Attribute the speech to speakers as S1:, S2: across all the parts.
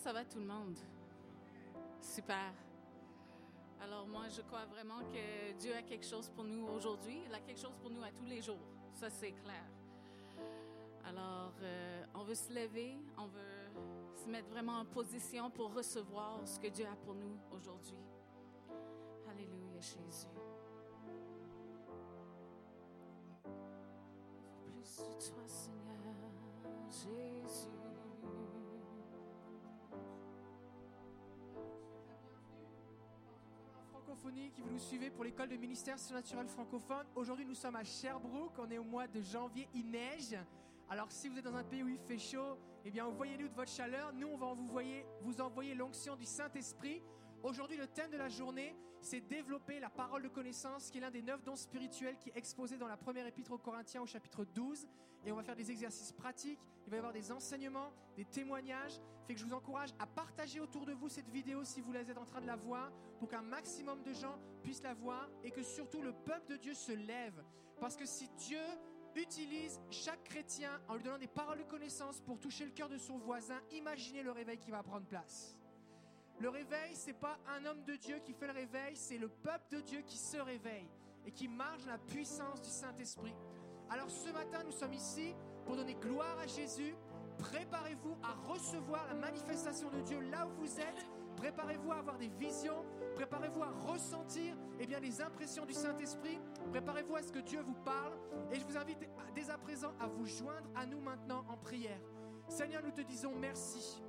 S1: ça va tout le monde? Super. Alors moi, je crois vraiment que Dieu a quelque chose pour nous aujourd'hui. Il a quelque chose pour nous à tous les jours. Ça, c'est clair. Alors, euh, on veut se lever, on veut se mettre vraiment en position pour recevoir ce que Dieu a pour nous aujourd'hui. Alléluia, Jésus. Plus de toi, Seigneur, Jésus.
S2: Qui vous nous suivez pour l'école de ministère surnaturel francophone. Aujourd'hui, nous sommes à Sherbrooke. On est au mois de janvier. Il neige. Alors, si vous êtes dans un pays où il fait chaud, eh bien, envoyez-nous de votre chaleur. Nous, on va vous, vous envoyer l'onction du Saint-Esprit. Aujourd'hui, le thème de la journée, c'est développer la parole de connaissance, qui est l'un des neuf dons spirituels qui est exposé dans la première épître aux Corinthiens au chapitre 12. Et on va faire des exercices pratiques, il va y avoir des enseignements, des témoignages. Fait que je vous encourage à partager autour de vous cette vidéo si vous êtes en train de la voir, pour qu'un maximum de gens puissent la voir et que surtout le peuple de Dieu se lève. Parce que si Dieu utilise chaque chrétien en lui donnant des paroles de connaissance pour toucher le cœur de son voisin, imaginez le réveil qui va prendre place. Le réveil, c'est pas un homme de Dieu qui fait le réveil, c'est le peuple de Dieu qui se réveille et qui marche dans la puissance du Saint-Esprit. Alors ce matin, nous sommes ici pour donner gloire à Jésus. Préparez-vous à recevoir la manifestation de Dieu là où vous êtes. Préparez-vous à avoir des visions. Préparez-vous à ressentir eh bien, les impressions du Saint-Esprit. Préparez-vous à ce que Dieu vous parle. Et je vous invite dès à présent à vous joindre à nous maintenant en prière. Seigneur, nous te disons merci.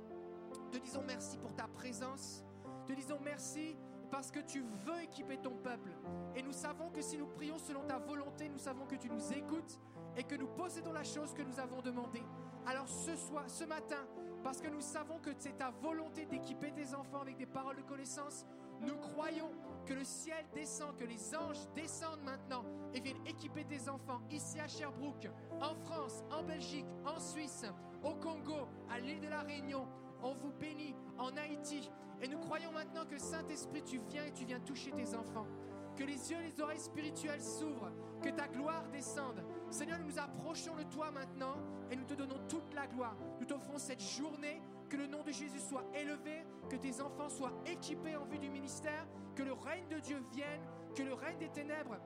S2: Te disons merci pour ta présence. Te disons merci parce que tu veux équiper ton peuple. Et nous savons que si nous prions selon ta volonté, nous savons que tu nous écoutes et que nous possédons la chose que nous avons demandée. Alors ce soir, ce matin, parce que nous savons que c'est ta volonté d'équiper tes enfants avec des paroles de connaissance, nous croyons que le ciel descend, que les anges descendent maintenant et viennent équiper tes enfants ici à Sherbrooke, en France, en Belgique, en Suisse, au Congo, à l'île de la Réunion, on vous bénit en Haïti. Et nous croyons maintenant que Saint-Esprit, tu viens et tu viens toucher tes enfants. Que les yeux et les oreilles spirituelles s'ouvrent, que ta gloire descende. Seigneur, nous nous approchons de toi maintenant et nous te donnons toute la gloire. Nous t'offrons cette journée, que le nom de Jésus soit élevé, que tes enfants soient équipés en vue du ministère, que le règne de Dieu vienne, que le règne des ténèbres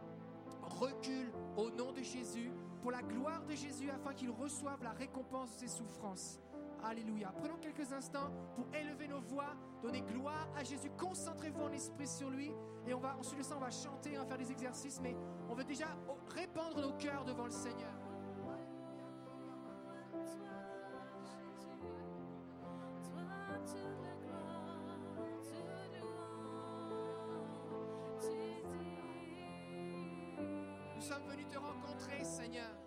S2: recule au nom de Jésus, pour la gloire de Jésus, afin qu'il reçoive la récompense de ses souffrances. Alléluia. Prenons quelques instants pour élever nos voix, donner gloire à Jésus. Concentrez-vous en esprit sur lui. Et on va, ensuite de ça, on va chanter, on va faire des exercices. Mais on veut déjà répandre nos cœurs devant le Seigneur. Nous sommes venus te rencontrer, Seigneur.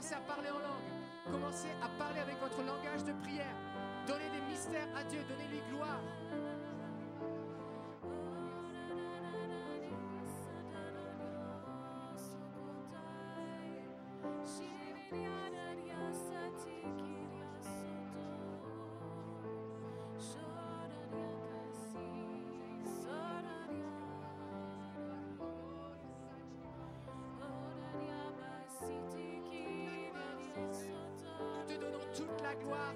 S2: Commencez à parler en langue. Commencez à parler avec votre langage de prière. Donnez des mystères à Dieu, donnez-lui gloire.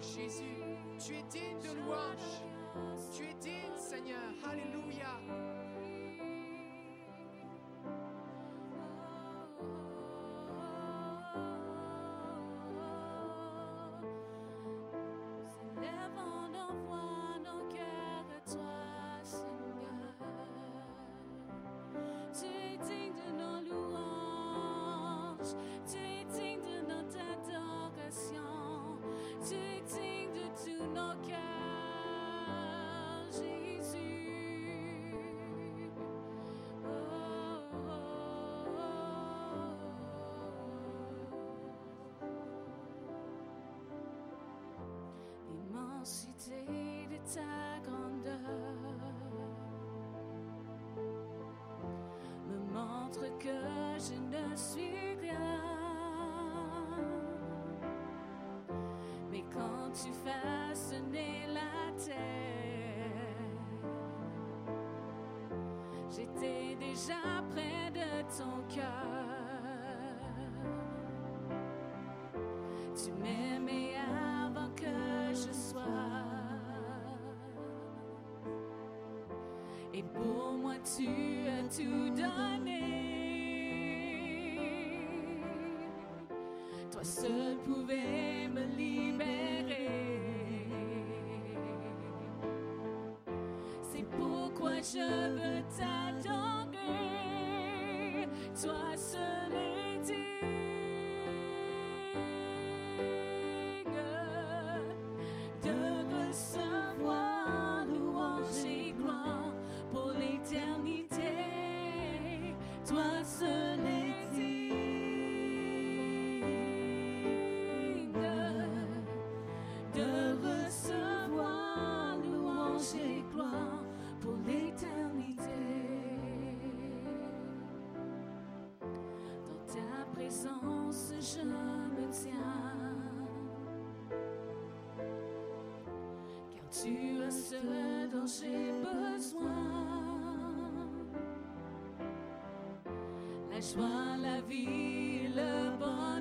S2: Jésus. Tu es digne de louange. Tu es digne, Seigneur. Alléluia.
S1: que je ne suis rien. Mais quand tu façonnais la terre, j'étais déjà près de ton cœur. seul pouvait me libérer. C'est pourquoi je veux t'adorer, toi seul. ta présence je me tiens. Car tu as ce dont j'ai besoin. La joie, la vie, le bonheur.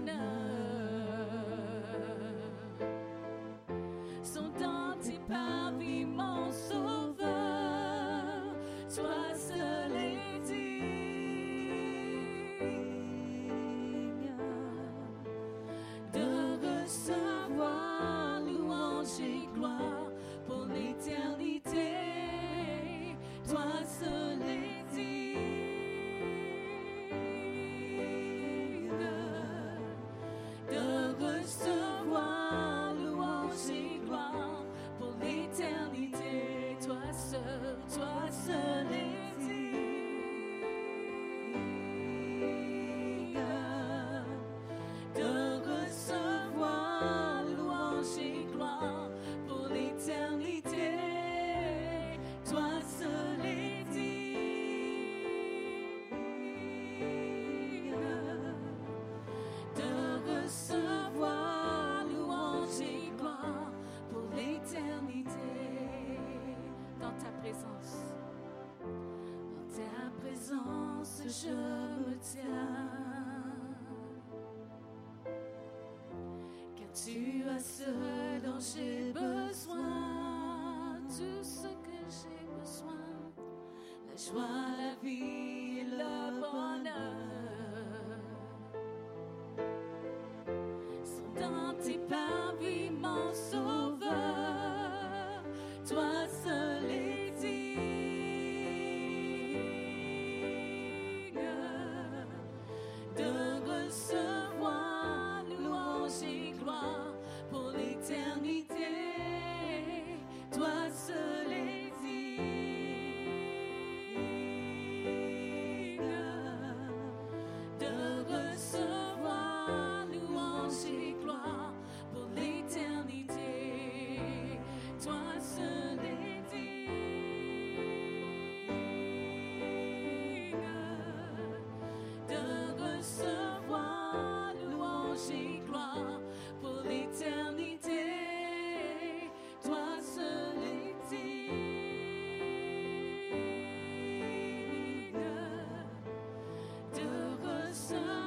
S1: Laisse-moi la vie. sun.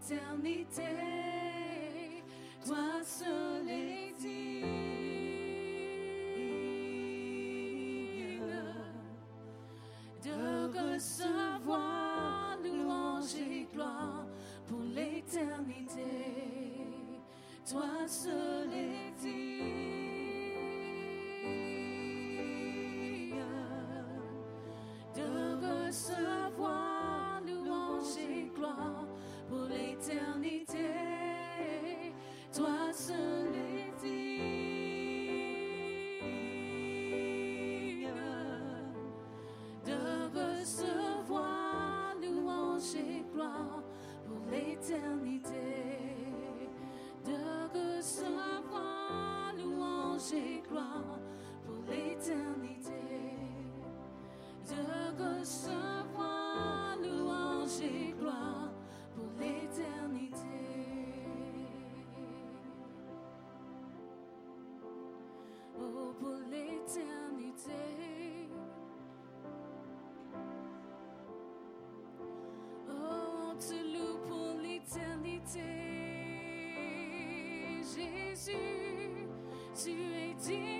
S1: L'éternité. Toi seul es digne de recevoir louange et gloire pour l'éternité. Toi seul pour l'éternité. De recevoir louange et gloire Jésus, tu es digne,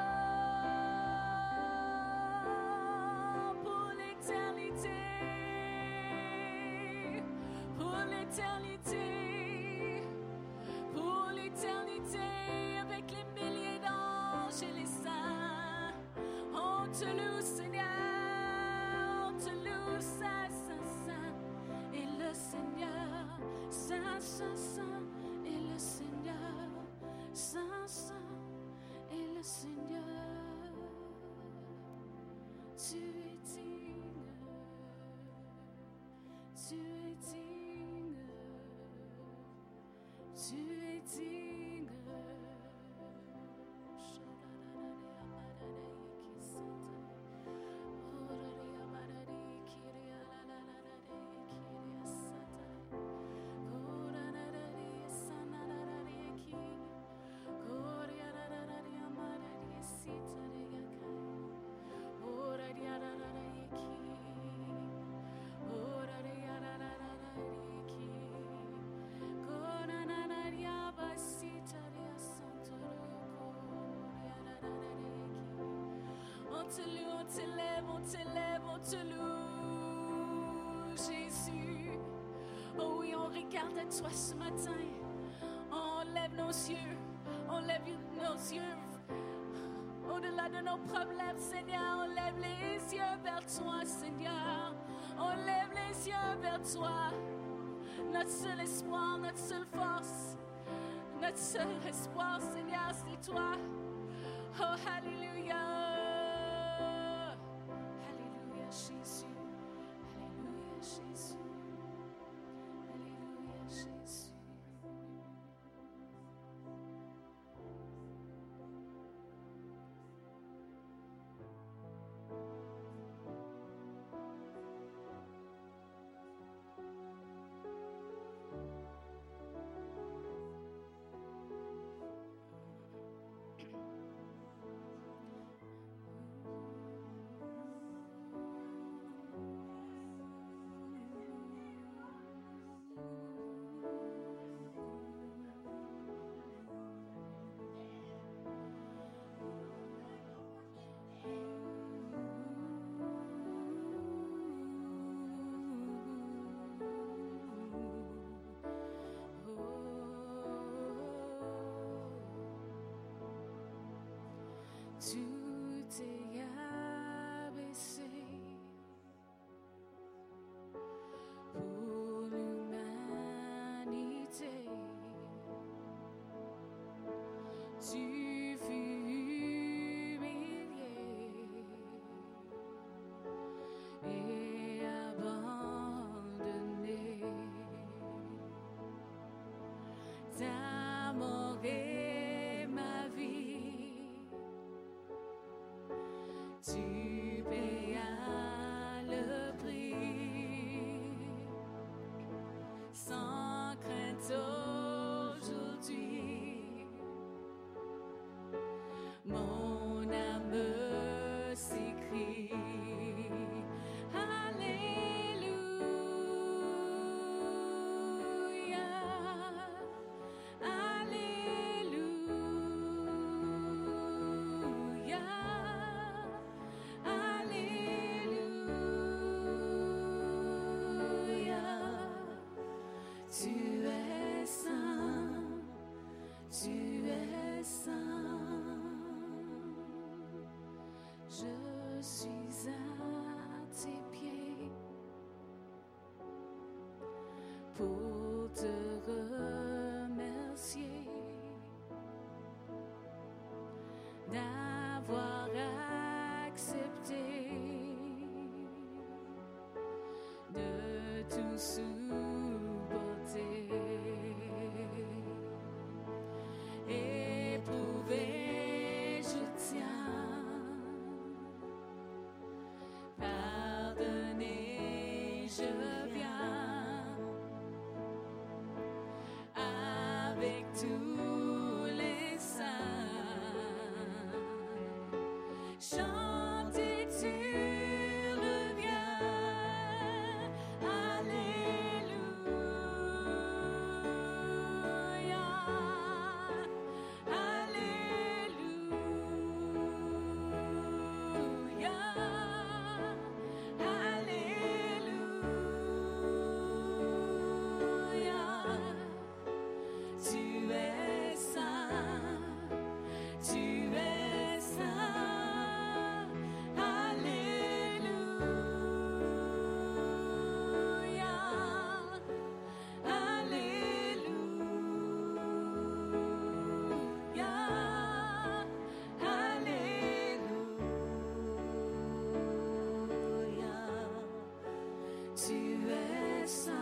S1: Avec les milliers d'anges et les saints. On te loue, Seigneur. On te loue, Saint, Saint, Saint. Et le Seigneur. Saint, Saint, Saint. Et le Seigneur. Saint, Saint. Et le Seigneur. Tu es digne. Tu es digne. Tu es te loue, on t'élève, on t'élève, on te loue, Jésus. Oh oui, on regarde à toi ce matin. On lève nos yeux, on lève nos yeux au-delà de nos problèmes, Seigneur. On lève les yeux vers toi, Seigneur. On lève les yeux vers toi. Notre seul espoir, notre seule force, notre seul espoir, Seigneur, c'est toi. Oh, Alléluia. pour te remercier d'avoir accepté de tout souffrir. listen.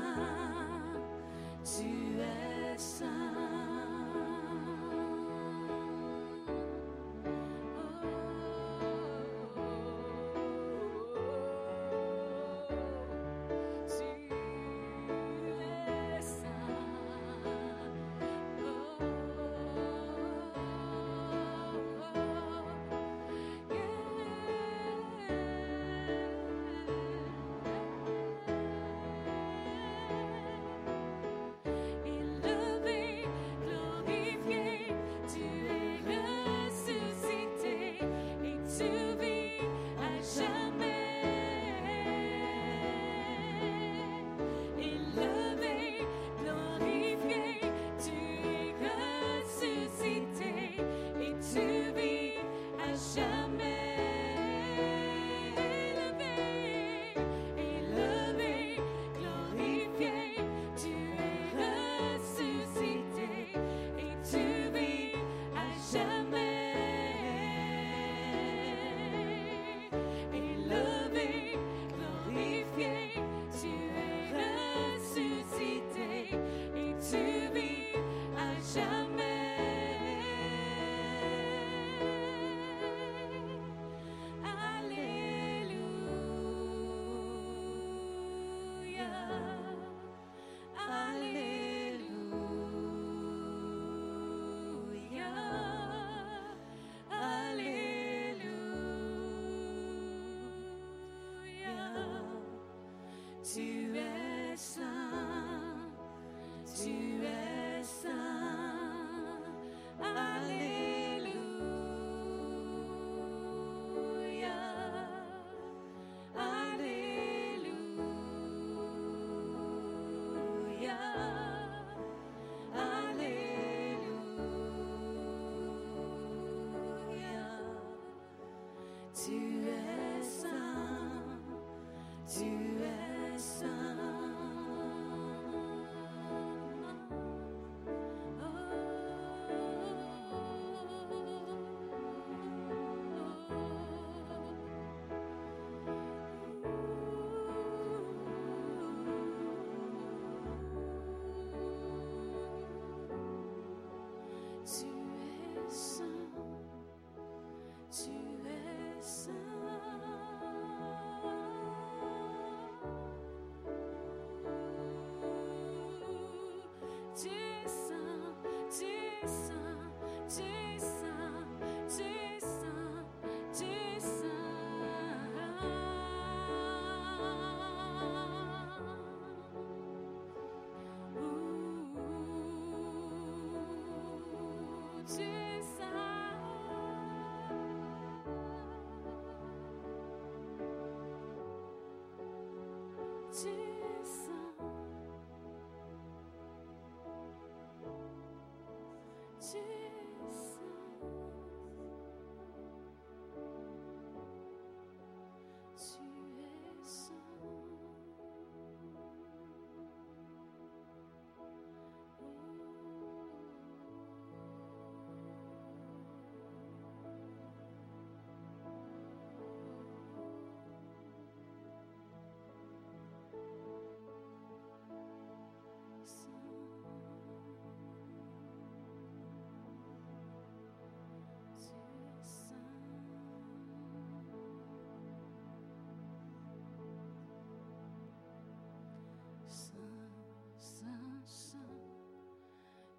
S1: to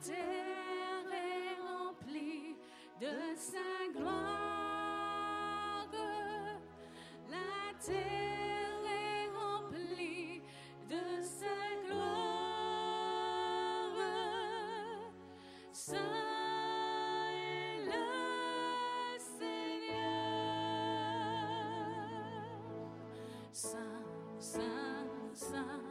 S1: terre est remplie de sa gloire. La terre est remplie de sa gloire. Est le Seigneur. Saint, Saint, Saint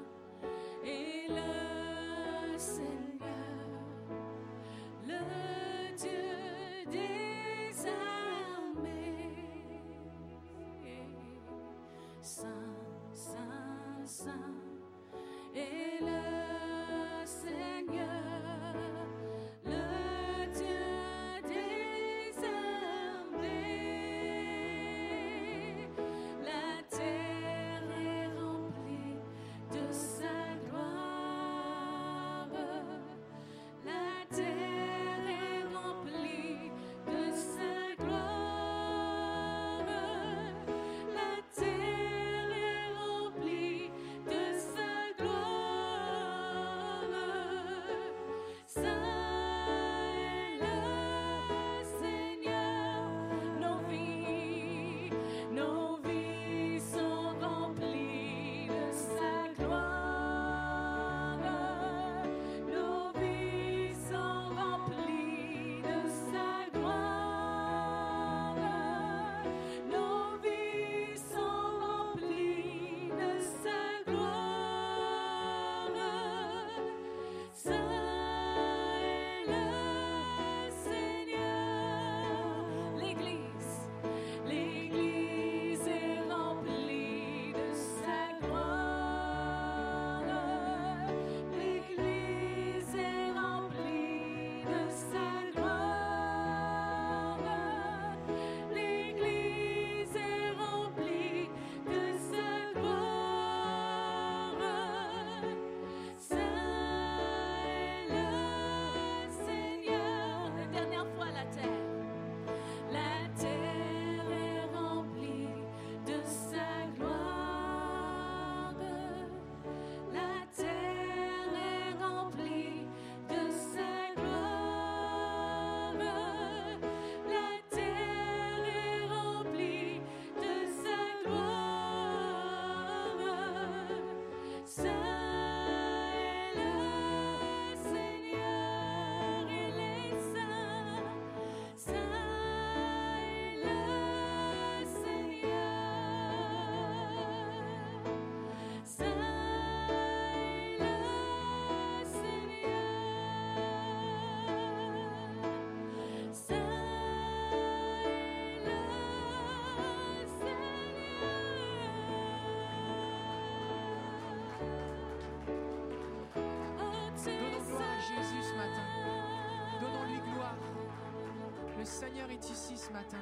S1: Le Seigneur est
S2: ici ce matin.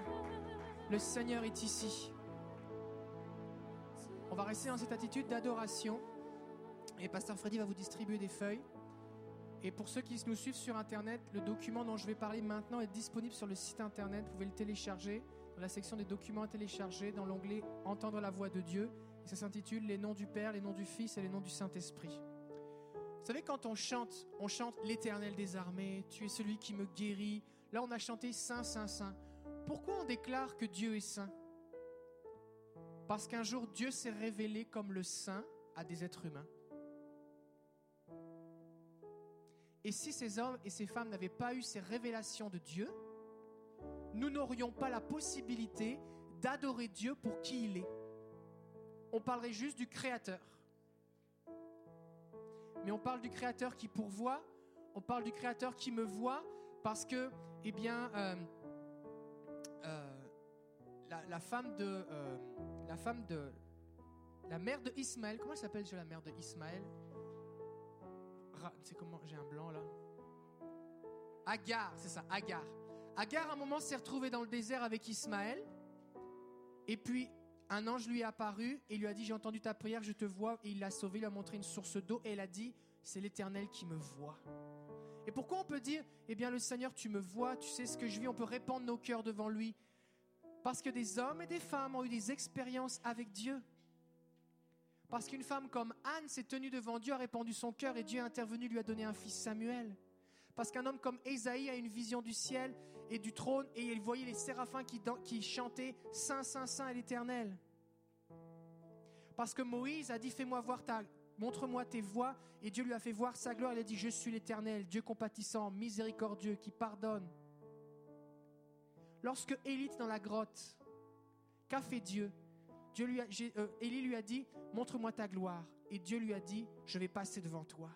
S2: Le Seigneur est ici. Rester dans cette attitude d'adoration. Et Pasteur Freddy va vous distribuer des feuilles. Et pour ceux qui nous suivent sur Internet, le document dont je vais parler maintenant est disponible sur le site Internet. Vous pouvez le télécharger dans la section des documents à télécharger, dans l'onglet Entendre la voix de Dieu. Et ça s'intitule Les noms du Père, les noms du Fils et les noms du Saint-Esprit. Vous savez, quand on chante, on chante l'Éternel des armées, tu es celui qui me guérit. Là, on a chanté Saint, Saint, Saint. Pourquoi on déclare que Dieu est saint? Parce qu'un jour, Dieu s'est révélé comme le saint à des êtres humains. Et si ces hommes et ces femmes n'avaient pas eu ces révélations de Dieu, nous n'aurions pas la possibilité d'adorer Dieu pour qui il est. On parlerait juste du Créateur. Mais on parle du Créateur qui pourvoit, on parle du Créateur qui me voit, parce que, eh bien, euh, euh, la, femme de, euh, la femme de, la mère de Ismaël, comment elle s'appelle la mère de Ismaël? C'est comment J'ai un blanc là. Agar, c'est ça, Agar. Agar, à un moment, s'est retrouvée dans le désert avec Ismaël. Et puis, un ange lui est apparu et lui a dit J'ai entendu ta prière, je te vois. Et il l'a sauvé, il lui a montré une source d'eau. Et elle a dit C'est l'Éternel qui me voit. Et pourquoi on peut dire Eh bien, le Seigneur, tu me vois, tu sais ce que je vis. On peut répandre nos cœurs devant lui. Parce que des hommes et des femmes ont eu des expériences avec Dieu. Parce qu'une femme comme Anne s'est tenue devant Dieu, a répandu son cœur et Dieu est intervenu, lui a donné un fils Samuel. Parce qu'un homme comme Ésaïe a une vision du ciel et du trône et il voyait les séraphins qui, qui chantaient Saint, Saint, Saint à l'Éternel. Parce que Moïse a dit Fais-moi voir ta. Montre-moi tes voies. Et Dieu lui a fait voir sa gloire. Il a dit Je suis l'Éternel, Dieu compatissant, miséricordieux, qui pardonne. Lorsque Élie dans la grotte, qu'a fait Dieu? Dieu lui a, euh, Élie lui a dit, montre-moi ta gloire. Et Dieu lui a dit, je vais passer devant toi.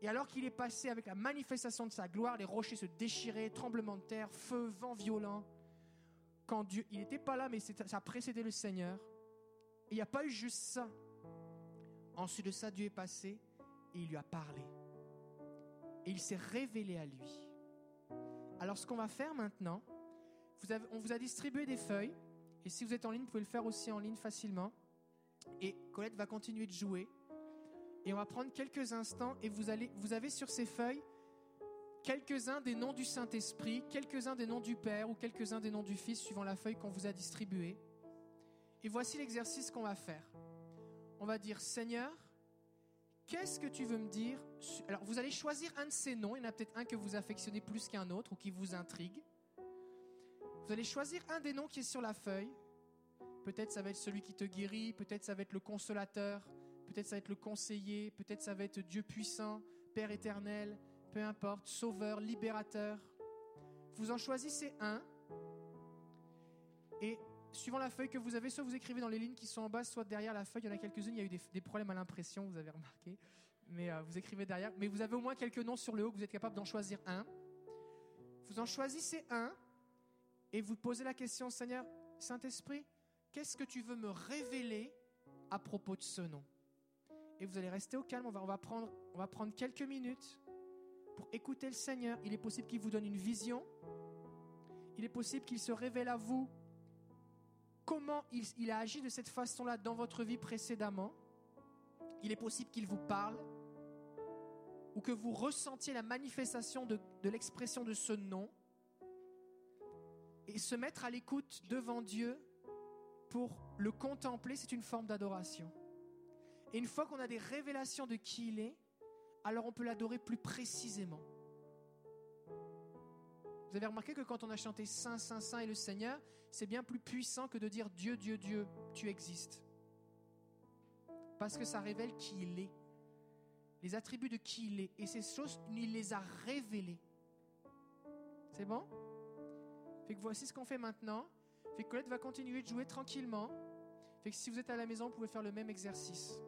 S2: Et alors qu'il est passé avec la manifestation de sa gloire, les rochers se déchiraient, tremblement de terre, feu, vent violent. Quand Dieu, il n'était pas là, mais ça a précédé le Seigneur. Il n'y a pas eu juste ça. Ensuite de ça, Dieu est passé et il lui a parlé. Et il s'est révélé à lui. Alors ce qu'on va faire maintenant, on vous a distribué des feuilles. Et si vous êtes en ligne, vous pouvez le faire aussi en ligne facilement. Et Colette va continuer de jouer. Et on va prendre quelques instants et vous, allez, vous avez sur ces feuilles quelques-uns des noms du Saint-Esprit, quelques-uns des noms du Père ou quelques-uns des noms du Fils suivant la feuille qu'on vous a distribuée. Et voici l'exercice qu'on va faire. On va dire Seigneur, qu'est-ce que tu veux me dire Alors vous allez choisir un de ces noms, il y en a peut-être un que vous affectionnez plus qu'un autre ou qui vous intrigue. Vous allez choisir un des noms qui est sur la feuille. Peut-être ça va être celui qui te guérit, peut-être ça va être le consolateur, peut-être ça va être le conseiller, peut-être ça va être Dieu puissant, Père éternel, peu importe, sauveur, libérateur. Vous en choisissez un. Et suivant la feuille que vous avez, soit vous écrivez dans les lignes qui sont en bas, soit derrière la feuille. Il y en a quelques-unes, il y a eu des, problèmes à l'impression, vous avez remarqué. Mais euh, vous écrivez derrière. Mais vous avez au moins quelques noms sur le haut vous êtes capable d'en choisir un. Vous en choisissez un et vous posez la question, Seigneur, Saint-Esprit, qu'est-ce que tu veux me révéler à propos de ce nom? Et vous allez rester au calme, on va, on prendre, quelques minutes pour écouter le Seigneur. Il est possible qu'il vous donne une vision, il est possible qu'il se révèle à vous comment il, a agi de cette façon-là dans votre vie précédemment? Il est possible qu'il vous parle ou que vous ressentiez la manifestation de l'expression de ce nom et se mettre à l'écoute devant Dieu pour le contempler, c'est une forme d'adoration. Et une fois qu'on a des révélations de qui il est, alors on peut l'adorer plus précisément. Vous avez remarqué que quand on a chanté Saint, Saint, Saint et le Seigneur, c'est bien plus puissant que de dire Dieu, Dieu, Dieu, tu existes. Parce que ça révèle qui il est. Les attributs de qui il est. Et ces choses, il les a révélées. C'est bon? Voici ce qu'on fait maintenant. Fait que Colette va continuer de jouer tranquillement. Fait que si vous êtes à la maison, vous pouvez faire le même exercice.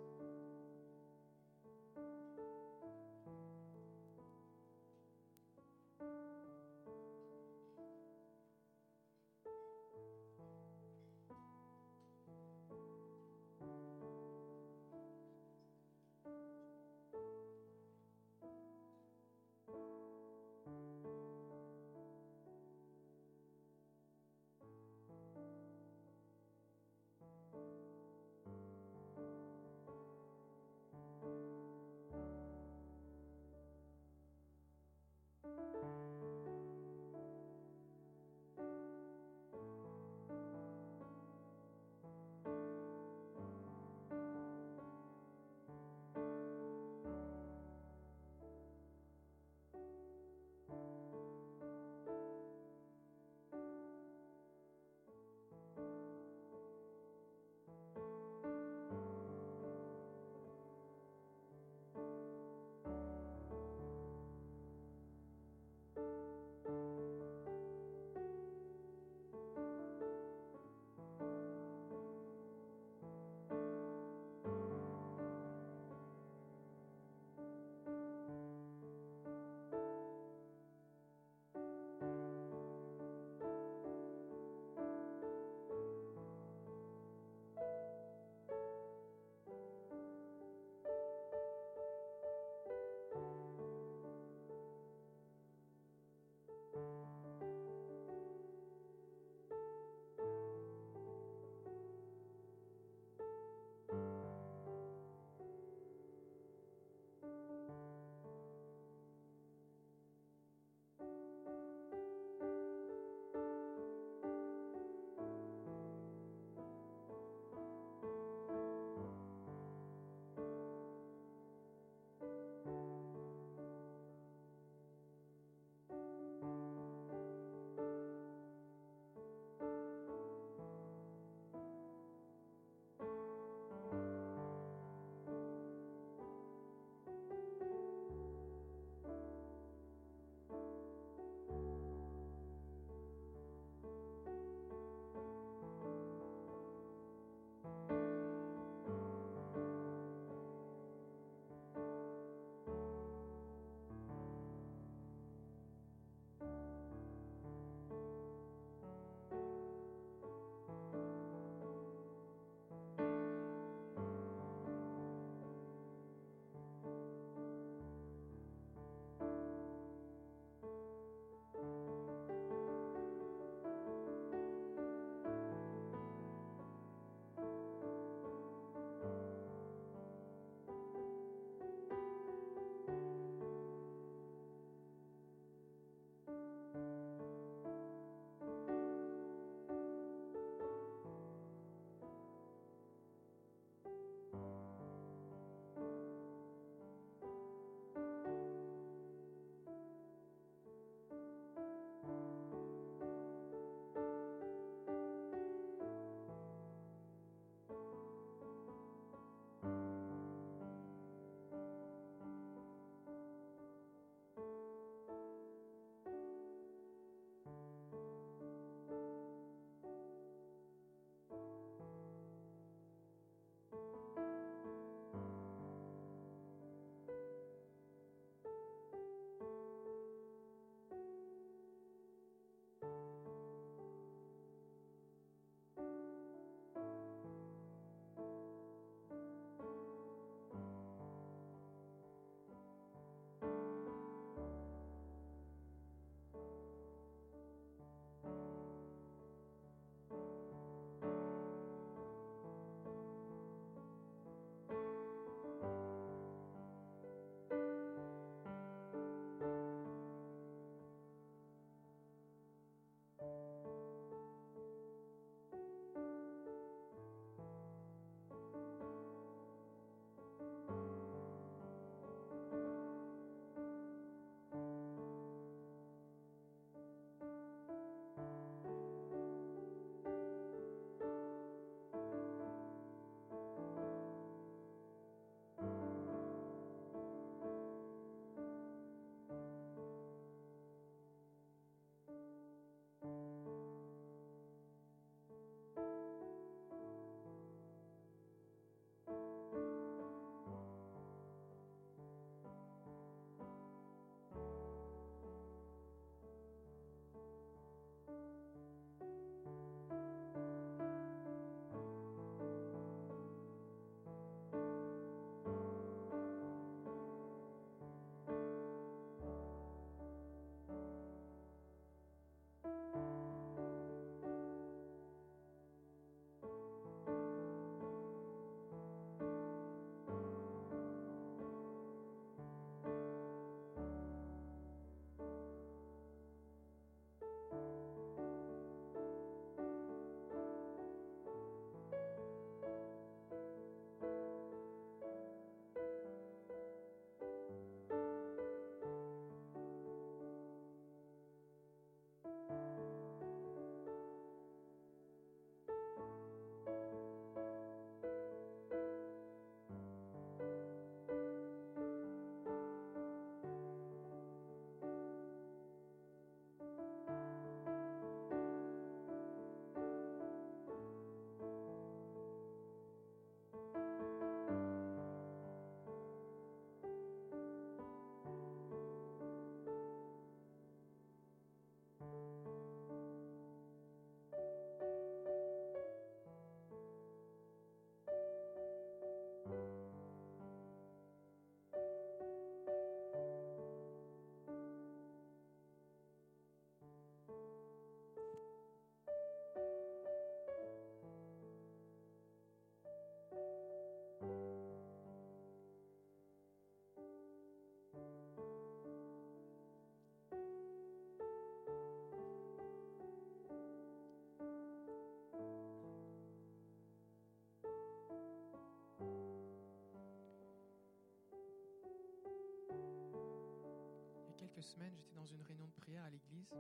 S2: Semaines, j'étais dans une réunion de prière à l'église.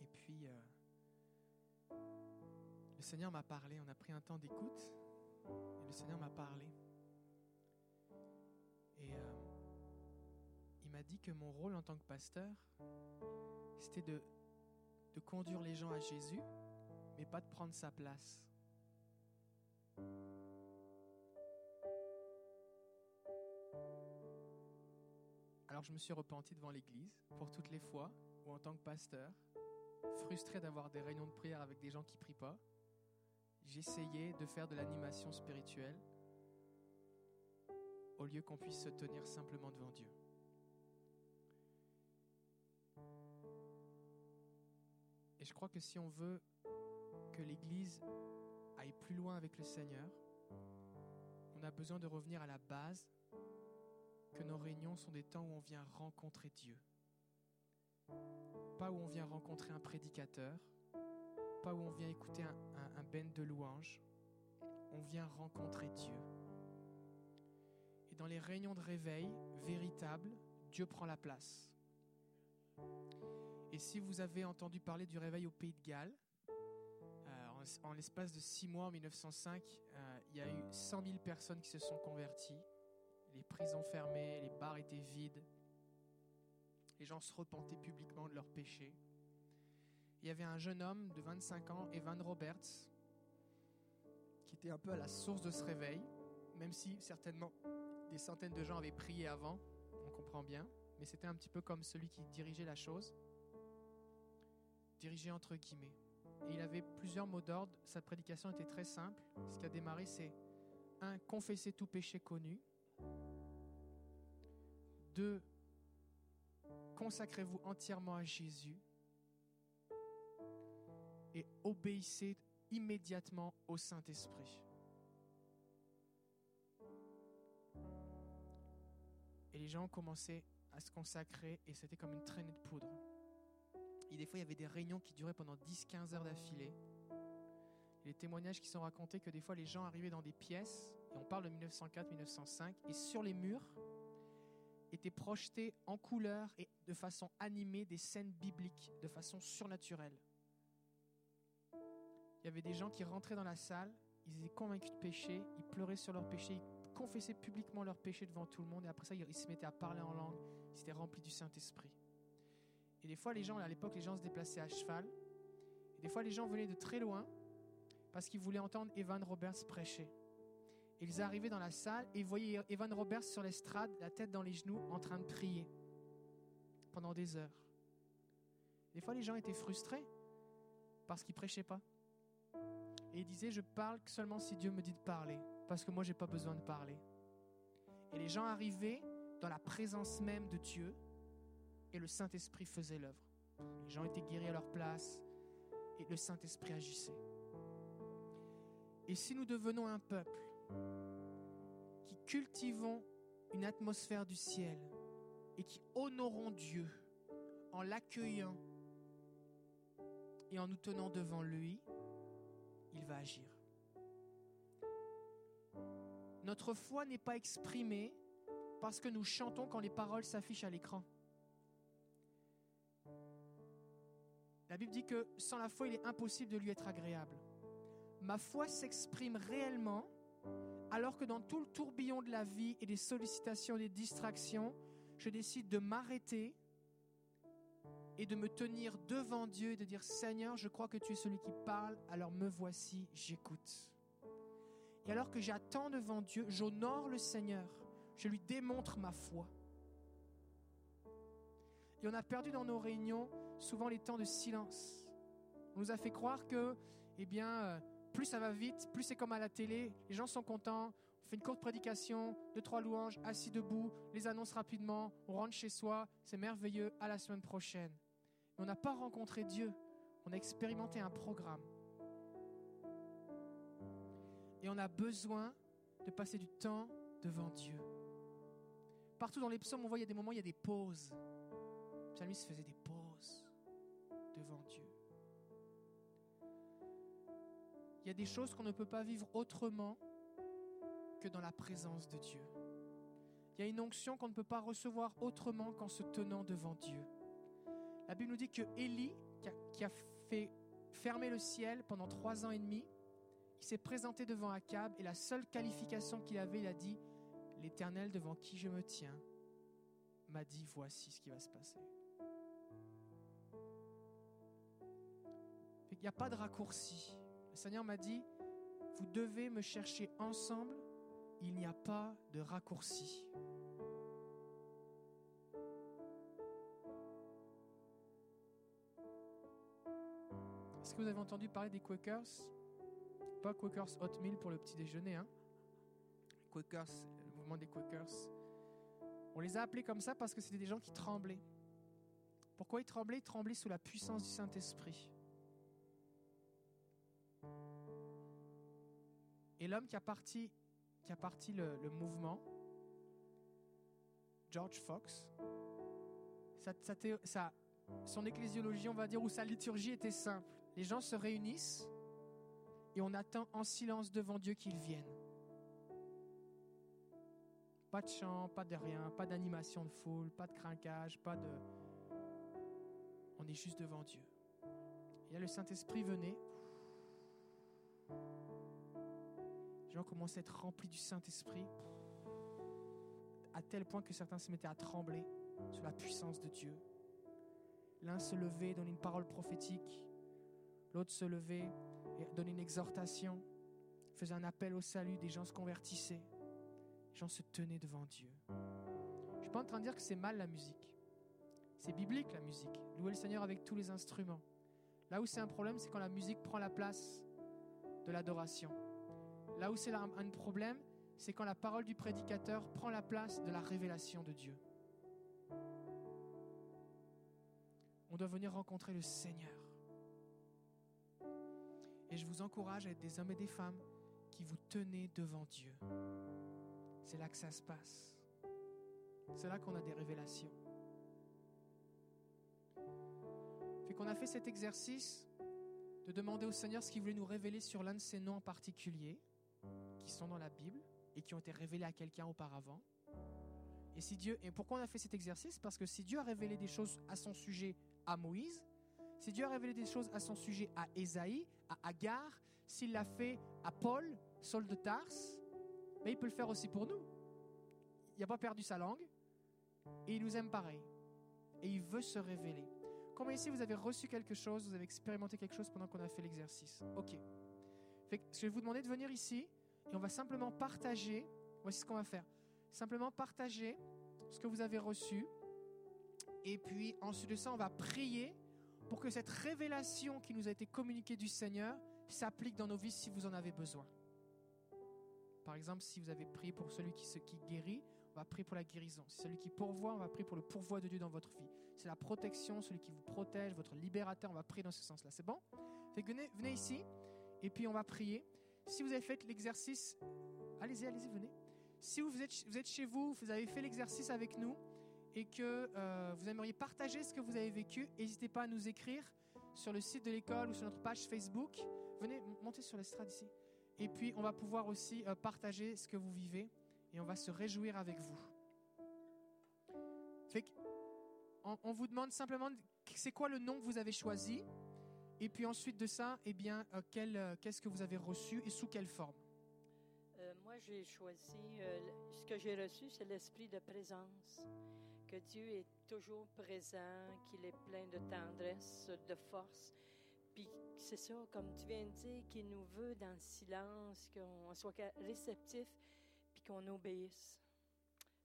S2: Et puis, euh, le Seigneur m'a parlé. On a pris un temps d'écoute. Et le Seigneur m'a parlé. Et euh, il m'a dit que mon rôle en tant que pasteur, c'était de, de conduire les gens à Jésus, mais pas de prendre sa place. Je me suis repenti devant l'Église pour toutes les fois où en tant que pasteur, frustré d'avoir des réunions de prière avec des gens qui prient pas, j'essayais de faire de l'animation spirituelle au lieu qu'on puisse se tenir simplement devant Dieu. Et je crois que si on veut que l'Église aille plus loin avec le Seigneur, on a besoin de revenir à la base, que nos réunions sont des temps où on vient rencontrer Dieu. Pas où on vient rencontrer un prédicateur, pas où on vient écouter un, band de louanges, on vient rencontrer Dieu. Et dans les réunions de réveil véritables, Dieu prend la place. Et si vous avez entendu parler du réveil au Pays de Galles, euh, en, en l'espace de six mois, en 1905, euh, il y a eu 100 000 personnes qui se sont converties. Les prisons fermées, les bars étaient vides. Les gens se repentaient publiquement de leurs péchés. Il y avait un jeune homme de 25 ans, Evan Roberts, qui était un peu à la source de ce réveil, même si certainement des centaines de gens avaient prié avant, on comprend bien, mais c'était un petit peu comme celui qui dirigeait la chose dirigé entre guillemets. Et il avait plusieurs mots d'ordre. Sa prédication était très simple. Ce qui a démarré, c'est un, confesser tout péché connu. Deux, consacrez-vous entièrement à Jésus. Et obéissez immédiatement au Saint-Esprit. Et les gens commencé à se consacrer et c'était comme une traînée de poudre. Et des fois, il y avait des réunions qui duraient pendant 10-15 heures d'affilée. Les témoignages qui sont racontés que des fois, les gens arrivaient dans des pièces, et on parle de 1904-1905, et sur les murs étaient projetés en couleur et de façon animée des scènes bibliques, de façon surnaturelle. Il y avait des gens qui rentraient dans la salle, ils étaient convaincus de péché, ils pleuraient sur leur péché, ils confessaient publiquement leur péché devant tout le monde, et après ça, ils se mettaient à parler en langue, ils étaient remplis du Saint-Esprit. Et des fois, les gens, à l'époque, les gens se déplaçaient à cheval. Et des fois, les gens venaient de très loin parce qu'ils voulaient entendre Evan Roberts prêcher. Ils arrivaient dans la salle et voyaient Evan Roberts sur l'estrade, la tête dans les genoux, en train de prier pendant des heures. Des fois, les gens étaient frustrés parce qu'ils prêchaient pas. Et ils disaient, je parle seulement si Dieu me dit de parler, parce que moi, j'ai pas besoin de parler. Et les gens arrivaient dans la présence même de Dieu, et le Saint-Esprit faisait l'œuvre. Les gens étaient guéris à leur place et le Saint-Esprit agissait. Et si nous devenons un peuple qui cultivons une atmosphère du ciel et qui honorons Dieu en l'accueillant et en nous tenant devant lui, il va agir. Notre foi n'est pas exprimée parce que nous chantons quand les paroles s'affichent à l'écran. La Bible dit que sans la foi, il est impossible de lui être agréable. Ma foi s'exprime réellement alors que dans tout le tourbillon de la vie et des sollicitations, des distractions, je décide de m'arrêter et de me tenir devant Dieu et de dire Seigneur, je crois que tu es celui qui parle, alors me voici, j'écoute. Et alors que j'attends devant Dieu, j'honore le Seigneur, je lui démontre ma foi. Et on a perdu dans nos réunions souvent les temps de silence. On nous a fait croire que, eh bien, euh, plus ça va vite, plus c'est comme à la télé, les gens sont contents, on fait une courte prédication, deux, trois louanges, assis debout, les annonces rapidement, on rentre chez soi, c'est merveilleux, à la semaine prochaine. Mais on n'a pas rencontré Dieu, on a expérimenté un programme. Et on a besoin de passer du temps devant Dieu. Partout dans les psaumes, on voit il y a des moments, il y a des pauses. Le psalmiste faisait des pauses devant Dieu. Il y a des choses qu'on ne peut pas vivre autrement que dans la présence de Dieu. Il y a une onction qu'on ne peut pas recevoir autrement qu'en se tenant devant Dieu. La Bible nous dit que Élie, qui a, fait fermer le ciel pendant trois ans et demi, il s'est présenté devant Akab et la seule qualification qu'il avait, il a dit L'Éternel devant qui je me tiens m'a dit voici ce qui va se passer. Il n'y a pas de raccourci. Le Seigneur m'a dit vous devez me chercher ensemble, il n'y a pas de raccourci. Est-ce que vous avez entendu parler des Quakers? Pas Quakers Hot pour le petit déjeuner, hein? Quakers, le mouvement des Quakers. On les a appelés comme ça parce que c'était des gens qui tremblaient. Pourquoi ils tremblaient? Ils tremblaient sous la puissance du Saint-Esprit. Et l'homme qui a parti, qui a parti le, mouvement, George Fox, son ecclésiologie, on va dire, ou sa liturgie était simple. Les gens se réunissent et on attend en silence devant Dieu qu'il vienne. Pas de chant, pas de rien, pas d'animation de foule, pas de crinquage, pas de... On est juste devant Dieu. Et le Saint-Esprit venait. Les gens commençaient à être remplis du Saint-Esprit, à tel point que certains se mettaient à trembler sous la puissance de Dieu. L'un se levait, donnait une parole prophétique, l'autre se levait et donnait une exhortation, faisait un appel au salut, des gens se convertissaient. Les gens se tenaient devant Dieu. Je ne suis pas en train de dire que c'est mal la musique. C'est biblique la musique. Louer le Seigneur avec tous les instruments. Là où c'est un problème, c'est quand la musique prend la place de l'adoration. Là où c'est un problème, c'est quand la parole du prédicateur prend la place de la révélation de Dieu. On doit venir rencontrer le Seigneur. Et je vous encourage à être des hommes et des femmes qui vous tenez devant Dieu. C'est là que ça se passe. C'est là qu'on a des révélations. Fait qu'on a fait cet exercice de demander au Seigneur ce qu'il voulait nous révéler sur l'un de ces noms en particulier, qui sont dans la Bible et qui ont été révélés à quelqu'un auparavant. Et si Dieu, et pourquoi on a fait cet exercice? Parce que si Dieu a révélé des choses à son sujet à Moïse, si Dieu a révélé des choses à son sujet à Ésaïe, à Agar, s'il l'a fait à Paul, Saul de Tarse, mais il peut le faire aussi pour nous. Il n'a pas perdu sa langue et il nous aime pareil. Et il veut se révéler. Comment ici vous avez reçu quelque chose, vous avez expérimenté quelque chose pendant qu'on a fait l'exercice Ok. je vais vous demander de venir ici et on va simplement partager. Voici ce qu'on va faire. Simplement partager ce que vous avez reçu. Et puis ensuite de ça, on va prier pour que cette révélation qui nous a été communiquée du Seigneur s'applique dans nos vies si vous en avez besoin. Par exemple, si vous avez prié pour celui qui, qui guérit, on va prier pour la guérison. Si celui qui pourvoit, on va prier pour le pourvoi de Dieu dans votre vie. C'est la protection, celui qui vous protège, votre libérateur, on va prier dans ce sens-là. C'est bon? Venez, venez ici et puis on va prier. Si vous avez fait l'exercice, allez-y, allez-y, venez. Si vous êtes, vous êtes chez vous, vous avez fait l'exercice avec nous et que euh, vous aimeriez partager ce que vous avez vécu, n'hésitez pas à nous écrire sur le site de l'école ou sur notre page Facebook. Venez, montez sur l'estrade ici. Et puis, on va pouvoir aussi euh, partager ce que vous vivez et on va se réjouir avec vous. On, vous demande simplement c'est quoi le nom que vous avez choisi? Et puis ensuite de ça, eh bien, euh, euh, qu'est-ce que vous avez reçu et sous quelle forme
S3: Moi, j'ai choisi, ce que j'ai reçu, c'est l'esprit de présence. Que Dieu est toujours présent, qu'il est plein de tendresse, de force puis c'est ça, comme tu viens de dire, qu'il nous veut dans le silence, qu'on soit réceptif, puis qu'on obéisse.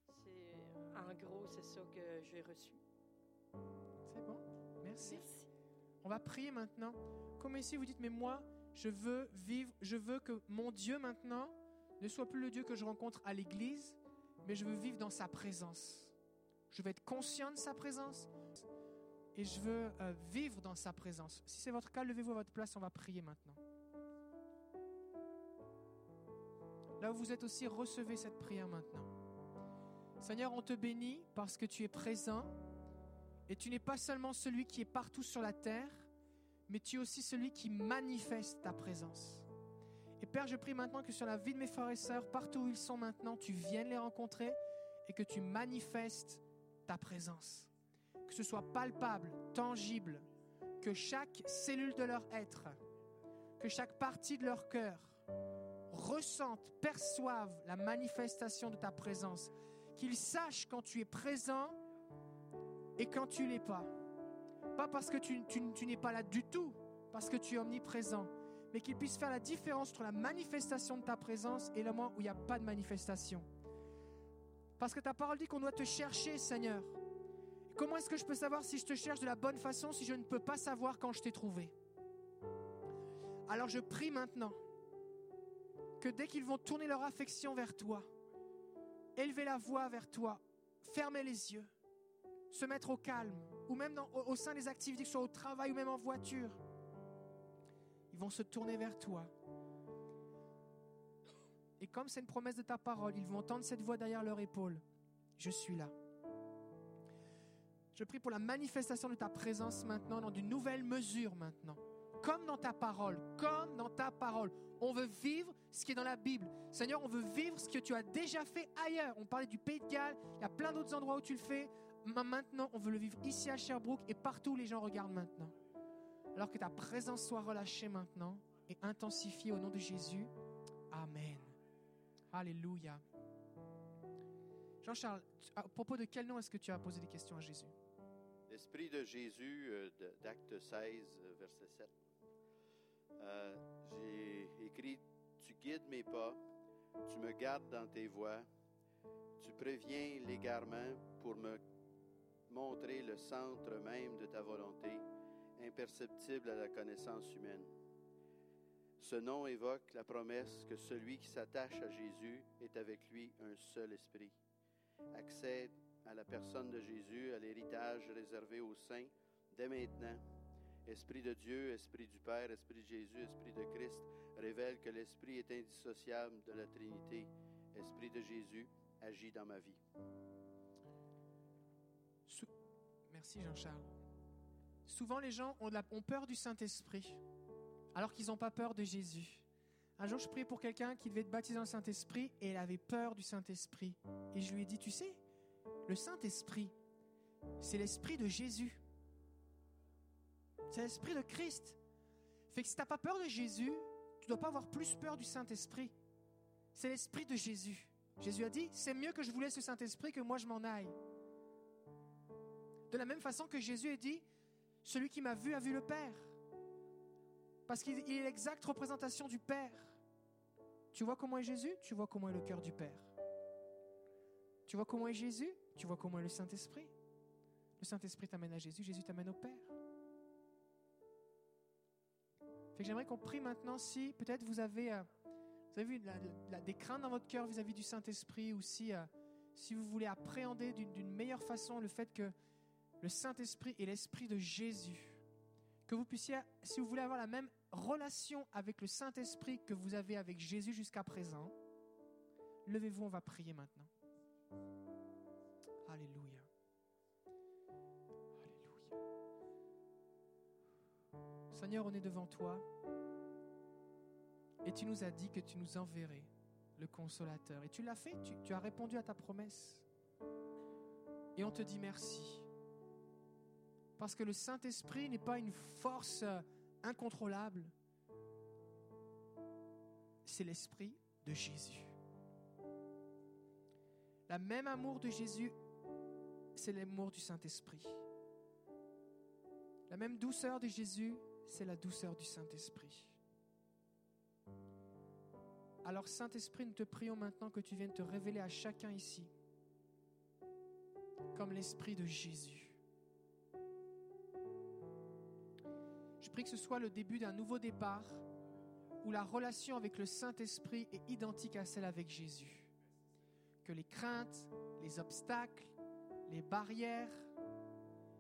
S3: C'est, en gros, c'est ça que j'ai reçu.
S2: C'est bon. Merci. On va prier maintenant. Comme ici, vous dites, mais moi, je veux vivre, je veux que mon Dieu maintenant ne soit plus le Dieu que je rencontre à l'église, mais je veux vivre dans sa présence. Je veux être conscient de sa présence et je veux euh, vivre dans sa présence. Si c'est votre cas, levez-vous à votre place, on va prier maintenant. Là où vous êtes aussi, recevez cette prière maintenant. Seigneur, on te bénit parce que tu es présent et tu n'es pas seulement celui qui est partout sur la terre, mais tu es aussi celui qui manifeste ta présence. Et Père, je prie maintenant que sur la vie de mes frères et sœurs, partout où ils sont maintenant, tu viennes les rencontrer et que tu manifestes ta présence. Que ce soit palpable, tangible, que chaque cellule de leur être, que chaque partie de leur cœur ressentent, perçoivent la manifestation de ta présence. Qu'ils sachent quand tu es présent et quand tu l'es pas. Pas parce que tu, n'es pas là du tout, parce que tu es omniprésent, mais qu'ils puissent faire la différence entre la manifestation de ta présence et le moment où il n'y a pas de manifestation. Parce que ta parole dit qu'on doit te chercher, Seigneur. Comment est-ce que je peux savoir si je te cherche de la bonne façon si je ne peux pas savoir quand je t'ai trouvé? Alors je prie maintenant que dès qu'ils vont tourner leur affection vers toi, élever la voix vers toi, fermer les yeux, se mettre au calme, ou même au, sein des activités, que ce soit au travail ou même en voiture, ils vont se tourner vers toi. Et comme c'est une promesse de ta parole, ils vont entendre cette voix derrière leur épaule. Je suis là. Je prie pour la manifestation de ta présence maintenant, dans une nouvelle mesure maintenant. Comme dans ta parole, comme dans ta parole. On veut vivre ce qui est dans la Bible. Seigneur, on veut vivre ce que tu as déjà fait ailleurs. On parlait du Pays de Galles, il y a plein d'autres endroits où tu le fais. Maintenant, on veut le vivre ici à Sherbrooke et partout où les gens regardent maintenant. Alors que ta présence soit relâchée maintenant et intensifiée au nom de Jésus. Amen. Alléluia. Jean-Charles, à propos de quel nom est-ce que tu as posé des questions à Jésus?
S4: L'Esprit de Jésus, euh, d'acte 16, euh, verset 7. Euh, j'ai écrit, Tu guides mes pas, tu me gardes dans tes voies, tu préviens l'égarement pour me montrer le centre même de ta volonté, imperceptible à la connaissance humaine. Ce nom évoque la promesse que celui qui s'attache à Jésus est avec lui un seul esprit. Accède à la personne de Jésus, à l'héritage réservé aux saints, dès maintenant. Esprit de Dieu, Esprit du Père, Esprit de Jésus, Esprit de Christ, révèle que l'Esprit est indissociable de la Trinité. Esprit de Jésus, agit dans ma vie.
S2: Merci Jean-Charles. Souvent les gens ont, ont peur du Saint-Esprit, alors qu'ils n'ont pas peur de Jésus. Un jour, je priais pour quelqu'un qui devait être baptisé dans le Saint-Esprit et elle avait peur du Saint-Esprit. Et je lui ai dit, tu sais, le Saint-Esprit, c'est l'Esprit de Jésus. C'est l'Esprit de Christ. Fait que si tu n'as pas peur de Jésus, tu dois pas avoir plus peur du Saint-Esprit. C'est l'Esprit de Jésus. Jésus a dit, c'est mieux que je vous laisse le Saint-Esprit que moi je m'en aille. De la même façon que Jésus a dit, celui qui m'a vu a vu le Père. Parce qu'il est l'exacte représentation du Père. Tu vois comment est Jésus? Tu vois comment est le cœur du Père. Tu vois comment est Jésus? Tu vois comment est le Saint-Esprit Le Saint-Esprit t'amène à Jésus, Jésus t'amène au Père. J'aimerais qu'on prie maintenant si peut-être vous avez, euh, vu des craintes dans votre cœur vis-à-vis du Saint-Esprit ou si, euh, si vous voulez appréhender d'une meilleure façon le fait que le Saint-Esprit est l'Esprit de Jésus. Que vous puissiez, si vous voulez avoir la même relation avec le Saint-Esprit que vous avez avec Jésus jusqu'à présent, levez-vous, on va prier maintenant. Alléluia. Alléluia. Seigneur, on est devant toi et tu nous as dit que tu nous enverrais le consolateur. Et tu l'as fait, tu, tu as répondu à ta promesse. Et on te dit merci. Parce que le Saint-Esprit n'est pas une force incontrôlable. C'est l'Esprit de Jésus. La même amour de Jésus, c'est l'amour du Saint-Esprit. La même douceur de Jésus, c'est la douceur du Saint-Esprit. Alors Saint-Esprit, nous te prions maintenant que tu viennes te révéler à chacun ici comme l'Esprit de Jésus. Je prie que ce soit le début d'un nouveau départ où la relation avec le Saint-Esprit est identique à celle avec Jésus. Que les craintes, les obstacles, les barrières,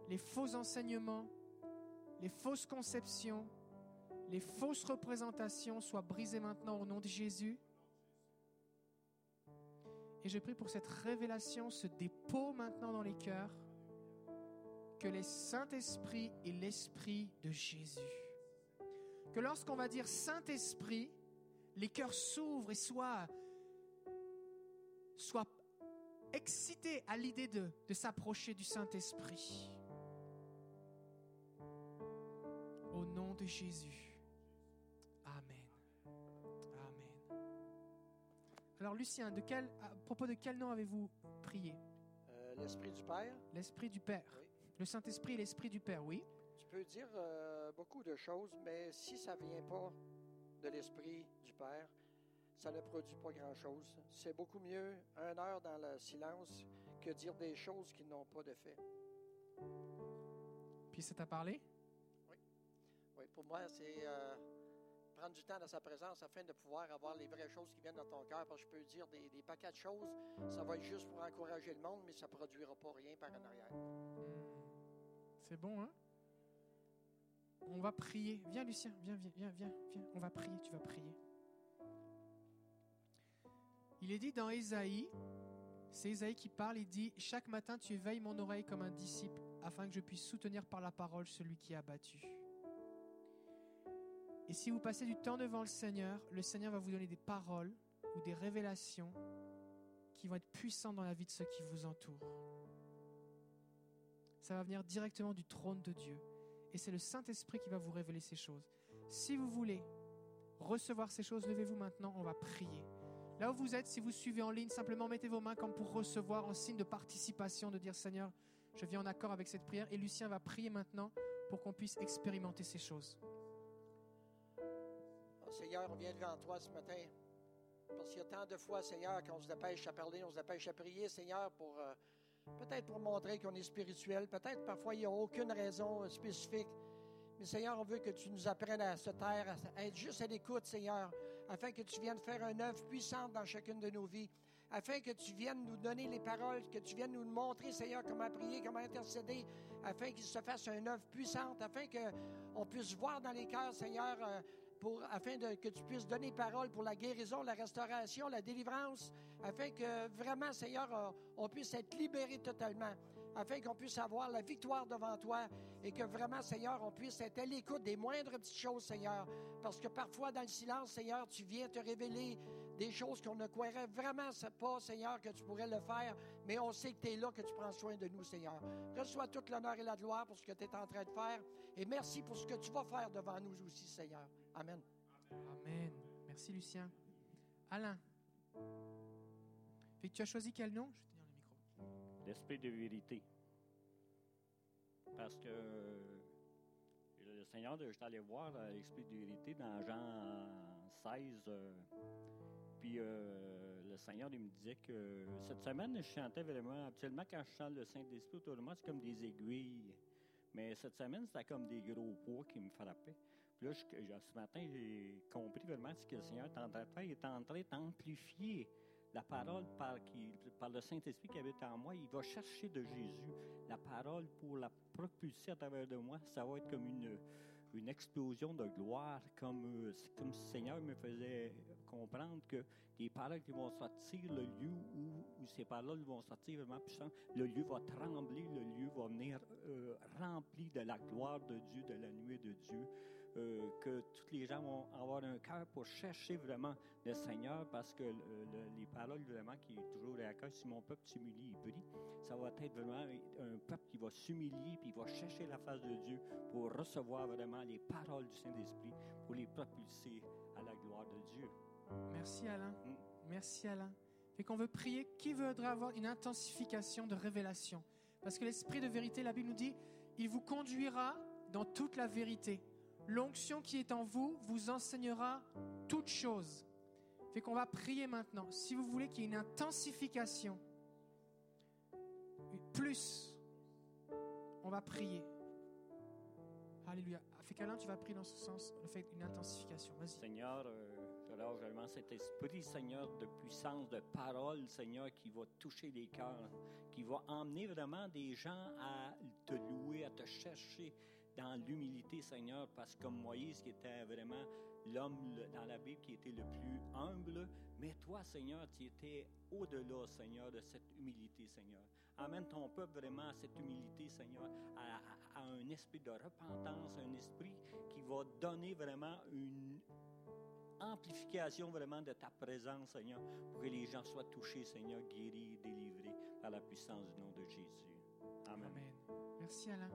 S2: les faux enseignements, les fausses conceptions, les fausses représentations soient brisées maintenant au nom de Jésus. Et je prie pour cette révélation, ce dépôt maintenant dans les cœurs que les Saint-Esprit et l'Esprit de Jésus. Que lorsqu'on va dire Saint-Esprit, les cœurs s'ouvrent et soient, soient excité à l'idée de, de s'approcher du Saint-Esprit. Au nom de Jésus. Amen. Amen. Alors Lucien, de quel, à propos de quel nom avez-vous prié?
S5: Euh, L'Esprit du Père,
S2: L'Esprit du Père.
S5: Oui.
S2: Le Saint-Esprit et l'Esprit du Père, oui.
S5: tu peux dire euh, beaucoup de choses, mais si ça vient pas de l'Esprit du Père, ça ne produit pas grand-chose. C'est beaucoup mieux une heure dans le silence que dire des choses qui n'ont pas de fait.
S2: Puis ça t'a parlé?
S5: Oui, pour moi, c'est euh, prendre du temps dans sa présence afin de pouvoir avoir les vraies choses qui viennent dans ton cœur. Parce que je peux dire des, des paquets de choses, ça va être juste pour encourager le monde, mais ça ne produira pas rien par en arrière.
S2: C'est bon, hein? On va prier. Viens, Lucien, viens, viens, viens, viens, viens. On va prier, tu vas prier. Il est dit dans Ésaïe, c'est Ésaïe qui parle, il dit Chaque matin tu éveilles mon oreille comme un disciple, afin que je puisse soutenir par la parole celui qui est abattu. Et si vous passez du temps devant le Seigneur, le Seigneur va vous donner des paroles ou des révélations qui vont être puissantes dans la vie de ceux qui vous entourent. Ça va venir directement du trône de Dieu. Et c'est le Saint-Esprit qui va vous révéler ces choses. Si vous voulez recevoir ces choses, levez-vous maintenant, on va prier. Là où vous êtes, si vous suivez en ligne, simplement mettez vos mains comme pour recevoir en signe de participation, de dire Seigneur, je viens en accord avec cette prière. Et Lucien va prier maintenant pour qu'on puisse expérimenter ces choses.
S5: Seigneur, on vient devant toi ce matin. Parce qu'il y a tant de fois, Seigneur, qu'on se dépêche à parler, on se dépêche à prier, Seigneur, pour euh, peut-être pour montrer qu'on est spirituel. Peut-être parfois il n'y a aucune raison euh, spécifique. Mais Seigneur, on veut que tu nous apprennes à se taire, à être juste à l'écoute, Seigneur, afin que tu viennes faire une œuvre puissante dans chacune de nos vies, afin que tu viennes nous donner les paroles, que tu viennes nous montrer, Seigneur, comment prier, comment intercéder, afin qu'il se fasse une œuvre puissante, afin qu'on puisse voir dans les cœurs, Seigneur, euh, pour, afin que tu puisses donner parole pour la guérison, la restauration, la délivrance, afin que vraiment, Seigneur, on puisse être libéré totalement, afin qu'on puisse avoir la victoire devant toi et que vraiment, Seigneur, on puisse être à l'écoute des moindres petites choses, Seigneur, parce que parfois, dans le silence, Seigneur, tu viens te révéler des choses qu'on ne croirait vraiment pas, Seigneur, que tu pourrais le faire, mais on sait que tu es là, que tu prends soin de nous, Seigneur. Reçois toute l'honneur et la gloire pour ce que tu es en train de faire, et merci pour ce que tu vas faire devant nous aussi, Seigneur. Amen.
S2: Amen. Merci Lucien. Alain. Fait que tu as choisi quel nom? Je vais tenir le micro.
S6: l'esprit de vérité. Parce que le Seigneur, je suis allé voir euh, l'esprit de vérité dans Jean 16. euh, puis euh, le Seigneur, il me disait que cette semaine, je chantais vraiment. Habituellement, quand je chante le Saint-Esprit autour de moi, c'est comme des aiguilles. Mais cette semaine, c'était comme des gros poids qui me frappaient. Là, ce matin, j'ai compris vraiment ce que le Seigneur est en train de faire. Il est en train d'amplifier la parole par, le Saint-Esprit qui habite en moi. Il va chercher de Jésus la parole pour la propulser à travers de moi. Ça va être comme une, explosion de gloire, comme, le Seigneur me faisait comprendre que les paroles qui vont sortir, le lieu où, ces paroles vont sortir vraiment puissantes, le lieu va trembler, le lieu va venir euh, rempli de la gloire de Dieu, de la nuée de Dieu. Euh, que tous les gens vont avoir un cœur pour chercher vraiment le Seigneur parce que le- les paroles vraiment qui est toujours à cœur, si mon peuple s'humilie, il prie, ça va être vraiment un peuple qui va s'humilier puis il va chercher la face de Dieu pour recevoir vraiment les paroles du Saint-Esprit pour les propulser à la gloire de Dieu.
S2: Merci Alain. Merci Alain. Fait qu'on veut prier. Qui voudrait avoir une intensification de révélation? Parce que l'esprit de vérité, la Bible nous dit, il vous conduira dans toute la vérité. L'onction qui est en vous vous enseignera toutes choses. Fait qu'on va prier maintenant. Si vous voulez qu'il y ait une intensification, plus, on va prier. Alléluia. Fait qu'Alain, tu vas prier dans ce sens, fait une intensification. Vas-y.
S6: Seigneur, euh, relâche vraiment cet esprit, Seigneur, de puissance, de parole, Seigneur, qui va toucher les cœurs, qui va emmener vraiment des gens à te louer, à te chercher dans l'humilité, Seigneur, parce que comme Moïse, qui était vraiment l'homme dans la Bible qui était le plus humble, mais toi, Seigneur, tu étais au-delà, Seigneur, de cette humilité, Seigneur. Amène ton peuple vraiment à cette humilité, Seigneur, à un esprit de repentance, un esprit qui va donner vraiment une amplification vraiment de ta présence, Seigneur, pour que les gens soient touchés, Seigneur, guéris, délivrés. par la puissance du nom de Jésus. Amen.
S2: Amen. Merci Alain.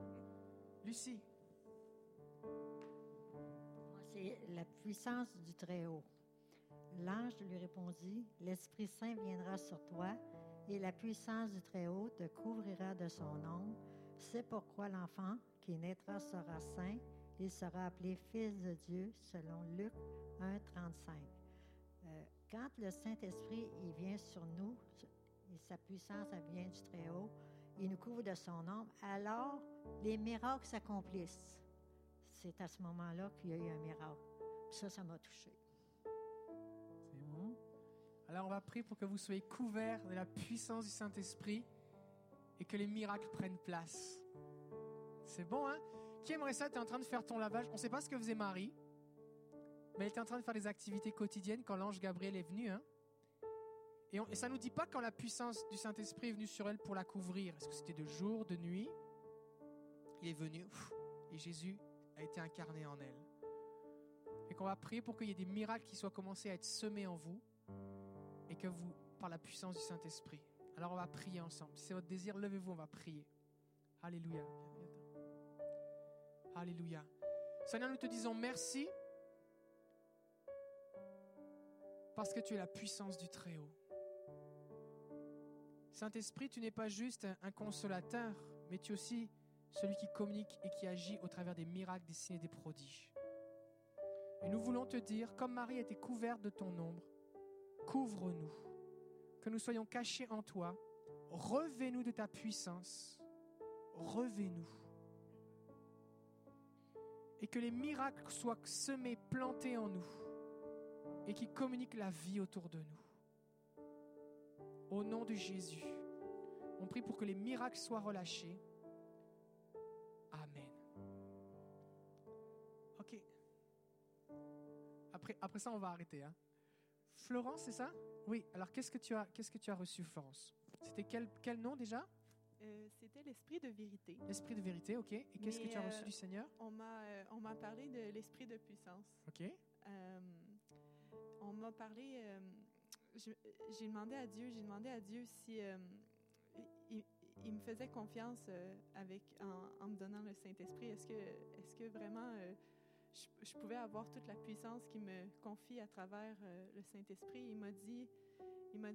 S2: Lucie.
S7: C'est la puissance du Très-Haut. L'ange lui répondit, L'Esprit Saint viendra sur toi, et la puissance du Très-Haut te couvrira de son ombre. C'est pourquoi l'enfant qui naîtra sera saint, il sera appelé Fils de Dieu, selon Luc 1, 35. Euh, quand le Saint-Esprit vient sur nous, et sa puissance vient du Très-Haut, il nous couvre de son ombre, alors les miracles s'accomplissent. C'est à ce moment-là qu'il y a eu un miracle. Ça, ça m'a touché.
S2: C'est bon. Alors on va prier pour que vous soyez couverts de la puissance du Saint-Esprit et que les miracles prennent place. C'est bon, hein? Qui aimerait ça? Tu es en train de faire ton lavage. On ne sait pas ce que faisait Marie, mais elle était en train de faire des activités quotidiennes quand l'ange Gabriel est venu. Hein? Et, et ça ne nous dit pas quand la puissance du Saint-Esprit est venue sur elle pour la couvrir. Est-ce que c'était de jour, de nuit? Il est venu et Jésus a été incarné en elle. Et qu'on va prier pour qu'il y ait des miracles qui soient commencés à être semés en vous et que vous, par la puissance du Saint-Esprit. Alors on va prier ensemble. Si c'est votre désir, levez-vous, on va prier. Alléluia. Alléluia. Seigneur, nous te disons merci parce que tu es la puissance du Très-Haut. Saint-Esprit, tu n'es pas juste un consolateur, mais tu es aussi celui qui communique et qui agit au travers des miracles, des signes et des prodiges. Et nous voulons te dire, comme Marie était couverte de ton ombre, couvre-nous, que nous soyons cachés en toi, revêt-nous de ta puissance, revêt-nous. Et que les miracles soient semés, plantés en nous, et qui communiquent la vie autour de nous. Au nom de Jésus, on prie pour que les miracles soient relâchés. Amen. Ok. Après, après ça, on va arrêter. hein. Florence, c'est ça? Oui. Alors, qu'est-ce que tu as, qu'est-ce que tu as reçu, Florence? C'était quel, quel nom déjà?
S8: Euh, C'était l'esprit de vérité.
S2: L'esprit de vérité, ok. Et qu'est-ce que tu as reçu
S8: euh,
S2: du Seigneur?
S8: On m'a euh, on m'a parlé de l'esprit de puissance.
S2: Ok.
S8: Euh, on m'a parlé. euh, j'ai demandé à Dieu, j'ai demandé à Dieu si euh, il, il me faisait confiance euh, avec en, me donnant le Saint Esprit. Est-ce que est-ce que vraiment euh, je, pouvais avoir toute la puissance qu'il me confie à travers euh, le Saint Esprit Il m'a dit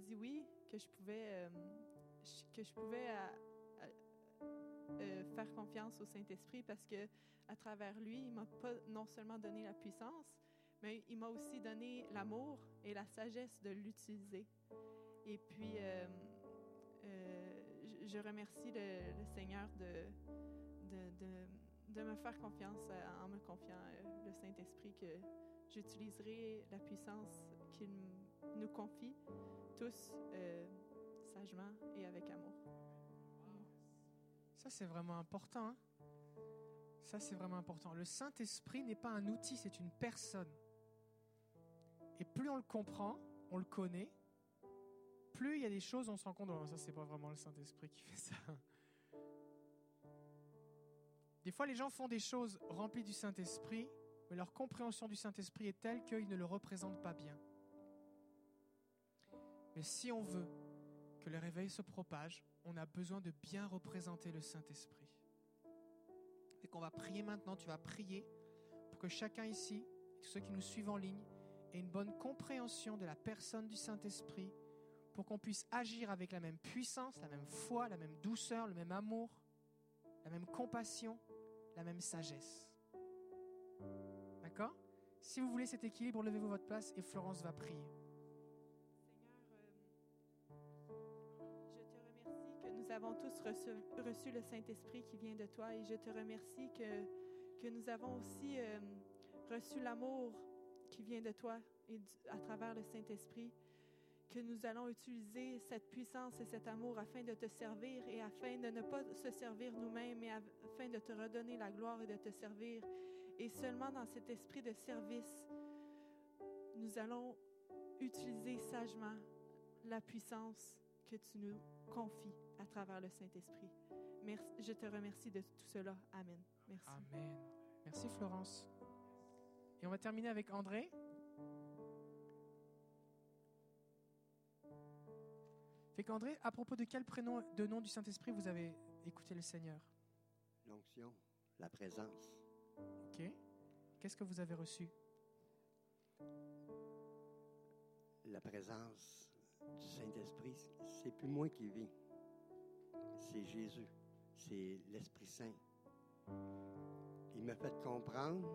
S8: dit oui que je pouvais que je pouvais faire confiance au Saint Esprit parce que à travers lui il m'a pas non seulement donné la puissance mais il m'a aussi donné l'amour et la sagesse de l'utiliser. Et puis, je, remercie le, Seigneur de, de, de- me faire confiance euh, en me confiant euh, le Saint-Esprit que j'utiliserai la puissance qu'il nous confie tous euh, sagement et avec amour.
S2: Ça, c'est vraiment important. hein. Ça, c'est vraiment important. Le Saint-Esprit n'est pas un outil, c'est une personne. Et plus on le comprend, on le connaît, plus il y a des choses, on se rend compte, oh, ça, c'est pas vraiment le Saint-Esprit qui fait ça. Des fois, les gens font des choses remplies du Saint-Esprit, mais leur compréhension du Saint-Esprit est telle qu'ils ne le représentent pas bien. Mais si on veut que le réveil se propage, on a besoin de bien représenter le Saint-Esprit. Et qu'on va prier maintenant, tu vas prier pour que chacun ici, tous ceux qui nous suivent en ligne, ait une bonne compréhension de la personne du Saint-Esprit, pour qu'on puisse agir avec la même puissance, la même foi, la même douceur, le même amour, la même compassion, la même sagesse. D'accord? Si vous voulez cet équilibre, levez-vous votre place et Florence va prier.
S8: Seigneur, euh, je te remercie que nous avons tous reçu, le Saint-Esprit qui vient de toi et je te remercie que, que nous avons aussi euh, reçu l'amour qui vient de toi et à travers le Saint-Esprit, que nous allons utiliser cette puissance et cet amour afin de te servir et afin de ne pas se servir nous-mêmes, mais af- afin de te redonner la gloire et de te servir. Et seulement dans cet esprit de service, nous allons utiliser sagement la puissance que tu nous confies à travers le Saint-Esprit. Merci, je te remercie de tout cela. Amen. Merci.
S2: Amen. Merci Florence. Et on va terminer avec André. Fait qu'André, à propos de quel prénom de nom du Saint-Esprit vous avez écouté le Seigneur?
S9: L'onction, la présence.
S2: Ok. Qu'est-ce que vous avez reçu?
S9: La présence du Saint-Esprit, c'est plus moi qui vis. C'est Jésus. C'est l'Esprit Saint. Il m'a fait comprendre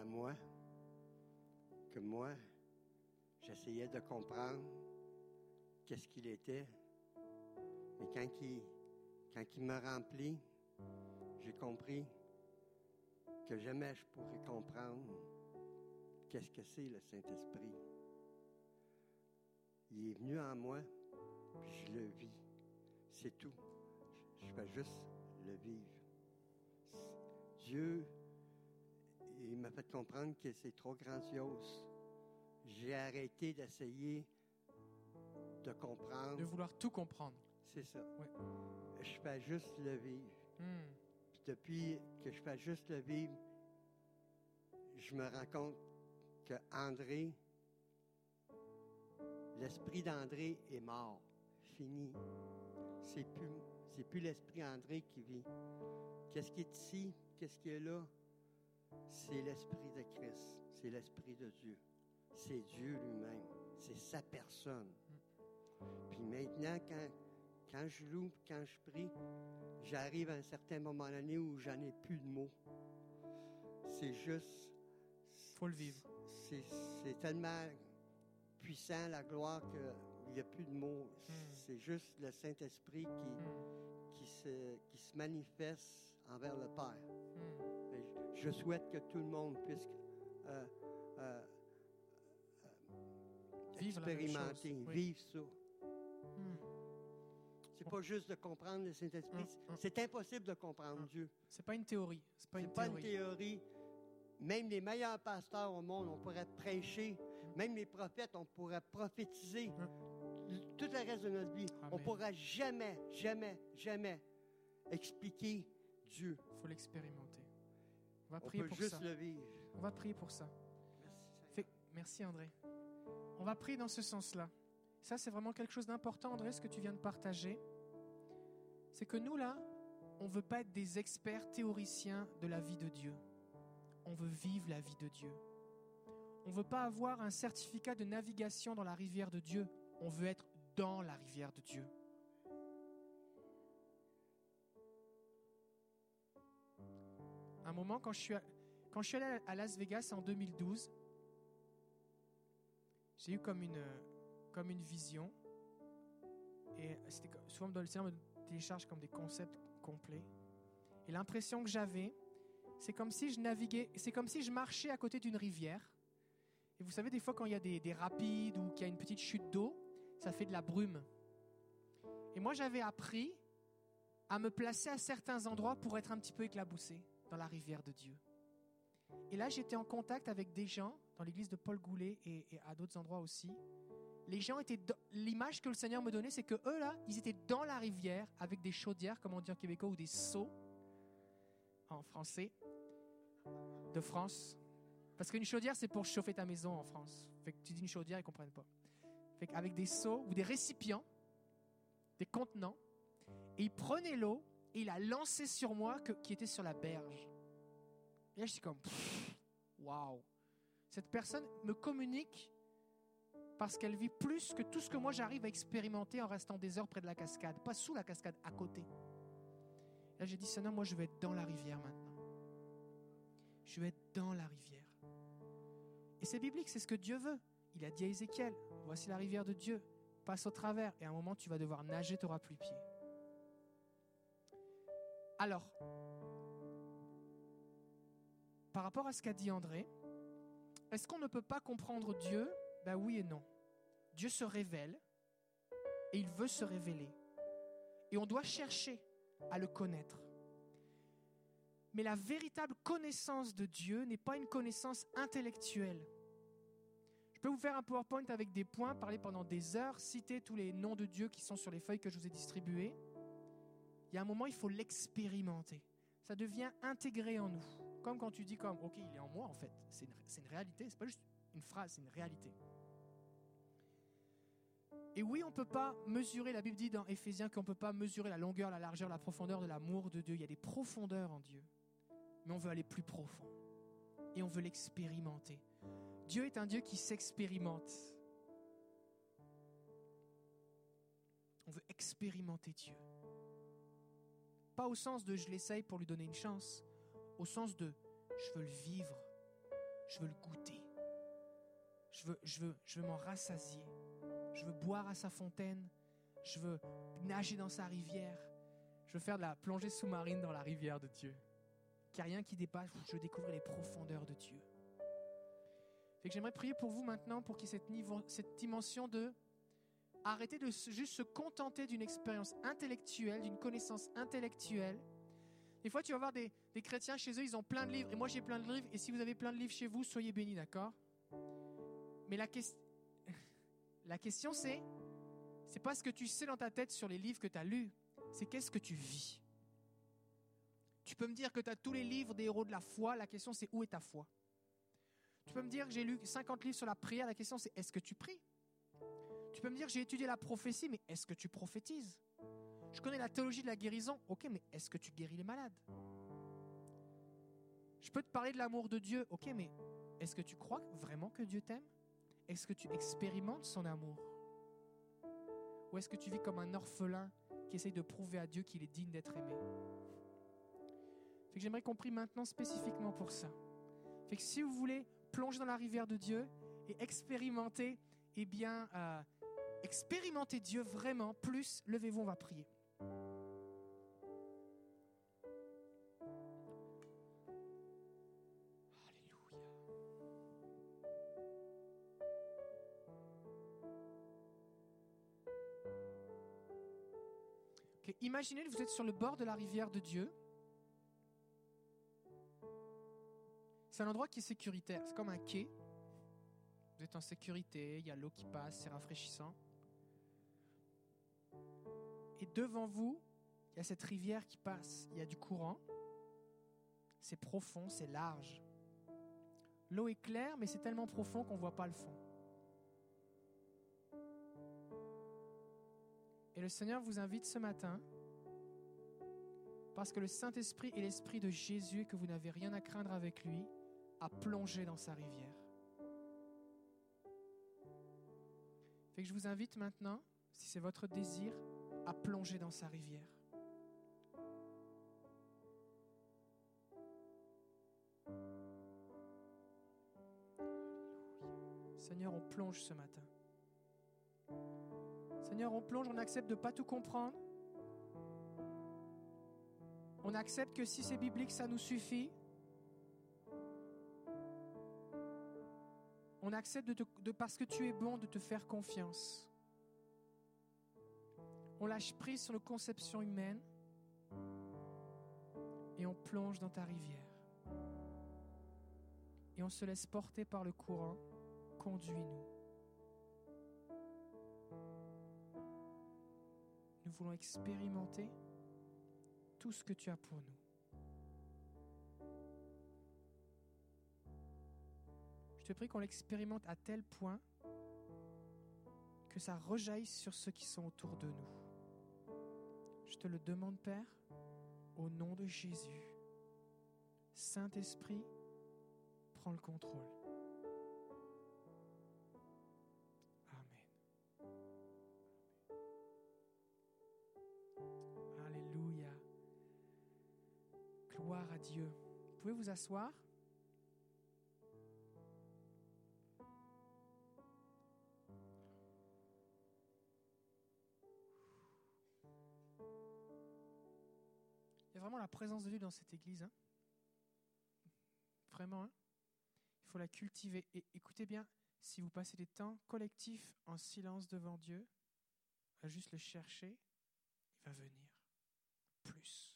S9: à moi que moi, j'essayais de comprendre qu'est-ce qu'il était. Mais quand il, quand il m'a rempli, j'ai compris que jamais je pourrais comprendre qu'est-ce que c'est le Saint-Esprit. Il est venu en moi, puis je le vis. C'est tout. Je fais juste le vivre. Dieu, il m'a fait comprendre que c'est trop grandiose. J'ai arrêté d'essayer de comprendre.
S2: De vouloir tout comprendre.
S9: C'est ça.
S2: Oui.
S9: Je fais juste le vivre.
S2: Hmm.
S9: Puis depuis que je fais juste le vivre, je me rends compte que André, l'esprit d'André est mort, fini. C'est plus, c'est plus l'esprit André qui vit. Qu'est-ce qui est ici, qu'est-ce qui est là? C'est l'esprit de Christ, c'est l'esprit de Dieu. C'est Dieu lui-même, c'est sa personne. Puis maintenant, quand, quand je loue, quand je prie, j'arrive à un certain moment donné où j'en ai plus de mots. C'est juste.
S2: Faut le vivre.
S9: C'est, tellement puissant, la gloire, qu'il n'y a plus de mots. C'est juste le Saint-Esprit qui,
S2: Hmm.
S9: qui, se, qui se manifeste envers le Père.
S2: Hmm.
S9: Je, je souhaite que tout le monde puisse euh, euh, euh, expérimenter,
S2: oui.
S9: vivre ça.
S2: Hmm.
S9: C'est pas juste de comprendre le Saint-Esprit.
S2: Hum, hum.
S9: C'est impossible de comprendre. Dieu.
S2: C'est pas une théorie. C'est pas une
S9: pas
S2: théorie.
S9: une théorie. Même les meilleurs pasteurs au monde, on pourrait prêcher. Même les prophètes, on pourrait prophétiser. Tout le reste de notre vie, on
S2: Amen.
S9: ne pourra jamais, jamais, jamais expliquer Dieu.
S2: faut l'expérimenter. On va
S9: On
S2: prier
S9: peut
S2: pour
S9: juste
S2: ça.
S9: le vivre.
S2: On va prier pour ça. Fait- merci André. On va prier dans ce sens-là. Ça, c'est vraiment quelque chose d'important, André, ce que tu viens de partager. C'est que nous, là, on ne veut pas être des experts théoriciens de la vie de Dieu. On veut vivre la vie de Dieu. On ne veut pas avoir un certificat de navigation dans la rivière de Dieu. On veut être dans la rivière de Dieu. Un moment, quand je suis, à- quand je suis allé à Las Vegas en 2012, j'ai eu comme une, comme une vision. Et c'était souvent le Seigneur me télécharge comme des concepts complets. Et l'impression que j'avais, c'est comme si je naviguais, c'est comme si je marchais à côté d'une rivière. Et vous savez, des fois, quand il y a des, des rapides ou qu'il y a une petite chute d'eau, ça fait de la brume. Et moi, j'avais appris à me placer à certains endroits pour être un petit peu éclaboussé dans la rivière de Dieu. Et là, j'étais en contact avec des gens dans l'église de Paul Goulet et, et à d'autres endroits aussi. Les gens étaient. L'image que le Seigneur me donnait, c'est que eux là, ils étaient dans la rivière avec des chaudières, comme on dit en québécois, ou des seaux en français de France. Parce qu'une chaudière, c'est pour chauffer ta maison en France. Fait que tu dis une chaudière, ils comprennent pas. Fait qu'avec des seaux ou des récipients, des contenants, et il prenait l'eau et il a lancé sur moi qui était sur la berge. Et là, je suis comme, waouh. Cette personne me communique parce qu'elle vit plus que tout ce que moi j'arrive à expérimenter en restant des heures près de la cascade, pas sous la cascade, à côté. Là, j'ai dit, Seigneur, moi, je vais être dans la rivière maintenant. Je vais être dans la rivière. Et c'est biblique, c'est ce que Dieu veut. Il a dit à Ézéchiel, voici la rivière de Dieu, passe au travers, et à un moment, tu vas devoir nager, tu n'auras plus pied. Alors, par rapport à ce qu'a dit André, est-ce qu'on ne peut pas comprendre Dieu Ben oui et non. Dieu se révèle et il veut se révéler. Et on doit chercher à le connaître. Mais la véritable connaissance de Dieu n'est pas une connaissance intellectuelle. Je peux vous faire un PowerPoint avec des points, parler pendant des heures, citer tous les noms de Dieu qui sont sur les feuilles que je vous ai distribuées. Il y a un moment, il faut l'expérimenter. Ça devient intégré en nous. Comme quand tu dis comme, ok, il est en moi en fait. C'est une, une réalité, c'est pas juste une phrase, c'est une réalité. Et oui, on ne peut pas mesurer, la Bible dit dans Éphésiens qu'on ne peut pas mesurer la longueur, la largeur, la profondeur de l'amour de Dieu. Il y a des profondeurs en Dieu. Mais on veut aller plus profond. Et on veut l'expérimenter. Dieu est un Dieu qui s'expérimente. On veut expérimenter Dieu. Pas au sens de je l'essaye pour lui donner une chance, au sens de je veux le vivre, je veux le goûter, je veux, je veux, je veux m'en rassasier, je veux boire à sa fontaine, je veux nager dans sa rivière, je veux faire de la plongée sous-marine dans la rivière de Dieu. A rien qui dépasse, je veux découvrir les profondeurs de Dieu. Fait que j'aimerais prier pour vous maintenant pour qu'il y ait cette, dimension de arrêter de juste se contenter d'une expérience intellectuelle, d'une connaissance intellectuelle. Des fois, tu vas voir des, chrétiens chez eux, ils ont plein de livres, et moi j'ai plein de livres, et si vous avez plein de livres chez vous, soyez bénis, d'accord? Mais la, que la question c'est, c'est pas ce que tu sais dans ta tête sur les livres que tu as lus, c'est qu'est-ce que tu vis? Tu peux me dire que tu as tous les livres des héros de la foi, la question c'est où est ta foi? Tu peux me dire que j'ai lu 50 livres sur la prière, la question c'est est-ce que tu pries? Tu peux me dire, j'ai étudié la prophétie, mais est-ce que tu prophétises? Je connais la théologie de la guérison, ok, mais est-ce que tu guéris les malades? Je peux te parler de l'amour de Dieu, ok, mais est-ce que tu crois vraiment que Dieu t'aime? Est-ce que tu expérimentes son amour? Ou est-ce que tu vis comme un orphelin qui essaye de prouver à Dieu qu'il est digne d'être aimé? J'aimerais qu'on prie maintenant spécifiquement pour ça. Fait que si vous voulez plonger dans la rivière de Dieu et expérimenter, eh bien, euh, expérimentez Dieu vraiment, plus levez-vous, on va prier. Imaginez vous êtes sur le bord de la rivière de Dieu. C'est un endroit qui est sécuritaire, c'est comme un quai. Vous êtes en sécurité, il y a l'eau qui passe, c'est rafraîchissant. Et devant vous, il y a cette rivière qui passe, il y a du courant. C'est profond, c'est large. L'eau est claire, mais c'est tellement profond qu'on ne voit pas le fond. Et le Seigneur vous invite ce matin, parce que le Saint-Esprit est l'Esprit de Jésus que vous n'avez rien à craindre avec lui, à plonger dans sa rivière. Fait que je vous invite maintenant, si c'est votre désir, à plonger dans sa rivière. Seigneur, on plonge ce matin. Seigneur, on plonge, on accepte de ne pas tout comprendre. On accepte que si c'est biblique, ça nous suffit. On accepte de, parce que tu es bon de te faire confiance. On lâche prise sur nos conceptions humaines et on plonge dans ta rivière. Et on se laisse porter par le courant. Conduis-nous. Nous voulons expérimenter tout ce que tu as pour nous. Je te prie qu'on l'expérimente à tel point que ça rejaillisse sur ceux qui sont autour de nous. Je te le demande, Père, au nom de Jésus. Saint-Esprit, prends le contrôle. À Dieu. Vous pouvez vous asseoir vraiment la présence de Dieu dans cette église. Hein. Vraiment, hein. il faut la cultiver. Et écoutez bien, si vous passez des temps collectifs en silence devant Dieu, à juste le chercher, il va venir. Plus.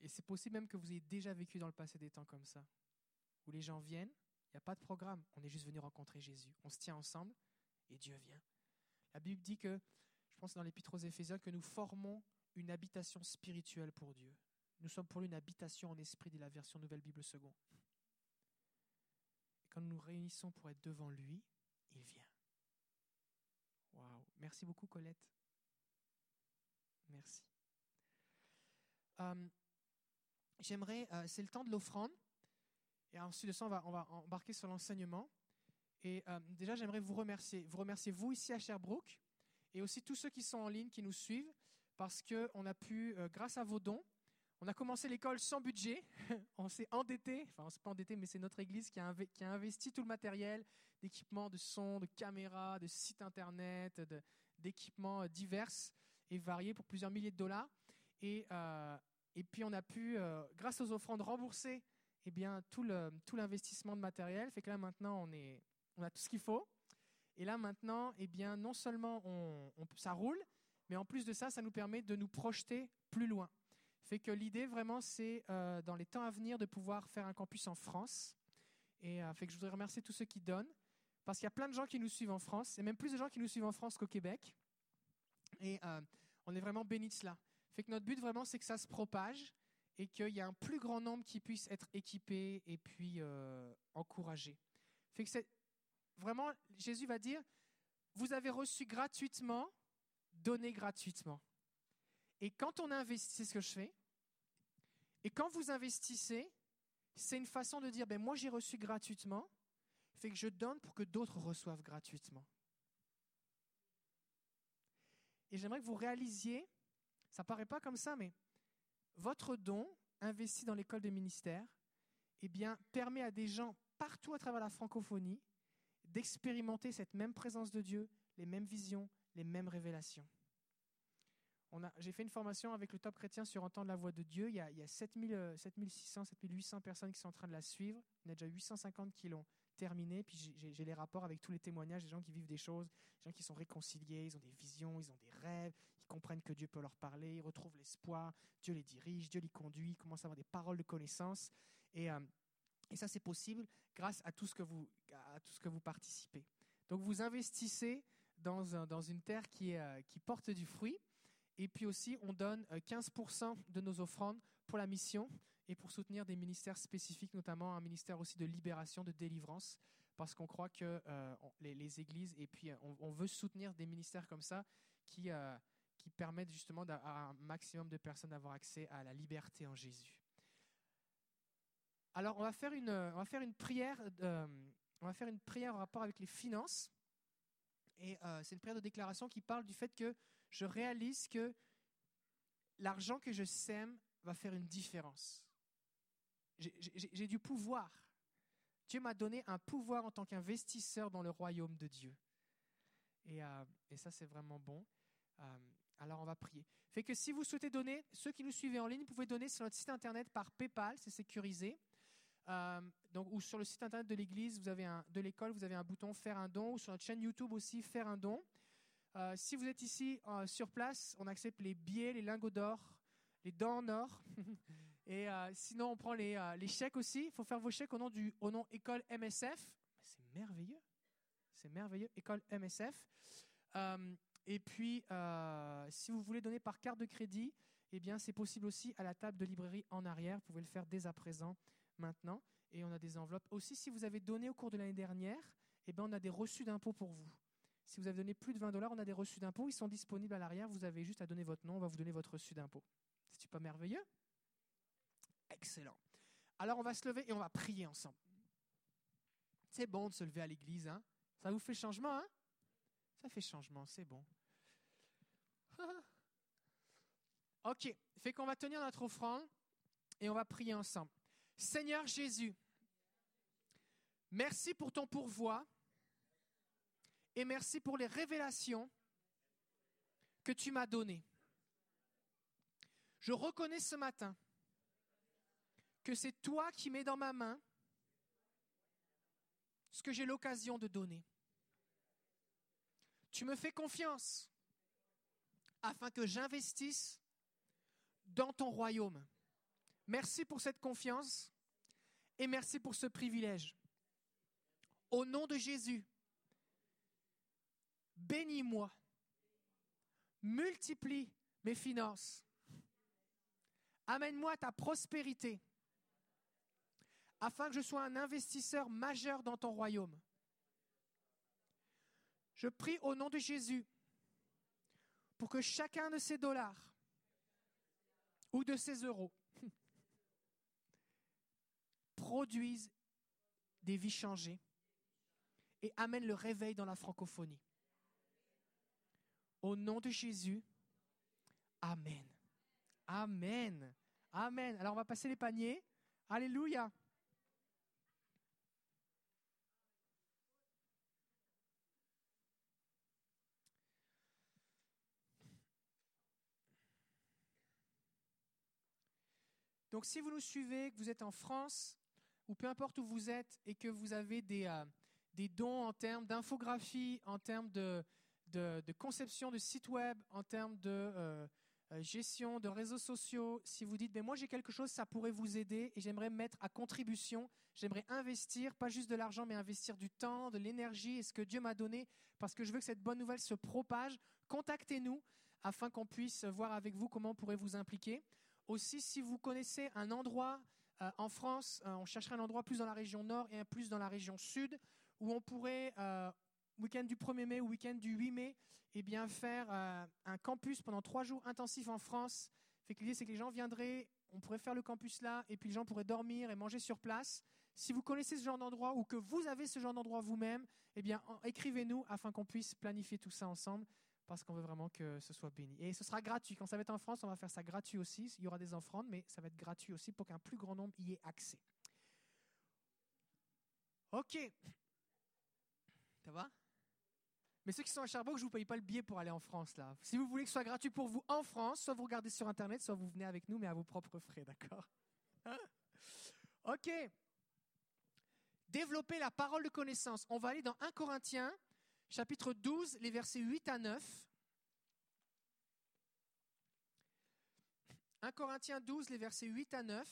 S2: Et c'est possible même que vous ayez déjà vécu dans le passé des temps comme ça, où les gens viennent, il n'y a pas de programme, on est juste venu rencontrer Jésus. On se tient ensemble et Dieu vient. La Bible dit que, je pense dans l'Épître aux Éphésiens, que nous formons une habitation spirituelle pour Dieu. Nous sommes pour lui une habitation en esprit, dit la version Nouvelle Bible seconde. quand nous nous réunissons pour être devant lui, il vient. Waouh. Merci beaucoup, Colette. Merci. Euh, J'aimerais, euh, c'est le temps de l'offrande. Et ensuite de ça, on va, embarquer sur l'enseignement. Et euh, déjà, j'aimerais vous remercier. Vous remercier, vous ici à Sherbrooke, et aussi tous ceux qui sont en ligne, qui nous suivent, parce qu'on a pu, euh, grâce à vos dons, on a commencé l'école sans budget. on s'est endetté, enfin, on s'est pas endetté, mais c'est notre église qui a, investi tout le matériel d'équipements de son, de caméras, de sites internet, d'équipements divers et variés pour plusieurs milliers de dollars. Et, et puis, on a pu, grâce aux offrandes, rembourser eh bien, tout l'investissement tout de matériel. Fait que là, maintenant, on, est, on a tout ce qu'il faut. Et là, maintenant, eh bien, non seulement ça roule, mais en plus de ça, ça nous permet de nous projeter plus loin. Fait que l'idée, vraiment, c'est euh, dans les temps à venir de pouvoir faire un campus en France. Et euh, fait que je voudrais remercier tous ceux qui donnent, parce qu'il y a plein de gens qui nous suivent en France, et même plus de gens qui nous suivent en France qu'au Québec. Et euh, on est vraiment bénis de cela. Fait que notre but, vraiment, c'est que ça se propage et qu'il y ait un plus grand nombre qui puissent être équipés et puis euh, encouragés. Fait que c'est vraiment Jésus va dire vous avez reçu gratuitement, donnez gratuitement. Et quand on investit, c'est ce que je fais. Et quand vous investissez, c'est une façon de dire ben moi j'ai reçu gratuitement, fait que je donne pour que d'autres reçoivent gratuitement. Et j'aimerais que vous réalisiez, ça paraît pas comme ça, mais votre don investi dans l'école de ministère eh bien, permet à des gens partout à travers la francophonie d'expérimenter cette même présence de Dieu, les mêmes visions, les mêmes révélations. J'ai fait une formation avec le top chrétien sur entendre la voix de Dieu. Il y a, il y a 7600, 7800 personnes qui sont en train de la suivre. Il y en a déjà 850 qui l'ont terminé. Puis j'ai les rapports avec tous les témoignages des gens qui vivent des choses, des gens qui sont réconciliés, ils ont des visions, ils ont des rêves, ils comprennent que Dieu peut leur parler, ils retrouvent l'espoir, Dieu les dirige, Dieu les conduit, ils commencent à avoir des paroles de connaissance. Et, euh, et ça, c'est possible grâce à tout, ce que vous, à tout ce que vous participez. Donc vous investissez dans, un, dans une terre qui, euh, qui porte du fruit. Et puis aussi, on donne 15% euh, de nos offrandes pour la mission et pour soutenir des ministères spécifiques, notamment un ministère aussi de libération, de délivrance, parce qu'on croit que euh, les, églises, et puis on, veut soutenir des ministères comme ça qui, qui permettent justement à un maximum de personnes d'avoir accès à la liberté en Jésus. Alors, on va faire une, on va faire une prière. on va faire une prière en rapport avec les finances. Et c'est une prière de déclaration qui parle du fait que je réalise que l'argent que je sème va faire une différence. J'ai du pouvoir. Dieu m'a donné un pouvoir en tant qu'investisseur dans le royaume de Dieu. Et, euh, ça, c'est vraiment bon. Euh, alors, on va prier. Fait que si vous souhaitez donner, ceux qui nous suivent en ligne, vous pouvez donner sur notre site internet par PayPal, c'est sécurisé. Euh, donc, ou sur le site internet de l'église, vous avez un, de l'école, vous avez un bouton faire un don, ou sur notre chaîne YouTube aussi, faire un don. si vous êtes ici sur place, on accepte les billets, les lingots d'or, les dents en or. Et euh, sinon, on prend les, euh, les chèques aussi. Il faut faire vos chèques au nom, du, au nom École MSF. C'est merveilleux. C'est merveilleux. École MSF. Euh, et puis, si vous voulez donner par carte de crédit, eh bien, c'est possible aussi à la table de librairie en arrière. Vous pouvez le faire dès à présent, maintenant. Et on a des enveloppes. Aussi, si vous avez donné au cours de l'année dernière, eh bien, on a des reçus d'impôts pour vous. Si vous avez donné plus de 20 dollars, on a des reçus d'impôts. Ils sont disponibles à l'arrière. Vous avez juste à donner votre nom. On va vous donner votre reçu d'impôt. C'est pas merveilleux? Excellent. Alors on va se lever et on va prier ensemble. C'est bon de se lever à l'église, hein? Ça vous fait changement, hein? Ça fait changement, c'est bon. ok, fait qu'on va tenir notre offrande et on va prier ensemble. Seigneur Jésus, merci pour ton pourvoi et merci pour les révélations que tu m'as données. Je reconnais ce matin que c'est toi qui mets dans ma main ce que j'ai l'occasion de donner. Tu me fais confiance afin que j'investisse dans ton royaume. Merci pour cette confiance et merci pour ce privilège. Au nom de Jésus, bénis-moi, multiplie mes finances, amène-moi ta prospérité afin que je sois un investisseur majeur dans ton royaume. Je prie au nom de Jésus pour que chacun de ces dollars ou de ces euros produise des vies changées et amène le réveil dans la francophonie. Au nom de Jésus, Amen. Amen. Amen. Alors on va passer les paniers. Alléluia. Donc si vous nous suivez, que vous êtes en France, ou peu importe où vous êtes, et que vous avez des, euh, des dons en termes d'infographie, en termes de, de, conception de site web, en termes de euh, euh, gestion de réseaux sociaux, si vous dites, ben moi j'ai quelque chose, ça pourrait vous aider, et j'aimerais mettre à contribution, j'aimerais investir, pas juste de l'argent, mais investir du temps, de l'énergie, et ce que Dieu m'a donné, parce que je veux que cette bonne nouvelle se propage, contactez-nous afin qu'on puisse voir avec vous comment on pourrait vous impliquer. Aussi, si vous connaissez un endroit euh, en France, euh, on chercherait un endroit plus dans la région nord et un plus dans la région sud, où on pourrait, euh, week-end du 1er mai ou week-end du 8 mai, eh bien, faire un campus pendant trois jours intensifs en France. Fait que l'idée, c'est que les gens viendraient, on pourrait faire le campus là, et puis les gens pourraient dormir et manger sur place. Si vous connaissez ce genre d'endroit ou que vous avez ce genre d'endroit vous-même, eh bien, écrivez-nous afin qu'on puisse planifier tout ça ensemble parce qu'on veut vraiment que ce soit béni. Et ce sera gratuit. Quand ça va être en France, on va faire ça gratuit aussi. Il y aura des offrandes, mais ça va être gratuit aussi pour qu'un plus grand nombre y ait accès. Ok. Ça va? Mais ceux qui sont à Sherbrooke, je ne vous paye pas le billet pour aller en France. là. Si vous voulez que ce soit gratuit pour vous en France, soit vous regardez sur Internet, soit vous venez avec nous, mais à vos propres frais, d'accord? Ok. Développer la parole de connaissance. On va aller dans 1 Corinthiens chapitre 12, les versets 8 à 9. 1 Corinthiens 12, les versets 8 à 9.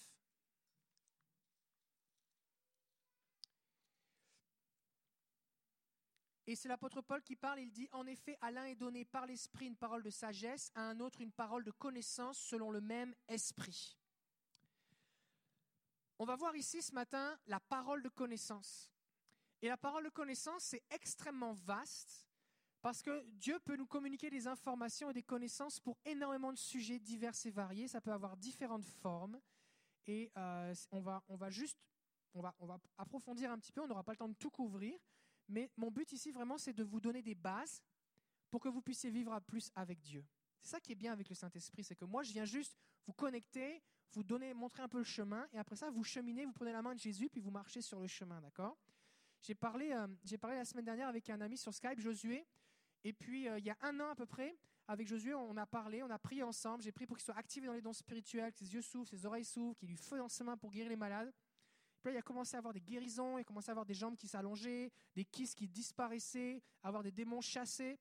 S2: Et c'est l'apôtre Paul qui parle, il dit, En effet, à l'un est donné par l'Esprit une parole de sagesse, à un autre une parole de connaissance selon le même Esprit. On va voir ici ce matin la parole de connaissance. Et la parole de connaissance, c'est extrêmement vaste parce que Dieu peut nous communiquer des informations et des connaissances pour énormément de sujets divers et variés. Ça peut avoir différentes formes. Et euh, on, va, on va juste, on va, on va approfondir un petit peu. On n'aura pas le temps de tout couvrir. Mais mon but ici, vraiment, c'est de vous donner des bases pour que vous puissiez vivre à plus avec Dieu. C'est ça qui est bien avec le Saint-Esprit, c'est que moi, je viens juste vous connecter, vous donner, montrer un peu le chemin, et après ça, vous cheminez, vous prenez la main de Jésus, puis vous marchez sur le chemin, d'accord? J'ai parlé, euh, parlé la semaine dernière avec un ami sur Skype, Josué. Et puis, euh, il y a un an à peu près, avec Josué, on a parlé, on a prié ensemble. J'ai prié pour qu'il soit activé dans les dons spirituels, que ses yeux s'ouvrent, ses oreilles s'ouvrent, qu'il lui feu dans ses mains pour guérir les malades. Puis là, il a commencé à avoir des guérisons, il a commencé à avoir des jambes qui s'allongeaient, des kisses qui disparaissaient, avoir des démons chassés,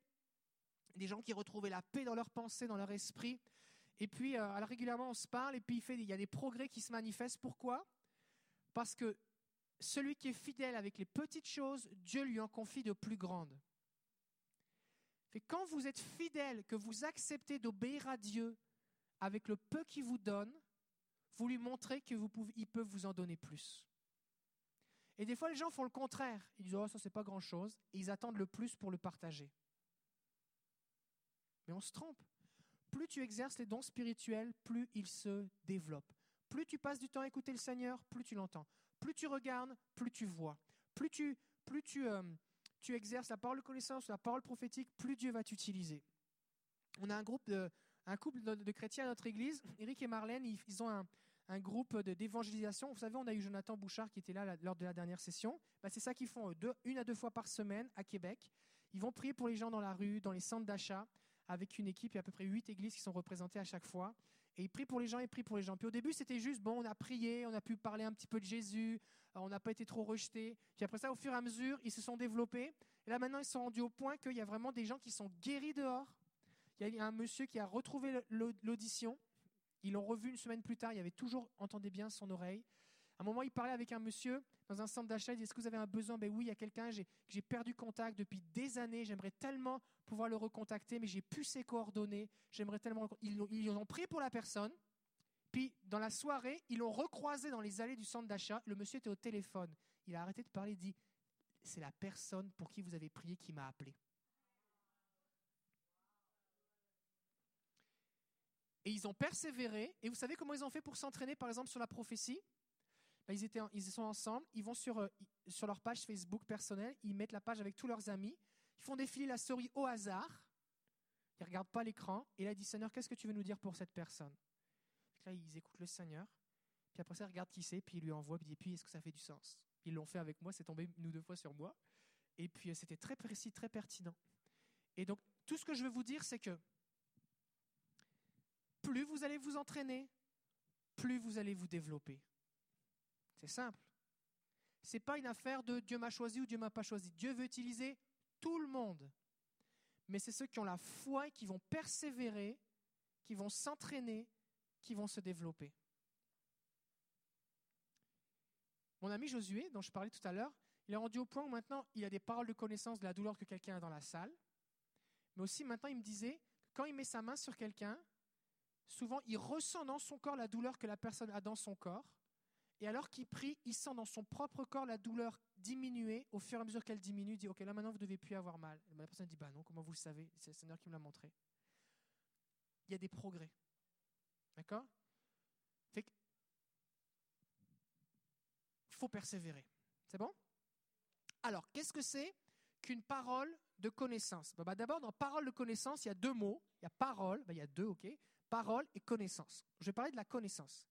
S2: des gens qui retrouvaient la paix dans leurs pensées, dans leur esprit. Et puis, euh, alors régulièrement, on se parle, et puis il, fait, il y a des progrès qui se manifestent. Pourquoi? Parce que celui qui est fidèle avec les petites choses, Dieu lui en confie de plus grandes. quand vous êtes fidèle, que vous acceptez d'obéir à Dieu avec le peu qu'il vous donne, vous lui montrez qu'il peut vous en donner plus. Et des fois, les gens font le contraire. Ils disent, oh, ça, c'est pas grand chose. Et ils attendent le plus pour le partager. Mais on se trompe. Plus tu exerces les dons spirituels, plus ils se développent. Plus tu passes du temps à écouter le Seigneur, plus tu l'entends. Plus tu regardes, plus tu vois. Plus tu, plus tu, euh, tu exerces la parole de connaissance, la parole prophétique, plus Dieu va t'utiliser. On a un groupe de, un couple de, chrétiens à notre église, Eric et Marlène, ils, ont un, un groupe d'évangélisation. Vous savez, on a eu Jonathan Bouchard qui était là lors de la dernière session. Bah, c'est ça qu'ils font une à deux fois par semaine à Québec. Ils vont prier pour les gens dans la rue, dans les centres d'achat, avec une équipe. Il y a à peu près huit églises qui sont représentées à chaque fois. Et il prie pour les gens, il prie pour les gens. Puis au début, c'était juste, bon, on a prié, on a pu parler un petit peu de Jésus, euh, on n'a pas été trop rejetés. Puis après ça, au fur et à mesure, ils se sont développés. Et là, maintenant, ils sont rendus au point qu'il y a vraiment des gens qui sont guéris dehors. Il y a un monsieur qui a retrouvé l'audition. Ils l'ont revu une semaine plus tard. Il avait toujours, entendu bien, son oreille. À un moment, il parlait avec un monsieur dans un centre d'achat. Il dit Est-ce que vous avez un besoin? Ben oui, il y a quelqu'un. J'ai perdu contact depuis des années. J'aimerais tellement pouvoir le recontacter, mais j'ai plus ses coordonnées. J'aimerais tellement. Ils, ils ont pris pour la personne. Puis, dans la soirée, ils l'ont recroisé dans les allées du centre d'achat. Le monsieur était au téléphone. Il a arrêté de parler, il dit C'est la personne pour qui vous avez prié qui m'a appelé. Et ils ont persévéré. Et vous savez comment ils ont fait pour s'entraîner, par exemple, sur la prophétie? Ils, étaient, ils sont ensemble, ils vont sur, euh, sur leur page Facebook personnelle, ils mettent la page avec tous leurs amis, ils font défiler la souris au hasard, ils ne regardent pas l'écran, et là ils disent Seigneur, qu'est-ce que tu veux nous dire pour cette personne? Là, ils écoutent le Seigneur, puis après ça, ils regardent qui c'est, puis ils lui envoient, puis ils disent Puis est-ce que ça fait du sens? Ils l'ont fait avec moi, c'est tombé ou deux fois sur moi, et puis euh, c'était très précis, très pertinent. Et donc, tout ce que je veux vous dire, c'est que plus vous allez vous entraîner, plus vous allez vous développer. C'est simple. Ce n'est pas une affaire de Dieu m'a choisi ou Dieu m'a pas choisi. Dieu veut utiliser tout le monde. Mais c'est ceux qui ont la foi et qui vont persévérer, qui vont s'entraîner, qui vont se développer. Mon ami Josué, dont je parlais tout à l'heure, il est rendu au point où maintenant il a des paroles de connaissance de la douleur que quelqu'un a dans la salle. Mais aussi maintenant il me disait, quand il met sa main sur quelqu'un, souvent il ressent dans son corps la douleur que la personne a dans son corps. Et alors qu'il prie, il sent dans son propre corps la douleur diminuer. Au fur et à mesure qu'elle diminue, il dit Ok, là maintenant vous ne devez plus avoir mal. la personne dit Bah non, comment vous le savez? C'est le Seigneur qui me l'a montré. Il y a des progrès. D'accord? Fait il faut persévérer. C'est bon? Alors, qu'est-ce que c'est qu'une parole de connaissance? Bah, D'abord, dans parole de connaissance, il y a deux mots. Il y a parole, bah, il y a deux, ok? Parole et connaissance. Je vais parler de la connaissance.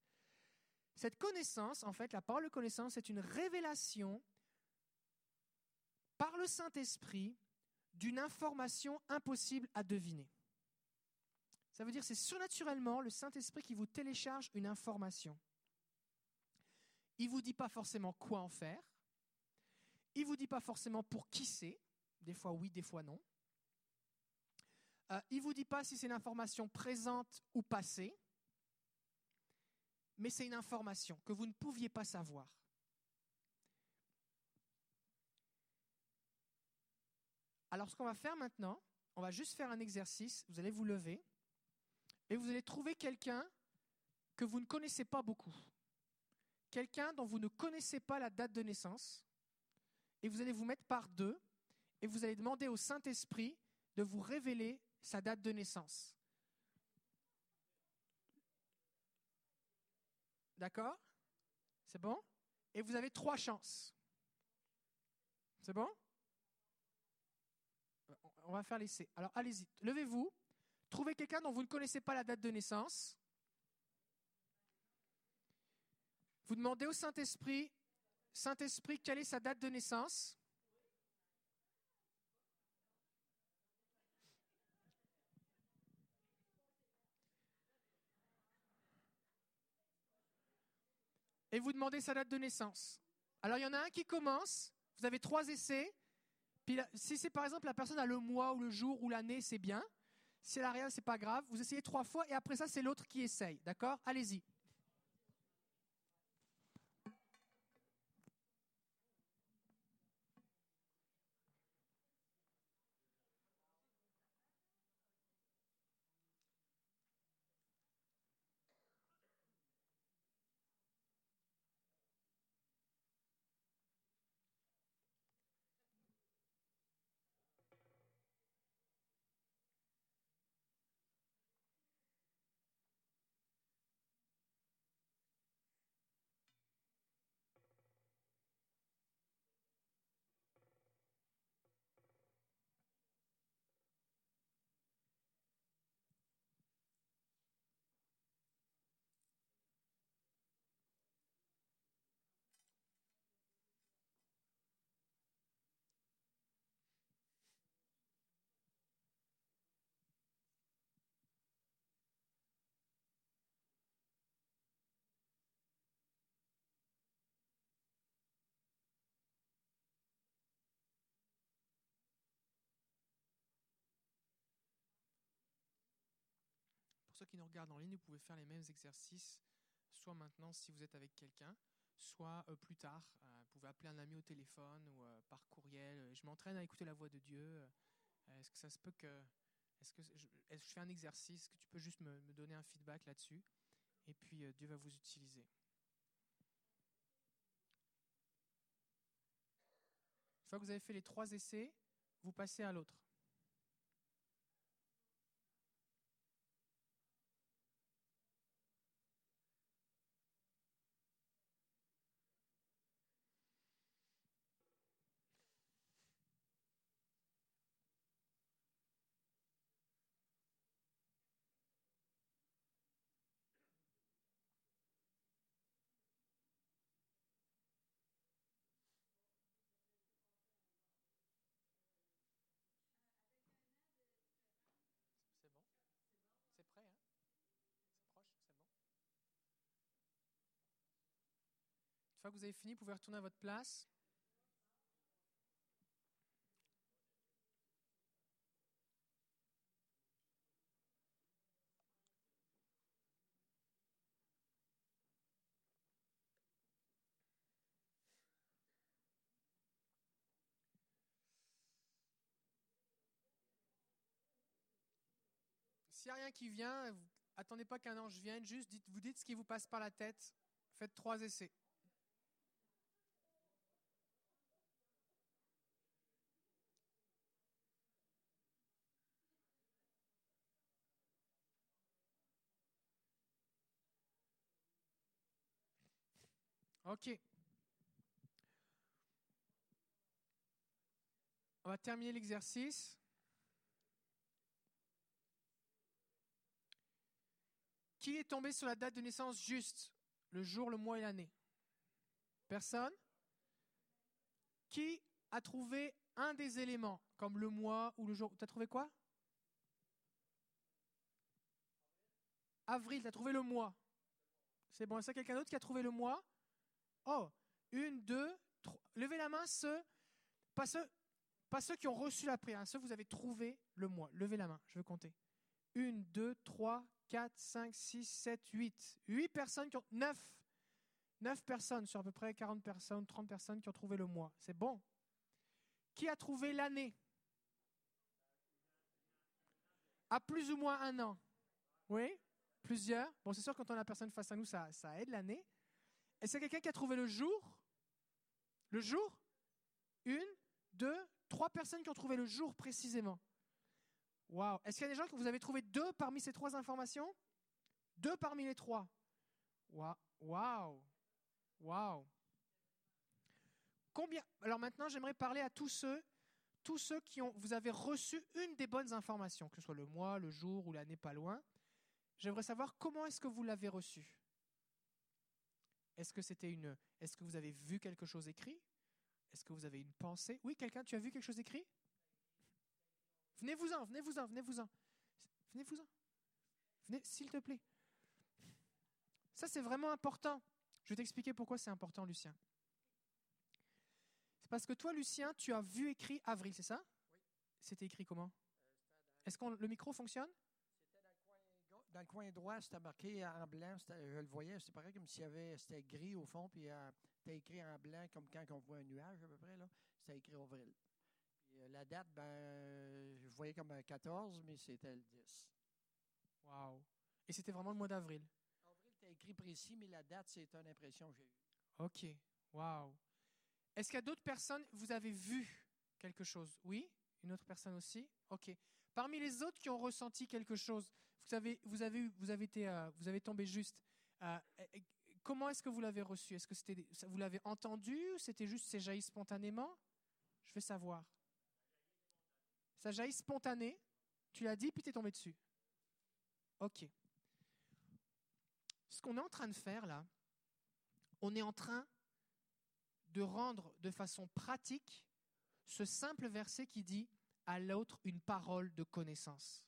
S2: Cette connaissance, en fait, la parole de connaissance, c'est une révélation par le Saint-Esprit d'une information impossible à deviner. Ça veut dire c'est surnaturellement le Saint-Esprit qui vous télécharge une information. Il ne vous dit pas forcément quoi en faire. Il ne vous dit pas forcément pour qui c'est. Des fois oui, des fois non. Euh, il ne vous dit pas si c'est une information présente ou passée mais c'est une information que vous ne pouviez pas savoir. Alors ce qu'on va faire maintenant, on va juste faire un exercice, vous allez vous lever et vous allez trouver quelqu'un que vous ne connaissez pas beaucoup. Quelqu'un dont vous ne connaissez pas la date de naissance et vous allez vous mettre par deux et vous allez demander au Saint-Esprit de vous révéler sa date de naissance. D'accord? C'est bon? Et vous avez trois chances. C'est bon? On va faire l'essai. Alors allez-y, levez-vous. Trouvez quelqu'un dont vous ne connaissez pas la date de naissance. Vous demandez au Saint-Esprit, Saint-Esprit, quelle est sa date de naissance? Et vous demandez sa date de naissance. Alors il y en a un qui commence, vous avez trois essais, puis si c'est par exemple la personne a le mois ou le jour ou l'année, c'est bien. Si elle n'a rien, c'est pas grave. Vous essayez trois fois et après ça, c'est l'autre qui essaye. D'accord? Allez-y. Qui nous regardent en ligne, vous pouvez faire les mêmes exercices, soit maintenant si vous êtes avec quelqu'un, soit euh, plus tard. Euh, vous pouvez appeler un ami au téléphone ou euh, par courriel. Je m'entraîne à écouter la voix de Dieu. Est-ce que ça se peut que... Est-ce que je, fais un exercice que tu peux juste me, donner un feedback là-dessus Et puis Dieu va vous utiliser. Une fois que vous avez fait les trois essais, vous passez à l'autre. C'est bon C'est prêt, hein C'est proche, c'est bon Une fois que vous avez fini, vous pouvez retourner à votre place. S'il n'y a rien qui vient, attendez pas qu'un ange vienne, juste vous dites ce qui vous passe par la tête. Faites trois essais. Ok. On va terminer l'exercice. Qui est tombé sur la date de naissance juste? Le jour, le mois et l'année Personne? Qui a trouvé un des éléments, comme le mois ou le jour? Tu as trouvé quoi? Avril, tu as trouvé le mois. C'est bon, est-ce qu'il y a quelqu'un d'autre qui a trouvé le mois? Oh, une, deux, trois. Levez la main, ceux, pas ceux, pas ceux qui ont reçu la prière, hein, ceux vous avez trouvé le mois. Levez la main, je veux compter. Une, deux, trois, 4, 5, 6, 7, 8. 8 personnes qui ont. 9. 9 personnes sur à peu près 40 personnes, 30 personnes qui ont trouvé le mois. C'est bon. Qui a trouvé l'année? À plus ou moins un an. Oui? Plusieurs? Bon, c'est sûr, quand on a personne face à nous, ça, ça aide l'année. Est-ce a quelqu'un qui a trouvé le jour? Le jour? Une, deux, trois personnes qui ont trouvé le jour précisément. Waouh. Est-ce qu'il y a des gens que vous avez trouvé deux parmi ces trois informations? Deux parmi les trois. Waouh. Waouh. Waouh. Combien Alors maintenant, j'aimerais parler à tous ceux, tous ceux qui ont, vous avez reçu une des bonnes informations, que ce soit le mois, le jour ou l'année pas loin. J'aimerais savoir comment est-ce que vous l'avez reçu? Est-ce que c'était une, est-ce que vous avez vu quelque chose écrit? Est-ce que vous avez une pensée? Oui, quelqu'un, tu as vu quelque chose écrit? Venez-vous-en, venez-vous-en, venez-vous-en. Venez-vous-en. Venez, s'il te plaît. Ça, c'est vraiment important. Je vais t'expliquer pourquoi c'est important, Lucien. C'est parce que toi, Lucien, tu as vu écrit avril, c'est ça? Oui. C'était écrit comment? Est-ce que le micro fonctionne?
S5: Dans le coin droit, c'était marqué en blanc. c'était- Je le voyais, c'est pareil comme s'il y avait, c'était gris au fond, puis euh, c'était écrit en blanc, comme quand on voit un nuage à peu près. C'était écrit avril. Puis, euh, la date, ben, je voyais comme un 14, mais c'était le 10.
S2: Waouh. Et c'était vraiment le mois d'avril?
S5: Avril était écrit précis, mais la date, c'est une impression que j'ai eue.
S2: Ok. Waouh. Est-ce qu'il y a d'autres personnes Vous avez vu quelque chose? Oui? Une autre personne aussi? Ok. Parmi les autres qui ont ressenti quelque chose, vous avez, vous avez, vous avez, été, euh, vous avez tombé juste. euh, comment est-ce que vous l'avez reçu? Est-ce que c'était, vous l'avez entendu C'était juste, c'est jailli spontanément? Je veux savoir. Ça jaillit spontané. Tu l'as dit, puis tu es tombé dessus. Ok. Ce qu'on est en train de faire là, on est en train de rendre de façon pratique ce simple verset qui dit à l'autre une parole de connaissance.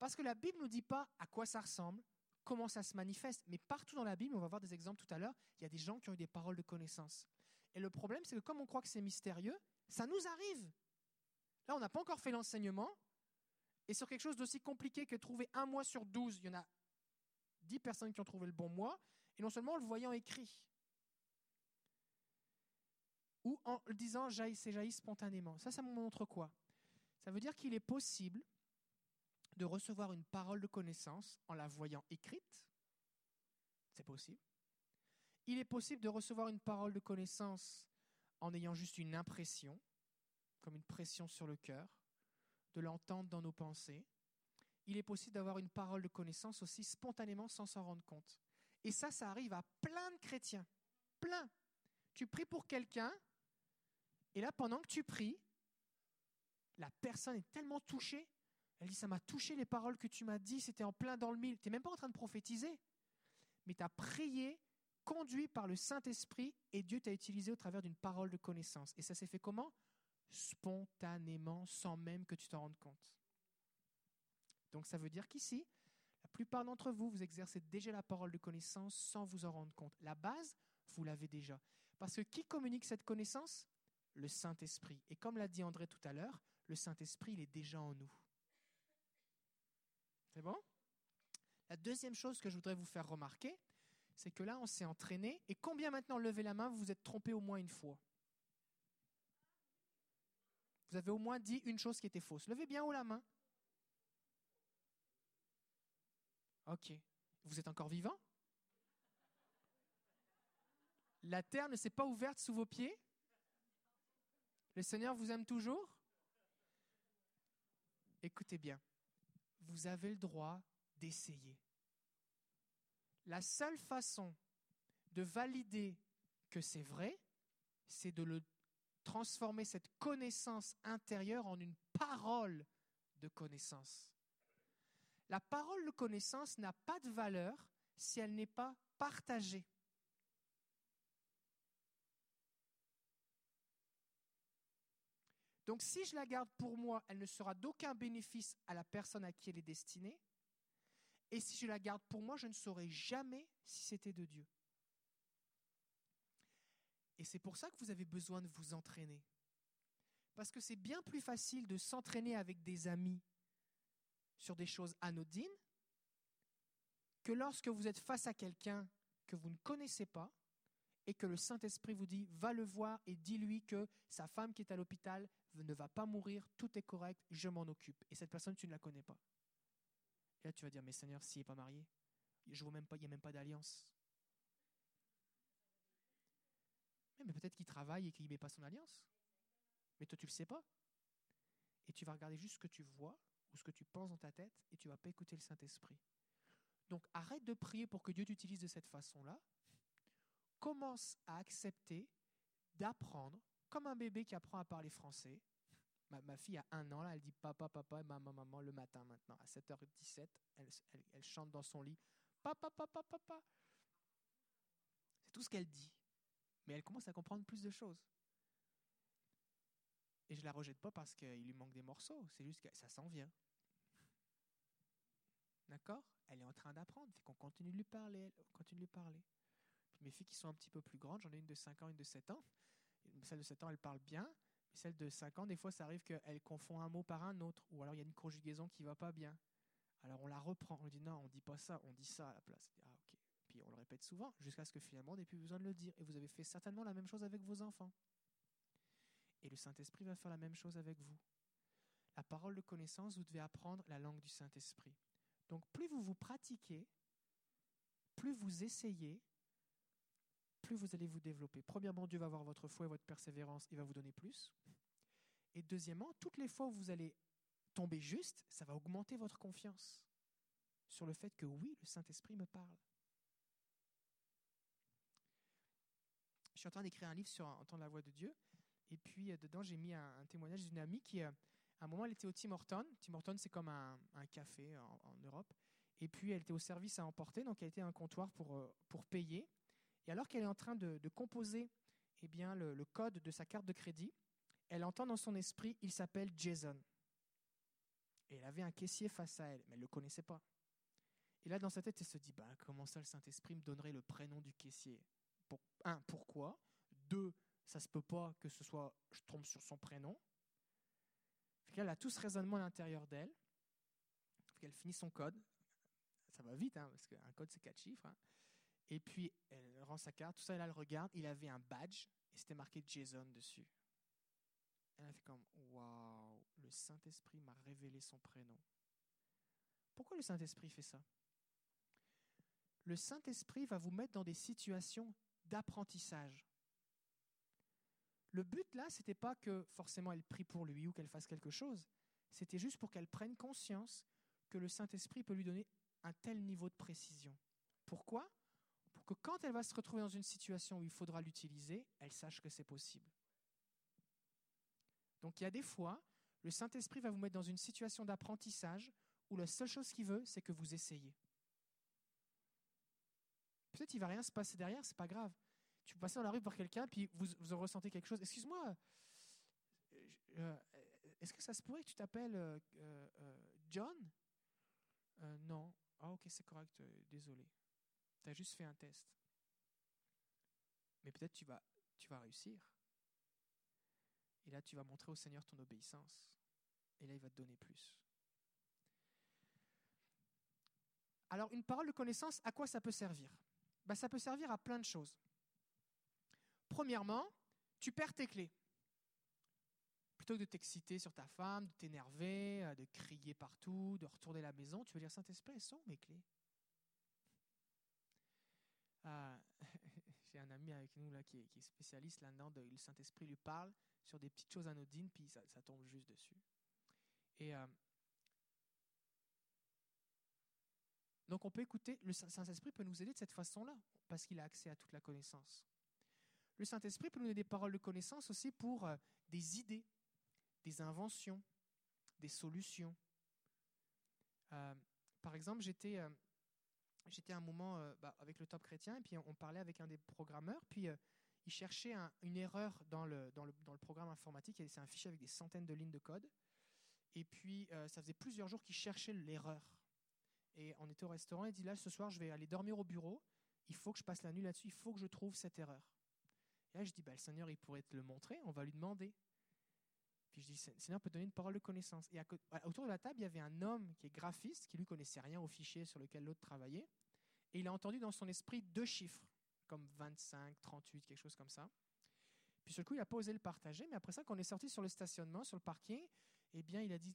S2: Parce que la Bible ne nous dit pas à quoi ça ressemble, comment ça se manifeste, mais partout dans la Bible, on va voir des exemples tout à l'heure, il y a des gens qui ont eu des paroles de connaissance. Et le problème, c'est que comme on croit que c'est mystérieux, ça nous arrive. Là, on n'a pas encore fait l'enseignement, et sur quelque chose d'aussi compliqué que trouver un mois sur douze, il y en a dix personnes qui ont trouvé le bon mois, et non seulement en le voyant écrit, ou en le disant jaillit, c'est jailli spontanément. Ça, ça montre quoi? Ça veut dire qu'il est possible de recevoir une parole de connaissance en la voyant écrite, C'est possible. Il est possible de recevoir une parole de connaissance en ayant juste une impression, comme une pression sur le cœur, de l'entendre dans nos pensées. Il est possible d'avoir une parole de connaissance aussi spontanément sans s'en rendre compte. Et ça, ça arrive à plein de chrétiens. Plein. Tu pries pour quelqu'un, et là, pendant que tu pries, la personne est tellement touchée, elle dit, ça m'a touché les paroles que tu m'as dit, c'était en plein dans le mille. Tu n'es même pas en train de prophétiser, mais tu as prié, conduit par le Saint-Esprit, et Dieu t'a utilisé au travers d'une parole de connaissance. Et ça s'est fait comment? Spontanément, sans même que tu t'en rendes compte. Donc ça veut dire qu'ici, la plupart d'entre vous, vous exercez déjà la parole de connaissance sans vous en rendre compte. La base, vous l'avez déjà. Parce que qui communique cette connaissance? Le Saint-Esprit. Et comme l'a dit André tout à l'heure, le Saint-Esprit, il est déjà en nous. C'est bon? La deuxième chose que je voudrais vous faire remarquer, c'est que là, on s'est entraîné. Et combien maintenant, levez la main, vous vous êtes trompé au moins une fois? Vous avez au moins dit une chose qui était fausse. Levez bien haut la main. Ok. Vous êtes encore vivant? La terre ne s'est pas ouverte sous vos pieds? Le Seigneur vous aime toujours? Écoutez bien, vous avez le droit d'essayer. La seule façon de valider que c'est vrai, c'est de le transformer cette connaissance intérieure en une parole de connaissance. La parole de connaissance n'a pas de valeur si elle n'est pas partagée. Donc si je la garde pour moi, elle ne sera d'aucun bénéfice à la personne à qui elle est destinée. Et si je la garde pour moi, je ne saurai jamais si c'était de Dieu. Et c'est pour ça que vous avez besoin de vous entraîner. Parce que c'est bien plus facile de s'entraîner avec des amis sur des choses anodines que lorsque vous êtes face à quelqu'un que vous ne connaissez pas et que le Saint-Esprit vous dit va le voir et dis-lui que sa femme qui est à l'hôpital ne va pas mourir, tout est correct, je m'en occupe. Et cette personne, tu ne la connais pas. Et là, tu vas dire, mais Seigneur, s'il n'est pas marié, je vois même pas, il n'y a même pas d'alliance. Mais peut-être qu'il travaille et qu'il ne met pas son alliance. Mais toi, tu ne le sais pas. Et tu vas regarder juste ce que tu vois ou ce que tu penses dans ta tête et tu ne vas pas écouter le Saint-Esprit. Donc arrête de prier pour que Dieu t'utilise de cette façon-là. Commence à accepter d'apprendre, comme un bébé qui apprend à parler français. Ma, fille a un an, là, elle dit papa, papa, maman, maman le matin maintenant. À 7h17, elle, elle chante dans son lit papa, papa, papa. C'est tout ce qu'elle dit. Mais elle commence à comprendre plus de choses. Et je la rejette pas parce qu'il lui manque des morceaux, c'est juste que ça s'en vient. D'accord? Elle est en train d'apprendre, fait qu'on continue de lui parler, on continue de lui parler. Mes filles qui sont un petit peu plus grandes, j'en ai une de 5 ans, une de 7 ans. Celle de 7 ans, elle parle bien, celle de 5 ans, des fois, ça arrive qu'elle confond un mot par un autre, ou alors il y a une conjugaison qui va pas bien. Alors on la reprend, on dit non, on dit pas ça, on dit ça à la place. Ah. Puis on le répète souvent, jusqu'à ce que finalement on n'ait plus besoin de le dire. Et vous avez fait certainement la même chose avec vos enfants. Et le Saint-Esprit va faire la même chose avec vous. La parole de connaissance, vous devez apprendre la langue du Saint-Esprit. Donc plus vous vous pratiquez, plus vous essayez, plus vous allez vous développer. Premièrement, Dieu va voir votre foi et votre persévérance, il va vous donner plus. Et deuxièmement, toutes les fois où vous allez tomber juste, ça va augmenter votre confiance sur le fait que oui, le Saint-Esprit me parle. Je suis en train d'écrire un livre sur entendre la voix de Dieu. Et puis, euh, dedans, j'ai mis un, témoignage d'une amie qui, euh, à un moment, elle était au Tim Hortons. Tim Hortons, c'est comme un, café en, Europe. Et puis, elle était au service à emporter, donc elle était à un comptoir pour, euh, pour payer. Et alors qu'elle est en train de, composer eh bien, le, code de sa carte de crédit, elle entend dans son esprit, il s'appelle Jason. Et elle avait un caissier face à elle, mais elle ne le connaissait pas. Et là, dans sa tête, elle se dit, bah, comment ça le Saint-Esprit me donnerait le prénom du caissier? Pour, Un, pourquoi? Deux, ça se peut pas que ce soit, je tombe sur son prénom. Elle a tout ce raisonnement à l'intérieur d'elle. Elle finit son code. Ça va vite, hein, parce qu'un code, c'est quatre chiffres. Hein. Et puis, elle rend sa carte, tout ça, elle le regarde. Il avait un badge et c'était marqué Jason dessus. Elle a fait comme Waouh, le Saint-Esprit m'a révélé son prénom. Pourquoi le Saint-Esprit fait ça? Le Saint-Esprit va vous mettre dans des situations d'apprentissage. Le but là, c'était pas que forcément elle prie pour lui ou qu'elle fasse quelque chose. C'était juste pour qu'elle prenne conscience que le Saint-Esprit peut lui donner un tel niveau de précision. Pourquoi? Pour que quand elle va se retrouver dans une situation où il faudra l'utiliser, elle sache que c'est possible. Donc il y a des fois, le Saint-Esprit va vous mettre dans une situation d'apprentissage où la seule chose qu'il veut, c'est que vous essayez. Peut-être qu'il va rien se passer derrière, c'est pas grave. Tu peux passer dans la rue voir quelqu'un, puis vous, vous ressentez quelque chose. Excuse-moi, euh, est-ce que ça se pourrait que tu t'appelles euh, euh, John? Non. Ah ok, c'est correct, désolé. Tu as juste fait un test. Mais peut-être tu vas, tu vas réussir. Et là, tu vas montrer au Seigneur ton obéissance. Et là, il va te donner plus. Alors, une parole de connaissance, à quoi ça peut servir? Ben, Ça peut servir à plein de choses. Premièrement, tu perds tes clés. Plutôt que de t'exciter sur ta femme, de t'énerver, euh, de crier partout, de retourner à la maison, tu vas dire Saint-Esprit, elles sont mes clés. Euh, j'ai un ami avec nous là, qui, est, spécialiste là-dedans, le Saint-Esprit lui parle sur des petites choses anodines, puis ça, tombe juste dessus. Euh, donc on peut écouter, le Saint-Esprit peut nous aider de cette façon-là, parce qu'il a accès à toute la connaissance. Le Saint-Esprit peut nous donner des paroles de connaissance aussi pour euh, des idées, des inventions, des solutions. Euh, par exemple, j'étais j'étais un moment bah, avec le top chrétien et puis on, parlait avec un des programmeurs, puis il cherchait une erreur dans le, dans, le, dans le programme informatique. C'est un fichier avec des centaines de lignes de code. Et puis, euh, ça faisait plusieurs jours qu'il cherchait l'erreur. Et on était au restaurant, il dit là, ce soir, je vais aller dormir au bureau. Il faut que je passe la nuit là-dessus. Il faut que je trouve cette erreur. Et là, je dis, bah, le Seigneur, il pourrait te le montrer. On va lui demander. Puis je dis, Seigneur peut donner une parole de connaissance. Et autour de la table, il y avait un homme qui est graphiste, qui lui connaissait rien au fichier sur lequel l'autre travaillait. Et il a entendu dans son esprit deux chiffres comme 25, 38, quelque chose comme ça. Puis sur le coup, il a pas osé le partager, mais après ça, quand on est sorti sur le stationnement, sur le parking, eh bien, il a dit,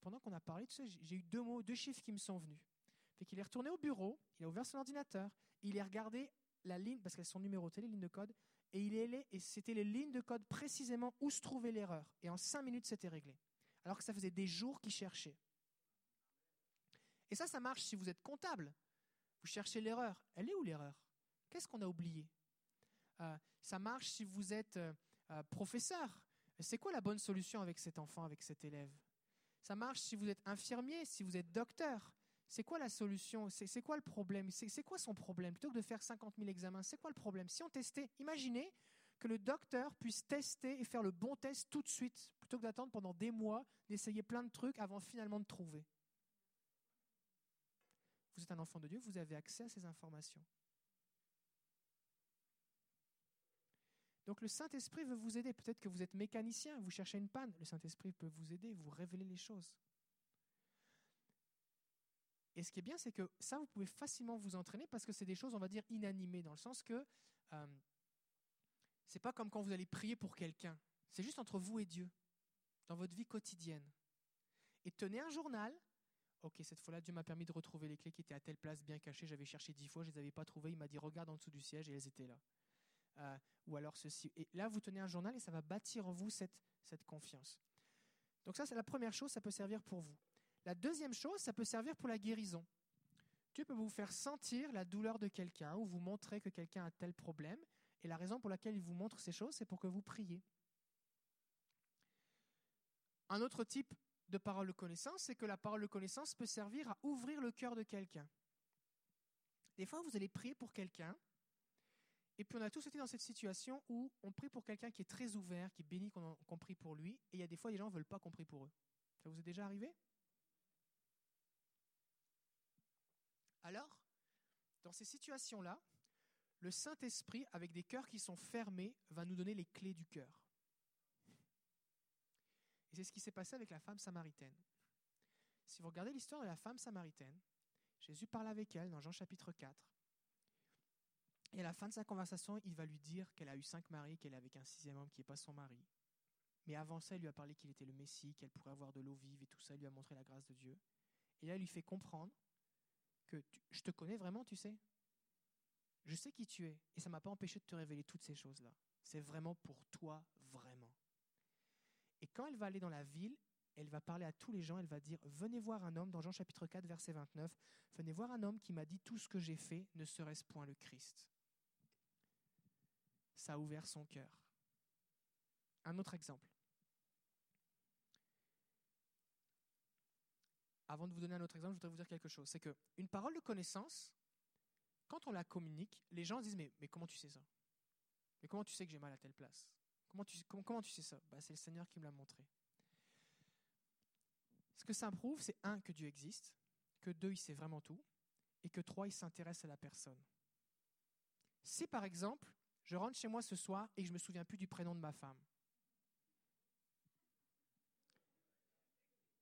S2: pendant qu'on a parlé, j'ai eu deux mots, deux chiffres qui me sont venus. Fait qu'il est retourné au bureau, il a ouvert son ordinateur, il a regardé la ligne, parce qu'elles sont numérotées, les lignes de code, et et c'était les lignes de code précisément où se trouvait l'erreur. Et en cinq minutes, c'était réglé. Alors que ça faisait des jours qu'il cherchait. Et ça, ça marche si vous êtes comptable. Vous cherchez l'erreur. Elle est où l'erreur? Qu'est-ce qu'on a oublié? Euh, Ça marche si vous êtes euh, euh, professeur. C'est quoi la bonne solution avec cet enfant, avec cet élève? Ça marche si vous êtes infirmier, si vous êtes docteur. C'est quoi la solution? C'est quoi le problème? C'est quoi son problème? Plutôt que de faire 50 000 examens, c'est quoi le problème? Si on testait, imaginez que le docteur puisse tester et faire le bon test tout de suite, plutôt que d'attendre pendant des mois, d'essayer plein de trucs avant finalement de trouver. Vous êtes un enfant de Dieu, vous avez accès à ces informations. Donc le Saint-Esprit veut vous aider. Peut-être que vous êtes mécanicien, vous cherchez une panne. Le Saint-Esprit peut vous aider, vous révéler les choses. Et ce qui est bien, c'est que ça, vous pouvez facilement vous entraîner parce que c'est des choses, on va dire, inanimées, dans le sens que euh, c'est pas comme quand vous allez prier pour quelqu'un. C'est juste entre vous et Dieu, dans votre vie quotidienne. Et tenez un journal. Ok, cette fois-là, Dieu m'a permis de retrouver les clés qui étaient à telle place bien cachées. J'avais cherché dix fois, je ne les avais pas trouvées. Il m'a dit, regarde en dessous du siège et elles étaient là. Euh, ou alors ceci. Et là, vous tenez un journal et ça va bâtir en vous cette, cette confiance. Donc ça, c'est la première chose, ça peut servir pour vous. La deuxième chose, ça peut servir pour la guérison. Dieu peut vous faire sentir la douleur de quelqu'un ou vous montrer que quelqu'un a tel problème. Et la raison pour laquelle il vous montre ces choses, c'est pour que vous priez. Un autre type de parole de connaissance, c'est que la parole de connaissance peut servir à ouvrir le cœur de quelqu'un. Des fois, vous allez prier pour quelqu'un et puis on a tous été dans cette situation où on prie pour quelqu'un qui est très ouvert, qui est béni qu'on prie pour lui, et il y a des fois des gens ne veulent pas qu'on prie pour eux. Ça vous est déjà arrivé? Alors, dans ces situations-là, le Saint-Esprit, avec des cœurs qui sont fermés, va nous donner les clés du cœur. Et c'est ce qui s'est passé avec la femme samaritaine. Si vous regardez l'histoire de la femme samaritaine, Jésus parle avec elle dans Jean chapitre 4. Et à la fin de sa conversation, il va lui dire qu'elle a eu cinq maris, qu'elle est avec un sixième homme qui n'est pas son mari. Mais avant ça, il lui a parlé qu'il était le Messie, qu'elle pourrait avoir de l'eau vive et tout ça. Il lui a montré la grâce de Dieu. Et là, il lui fait comprendre je te connais vraiment, tu sais. Je sais qui tu es et ça ne m'a pas empêché de te révéler toutes ces choses-là. C'est vraiment pour toi, vraiment. Et quand elle va aller dans la ville, elle va parler à tous les gens, elle va dire, venez voir un homme, dans Jean chapitre 4, verset 29, venez voir un homme qui m'a dit tout ce que j'ai fait, ne serait-ce point le Christ. Ça a ouvert son cœur. Un autre exemple. Avant de vous donner un autre exemple, je voudrais vous dire quelque chose. C'est qu'une parole de connaissance, quand on la communique, les gens disent mais, comment tu sais ça? Mais comment tu sais que j'ai mal à telle place? Comment tu, sais ça? Bah, C'est le Seigneur qui me l'a montré. Ce que ça prouve, c'est un, que Dieu existe, que deux, il sait vraiment tout, et que trois, il s'intéresse à la personne. Si par exemple, je rentre chez moi ce soir et que je me souviens plus du prénom de ma femme,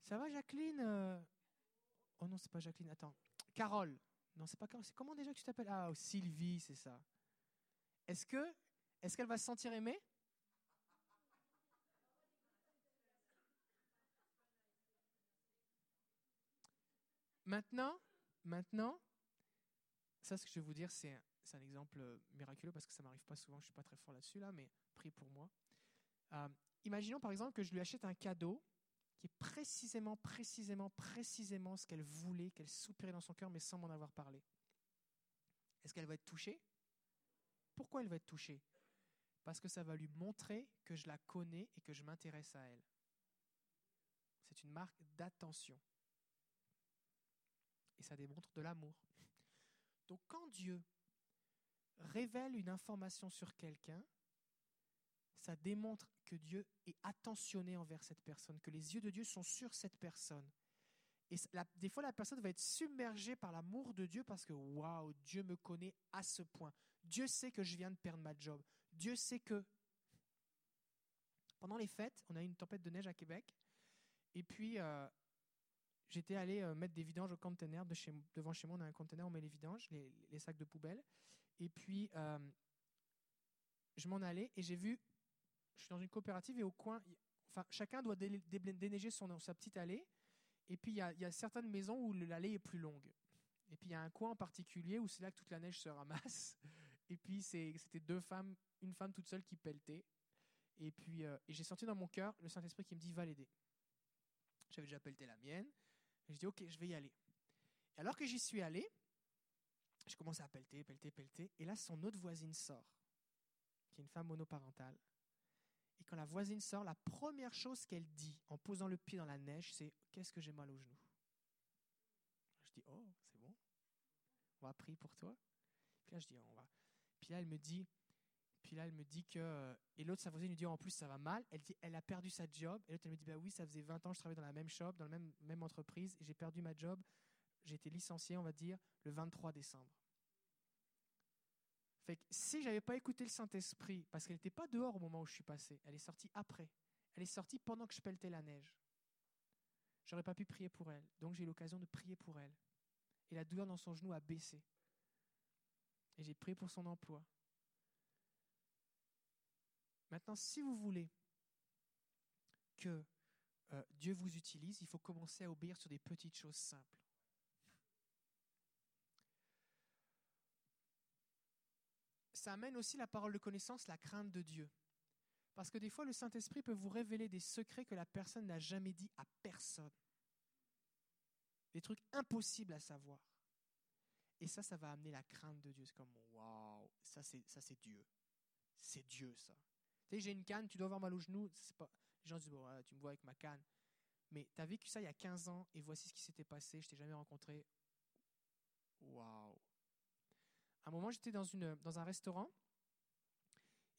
S2: ça va Jacqueline euh, Oh non, c'est pas Jacqueline, attends. Carole. Non, c'est pas Carole. C'est comment déjà que tu t'appelles? Ah, Sylvie, c'est ça. Est-ce que est-ce qu'elle va se sentir aimée? Maintenant, maintenant, ça, ce que je vais vous dire, c'est un, exemple miraculeux parce que ça m'arrive pas souvent. Je suis pas très fort là-dessus là, mais prie pour moi. Euh, imaginons par exemple que je lui achète un cadeau qui est précisément, précisément, précisément ce qu'elle voulait, qu'elle soupirait dans son cœur, mais sans m'en avoir parlé. Est-ce qu'elle va être touchée? Pourquoi elle va être touchée? Parce que ça va lui montrer que je la connais et que je m'intéresse à elle. C'est une marque d'attention. Et ça démontre de l'amour. Donc quand Dieu révèle une information sur quelqu'un, ça démontre que Dieu est attentionné envers cette personne, que les yeux de Dieu sont sur cette personne. Et des fois, la personne va être submergée par l'amour de Dieu parce que, waouh, Dieu me connaît à ce point. Dieu sait que je viens de perdre ma job. Dieu sait que. Pendant les fêtes, on a eu une tempête de neige à Québec. Et puis, euh, j'étais allé euh, mettre des vidanges au conteneur de devant chez moi. On a un conteneur, on met les vidanges, les, sacs de poubelle. Et puis, euh, je m'en allais et j'ai vu je suis dans une coopérative et au coin, enfin, chacun doit déneiger son, sa petite allée. Et puis, il y, a, certaines maisons où l'allée est plus longue. Et puis, il y a un coin en particulier où c'est là que toute la neige se ramasse. Et puis, c'était deux femmes, une femme toute seule qui pelletait. Et puis, euh, j'ai senti dans mon cœur le Saint-Esprit qui me dit, va l'aider. J'avais déjà pelleté la mienne. Et je dis, ok, je vais y aller. Et alors que j'y suis allé, je commence à pelleter, pelleter, pelleter. Et là, son autre voisine sort, qui est une femme monoparentale. Et quand la voisine sort, la première chose qu'elle dit en posant le pied dans la neige, c'est Qu'est-ce que j'ai mal au genou? Je dis Oh, c'est bon. On va prier pour toi. Puis là, je dis On va. Puis là, elle me dit puis là, elle me dit que. Et l'autre, sa voisine lui dit En plus, ça va mal. Elle dit Elle a perdu sa job. Et l'autre, elle me dit Bah oui, ça faisait 20 ans que je travaillais dans la même shop, dans la même, même entreprise, j'ai perdu ma job. J'ai été licencié, on va dire, le 23 décembre. Si j'avais pas écouté le Saint-Esprit, parce qu'elle n'était pas dehors au moment où je suis passé, elle est sortie après. Elle est sortie pendant que je pelletais la neige. J'aurais pas pu prier pour elle. Donc j'ai eu l'occasion de prier pour elle. Et la douleur dans son genou a baissé. Et j'ai prié pour son emploi. Maintenant, si vous voulez que euh, Dieu vous utilise, il faut commencer à obéir sur des petites choses simples. Ça amène aussi la parole de connaissance, la crainte de Dieu. Parce que des fois, le Saint-Esprit peut vous révéler des secrets que la personne n'a jamais dit à personne. Des trucs impossibles à savoir. Et ça, ça va amener la crainte de Dieu. C'est comme, waouh, ça c'est, Dieu. C'est Dieu, ça. Tu sais, j'ai une canne, tu dois avoir mal au genou. Pas... Les gens disent, bon, tu me vois avec ma canne. Mais tu as vécu ça il y a 15 ans et voici ce qui s'était passé. Je t'ai jamais rencontré. Waouh un moment, j'étais dans, un restaurant.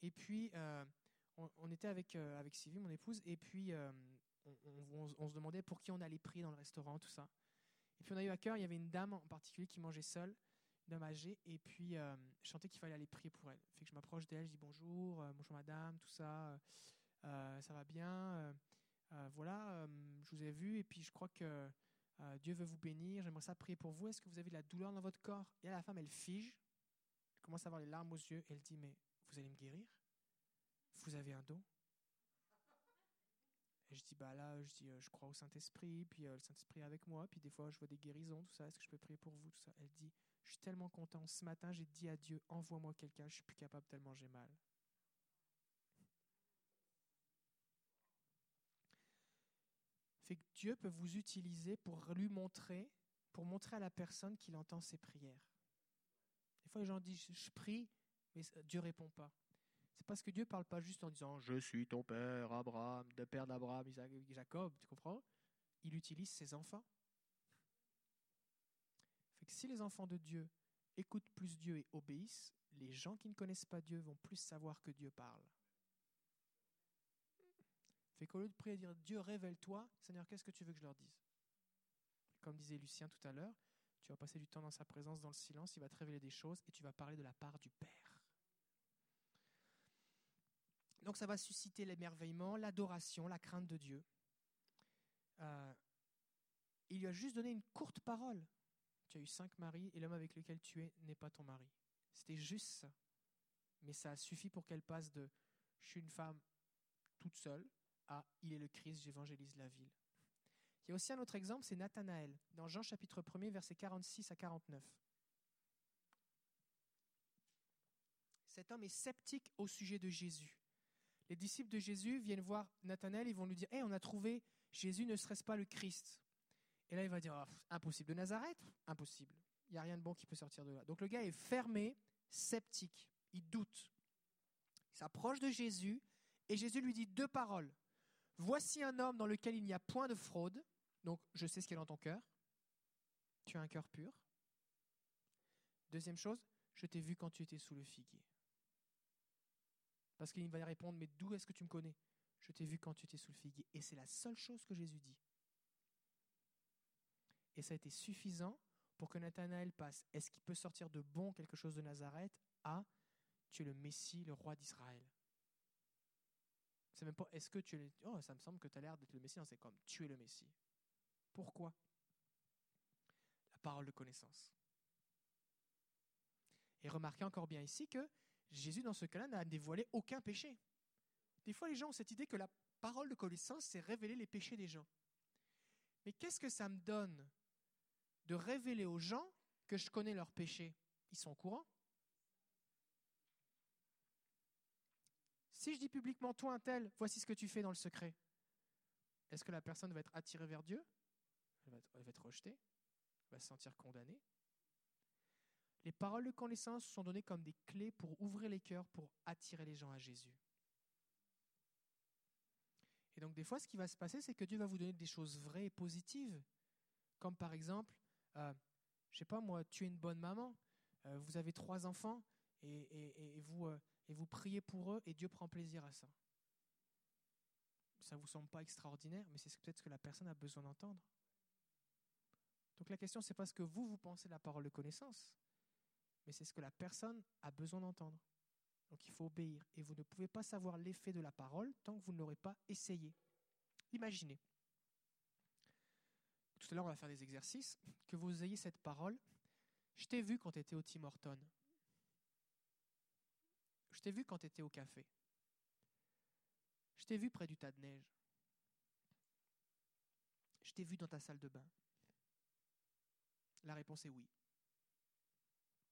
S2: Et puis, euh, on, était avec, euh, avec Sylvie, mon épouse, et puis euh, on, se demandait pour qui on allait prier dans le restaurant, tout ça. Et puis on a eu à cœur, il y avait une dame en particulier qui mangeait seule, une dame âgée, et puis je sentais qu'il fallait aller prier pour elle. Fait que je m'approche d'elle, je dis bonjour, bonjour madame, tout ça, ça va bien, voilà, je vous ai vu, et puis je crois que Dieu veut vous bénir, j'aimerais ça prier pour vous. Est-ce que vous avez de la douleur dans votre corps? Et la femme, elle fige, commence à avoir les larmes aux yeux et elle dit, mais vous allez me guérir? Vous avez un don? Et je dis, bah là, je dis, euh, je crois au Saint-Esprit, puis euh, le Saint-Esprit est avec moi, puis des fois je vois des guérisons, tout ça, est-ce que je peux prier pour vous, tout ça Elle dit, Je suis tellement content. Ce matin, j'ai dit à Dieu, envoie-moi quelqu'un, je suis plus capable tellement j'ai mal. Fait que Dieu peut vous utiliser pour lui montrer, pour montrer à la personne qu'il entend ses prières. Des fois, les gens disent, je prie, mais Dieu répond pas. C'est parce que Dieu parle pas juste en disant, je suis ton père, Abraham, de père d'Abraham, Isaac, Jacob, tu comprends? Il utilise ses enfants. Fait si les enfants de Dieu écoutent plus Dieu et obéissent, les gens qui ne connaissent pas Dieu vont plus savoir que Dieu parle. Fait qu'au lieu de prier et dire Dieu révèle-toi, Seigneur, qu'est-ce que tu veux que je leur dise? Comme disait Lucien tout à l'heure, tu vas passer du temps dans sa présence, dans le silence, il va te révéler des choses et tu vas parler de la part du Père. Donc ça va susciter l'émerveillement, l'adoration, la crainte de Dieu. Euh, il lui a juste donné une courte parole. Tu as eu cinq maris et l'homme avec lequel tu es n'est pas ton mari. C'était juste ça. Mais ça a suffi pour qu'elle passe de je suis une femme toute seule à il est le Christ, j'évangélise la ville. A aussi un autre exemple, c'est Nathanaël, dans Jean chapitre 1er, versets 46 à 49. Cet homme est sceptique au sujet de Jésus. Les disciples de Jésus viennent voir Nathanaël, ils vont lui dire Hé, on a trouvé Jésus, ne serait-ce pas le Christ? Et là, il va dire oh, Impossible de Nazareth Impossible. Il n'y a rien de bon qui peut sortir de là. Donc le gars est fermé, sceptique, il doute. Il s'approche de Jésus et Jésus lui dit deux paroles. Voici un homme dans lequel il n'y a point de fraude. Donc, je sais ce qu'il y a dans ton cœur. Tu as un cœur pur. Deuxième chose, je t'ai vu quand tu étais sous le figuier. Parce qu'il va répondre, mais d'où est-ce que tu me connais? Je t'ai vu quand tu étais sous le figuier. Et c'est la seule chose que Jésus dit. Et ça a été suffisant pour que Nathanaël passe. Est-ce qu'il peut sortir de bon quelque chose de Nazareth? À tu es le Messie, le roi d'Israël c'est même pas est-ce que tu es. Oh, ça me semble que tu as l'air d'être le Messie. c'est comme tu es le Messie. Pourquoi? La parole de connaissance. Et remarquez encore bien ici que Jésus, dans ce cas-là, n'a dévoilé aucun péché. Des fois, les gens ont cette idée que la parole de connaissance, c'est révéler les péchés des gens. Mais qu'est-ce que ça me donne de révéler aux gens que je connais leurs péchés? Ils sont au courant. Si je dis publiquement, toi un tel, voici ce que tu fais dans le secret, est-ce que la personne va être attirée vers Dieu? Elle va, être, va rejetée Elle va se sentir condamnée Les paroles de connaissance sont données comme des clés pour ouvrir les cœurs, pour attirer les gens à Jésus. Et donc des fois, ce qui va se passer, c'est que Dieu va vous donner des choses vraies et positives. Comme par exemple, euh, je sais pas moi, tu es une bonne maman, euh, vous avez trois enfants et, vous, euh, et vous priez pour eux et Dieu prend plaisir à ça. Ça ne vous semble pas extraordinaire, mais c'est peut-être ce que la personne a besoin d'entendre. Donc la question, c'est pas ce que vous, vous pensez de la parole de connaissance, mais c'est ce que la personne a besoin d'entendre. Donc il faut obéir. Et vous ne pouvez pas savoir l'effet de la parole tant que vous ne l'aurez pas essayé. Imaginez. Tout à l'heure, on va faire des exercices. Que vous ayez cette parole. Je t'ai vu quand tu étais au Tim Horton. Je t'ai vu quand tu étais au café. Je t'ai vu près du tas de neige. Je t'ai vu dans ta salle de bain. La réponse est oui.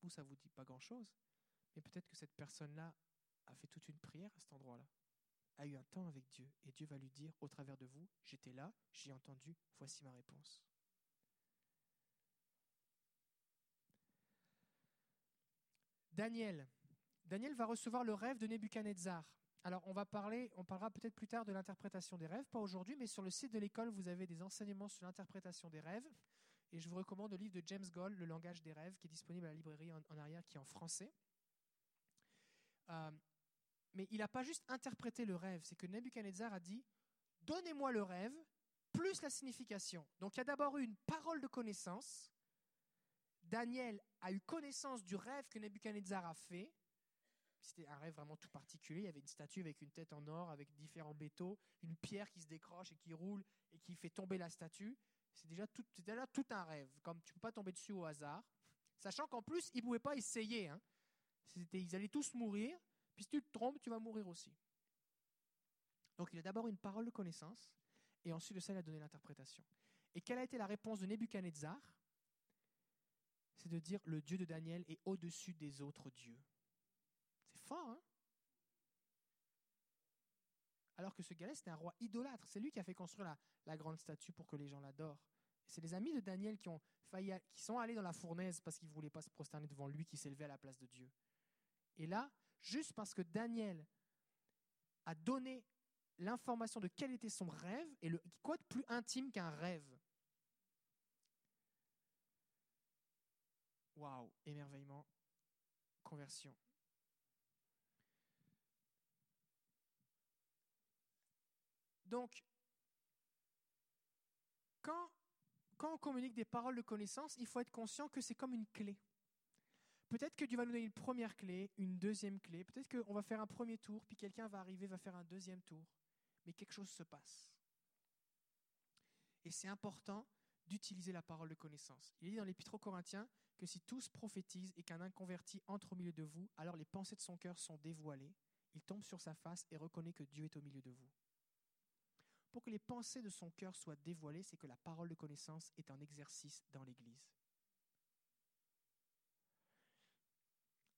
S2: Vous, ça vous dit pas grand-chose, mais peut-être que cette personne-là a fait toute une prière à cet endroit-là, a eu un temps avec Dieu, et Dieu va lui dire, au travers de vous, j'étais là, j'ai entendu, voici ma réponse. Daniel, Daniel va recevoir le rêve de Nebuchadnezzar. Alors, on va parler, on parlera peut-être plus tard de l'interprétation des rêves, pas aujourd'hui, mais sur le site de l'école, vous avez des enseignements sur l'interprétation des rêves. Et je vous recommande le livre de James Gold, Le langage des rêves, qui est disponible à la librairie en, arrière, qui est en français. Euh, mais il n'a pas juste interprété le rêve, c'est que Nebuchadnezzar a dit Donnez-moi le rêve, plus la signification. Donc il y a d'abord eu une parole de connaissance. Daniel a eu connaissance du rêve que Nebuchadnezzar a fait, c'était un rêve vraiment tout particulier. Il y avait une statue avec une tête en or, avec différents métaux, une pierre qui se décroche et qui roule et qui fait tomber la statue. C'est déjà tout, un rêve. Comme tu ne peux pas tomber dessus au hasard. Sachant qu'en plus, ils ne pouvaient pas essayer. Hein. Ils allaient tous mourir. Puis si tu te trompes, tu vas mourir aussi. Donc il a d'abord une parole de connaissance. Et ensuite de ça, il a donné l'interprétation. Et quelle a été la réponse de Nebuchadnezzar? C'est de dire le Dieu de Daniel est au-dessus des autres dieux. C'est fort, hein? Alors que ce gars-là, c'était un roi idolâtre. C'est lui qui a fait construire la, grande statue pour que les gens l'adorent. C'est les amis de Daniel qui, ont failli, qui sont allés dans la fournaise parce qu'ils ne voulaient pas se prosterner devant lui qui s'élevait à la place de Dieu. Et là, juste parce que Daniel a donné l'information de quel était son rêve, et le, quoi de plus intime qu'un rêve Waouh, émerveillement, conversion. Donc, quand, on communique des paroles de connaissance, il faut être conscient que c'est comme une clé. Peut-être que Dieu va nous donner une première clé, une deuxième clé. Peut-être qu'on va faire un premier tour, puis quelqu'un va arriver, va faire un deuxième tour. Mais quelque chose se passe. Et c'est important d'utiliser la parole de connaissance. Il est dit dans l'Épître aux Corinthiens que si tous prophétisent et qu'un inconverti entre au milieu de vous, alors les pensées de son cœur sont dévoilées. Il tombe sur sa face et reconnaît que Dieu est au milieu de vous. Pour que les pensées de son cœur soient dévoilées, c'est que la parole de connaissance est en exercice dans l'Église.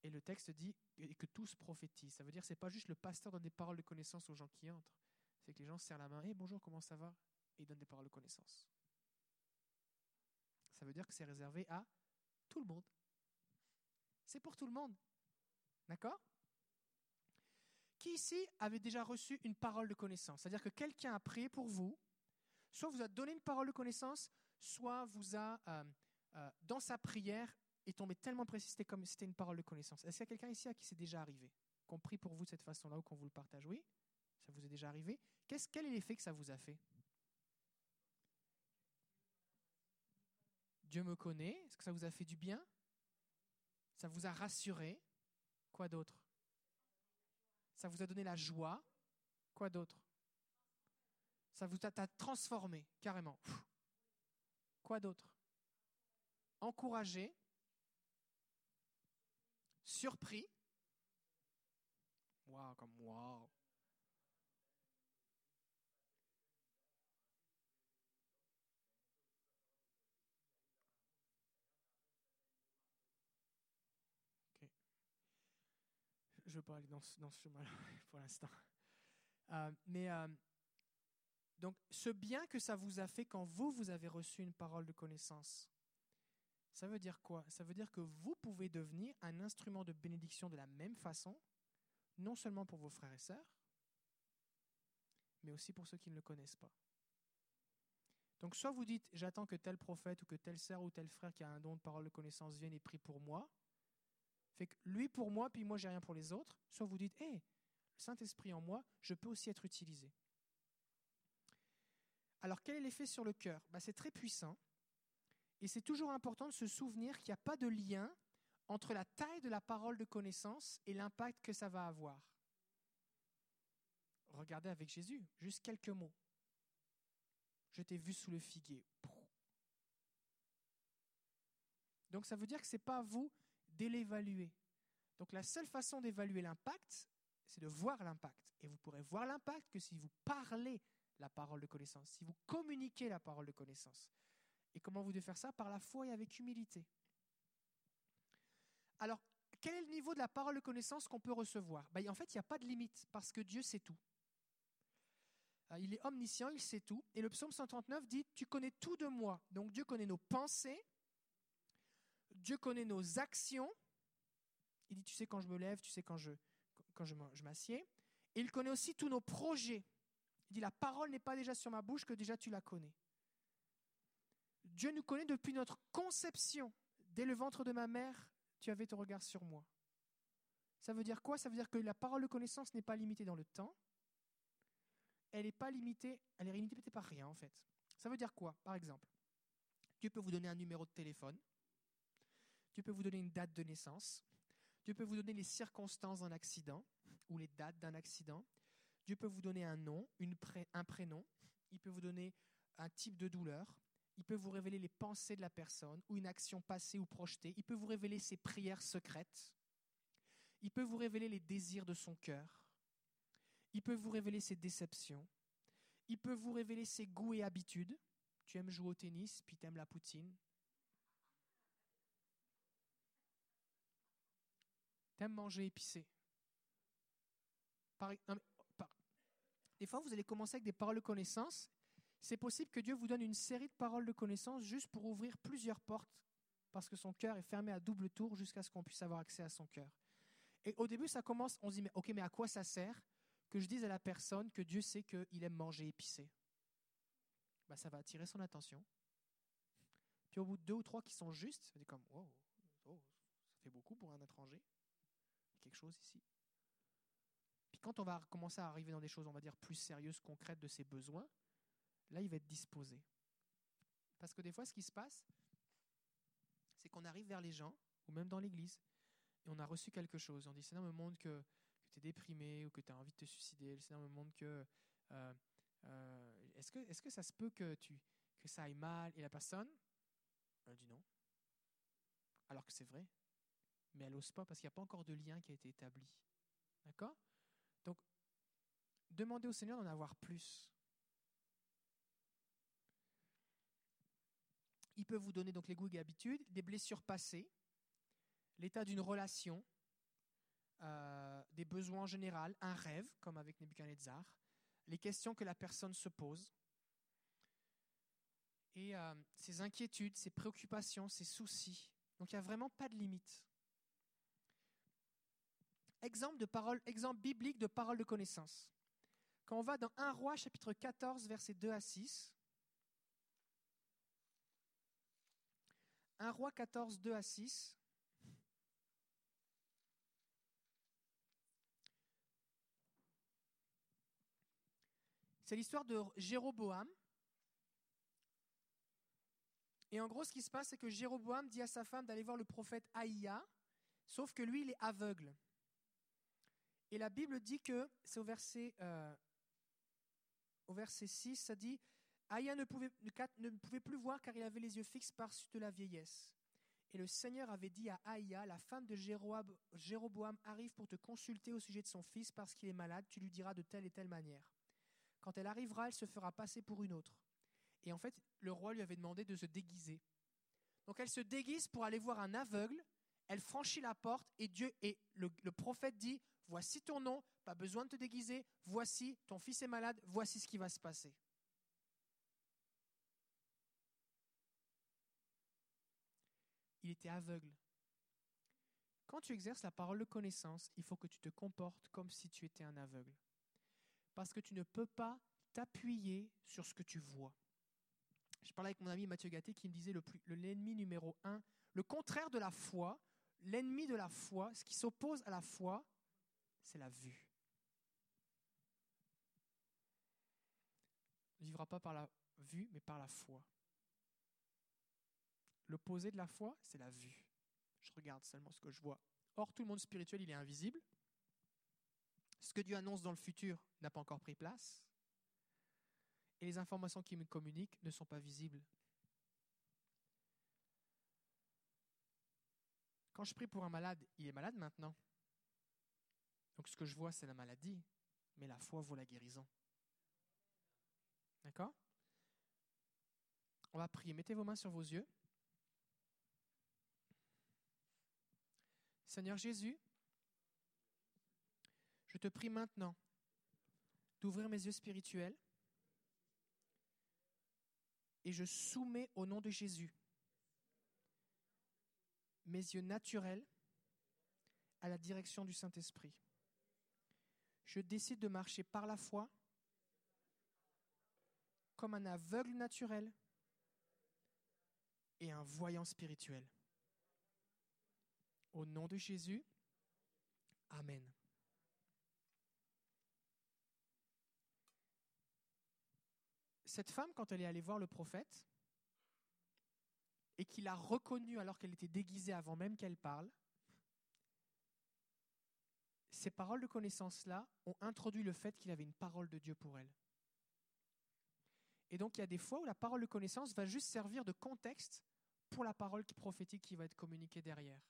S2: Et le texte dit que tous prophétisent. Ça veut dire que ce n'est pas juste le pasteur donne des paroles de connaissance aux gens qui entrent. C'est que les gens se serrent la main. Hé, bonjour, comment ça va? Et ils donnent des paroles de connaissance. Ça veut dire que c'est réservé à tout le monde. C'est pour tout le monde. D'accord? Qui ici avait déjà reçu une parole de connaissance. C'est-à-dire que quelqu'un a prié pour vous, soit vous a donné une parole de connaissance, soit vous a, euh, euh, dans sa prière, est tombé tellement précis, c'était comme si c'était une parole de connaissance. Est-ce qu'il y a quelqu'un ici à qui c'est déjà arrivé Qu'on prie pour vous de cette façon-là ou qu'on vous le partage? Oui Ça vous est déjà arrivé. Quel est l'effet que ça vous a fait? Dieu me connaît. Est-ce que ça vous a fait du bien? Ça vous a rassuré? Quoi d'autre? Ça vous a donné la joie. Quoi d'autre? Ça vous a, transformé, carrément. Quoi d'autre? Encouragé. Surpris. Waouh, comme waouh je ne veux pas aller dans ce, chemin-là pour l'instant. Euh, mais euh, donc, ce bien que ça vous a fait quand vous, vous avez reçu une parole de connaissance, ça veut dire quoi? Ça veut dire que vous pouvez devenir un instrument de bénédiction de la même façon, non seulement pour vos frères et sœurs, mais aussi pour ceux qui ne le connaissent pas. Donc, soit vous dites, j'attends que tel prophète ou que telle sœur ou tel frère qui a un don de parole de connaissance vienne et prie pour moi, fait que lui pour moi, puis moi j'ai rien pour les autres. Soit vous dites, hé, le Saint-Esprit en moi, je peux aussi être utilisé. Alors quel est l'effet sur le cœur? Bah, C'est très puissant. Et c'est toujours important de se souvenir qu'il n'y a pas de lien entre la taille de la parole de connaissance et l'impact que ça va avoir. Regardez avec Jésus, juste quelques mots. Je t'ai vu sous le figuier. Donc ça veut dire que ce n'est pas vous de l'évaluer. Donc la seule façon d'évaluer l'impact, c'est de voir l'impact. Et vous pourrez voir l'impact que si vous parlez la parole de connaissance, si vous communiquez la parole de connaissance. Et comment vous devez faire ça? Par la foi et avec humilité. Alors, quel est le niveau de la parole de connaissance qu'on peut recevoir? Ben, En fait, il n'y a pas de limite, parce que Dieu sait tout. Euh, Il est omniscient, il sait tout. Et le psaume 139 dit, tu connais tout de moi. Donc Dieu connaît nos pensées, Dieu connaît nos actions. Il dit, tu sais quand je me lève, tu sais quand je, m'assieds. Et il connaît aussi tous nos projets. Il dit, la parole n'est pas déjà sur ma bouche que déjà tu la connais. Dieu nous connaît depuis notre conception. Dès le ventre de ma mère, tu avais ton regard sur moi. Ça veut dire quoi? Ça veut dire que la parole de connaissance n'est pas limitée dans le temps. Elle n'est pas limitée, elle est limitée par rien en fait. Ça veut dire quoi? Par exemple, Dieu peut vous donner un numéro de téléphone. Dieu peut vous donner une date de naissance. Dieu peut vous donner les circonstances d'un accident ou les dates d'un accident. Dieu peut vous donner un nom, un prénom. Il peut vous donner un type de douleur. Il peut vous révéler les pensées de la personne ou une action passée ou projetée. Il peut vous révéler ses prières secrètes. Il peut vous révéler les désirs de son cœur. Il peut vous révéler ses déceptions. Il peut vous révéler ses goûts et habitudes. Tu aimes jouer au tennis, puis tu aimes la poutine. T'aimes manger épicé. Par- Des fois, vous allez commencer avec des paroles de connaissance. C'est possible que Dieu vous donne une série de paroles de connaissance juste pour ouvrir plusieurs portes, parce que son cœur est fermé à double tour jusqu'à ce qu'on puisse avoir accès à son cœur. Et au début, ça commence, on se dit, mais ok, mais à quoi ça sert que je dise à la personne que Dieu sait qu'il aime manger épicé? Bah, Ça va attirer son attention. Puis au bout de deux ou trois qui sont justes, ça comme, wow, oh, ça fait beaucoup pour un étranger. Quelque chose ici. Puis quand on va commencer à arriver dans des choses, on va dire, plus sérieuses, concrètes de ses besoins, là, il va être disposé. Parce que des fois, ce qui se passe, c'est qu'on arrive vers les gens, ou même dans l'église, et on a reçu quelque chose. On dit, Seigneur me montre que, que tu es déprimé ou que tu as envie de te suicider. Le Seigneur me montre que... euh, euh, est-ce que, est que ça se peut que, tu, que ça aille mal? Et la personne, elle dit non. Alors que c'est vrai. Mais elle n'ose pas parce qu'il n'y a pas encore de lien qui a été établi. D'accord? Donc, demandez au Seigneur d'en avoir plus. Il peut vous donner donc les goûts et habitudes, des blessures passées, l'état d'une relation, euh, des besoins en général, un rêve, comme avec Nebuchadnezzar, les questions que la personne se pose, et euh, ses inquiétudes, ses préoccupations, ses soucis. Donc il n'y a vraiment pas de limite. Exemple, de biblique de parole de connaissance. Quand on va dans 1 roi chapitre 14 versets 2 à 6, 1 roi 14, 2 à 6. C'est l'histoire de Jéroboam. Et en gros, ce qui se passe, c'est que Jéroboam dit à sa femme d'aller voir le prophète Aïa, sauf que lui, il est aveugle. Et la Bible dit que, c'est au verset, euh, au verset 6, ça dit Aïa ne pouvait, plus voir car il avait les yeux fixes par-dessus de la vieillesse. Et le Seigneur avait dit à Aïa, la femme de Jéroboam, arrive pour te consulter au sujet de son fils parce qu'il est malade, tu lui diras de telle et telle manière. Quand elle arrivera, elle se fera passer pour une autre. Et en fait, le roi lui avait demandé de se déguiser. Donc elle se déguise pour aller voir un aveugle, elle franchit la porte et Dieu et le prophète dit, voici ton nom, pas besoin de te déguiser, voici, ton fils est malade, voici ce qui va se passer. il était aveugle. Quand tu exerces la parole de connaissance, il faut que tu te comportes comme si tu étais un aveugle. Parce que tu ne peux pas t'appuyer sur ce que tu vois. Je parlais avec mon ami Mathieu Gatté qui me disait le l'ennemi numéro un, le contraire de la foi, l'ennemi de la foi, ce qui s'oppose à la foi, c'est la vue. On ne vivra pas par la vue, mais par la foi. L'opposé de la foi, c'est la vue. Je regarde seulement ce que je vois. Or, tout le monde spirituel, il est invisible. Ce que Dieu annonce dans le futur n'a pas encore pris place. Et les informations qu'il me communique ne sont pas visibles. Quand je prie pour un malade, il est malade maintenant. Donc ce que je vois, c'est la maladie, mais la foi vaut la guérison. D'accord? On va prier. Mettez vos mains sur vos yeux. Seigneur Jésus, je te prie maintenant d'ouvrir mes yeux spirituels et je soumets au nom de Jésus mes yeux naturels à la direction du Saint-Esprit. Je décide de marcher par la foi comme un aveugle naturel et un voyant spirituel. Au nom de Jésus, Amen. Cette femme, quand elle est allée voir le prophète, et qu'il a reconnu alors qu'elle était déguisée avant même qu'elle parle, ces paroles de connaissance-là ont introduit le fait qu'il avait une parole de Dieu pour elle. Et donc il y a des fois où la parole de connaissance va juste servir de contexte pour la parole prophétique qui va être communiquée derrière.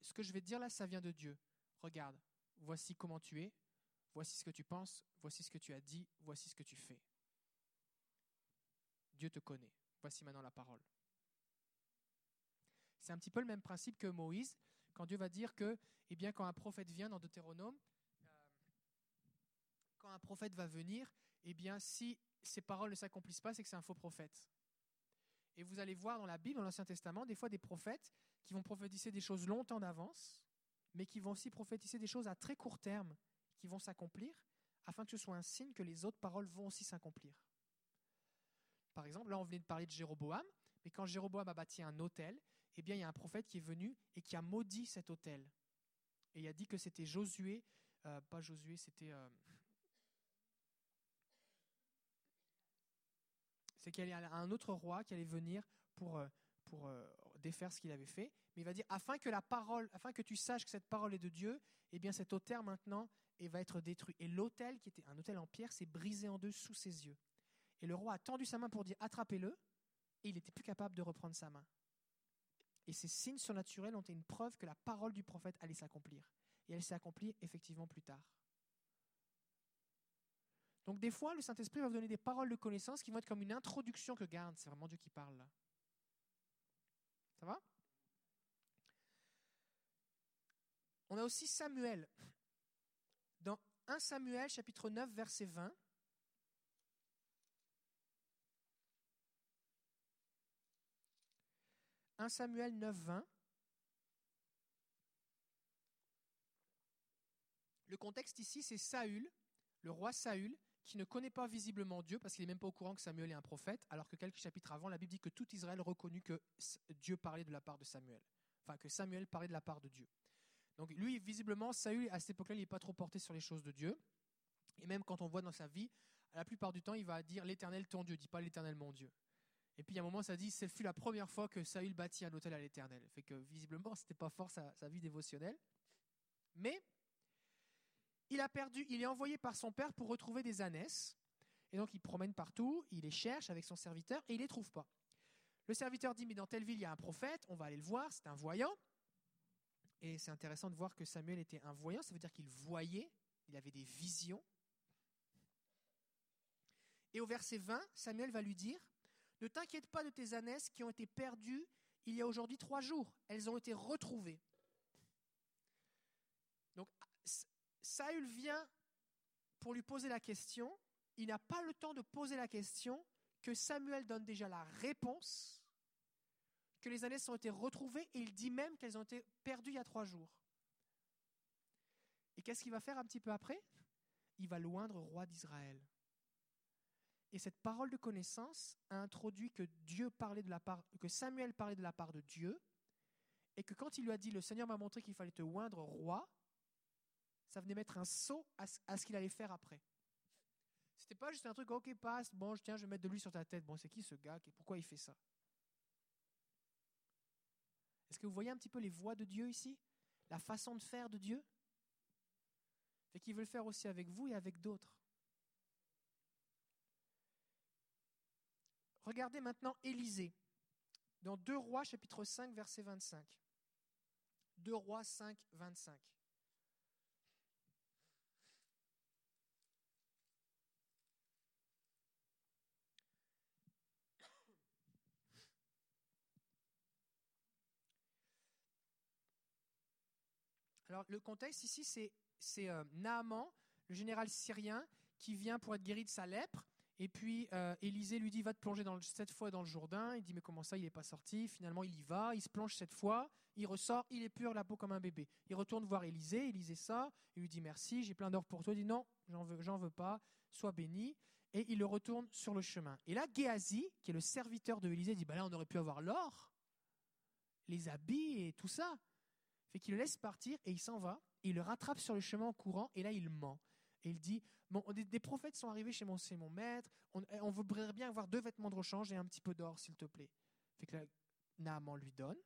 S2: Ce que je vais te dire là, ça vient de Dieu. Regarde, voici comment tu es, voici ce que tu penses, voici ce que tu as dit, voici ce que tu fais. Dieu te connaît. Voici maintenant la parole. C'est un petit peu le même principe que Moïse. Quand Dieu va dire que, eh bien, quand un prophète vient dans Deutéronome, euh, quand un prophète va venir, eh bien, si ses paroles ne s'accomplissent pas, c'est que c'est un faux prophète. Et vous allez voir dans la Bible, dans l'Ancien Testament, des fois des prophètes qui vont prophétiser des choses longtemps d'avance, mais qui vont aussi prophétiser des choses à très court terme, qui vont s'accomplir, afin que ce soit un signe que les autres paroles vont aussi s'accomplir. Par exemple, là on venait de parler de Jéroboam, mais quand Jéroboam a bâti un hôtel, eh bien il y a un prophète qui est venu et qui a maudit cet hôtel. Et il a dit que c'était Josué, euh, pas Josué, c'était... Euh, c'est qu'il y a un autre roi qui allait venir pour, euh, défaire ce qu'il avait fait. Mais il va dire, afin que la parole, afin que tu saches que cette parole est de Dieu, eh bien cet hôtel maintenant et va être détruit. Et l'hôtel, qui était un hôtel en pierre, s'est brisé en deux sous ses yeux. Et le roi a tendu sa main pour dire attrapez-le, et il n'était plus capable de reprendre sa main. Et ces signes surnaturels ont été une preuve que la parole du prophète allait s'accomplir. Et elle s'est accomplie effectivement plus tard. Donc des fois, le Saint-Esprit va vous donner des paroles de connaissance qui vont être comme une introduction que garde. C'est vraiment Dieu qui parle. Ça va? On a aussi Samuel. Dans 1 Samuel chapitre 9 verset 20, « 1 Samuel 9, 20. Le contexte ici, c'est Saül, le roi Saül, qui ne connaît pas visiblement Dieu parce qu'il n'est même pas au courant que Samuel est un prophète, alors que quelques chapitres avant, la Bible dit que tout Israël reconnut que Dieu parlait de la part de Samuel. Enfin, que Samuel parlait de la part de Dieu. Donc lui, visiblement, Saül, à cette époque-là, il n'est pas trop porté sur les choses de Dieu. Et même quand on voit dans sa vie, la plupart du temps, il va dire l'Éternel ton Dieu, il dit pas l'Éternel mon Dieu. Et puis, a un moment, ça dit, ce fut la première fois que Saül bâtit un hôtel à l'Éternel. Fait que visiblement, c'était pas fort sa, sa, vie dévotionnelle. Mais il a perdu, il est envoyé par son père pour retrouver des ânesses. Et donc, il promène partout, il les cherche avec son serviteur et il les trouve pas. Le serviteur dit, mais dans telle ville, il y a un prophète, on va aller le voir, c'est un voyant. Et c'est intéressant de voir que Samuel était un voyant, ça veut dire qu'il voyait, il avait des visions. Et au verset 20, Samuel va lui dire, ne t'inquiète pas de tes ânesses qui ont été perdues il y a aujourd'hui trois jours, elles ont été retrouvées. Donc Saül vient pour lui poser la question, il n'a pas le temps de poser la question, que Samuel donne déjà la réponse, que les ânesses ont été retrouvées et il dit même qu'elles ont été perdues il y a trois jours. Et qu'est-ce qu'il va faire un petit peu après? Il va loindre roi d'Israël. Et cette parole de connaissance a introduit que Dieu parlait de la part, que Samuel parlait de la part de Dieu, et que quand il lui a dit le Seigneur m'a montré qu'il fallait te oindre roi, ça venait mettre un saut à, ce qu'il allait faire après. C'était pas juste un truc, ok, passe, bon, tiens, je vais mettre de l'huile sur ta tête. Bon, c'est qui ce gars Pourquoi il fait ça? Est-ce que vous voyez un petit peu les voies de Dieu ici? La façon de faire de Dieu? Fait qu'il veut le faire aussi avec vous et avec d'autres. Regardez maintenant Élisée, dans 2 Rois chapitre 5 verset 25. 2 Rois 5, 25. Alors, le contexte ici, c'est euh, Naaman, le général syrien, qui vient pour être guéri de sa lèpre. Et puis, euh, Élisée lui dit Va te plonger dans cette fois dans le Jourdain. Il dit Mais comment ça, il n'est pas sorti? Finalement, il y va, il se plonge cette fois, il ressort, il est pur, la peau comme un bébé. Il retourne voir Élisée, Élisée ça, il lui dit Merci, j'ai plein d'or pour toi. Il dit Non, j'en veux, veux pas, sois béni. Et il le retourne sur le chemin. Et là, Géasi, qui est le serviteur de Élisée, dit Bah là, on aurait pu avoir l'or, les habits et tout ça fait qu'il le laisse partir et il s'en va. il le rattrape sur le chemin en courant et là il ment. Et il dit des, prophètes sont arrivés chez mon, mon maître. On, on, voudrait bien avoir deux vêtements de rechange et un petit peu d'or, s'il te plaît. Fait que Naaman lui donne.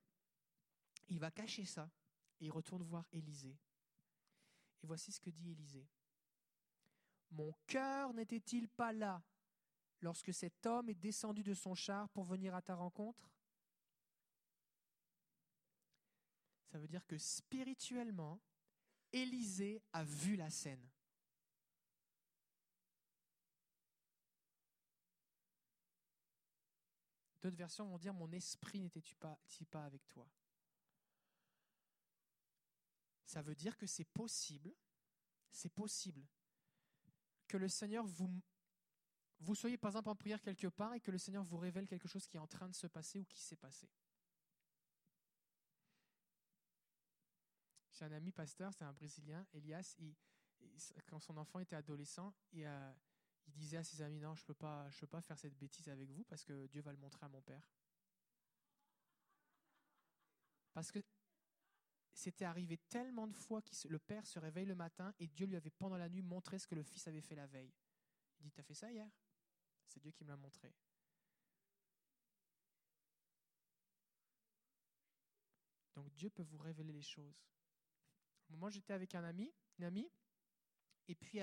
S2: Il va cacher ça et il retourne voir Élisée. Et voici ce que dit Élisée. Mon cœur n'était-il pas là lorsque cet homme est descendu de son char pour venir à ta rencontre? Ça veut dire que spirituellement, Élisée a vu la scène. D'autres versions vont dire Mon esprit n'était-il pas, avec toi? Ça veut dire que c'est possible, c'est possible que le Seigneur vous, vous soyez par exemple en prière quelque part et que le Seigneur vous révèle quelque chose qui est en train de se passer ou qui s'est passé. J'ai un ami pasteur, c'est un Brésilien, Elias, quand son enfant était adolescent, il, euh, il disait à ses amis, non, je peux, pas, je peux pas faire cette bêtise avec vous parce que Dieu va le montrer à mon père. Parce que c'était arrivé tellement de fois que le père se réveille le matin et Dieu lui avait pendant la nuit montré ce que le fils avait fait la veille. Il dit, t'as fait ça hier? C'est Dieu qui me l'a montré. Donc Dieu peut vous révéler les choses. Moi, j'étais avec un ami, une amie, et puis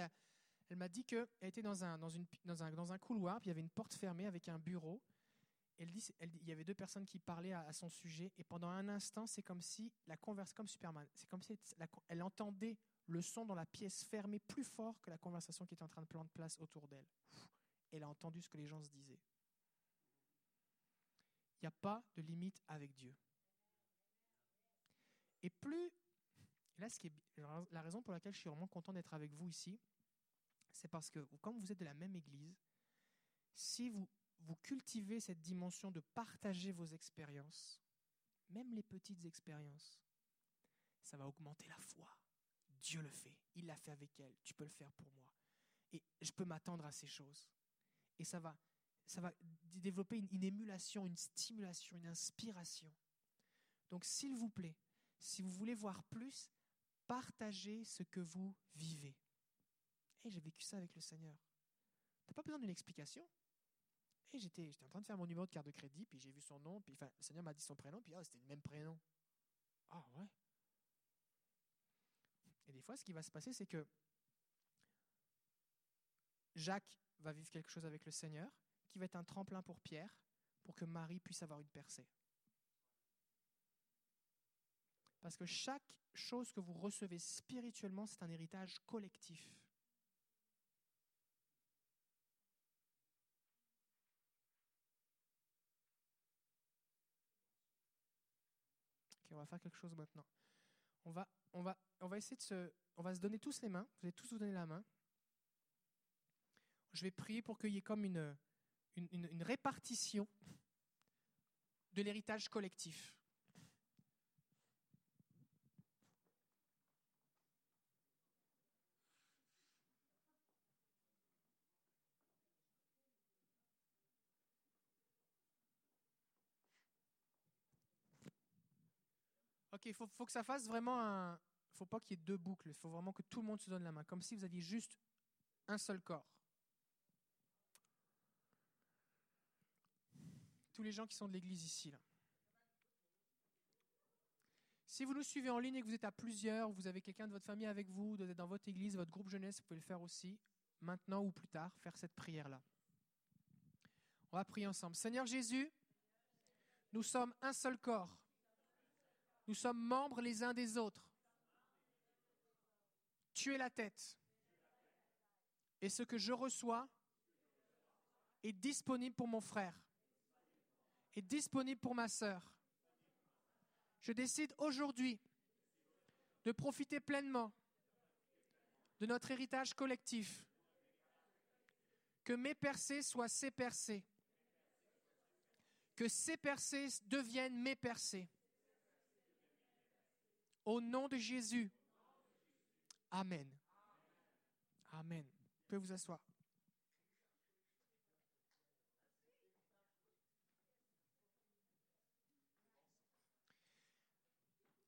S2: elle, m'a dit qu'elle était dans un, dans, une, dans, un, dans un couloir, puis il y avait une porte fermée avec un bureau. Elle dit, il y avait deux personnes qui parlaient à, son sujet, et pendant un instant, c'est comme si la conversation, comme Superman, c'est comme si elle entendait le son dans la pièce fermée plus fort que la conversation qui était en train de prendre place autour d'elle. Elle a entendu ce que les gens se disaient. Il n'y a pas de limite avec Dieu. Et plus, là, ce qui est, la raison pour laquelle je suis vraiment content d'être avec vous ici, c'est parce que comme vous êtes de la même église, si vous, vous cultivez cette dimension de partager vos expériences, même les petites expériences, ça va augmenter la foi. Dieu le fait. Il l'a fait avec elle. Tu peux le faire pour moi. Et je peux m'attendre à ces choses. Et ça va, ça va développer une, émulation, une stimulation, une inspiration. Donc, s'il vous plaît, si vous voulez voir plus, partagez ce que vous vivez. Et j'ai vécu ça avec le Seigneur. Tu pas besoin d'une explication. Et j'étais, j'étais en train de faire mon numéro de carte de crédit, puis j'ai vu son nom, puis enfin, le Seigneur m'a dit son prénom, puis oh, c'était le même prénom. Ah ouais. Et des fois, ce qui va se passer, c'est que Jacques va vivre quelque chose avec le Seigneur, qui va être un tremplin pour Pierre, pour que Marie puisse avoir une percée. Parce que chaque chose que vous recevez spirituellement, c'est un héritage collectif. On va faire quelque chose maintenant. On va, on va, on va essayer de se, on va se donner tous les mains. Vous allez tous vous donner la main. Je vais prier pour qu'il y ait comme une, une, répartition de l'héritage collectif. Ok, il faut, que ça fasse vraiment un. faut pas qu'il y ait deux boucles. Il faut vraiment que tout le monde se donne la main, comme si vous aviez juste un seul corps. Tous les gens qui sont de l'église ici. Là. Si vous nous suivez en ligne et que vous êtes à plusieurs, vous avez quelqu'un de votre famille avec vous, vous êtes dans votre église, votre groupe jeunesse, vous pouvez le faire aussi, maintenant ou plus tard, faire cette prière-là. On va prier ensemble. Seigneur Jésus, nous sommes un seul corps. Nous sommes membres les uns des autres. Tu es la tête. Et ce que je reçois est disponible pour mon frère, est disponible pour ma sœur. Je décide aujourd'hui de profiter pleinement de notre héritage collectif. Que mes percées soient ses percées. Que ses percées deviennent mes percées. Au nom de Jésus. Amen. Amen. Vous pouvez vous asseoir.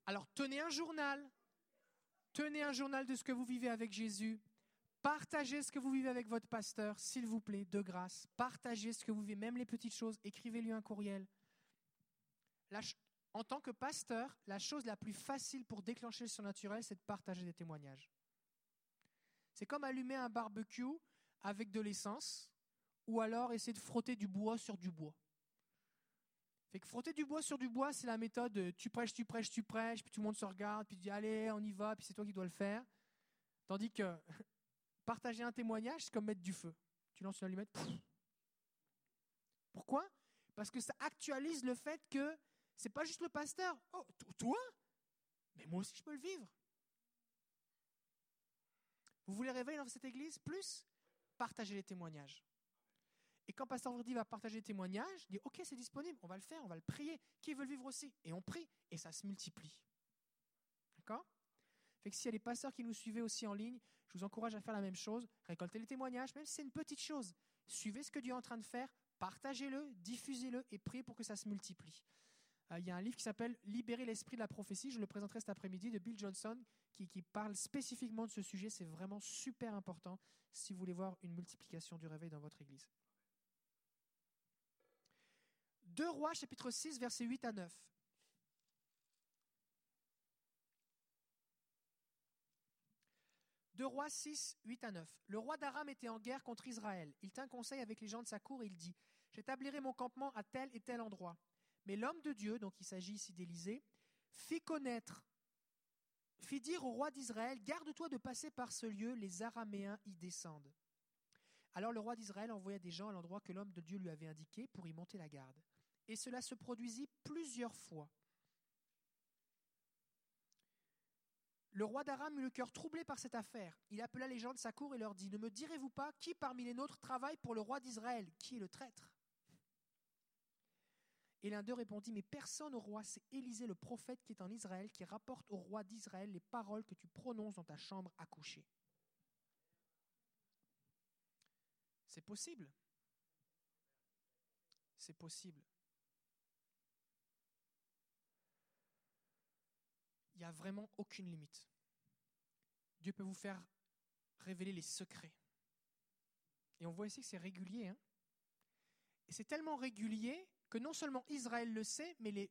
S2: Alors tenez un journal. Tenez un journal de ce que vous vivez avec Jésus. Partagez ce que vous vivez avec votre pasteur, s'il vous plaît, de grâce. Partagez ce que vous vivez, même les petites choses. Écrivez-lui un courriel. En tant que pasteur, la chose la plus facile pour déclencher le surnaturel, c'est de partager des témoignages. C'est comme allumer un barbecue avec de l'essence ou alors essayer de frotter du bois sur du bois. Fait que frotter du bois sur du bois, c'est la méthode de tu prêches, tu prêches, tu prêches, puis tout le monde se regarde, puis tu dis allez, on y va, puis c'est toi qui dois le faire. Tandis que partager un témoignage, c'est comme mettre du feu. Tu lances une allumette. Pourquoi? Parce que ça actualise le fait que c'est pas juste le pasteur. Oh, toi? Mais moi aussi, je peux le vivre. Vous voulez réveiller dans cette église Plus? Partagez les témoignages. Et quand Pasteur Verdi va partager les témoignages, il dit Ok, c'est disponible, on va le faire, on va le prier. Qui veut le vivre aussi? Et on prie, et ça se multiplie. D'accord? Fait que s'il y a des pasteurs qui nous suivaient aussi en ligne, je vous encourage à faire la même chose. Récoltez les témoignages, même si c'est une petite chose. Suivez ce que Dieu est en train de faire, partagez-le, diffusez-le et priez pour que ça se multiplie. Euh, il y a un livre qui s'appelle Libérer l'esprit de la prophétie, je le présenterai cet après-midi, de Bill Johnson, qui, qui parle spécifiquement de ce sujet. C'est vraiment super important si vous voulez voir une multiplication du réveil dans votre église. 2 Rois, chapitre 6, versets 8 à 9. Deux rois 6, 8 à 9. Le roi d'Aram était en guerre contre Israël. Il tint conseil avec les gens de sa cour et il dit J'établirai mon campement à tel et tel endroit. Mais l'homme de Dieu, donc il s'agit ici d'Élysée, fit connaître, fit dire au roi d'Israël Garde-toi de passer par ce lieu, les Araméens y descendent. Alors le roi d'Israël envoya des gens à l'endroit que l'homme de Dieu lui avait indiqué pour y monter la garde. Et cela se produisit plusieurs fois. Le roi d'Aram eut le cœur troublé par cette affaire. Il appela les gens de sa cour et leur dit Ne me direz-vous pas qui parmi les nôtres travaille pour le roi d'Israël? Qui est le traître? Et l'un d'eux répondit Mais personne au roi, c'est Élisée le prophète qui est en Israël, qui rapporte au roi d'Israël les paroles que tu prononces dans ta chambre à coucher. C'est possible. C'est possible. il n'y a vraiment aucune limite. Dieu peut vous faire révéler les secrets. Et on voit ici que c'est régulier. Hein. c'est tellement régulier que non seulement Israël le sait, mais les,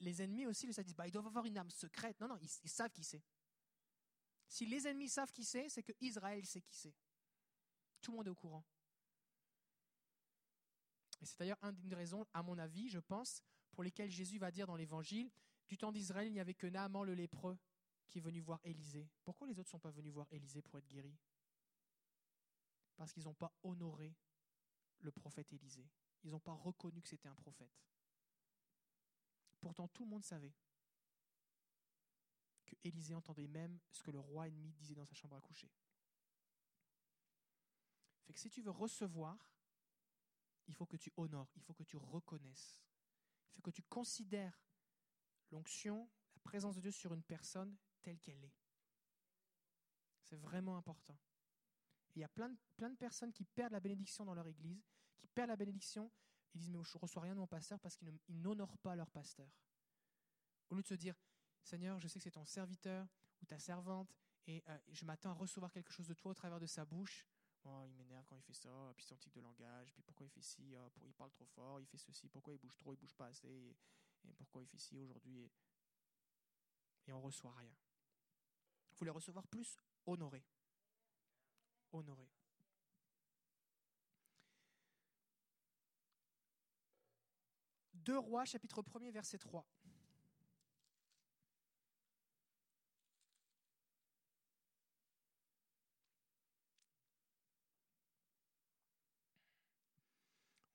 S2: les ennemis aussi le savent. Ils disent, bah, ils doivent avoir une âme secrète. Non, non, ils, ils savent qui c'est. Si les ennemis savent qui c'est, c'est que Israël sait qui c'est. Tout le monde est au courant. Et c'est d'ailleurs une des raisons, à mon avis, je pense, pour lesquelles Jésus va dire dans l'Évangile, du temps d'Israël, il n'y avait que Naaman le lépreux qui est venu voir Élisée. Pourquoi les autres ne sont pas venus voir Élisée pour être guéris? Parce qu'ils n'ont pas honoré le prophète Élisée. Ils n'ont pas reconnu que c'était un prophète. Pourtant, tout le monde savait que Élisée entendait même ce que le roi ennemi disait dans sa chambre à coucher. Fait que si tu veux recevoir, il faut que tu honores, il faut que tu reconnaisses, il faut que tu considères l'onction, la présence de Dieu sur une personne telle qu'elle est. C'est vraiment important. il y a plein de, plein de personnes qui perdent la bénédiction dans leur église, qui perdent la bénédiction, ils disent, mais je ne reçois rien de mon pasteur parce qu'ils n'honorent pas leur pasteur. Au lieu de se dire, Seigneur, je sais que c'est ton serviteur ou ta servante, et euh, je m'attends à recevoir quelque chose de toi au travers de sa bouche. Oh, il m'énerve quand il fait ça, puis son tic de langage, puis pourquoi il fait ci, oh, pour, il parle trop fort, il fait ceci, pourquoi il bouge trop, il bouge pas assez, et, pourquoi il fait ci aujourd'hui. Et, et on reçoit rien. Vous voulez recevoir plus Honoré. Honoré. 2 Rois, chapitre 1, verset 3.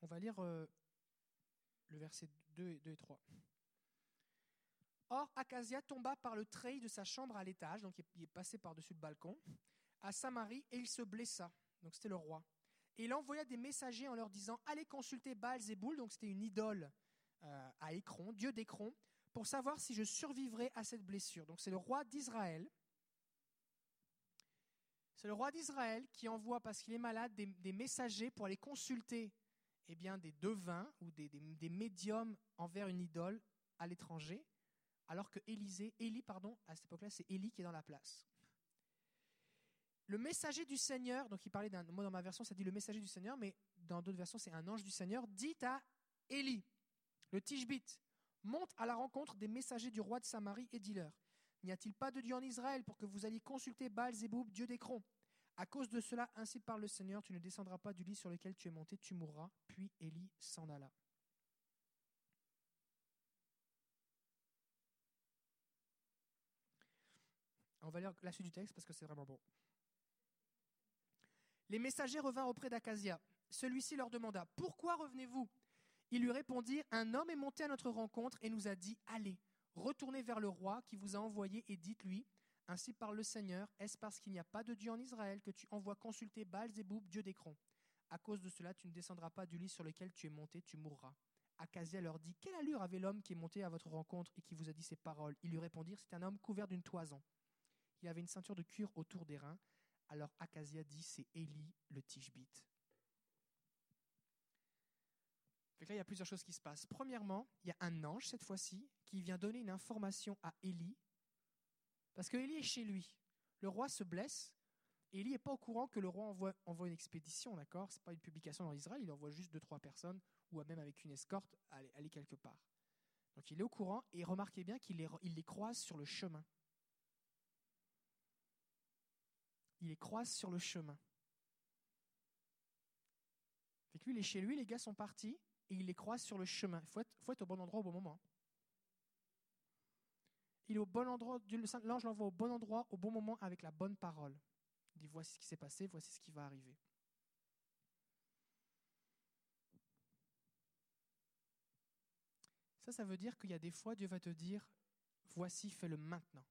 S2: On va lire euh, le verset 2 et, 3. Or, Acasia tomba par le treillis de sa chambre à l'étage, donc il est passé par-dessus le balcon, à Samarie, et il se blessa. Donc c'était le roi. Et il envoya des messagers en leur disant Allez consulter Baal-Zébul, donc c'était une idole euh, à Écron, dieu d'Écron, pour savoir si je survivrai à cette blessure. Donc c'est le roi d'Israël. C'est le roi d'Israël qui envoie, parce qu'il est malade, des, messagers pour aller consulter eh bien, des devins ou des, des, médiums envers une idole à l'étranger, alors que Élisée, Élie, pardon, à cette époque-là, c'est Élie qui est dans la place. Le messager du Seigneur, donc il parlait d'un, moi dans ma version ça dit le messager du Seigneur, mais dans d'autres versions c'est un ange du Seigneur, dit à Élie, le Tishbite, monte à la rencontre des messagers du roi de Samarie et dis-leur, n'y a-t-il pas de Dieu en Israël pour que vous alliez consulter Baal Zéboub, Dieu d'Écron à cause de cela, ainsi parle le Seigneur, tu ne descendras pas du lit sur lequel tu es monté, tu mourras. Puis Élie s'en alla. On va lire la suite du texte parce que c'est vraiment bon. Les messagers revinrent auprès d'Acasia. Celui-ci leur demanda Pourquoi revenez-vous? Ils lui répondirent Un homme est monté à notre rencontre et nous a dit Allez, retournez vers le roi qui vous a envoyé et dites-lui Ainsi parle le Seigneur, est-ce parce qu'il n'y a pas de Dieu en Israël que tu envoies consulter Baal-Zéboub, Dieu d'Écron À cause de cela, tu ne descendras pas du lit sur lequel tu es monté, tu mourras. Acasia leur dit Quelle allure avait l'homme qui est monté à votre rencontre et qui vous a dit ces paroles? Ils lui répondirent C'est un homme couvert d'une toison. Il avait une ceinture de cuir autour des reins. Alors Acasia dit C'est Élie le Tishbite. Que là, il y a plusieurs choses qui se passent. Premièrement, il y a un ange cette fois-ci qui vient donner une information à Élie parce que Élie est chez lui. Le roi se blesse. Élie n'est pas au courant que le roi envoie, une expédition, d'accord? Ce n'est pas une publication dans Israël, il envoie juste deux, trois personnes, ou même avec une escorte, aller, quelque part. Donc il est au courant, et remarquez bien qu'il les, croise sur le chemin. Il les croise sur le chemin. Fait lui, il est chez lui, les gars sont partis, et il les croise sur le chemin. Il faut être, au bon endroit au bon moment. Il est au bon endroit, l'ange l'envoie au bon endroit, au bon moment, avec la bonne parole. Il dit voici ce qui s'est passé, voici ce qui va arriver. Ça, ça veut dire qu'il y a des fois, Dieu va te dire voici, fais-le maintenant.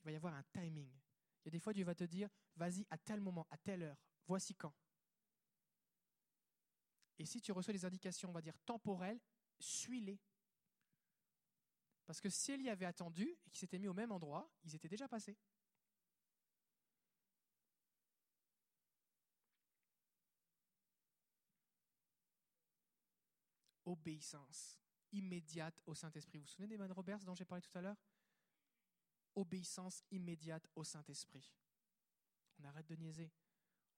S2: Il va y avoir un timing. Il y a des fois, Dieu va te dire vas-y à tel moment, à telle heure, voici quand. Et si tu reçois des indications, on va dire temporelles, suis-les. Parce que si Élie avait attendu et qu'il s'était mis au même endroit, ils étaient déjà passés. Obéissance immédiate au Saint-Esprit. Vous vous souvenez d'Eman Roberts dont j'ai parlé tout à l'heure? Obéissance immédiate au Saint-Esprit. On arrête de niaiser,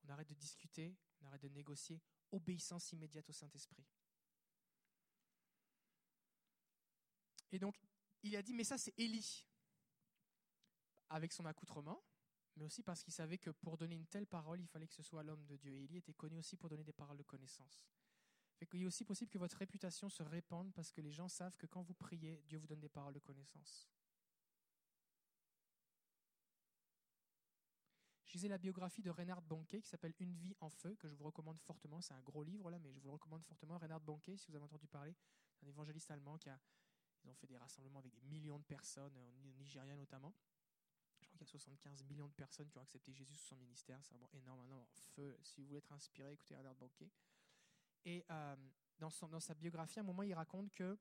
S2: on arrête de discuter, on arrête de négocier. Obéissance immédiate au Saint-Esprit. Et donc, il a dit, mais ça c'est Élie, avec son accoutrement, mais aussi parce qu'il savait que pour donner une telle parole, il fallait que ce soit l'homme de Dieu. Et Élie était connu aussi pour donner des paroles de connaissance. Qu'il est aussi possible que votre réputation se répande parce que les gens savent que quand vous priez, Dieu vous donne des paroles de connaissance. Je lisais la biographie de Reinhard Bonquet qui s'appelle Une vie en feu, que je vous recommande fortement. C'est un gros livre là, mais je vous le recommande fortement. Reinhard Bonquet, si vous avez entendu parler, un évangéliste allemand qui a ils ont fait des rassemblements avec des millions de personnes, en Nigeria notamment. Je crois qu'il y a 75 millions de personnes qui ont accepté Jésus sous son ministère. C'est vraiment énorme. Maintenant, feu. Si vous voulez être inspiré, écoutez Bernard Banquet. Et euh, dans, son, dans, sa biographie, à un moment, il raconte que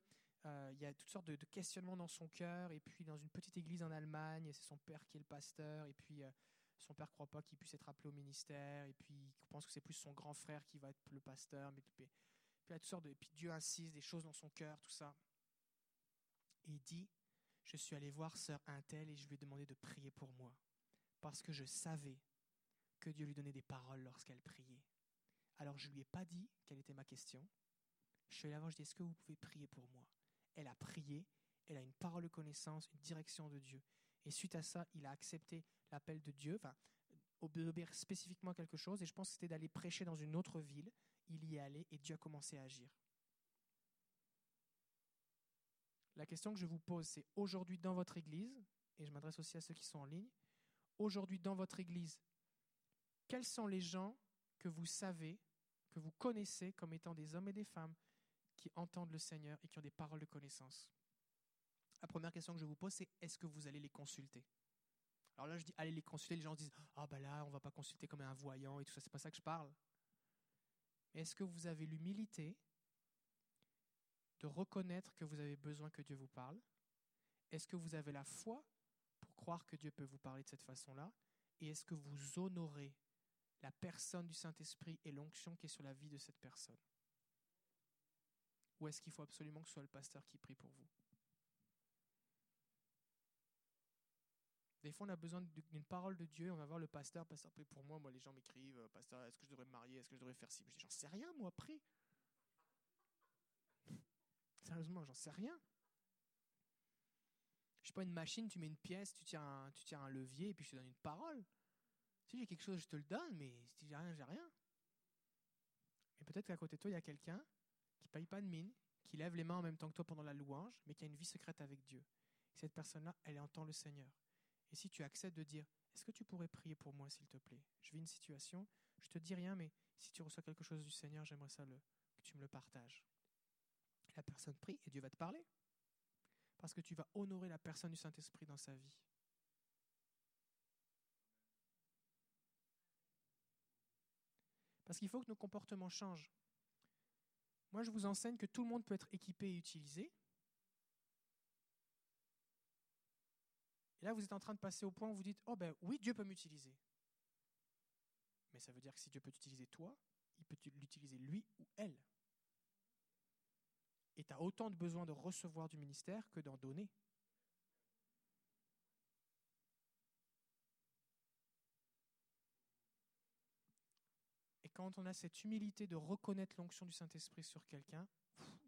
S2: euh, il y a toutes sortes de, questionnements dans son cœur. Et puis, dans une petite église en Allemagne, c'est son père qui est le pasteur. Et puis, euh, son père croit pas qu'il puisse être appelé au ministère. Et puis, il pense que c'est plus son grand frère qui va être le pasteur. Mais, puis, a toutes sortes de, et puis Dieu insiste des choses dans son cœur, tout ça. Et il dit, je suis allé voir sœur Intel et je lui ai demandé de prier pour moi, parce que je savais que Dieu lui donnait des paroles lorsqu'elle priait. Alors je lui ai pas dit quelle était ma question. Je suis allé avant, je est-ce que vous pouvez prier pour moi? Elle a prié, elle a une parole de connaissance, une direction de Dieu. Et suite à ça, il a accepté l'appel de Dieu, enfin, obéir spécifiquement quelque chose, et je pense que c'était d'aller prêcher dans une autre ville. Il y est allé et Dieu a commencé à agir. La question que je vous pose, c'est aujourd'hui dans votre Église, et je m'adresse aussi à ceux qui sont en ligne, aujourd'hui dans votre Église, quels sont les gens que vous savez, que vous connaissez comme étant des hommes et des femmes qui entendent le Seigneur et qui ont des paroles de connaissance? La première question que je vous pose, c'est est-ce que vous allez les consulter? Alors là, je dis allez les consulter, les gens disent ah ben là, on va pas consulter comme un voyant et tout ça, c'est pas ça que je parle. Est-ce que vous avez l'humilité de reconnaître que vous avez besoin que Dieu vous parle? Est-ce que vous avez la foi pour croire que Dieu peut vous parler de cette façon-là? Et est-ce que vous honorez la personne du Saint-Esprit et l'onction qui est sur la vie de cette personne? Ou est-ce qu'il faut absolument que ce soit le pasteur qui prie pour vous? Des fois, on a besoin d'une parole de Dieu. On va voir le pasteur, pasteur, pour moi. Moi, les gens m'écrivent, pasteur, est-ce que je devrais me marier? Est-ce que je devrais faire ci Je dis, j'en sais rien, moi, prie. Sérieusement, j'en sais rien. Je suis pas une machine, tu mets une pièce, tu tiens un, tu tiens un levier et puis je te donne une parole. Si j'ai quelque chose, je te le donne, mais si j'ai rien, j'ai rien. Mais peut-être qu'à côté de toi, il y a quelqu'un qui paye pas de mine, qui lève les mains en même temps que toi pendant la louange, mais qui a une vie secrète avec Dieu. cette personne-là, elle entend le Seigneur. Et si tu acceptes de dire, est-ce que tu pourrais prier pour moi, s'il te plaît? Je vis une situation, je te dis rien, mais si tu reçois quelque chose du Seigneur, j'aimerais ça que tu me le partages. La personne prie et Dieu va te parler. Parce que tu vas honorer la personne du Saint-Esprit dans sa vie. Parce qu'il faut que nos comportements changent. Moi, je vous enseigne que tout le monde peut être équipé et utilisé, Et là, vous êtes en train de passer au point où vous dites, oh ben oui, Dieu peut m'utiliser. Mais ça veut dire que si Dieu peut t'utiliser toi, il peut l'utiliser lui ou elle. Et tu as autant de besoin de recevoir du ministère que d'en donner. Et quand on a cette humilité de reconnaître l'onction du Saint-Esprit sur quelqu'un,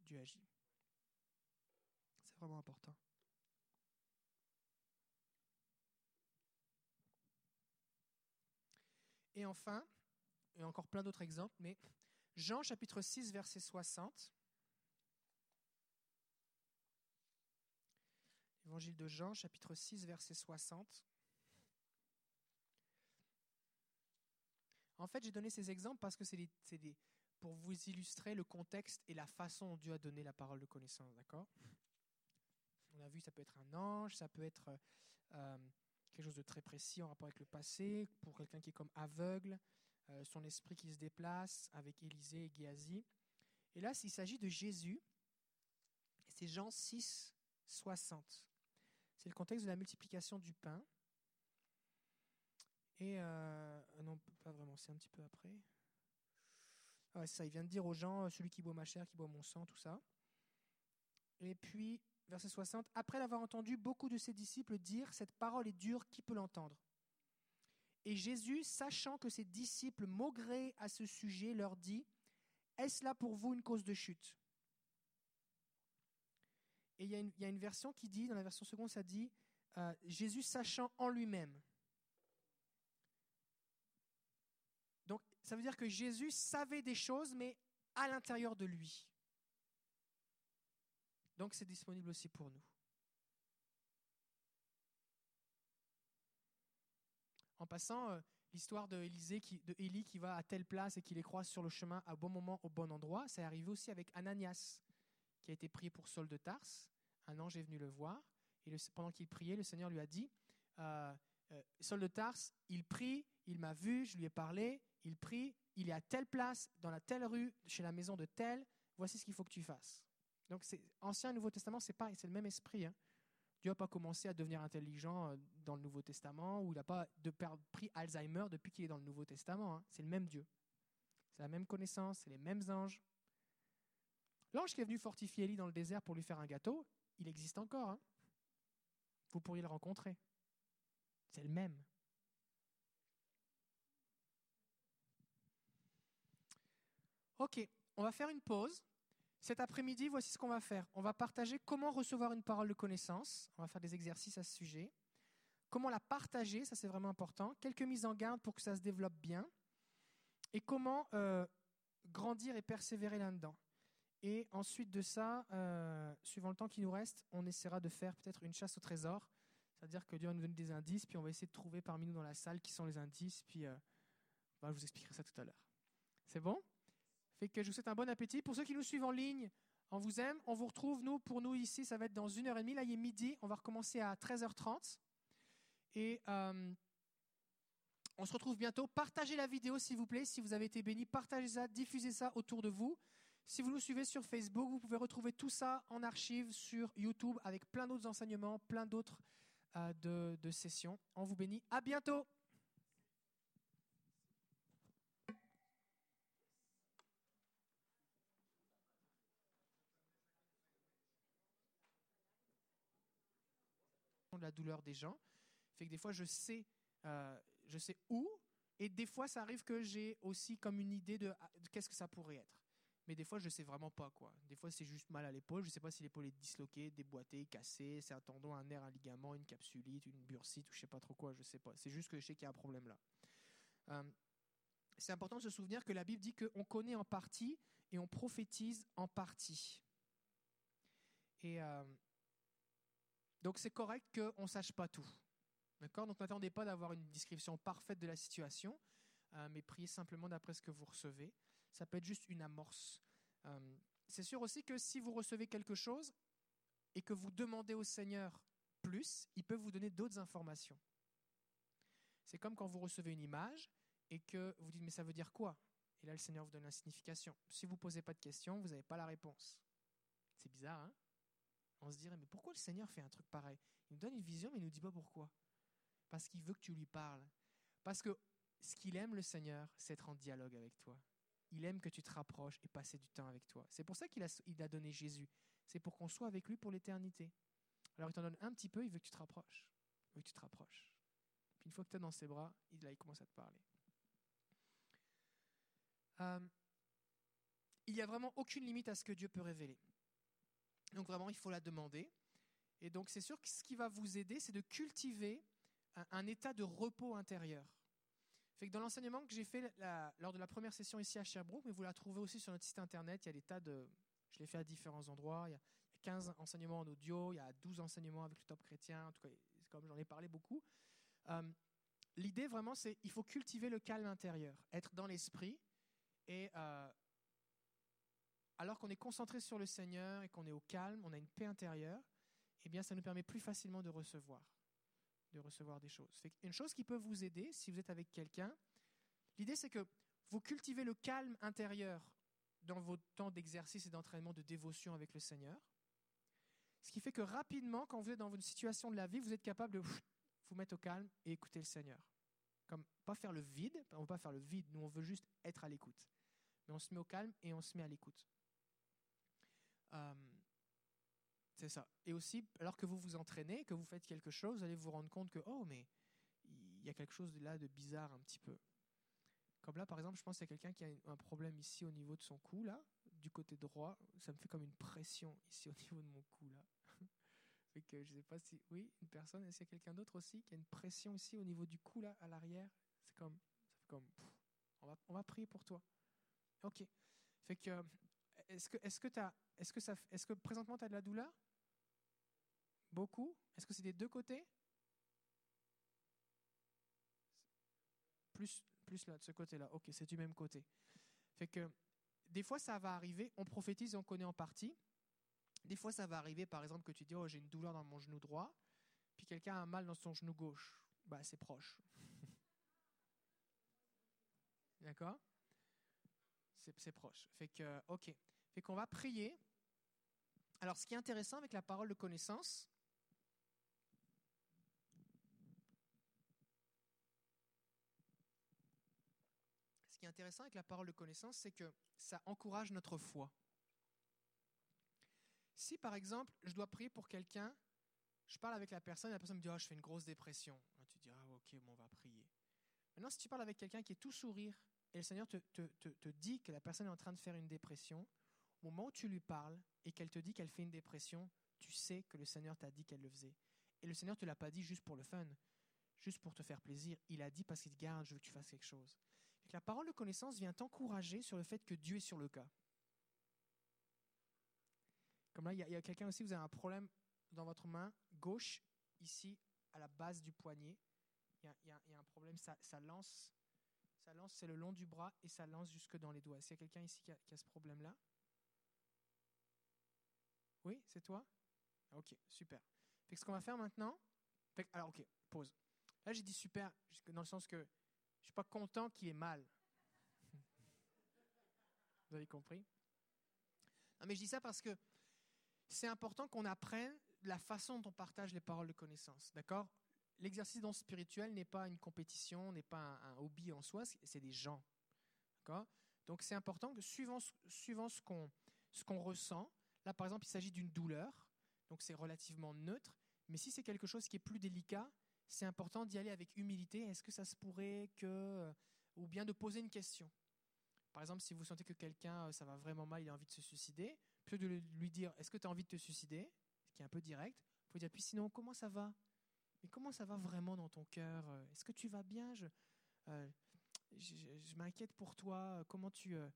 S2: Dieu agit. C'est vraiment important. Et enfin, et encore plein d'autres exemples, mais Jean chapitre 6, verset 60. Évangile de Jean chapitre 6, verset 60. En fait, j'ai donné ces exemples parce que c'est des, pour vous illustrer le contexte et la façon dont Dieu a donné la parole de connaissance, d'accord? On a vu, ça peut être un ange, ça peut être euh, quelque chose de très précis en rapport avec le passé, pour quelqu'un qui est comme aveugle, euh, son esprit qui se déplace avec Élisée et Géasi. Et là, il s'agit de Jésus, c'est Jean 6, 60. C'est le contexte de la multiplication du pain. Et euh, non, pas vraiment, c'est un petit peu après. Ah c'est ça, il vient de dire aux gens, celui qui boit ma chair, qui boit mon sang, tout ça. Et puis, verset 60, après l'avoir entendu, beaucoup de ses disciples dire, cette parole est dure, qui peut l'entendre? Et Jésus, sachant que ses disciples maugraient à ce sujet, leur dit, est-ce là pour vous une cause de chute? Et il y, a une version qui dit, dans la version seconde, ça dit, euh, Jésus sachant en lui-même. Ça veut dire que Jésus savait des choses, mais à l'intérieur de lui. Donc c'est disponible aussi pour nous. En passant, euh, l'histoire de, qui, de Élie qui va à telle place et qui les croise sur le chemin à bon moment, au bon endroit, ça est arrivé aussi avec Ananias, qui a été prié pour Saul de Tarse. Un ange est venu le voir, et pendant qu'il priait, le Seigneur lui a dit, euh, euh, Saul de Tarse, il prie, il m'a vu, je lui ai parlé, il prie, il est à telle place, dans la telle rue, chez la maison de tel, voici ce qu'il faut que tu fasses. Donc, Ancien et Nouveau Testament, c'est pareil, c'est le même esprit. Hein. Dieu n'a pas commencé à devenir intelligent euh, dans le Nouveau Testament, ou il n'a pas pris Alzheimer depuis qu'il est dans le Nouveau Testament. Hein. C'est le même Dieu. C'est la même connaissance, c'est les mêmes anges. L'ange qui est venu fortifier Élie dans le désert pour lui faire un gâteau, il existe encore. Hein. Vous pourriez le rencontrer. C'est le même. Ok, on va faire une pause. Cet après-midi, voici ce qu'on va faire. On va partager comment recevoir une parole de connaissance. On va faire des exercices à ce sujet. Comment la partager, ça c'est vraiment important. Quelques mises en garde pour que ça se développe bien. Et comment euh, grandir et persévérer là-dedans. Et ensuite de ça, euh, suivant le temps qui nous reste, on essaiera de faire peut-être une chasse au trésor. C'est-à-dire que Dieu va nous donner des indices, puis on va essayer de trouver parmi nous dans la salle qui sont les indices, puis euh, je vous expliquerai ça tout à l'heure. C'est bon? Que je vous souhaite un bon appétit. Pour ceux qui nous suivent en ligne, on vous aime. On vous retrouve, nous, pour nous ici, ça va être dans une heure et demie. Là, il est midi. On va recommencer à 13h30. Et euh, on se retrouve bientôt. Partagez la vidéo, s'il vous plaît. Si vous avez été béni, partagez ça, diffusez ça autour de vous. Si vous nous suivez sur Facebook, vous pouvez retrouver tout ça en archive sur YouTube avec plein d'autres enseignements, plein d'autres euh, de, sessions. On vous bénit. À bientôt. La douleur des gens. Fait que des fois, je sais, euh, je sais où, et des fois, ça arrive que j'ai aussi comme une idée de, ah, qu'est-ce que ça pourrait être. Mais des fois, je sais vraiment pas quoi. Des fois, c'est juste mal à l'épaule. Je sais pas si l'épaule est disloquée, déboîtée, cassée, c'est un tendon, un nerf, un ligament, une capsulite, une bursite ou je sais pas trop quoi. Je sais pas. C'est juste que je sais qu'il y a un problème là. Euh, c'est important de se souvenir que la Bible dit qu'on connaît en partie et on prophétise en partie. Et euh, donc c'est correct qu'on ne sache pas tout. D'accord? Donc n'attendez pas d'avoir une description parfaite de la situation, euh, mais priez simplement d'après ce que vous recevez. Ça peut être juste une amorce. Euh, c'est sûr aussi que si vous recevez quelque chose et que vous demandez au Seigneur plus, il peut vous donner d'autres informations. C'est comme quand vous recevez une image et que vous dites mais ça veut dire quoi? Et là, le Seigneur vous donne la signification. Si vous ne posez pas de questions, vous n'avez pas la réponse. C'est bizarre, hein? On se dirait, mais pourquoi le Seigneur fait un truc pareil? Il nous donne une vision, mais il ne nous dit pas pourquoi. Parce qu'il veut que tu lui parles. Parce que ce qu'il aime, le Seigneur, c'est être en dialogue avec toi. Il aime que tu te rapproches et passer du temps avec toi. C'est pour ça qu'il a, donné Jésus. C'est pour qu'on soit avec lui pour l'éternité. Alors il t'en donne un petit peu, il veut que tu te rapproches. Il veut que tu te rapproches. Puis une fois que tu es dans ses bras, il, là, il commence à te parler. Euh, il n'y a vraiment aucune limite à ce que Dieu peut révéler. Donc vraiment, il faut la demander. Et donc c'est sûr que ce qui va vous aider, c'est de cultiver un, état de repos intérieur. Fait que dans l'enseignement que j'ai fait lors de la première session ici à Sherbrooke, mais vous la trouvez aussi sur notre site internet, il y a des tas de... Je l'ai fait à différents endroits. Il y a 15 enseignements en audio, il y a 12 enseignements avec le top chrétien. En tout cas, comme j'en ai parlé beaucoup. Euh, L'idée vraiment, c'est il faut cultiver le calme intérieur, être dans l'esprit. Et euh, alors qu'on est concentré sur le Seigneur et qu'on est au calme, on a une paix intérieure, eh bien, ça nous permet plus facilement de recevoir, de recevoir des choses. Une chose qui peut vous aider, si vous êtes avec quelqu'un, l'idée c'est que vous cultivez le calme intérieur dans vos temps d'exercice et d'entraînement de dévotion avec le Seigneur. Ce qui fait que rapidement, quand vous êtes dans une situation de la vie, vous êtes capable de vous mettre au calme et écouter le Seigneur. Comme pas faire le vide, on ne veut pas faire le vide, nous on veut juste être à l'écoute. Mais on se met au calme et on se met à l'écoute. Euh, c'est ça. Et aussi, alors que vous vous entraînez, que vous faites quelque chose, vous allez vous rendre compte que, oh, mais il y a quelque chose là de bizarre un petit peu. Comme là, par exemple, je pense qu'il y a quelqu'un qui a un problème ici au niveau de son cou, là, du côté droit. Ça me fait comme une pression ici au niveau de mon cou, là. fait que je sais pas si. Oui, une personne, est-ce qu'il y a quelqu'un d'autre aussi qui a une pression ici au niveau du cou, là, à l'arrière? C'est comme. Ça fait comme. on, va, on va prier pour toi. Ok. Fait que. Est-ce que, est-ce que, as, est-ce que, ça, est-ce que présentement tu as de la douleur? Beaucoup? Est-ce que c'est des deux côtés? Plus, plus là, de ce côté-là. Ok, c'est du même côté. Fait que des fois, ça va arriver, on prophétise et on connaît en partie. Des fois, ça va arriver, par exemple, que tu dis, oh, j'ai une douleur dans mon genou droit, puis quelqu'un a un mal dans son genou gauche. Bah, c'est proche. D'accord? C'est proche. Fait que, ok. Fait qu'on va prier. Alors, ce qui est intéressant avec la parole de connaissance, ce qui est intéressant avec la parole de connaissance, c'est que ça encourage notre foi. Si par exemple, je dois prier pour quelqu'un, je parle avec la personne, et la personne me dit oh, je fais une grosse dépression. tu dis ah, ok, bon, on va prier. Maintenant, si tu parles avec quelqu'un qui est tout sourire et le Seigneur te, dit que la personne est en train de faire une dépression, au moment où tu lui parles et qu'elle te dit qu'elle fait une dépression, tu sais que le Seigneur t'a dit qu'elle le faisait. Et le Seigneur ne te l'a pas dit juste pour le fun, juste pour te faire plaisir. Il a dit parce qu'il te garde, je veux que tu fasses quelque chose. La parole de connaissance vient t'encourager sur le fait que Dieu est sur le cas. Comme là, il y a, quelqu'un aussi, vous avez un problème dans votre main gauche, ici, à la base du poignet. Il y, a, un problème, ça, lance, ça lance, c'est le long du bras et ça lance jusque dans les doigts. Est-ce qu'il y a quelqu'un ici qui a, qui a ce problème-là? Oui, c'est toi? Ok, super. Fait ce qu'on va faire maintenant, alors ok, pause. Là, j'ai dit super, dans le sens que je ne suis pas content qu'il ait mal. Vous avez compris? Non, mais je dis ça parce que c'est important qu'on apprenne la façon dont on partage les paroles de connaissance. D'accord? L'exercice dans spirituel n'est pas une compétition, n'est pas un, hobby en soi, c'est des gens. D'accord? Donc c'est important que suivant, suivant ce qu'on qu'on ressent, là par exemple il s'agit d'une douleur, donc c'est relativement neutre, mais si c'est quelque chose qui est plus délicat, c'est important d'y aller avec humilité. Est-ce que ça se pourrait que... Ou bien de poser une question? Par exemple, si vous sentez que quelqu'un, ça va vraiment mal, il a envie de se suicider, plutôt de lui dire est-ce que tu as envie de te suicider, ce qui est un peu direct, vous pouvez dire puis sinon comment ça va? Mais comment ça va vraiment dans ton cœur Est-ce que tu vas bien? Je, euh, m'inquiète pour toi. Comment tu euh,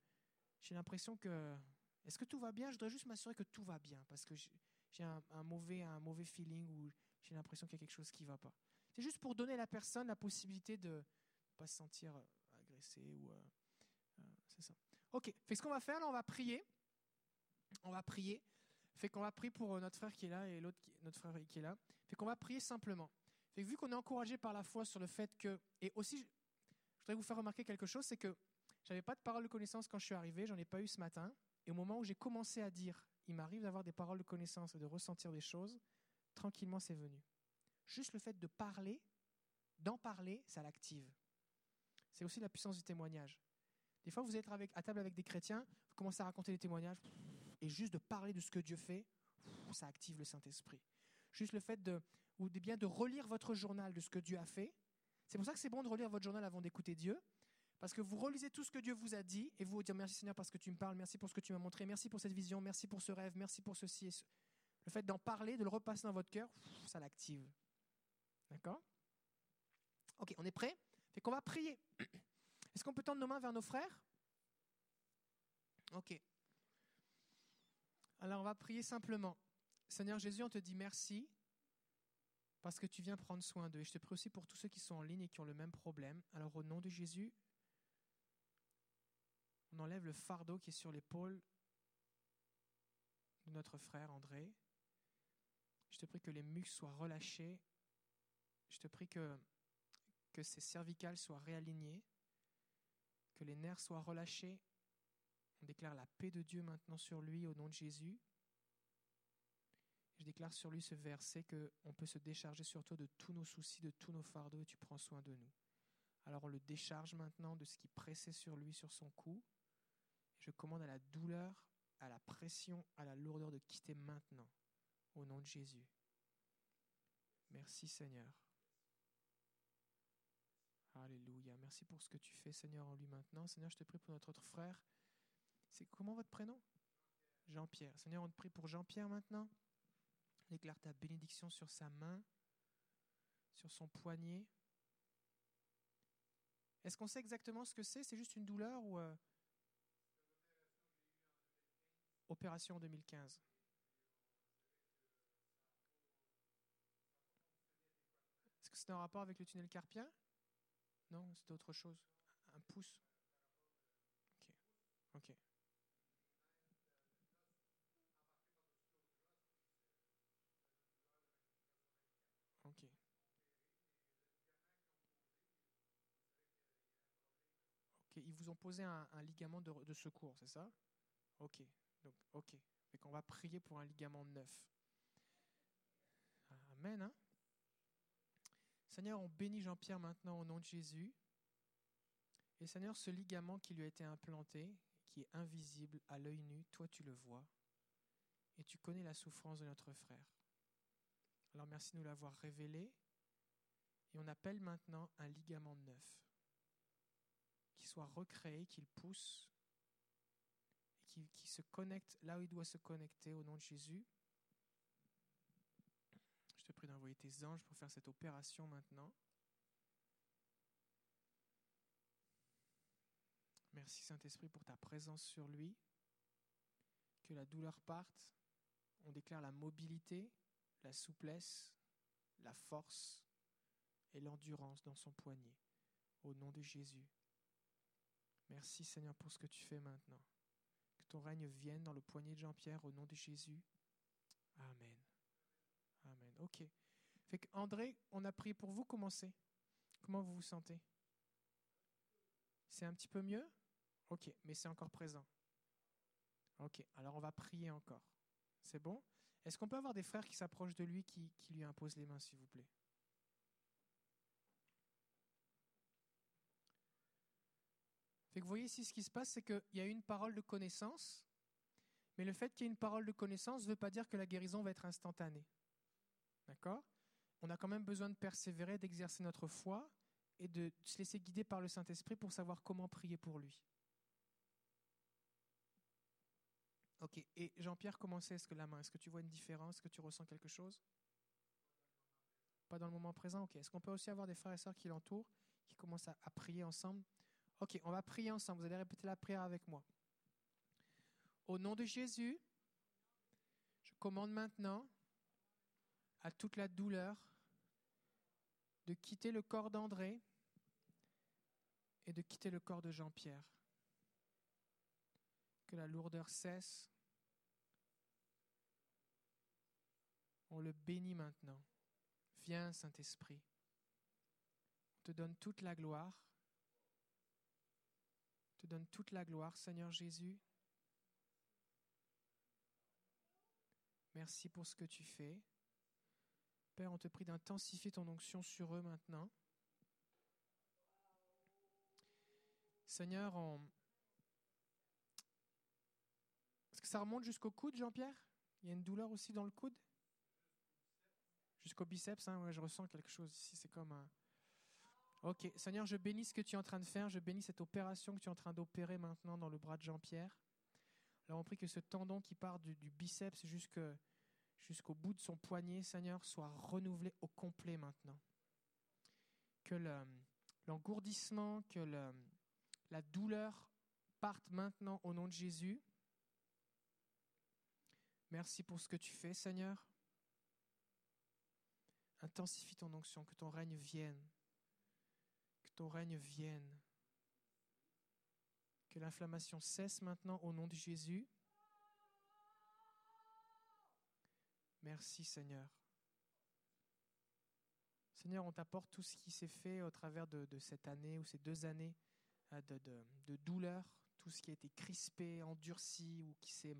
S2: J'ai l'impression que est-ce que tout va bien? Je voudrais juste m'assurer que tout va bien parce que j'ai un, mauvais un mauvais feeling ou j'ai l'impression qu'il y a quelque chose qui va pas. C'est juste pour donner à la personne la possibilité de pas se sentir agressé ou euh, c'est ça. Ok. Fait ce qu'on va faire là, on va prier on va prier. Fait qu'on va prier pour notre frère qui est là et l'autre, notre frère qui est là. Fait qu'on va prier simplement. Fait que vu qu'on est encouragé par la foi sur le fait que, et aussi, je voudrais vous faire remarquer quelque chose, c'est que J'avais pas de parole de connaissance quand je suis arrivé, j'en ai pas eu ce matin. Et au moment où j'ai commencé à dire, il m'arrive d'avoir des paroles de connaissance et de ressentir des choses, tranquillement c'est venu. Juste le fait de parler, d'en parler, ça l'active. C'est aussi la puissance du témoignage. Des fois, vous êtes à table avec des chrétiens, vous commencez à raconter des témoignages, et juste de parler de ce que Dieu fait, ça active le Saint-Esprit. Juste le fait de, ou bien de relire votre journal de ce que Dieu a fait. C'est pour ça que c'est bon de relire votre journal avant d'écouter Dieu, parce que vous relisez tout ce que Dieu vous a dit, et vous vous dire merci Seigneur parce que tu me parles, merci pour ce que tu m'as montré, merci pour cette vision, merci pour ce rêve, merci pour ceci. Le fait d'en parler, de le repasser dans votre cœur, ça l'active. D'accord? Ok, on est prêt? Fait qu'on va prier. Est-ce qu'on peut tendre nos mains vers nos frères? Ok. Alors on va prier simplement. Seigneur Jésus, on te dit merci parce que tu viens prendre soin d'eux. Et je te prie aussi pour tous ceux qui sont en ligne et qui ont le même problème. Alors au nom de Jésus, on enlève le fardeau qui est sur l'épaule de notre frère André. Je te prie que les muscles soient relâchés. Je te prie que, que ses cervicales soient réalignées, que les nerfs soient relâchés. On déclare la paix de Dieu maintenant sur lui au nom de Jésus. Je déclare sur lui ce verset que on peut se décharger sur toi de tous nos soucis, de tous nos fardeaux et tu prends soin de nous. Alors on le décharge maintenant de ce qui pressait sur lui, sur son cou. Je commande à la douleur, à la pression, à la lourdeur de quitter maintenant, au nom de Jésus. Merci Seigneur. Alléluia. Merci pour ce que tu fais, Seigneur, en lui maintenant. Seigneur, je te prie pour notre autre frère. C'est comment votre prénom? Jean-Pierre. Seigneur, on te prie pour Jean-Pierre maintenant. Déclare ta bénédiction sur sa main, sur son poignet. Est-ce qu'on sait exactement ce que c'est? C'est juste une douleur ou euh... opération en 2015 Est-ce que c'est un rapport avec le tunnel carpien? Non, c'est autre chose. Un pouce Ok. Ok. Ok. Ils vous ont posé un, ligament de secours, c'est ça? Ok, donc ok. Fait qu'on va prier pour un ligament neuf. Amen. Hein? Seigneur, on bénit Jean-Pierre maintenant au nom de Jésus. Et Seigneur, ce ligament qui lui a été implanté, qui est invisible à l'œil nu, toi tu le vois. Et tu connais la souffrance de notre frère. Alors merci de nous l'avoir révélé. Et on appelle maintenant un ligament neuf qui soit recréé, qu'il pousse, et qui, se connecte là où il doit se connecter au nom de Jésus. Je te prie d'envoyer tes anges pour faire cette opération maintenant. Merci Saint-Esprit pour ta présence sur lui. Que la douleur parte. On déclare la mobilité, la souplesse, la force et l'endurance dans son poignet. Au nom de Jésus. Merci Seigneur pour ce que tu fais maintenant. Ton règne vienne dans le poignet de Jean-Pierre au nom de Jésus. Amen. Amen. Ok. Fait que André, on a prié pour vous. Commencez. Comment vous vous sentez? C'est un petit peu mieux? Ok, mais c'est encore présent. Ok, alors on va prier encore. C'est bon? Est-ce qu'on peut avoir des frères qui s'approchent de lui, qui, qui lui imposent les mains, s'il vous plaît? Fait vous voyez ici, ce qui se passe, c'est qu'il y a une parole de connaissance, mais le fait qu'il y ait une parole de connaissance ne veut pas dire que la guérison va être instantanée. D'accord? On a quand même besoin de persévérer, d'exercer notre foi et de se laisser guider par le Saint-Esprit pour savoir comment prier pour lui. Ok, et Jean-Pierre, comment c'est? Est-ce que la main Est-ce que tu vois une différence? Est-ce que tu ressens quelque chose? Pas dans le moment présent? Ok, est-ce qu'on peut aussi avoir des frères et sœurs qui l'entourent, qui commencent à prier ensemble? Ok, on va prier ensemble. Vous allez répéter la prière avec moi. Au nom de Jésus, je commande maintenant à toute la douleur de quitter le corps d'André et de quitter le corps de Jean-Pierre. Que la lourdeur cesse. On le bénit maintenant. Viens, Saint-Esprit. On te donne toute la gloire donne toute la gloire, Seigneur Jésus. Merci pour ce que tu fais. Père, on te prie d'intensifier ton onction sur eux maintenant. Seigneur, on... est-ce que ça remonte jusqu'au coude, Jean-Pierre? Il y a une douleur aussi dans le coude? Jusqu'au biceps, hein, je ressens quelque chose ici, c'est comme un... Ok, Seigneur, je bénis ce que tu es en train de faire, je bénis cette opération que tu es en train d'opérer maintenant dans le bras de Jean-Pierre. Alors on prie que ce tendon qui part du, biceps jusqu'au bout de son poignet, Seigneur, soit renouvelé au complet maintenant. Que le- l'engourdissement, que la douleur parte maintenant au nom de Jésus. Merci pour ce que tu fais, Seigneur. Intensifie ton onction, que ton règne vienne. Ton règne vienne. Que l'inflammation cesse maintenant au nom de Jésus. Merci Seigneur. Seigneur, on t'apporte tout ce qui s'est fait au travers de, cette année ou ces deux années euh, de, douleur, tout ce qui a été crispé, endurci ou qui s'est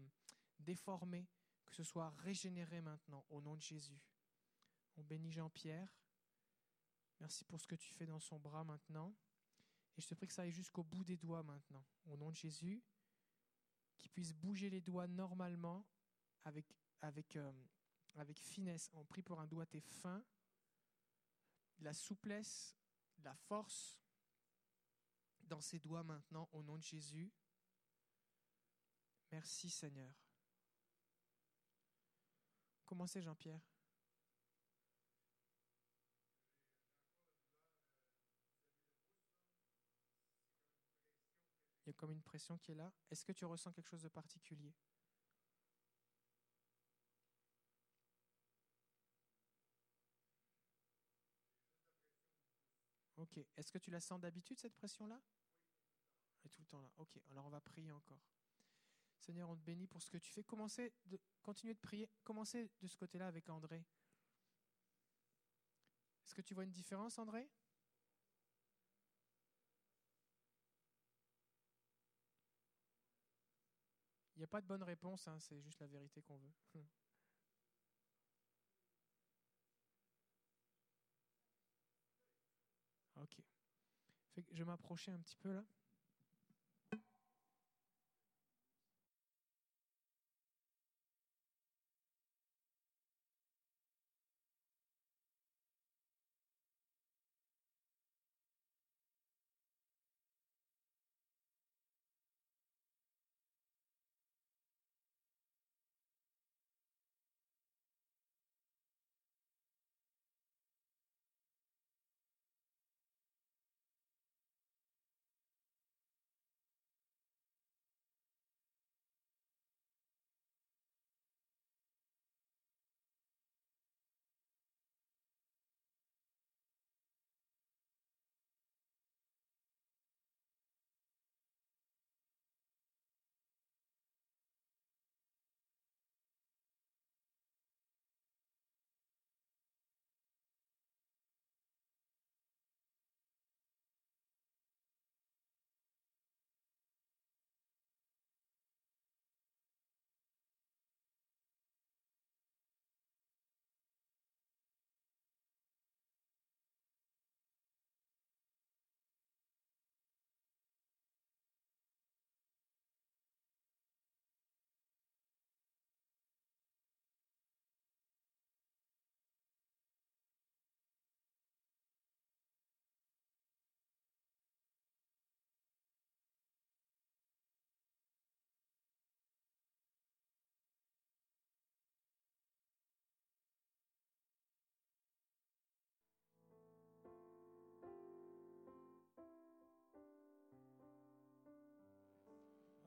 S2: déformé, que ce soit régénéré maintenant au nom de Jésus. On bénit Jean-Pierre. Merci pour ce que tu fais dans son bras maintenant. Et je te prie que ça aille jusqu'au bout des doigts maintenant, au nom de Jésus, qu'il puisse bouger les doigts normalement, avec, avec, euh, avec finesse. On prie pour un doigté fin, de la souplesse, la force dans ses doigts maintenant, au nom de Jésus. Merci Seigneur. Commencez Jean-Pierre? Il y a une pression qui est là. Est-ce que tu ressens quelque chose de particulier? Ok. Est-ce que tu la sens d'habitude, cette pression-là? Et tout le temps là. Ok. Alors on va prier encore. Seigneur, on te bénit pour ce que tu fais. Commencez de, continuez de prier. Commencez de ce côté-là avec André. Est-ce que tu vois une différence, André? Il n'y a pas de bonne réponse, hein, c'est juste la vérité qu'on veut. ok. Fait que je vais m'approcher un petit peu là.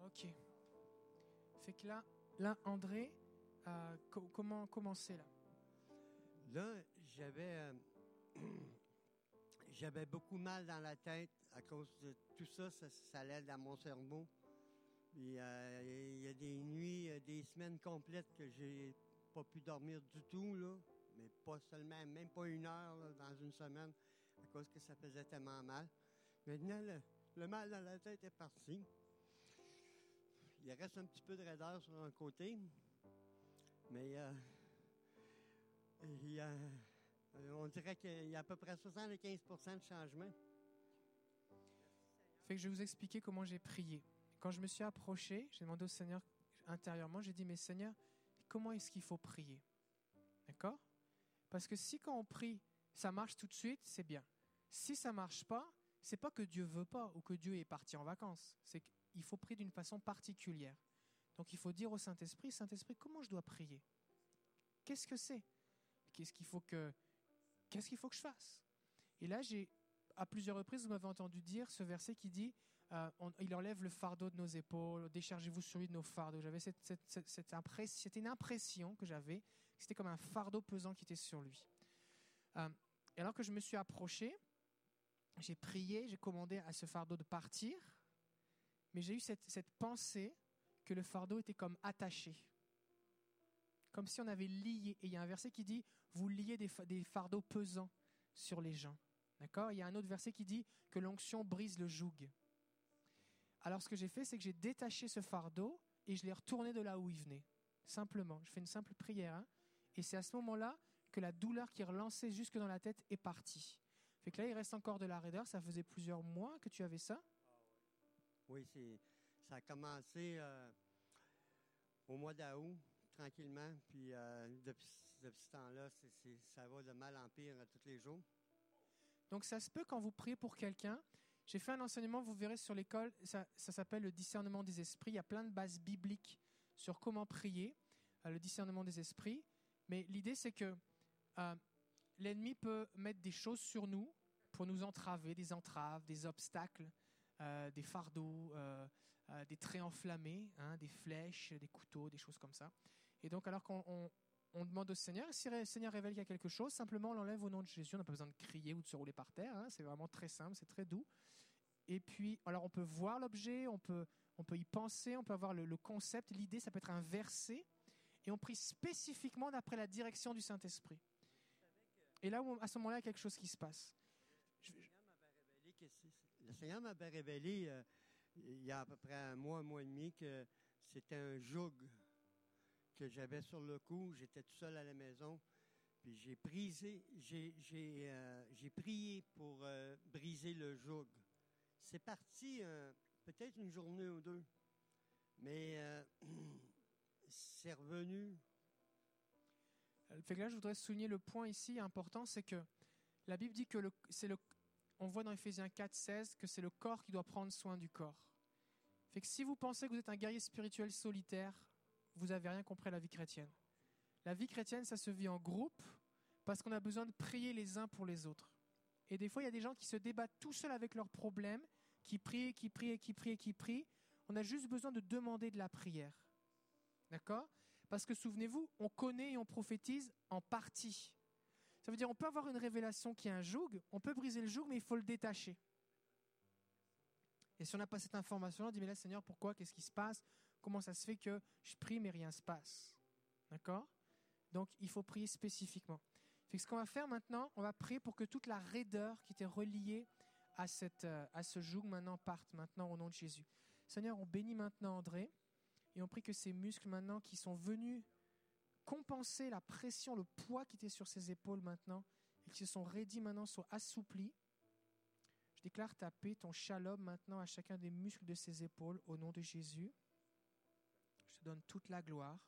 S2: Ok. Fait que là, là André, euh, co- comment commencer là?
S9: Là, j'avais euh, j'avais beaucoup mal dans la tête à cause de tout ça, ça, allait dans mon cerveau. Euh, Il y a des nuits, des semaines complètes que j'ai pas pu dormir du tout. Mais pas seulement, même pas une heure dans une semaine, à cause que ça faisait tellement mal. Maintenant, Le mal dans la tête est parti. Il reste un petit peu de raideur sur un côté, mais euh, euh, on dirait qu'il y a à peu près 75 de changement.
S2: Fait que je vais vous expliquer comment j'ai prié. Quand je me suis approché, j'ai demandé au Seigneur intérieurement, j'ai dit, mais Seigneur, comment est-ce qu'il faut prier? D'accord? Parce que si quand on prie, ça marche tout de suite, c'est bien. Si ça marche pas, c'est pas que Dieu veut pas ou que Dieu est parti en vacances. C'est qu'il faut prier d'une façon particulière. Donc il faut dire au Saint-Esprit, Saint-Esprit, comment je dois prier? Qu'est-ce que c'est? Qu'est-ce qu'il faut que qu'est-ce qu'il faut que je fasse? Et là, j'ai à plusieurs reprises, vous m'avez entendu dire ce verset qui dit euh, Il enlève le fardeau de nos épaules, déchargez-vous sur lui de nos fardeaux. J'avais cette, cette, cette, cette impress- c'était une impression que j'avais, c'était comme un fardeau pesant qui était sur lui. Euh, et alors que je me suis approché, j'ai prié, j'ai commandé à ce fardeau de partir, mais j'ai eu cette, cette pensée que le fardeau était comme attaché, comme si on avait lié. Et il y a un verset qui dit Vous liez des, des fardeaux pesants sur les gens. D'accord? Il y a un autre verset qui dit que l'onction brise le joug. Alors ce que j'ai fait, c'est que j'ai détaché ce fardeau et je l'ai retourné de là où il venait. Simplement. Je fais une simple prière. hein. et c'est à ce moment-là que la douleur qui relançait jusque dans la tête est partie. Fait que là, il reste encore de la raideur. Ça faisait plusieurs mois que tu avais ça.
S9: Oui, ça a commencé euh, au mois d'août, tranquillement. Puis euh, depuis, ce temps-là, ça va de mal en pire tous les jours.
S2: Donc ça se peut quand vous priez pour quelqu'un. J'ai fait un enseignement, vous verrez sur l'école, ça, s'appelle le discernement des esprits. Il y a plein de bases bibliques sur comment prier, euh, le discernement des esprits. Mais l'idée, c'est que l'ennemi peut mettre des choses sur nous pour nous entraver, des entraves, des obstacles, euh, des fardeaux, euh, euh, des traits enflammés, hein, des flèches, des couteaux, des choses comme ça. Et donc, alors qu'on on- demande au Seigneur, si le Seigneur révèle qu'il y a quelque chose, simplement on l'enlève au nom de Jésus. On n'a pas besoin de crier ou de se rouler par terre. hein. C'est vraiment très simple, c'est très doux. Et puis, alors on peut voir l'objet, on peut, on peut y penser, on peut avoir le, le concept, l'idée, ça peut être un verset. Et on prie spécifiquement d'après la direction du Saint-Esprit. Et là, où, à ce moment-là, il y a quelque chose qui se passe. Je- je-
S9: révélé que c'est- le Seigneur m'avait révélé euh, il y a à peu près un mois, un mois et demi, que c'était un joug que j'avais sur le cou. J'étais tout seul à la maison. Puis j'ai brisé, euh, j'ai prié pour euh, briser le joug. C'est parti peut-être une journée ou deux. Mais c'est revenu.
S2: Fait que là, je voudrais souligner le point ici important, c'est que la Bible dit que c'est le, on voit dans Ephésiens 4, 16 que c'est le corps qui doit prendre soin du corps. Fait si vous pensez que vous êtes un guerrier spirituel solitaire, vous n'avez rien compris à la vie chrétienne. La vie chrétienne, ça se vit en groupe parce qu'on a besoin de prier les uns pour les autres. Et des fois, il y a des gens qui se débattent tout seuls avec leurs problèmes, qui prient, qui prient, qui prient, qui prient. On a juste besoin de demander de la prière. D'accord? Parce que souvenez-vous, on connaît et on prophétise en partie. Ça veut dire on peut avoir une révélation qui est un joug, on peut briser le joug, mais il faut le détacher. Et si on n'a pas cette information, on dit mais là Seigneur, pourquoi? Qu'est-ce qui se passe? Comment ça se fait que je prie mais rien se passe? D'accord? Donc il faut prier spécifiquement. Fait ce qu'on va faire maintenant, on va prier pour que toute la raideur qui était reliée à, cette, euh, à ce joug maintenant parte maintenant au nom de Jésus. Seigneur, on bénit maintenant André et on prie que ces muscles maintenant qui sont venus compenser la pression, le poids qui était sur ses épaules maintenant, et qui se sont raidis maintenant, soient assouplis. Je déclare ta paix, ton shalom maintenant à chacun des muscles de ses épaules au nom de Jésus. Je te donne toute la gloire.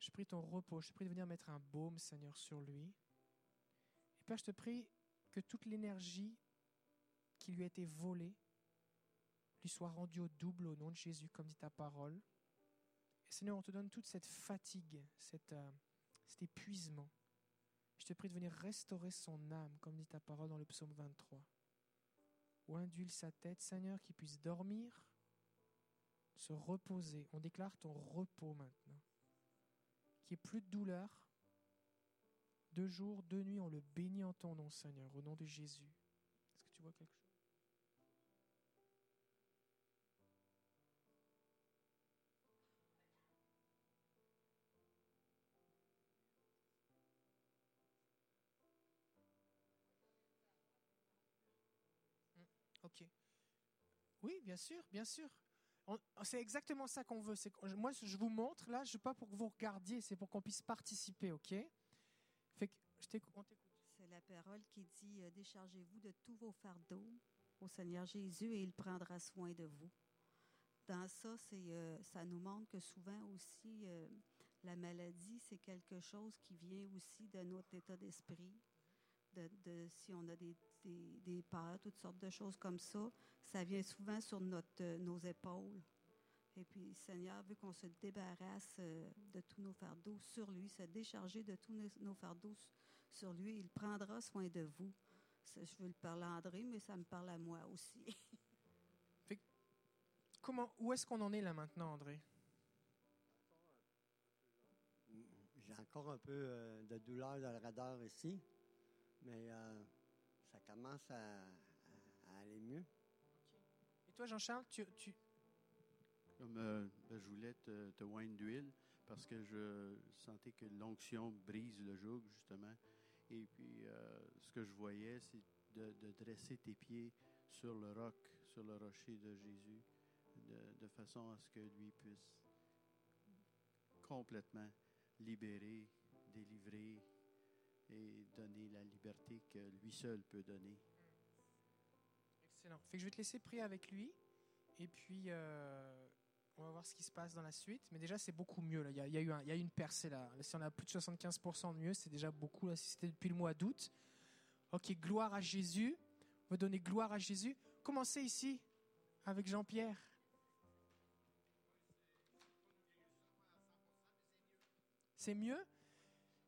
S2: Je prie ton repos. Je te prie de venir mettre un baume, Seigneur, sur lui. Et Père, je te prie que toute l'énergie qui lui a été volée lui soit rendue au double au nom de Jésus, comme dit ta parole. Seigneur, on te donne toute cette fatigue, euh, cet épuisement. Je te prie de venir restaurer son âme, comme dit ta parole dans le psaume 23. Ou indule sa tête, Seigneur, qu'il puisse dormir, se reposer. On déclare ton repos maintenant. Qu'il n'y ait plus de douleur. Deux jours, deux nuits, on le bénit en ton nom, Seigneur, au nom de Jésus. Est-ce que tu vois quelque chose? Bien sûr, bien sûr. C'est exactement ça qu'on veut. Moi, je vous montre là, je ne pas pour que vous regardiez, c'est pour qu'on puisse participer, ok? On t'écoute.
S10: C'est la parole qui dit euh, Déchargez-vous de tous vos fardeaux au Seigneur Jésus et il prendra soin de vous. Dans ça, euh, ça nous montre que souvent aussi, euh, la maladie, c'est quelque chose qui vient aussi de notre état d'esprit. De, de- si on a des, des, des peurs, toutes sortes de choses comme ça, ça vient souvent sur notre, euh, nos épaules. Et puis, le Seigneur veut qu'on se débarrasse euh, de tous nos fardeaux sur lui, se décharger de tous nos, nos fardeaux sur lui. Il prendra soin de vous. Ça, je veux le parler à André, mais ça me parle à moi aussi.
S2: Comment, où est-ce qu'on en est là maintenant, André?
S9: J'ai encore un peu euh, de douleur dans le radar ici, mais euh, ça commence à, à- à aller mieux.
S2: Et toi, Jean-Charles, tu, tu-
S4: Comme euh, ben, je voulais te, te oindre d'huile parce que je sentais que l'onction brise le joug, justement. Et puis, euh, ce que je voyais, c'est de, de dresser tes pieds sur le roc, sur le rocher de Jésus, de, de façon à ce que lui puisse complètement libérer, délivrer et donner la liberté que lui seul peut donner.
S2: Excellent. Fait que je vais te laisser prier avec lui. Et puis, euh, on va voir ce qui se passe dans la suite. Mais déjà, c'est beaucoup mieux. Là. Il, y a, eu une percée là. Si on a plus de 75% de mieux, c'est déjà beaucoup. Si c'était depuis le mois d'août. Ok, gloire à Jésus. On va donner gloire à Jésus. Commencez ici avec Jean-Pierre. C'est mieux?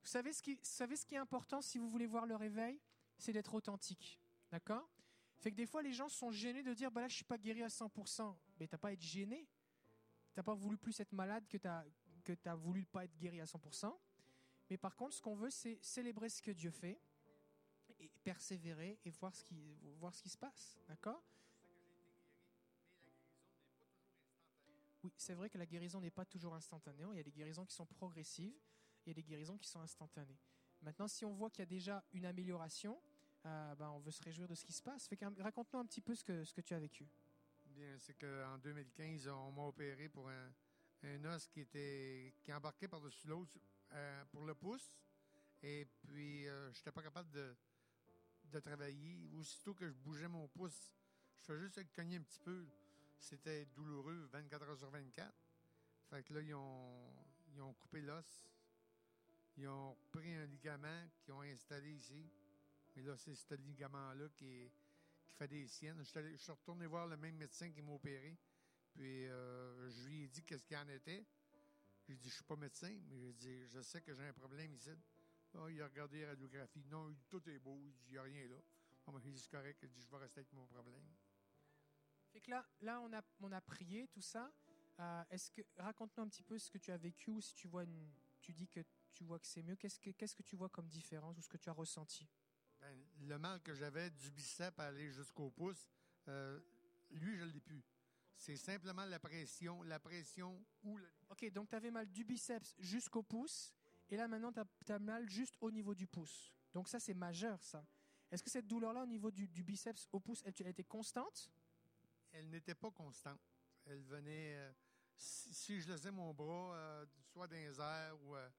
S2: Vous savez, ce qui, savez ce qui est important si vous voulez voir le réveil? C'est d'être authentique. D'accord? Fait que des fois, les gens sont gênés de dire bah là, je suis pas guéri à 100%. Mais t'as pas à être gêné. T'as pas voulu plus être malade que t'as que t'as voulu pas être guéri à 100%. Mais par contre, ce qu'on veut, c'est célébrer ce que Dieu fait et persévérer et voir ce qui voir ce qui se passe. D'accord? Oui, c'est vrai que la guérison n'est pas toujours instantanée. Il y a des guérisons qui sont progressives il y a des guérisons qui sont instantanées. Maintenant, si on voit qu'il y a déjà une amélioration, euh, ben, on veut se réjouir de ce qui se passe. Raconte-nous un petit peu ce que, ce que tu as vécu.
S11: Bien, c'est qu'en 2015, on m'a opéré pour un, os qui était qui embarquait par-dessus l'autre euh, pour le pouce. Et puis, je n'étais pas capable de, de travailler. Aussitôt que je bougeais mon pouce, je faisais juste cogner un petit peu. C'était douloureux 24 heures sur 24. Fait que là, ils ont, ils ont coupé l'os. Ils ont pris un ligament qu'ils ont installé ici. Mais là, c'est ce ligament-là qui, fait des siennes. Je suis, je retourné voir le même médecin qui m'a opéré. Puis euh, je lui ai dit qu'est-ce qu'il en était. J'ai dit, je suis pas médecin, mais j'ai dit, je sais que j'ai un problème ici. Ah, il a regardé la radiographie. Non, tout est beau. Il dit, il n'y a rien là. Ah, ben, il dit, c'est correct. Il dit, je vais rester avec mon problème.
S2: Fait que là, là on, a, on a prié, tout ça. Euh, est-ce que raconte-nous un petit peu ce que tu as vécu ou si tu vois une, tu dis que tu vois que c'est mieux? Qu'est-ce que, qu'est-ce que tu vois comme différence ou ce que tu as ressenti?
S11: Ben, le mal que j'avais du bicep à aller jusqu'au pouce, euh, lui, je ne l'ai plus. C'est simplement la pression, la pression ou le...
S2: Ok, donc tu avais mal du biceps jusqu'au pouce et là maintenant tu as, mal juste au niveau du pouce. Donc ça c'est majeur ça. Est-ce que cette douleur-là au niveau du, du biceps au pouce, elle, elle était constante?
S11: Elle n'était pas constante. Elle venait... euh, si, si je laissais mon bras euh, soit dans les airs ou... euh,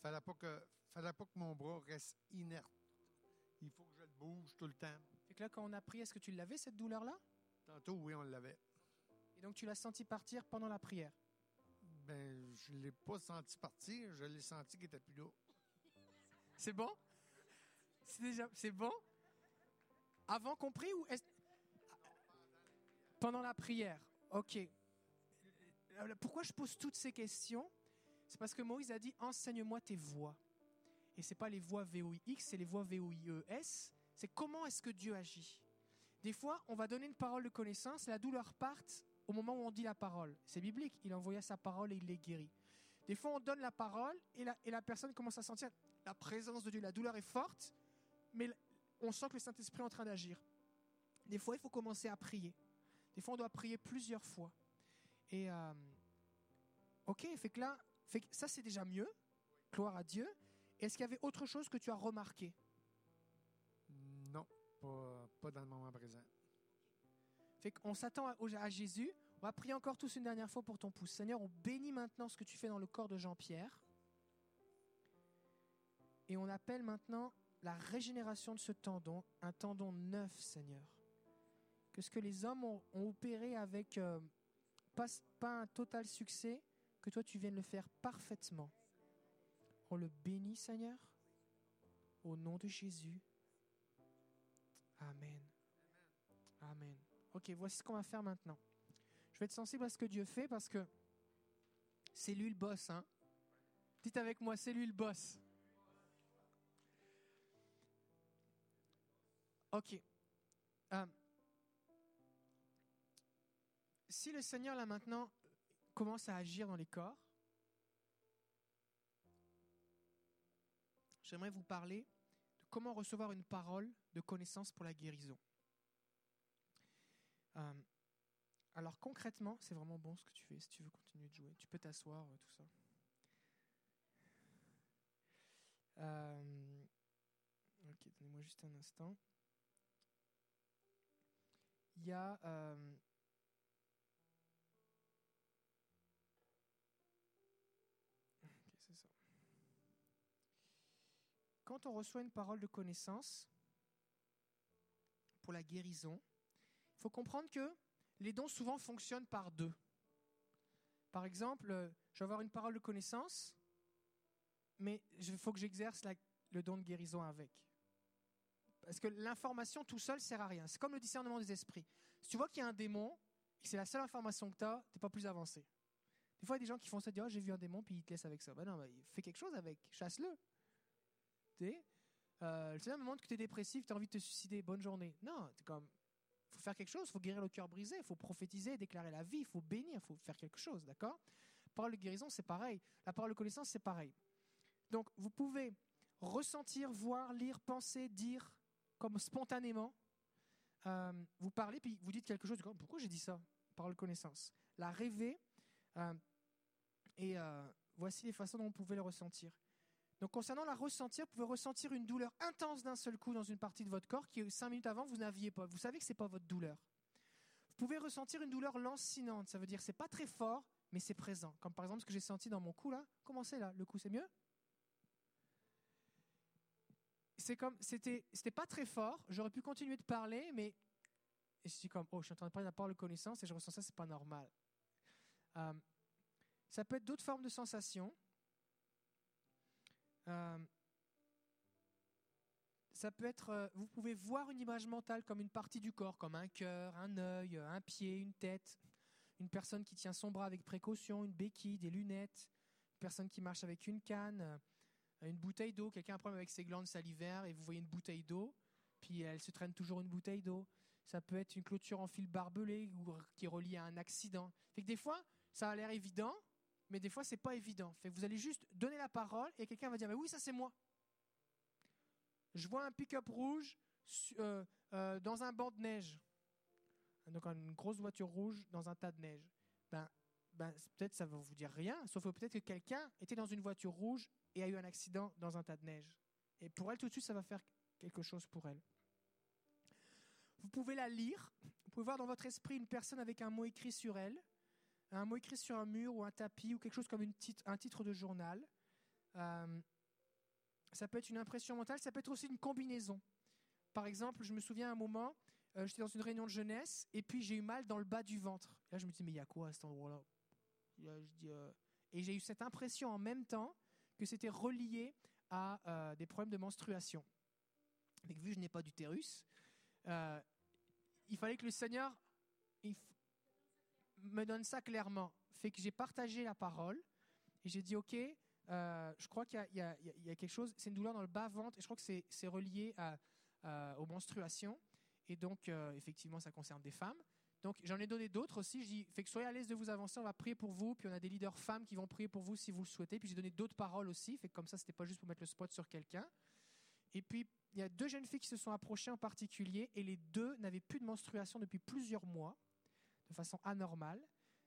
S11: fallait pas que fallait pas que mon bras reste inerte. Il faut que je le bouge tout le temps.
S2: Fait que là quand on a prié, est-ce que tu l'avais cette douleur-là?
S11: Tantôt, oui, on l'avait.
S2: Et donc tu l'as senti partir pendant la prière?
S11: Ben, je l'ai pas senti partir, je l'ai senti qu'il était plus là.
S2: C'est bon? C'est déjà c'est bon? Avant qu'on prie ou est pendant la prière? Ok. Euh, Pourquoi je pose toutes ces questions? C'est parce que Moïse a dit enseigne-moi tes voix. Et c'est pas les voix VOIX, c'est les voix VOIES. C'est comment est-ce que Dieu agit. Des fois, on va donner une parole de connaissance, la douleur parte au moment où on dit la parole. C'est biblique, il envoya sa parole et il les guérit. Des fois, on donne la parole et la, et la personne commence à sentir la présence de Dieu. La douleur est forte, mais on sent que le Saint-Esprit est en train d'agir. Des fois, il faut commencer à prier. Des fois, on doit prier plusieurs fois. Et euh, ok, fait que là, fait que ça c'est déjà mieux. Gloire à Dieu. Est-ce qu'il y avait autre chose que tu as remarqué?
S11: Non, pas, pas dans le moment présent.
S2: Fait qu'on s'attend à, à Jésus. On va prier encore tous une dernière fois pour ton pouce. Seigneur, on bénit maintenant ce que tu fais dans le corps de Jean-Pierre. Et on appelle maintenant la régénération de ce tendon, un tendon neuf, Seigneur. Que ce que les hommes ont, ont opéré avec euh, pas, pas un total succès, que toi tu viennes le faire parfaitement. On le bénit, Seigneur, au nom de Jésus. Amen. Amen. Ok, voici ce qu'on va faire maintenant. Je vais être sensible à ce que Dieu fait parce que c'est lui le boss. Hein? Dites avec moi, c'est lui le boss. Ok. Euh, si le Seigneur là maintenant commence à agir dans les corps, j'aimerais vous parler de comment recevoir une parole de connaissance pour la guérison. Euh, alors concrètement, c'est vraiment bon ce que tu fais. Si tu veux continuer de jouer, tu peux t'asseoir, euh, tout ça. Euh, ok, donnez-moi juste un instant. Il y a Quand on reçoit une parole de connaissance pour la guérison, il faut comprendre que les dons souvent fonctionnent par deux. Par exemple, euh, je vais avoir une parole de connaissance, mais il faut que j'exerce le don de guérison avec. Parce que l'information tout seul sert à rien. C'est comme le discernement des esprits. Si tu vois qu'il y a un démon, c'est la seule information que tu as, tu n'es pas plus avancé. Des fois, il y a des gens qui font ça, disent, Ah, j'ai vu un démon, puis ils te laissent avec ça. Ben non, ben, fais quelque chose avec, chasse-le. Sais euh, le Seigneur me montre que tu es dépressif, tu as envie de te suicider, bonne journée. Non, comme, faut faire quelque chose, faut guérir le cœur brisé, il faut prophétiser, déclarer la vie, il faut bénir, il faut faire quelque chose, d'accord? Parole de guérison, c'est pareil. La parole de connaissance, c'est pareil. Donc, vous pouvez ressentir, voir, lire, penser, dire, comme spontanément. Euh, vous parlez, puis vous dites quelque chose, pourquoi j'ai dit ça? Parole de connaissance. La rêver, euh, et voici les façons dont vous pouvez le ressentir. Donc, concernant la ressentir, vous pouvez ressentir une douleur intense d'un seul coup dans une partie de votre corps qui, cinq minutes avant, vous n'aviez pas. Vous savez que ce n'est pas votre douleur. Vous pouvez ressentir une douleur lancinante. Ça veut dire que ce n'est pas très fort, mais c'est présent. Comme par exemple ce que j'ai senti dans mon cou là. Comment c'est là? Le cou, c'est mieux? C'est comme, c'était, pas très fort. J'aurais pu continuer de parler, mais et je suis comme, oh, je suis en train de parler de de connaissance et je ressens ça, c'est pas normal. Euh, ça peut être d'autres formes de sensations. Euh, ça peut être, euh, vous pouvez voir une image mentale comme une partie du corps, comme un cœur, un œil, un pied, une tête, une personne qui tient son bras avec précaution, une béquille, des lunettes, une personne qui marche avec une canne, euh, une bouteille d'eau, quelqu'un a un problème avec ses glandes salivaires et vous voyez une bouteille d'eau, puis elle se traîne toujours une bouteille d'eau. Ça peut être une clôture en fil barbelé ou qui est reliée à un accident. Fait que des fois, ça a l'air évident, mais des fois, c'est pas évident. Vous allez juste donner la parole et quelqu'un va dire, mais oui, ça c'est moi. Je vois un pick-up rouge euh, euh, dans un banc de neige. Donc une grosse voiture rouge dans un tas de neige. Ben, ben peut-être ça va vous dire rien, sauf peut-être que quelqu'un était dans une voiture rouge et a eu un accident dans un tas de neige. Et pour elle, tout de suite, ça va faire quelque chose pour elle. Vous pouvez la lire. Vous pouvez voir dans votre esprit une personne avec un mot écrit sur elle, un mot écrit sur un mur ou un tapis ou quelque chose comme une titre, un titre de journal. Euh, ça peut être une impression mentale, ça peut être aussi une combinaison. Par exemple, je me souviens à un moment, euh, j'étais dans une réunion de jeunesse et puis j'ai eu mal dans le bas du ventre. Là, je me dis, mais il y a quoi à cet endroit-là? Euh... Et j'ai eu cette impression en même temps que c'était relié à des problèmes de menstruation. Vu que je n'ai pas d'utérus, il fallait que le Seigneur me donne ça clairement. Fait que j'ai partagé la parole et j'ai dit, OK, euh, je crois qu'il y, a quelque chose, c'est une douleur dans le bas-ventre et je crois que c'est relié à, à, aux menstruations. Et donc, euh, effectivement, ça concerne des femmes. Donc, j'en ai donné d'autres aussi. Je dis, fait que soyez à l'aise de vous avancer, on va prier pour vous. Puis, on a des leaders femmes qui vont prier pour vous si vous le souhaitez. Puis, j'ai donné d'autres paroles aussi. Fait que comme ça, c'était pas juste pour mettre le spot sur quelqu'un. Et puis, il y a deux jeunes filles qui se sont approchées en particulier et les deux n'avaient plus de menstruation depuis plusieurs mois, de façon anormale.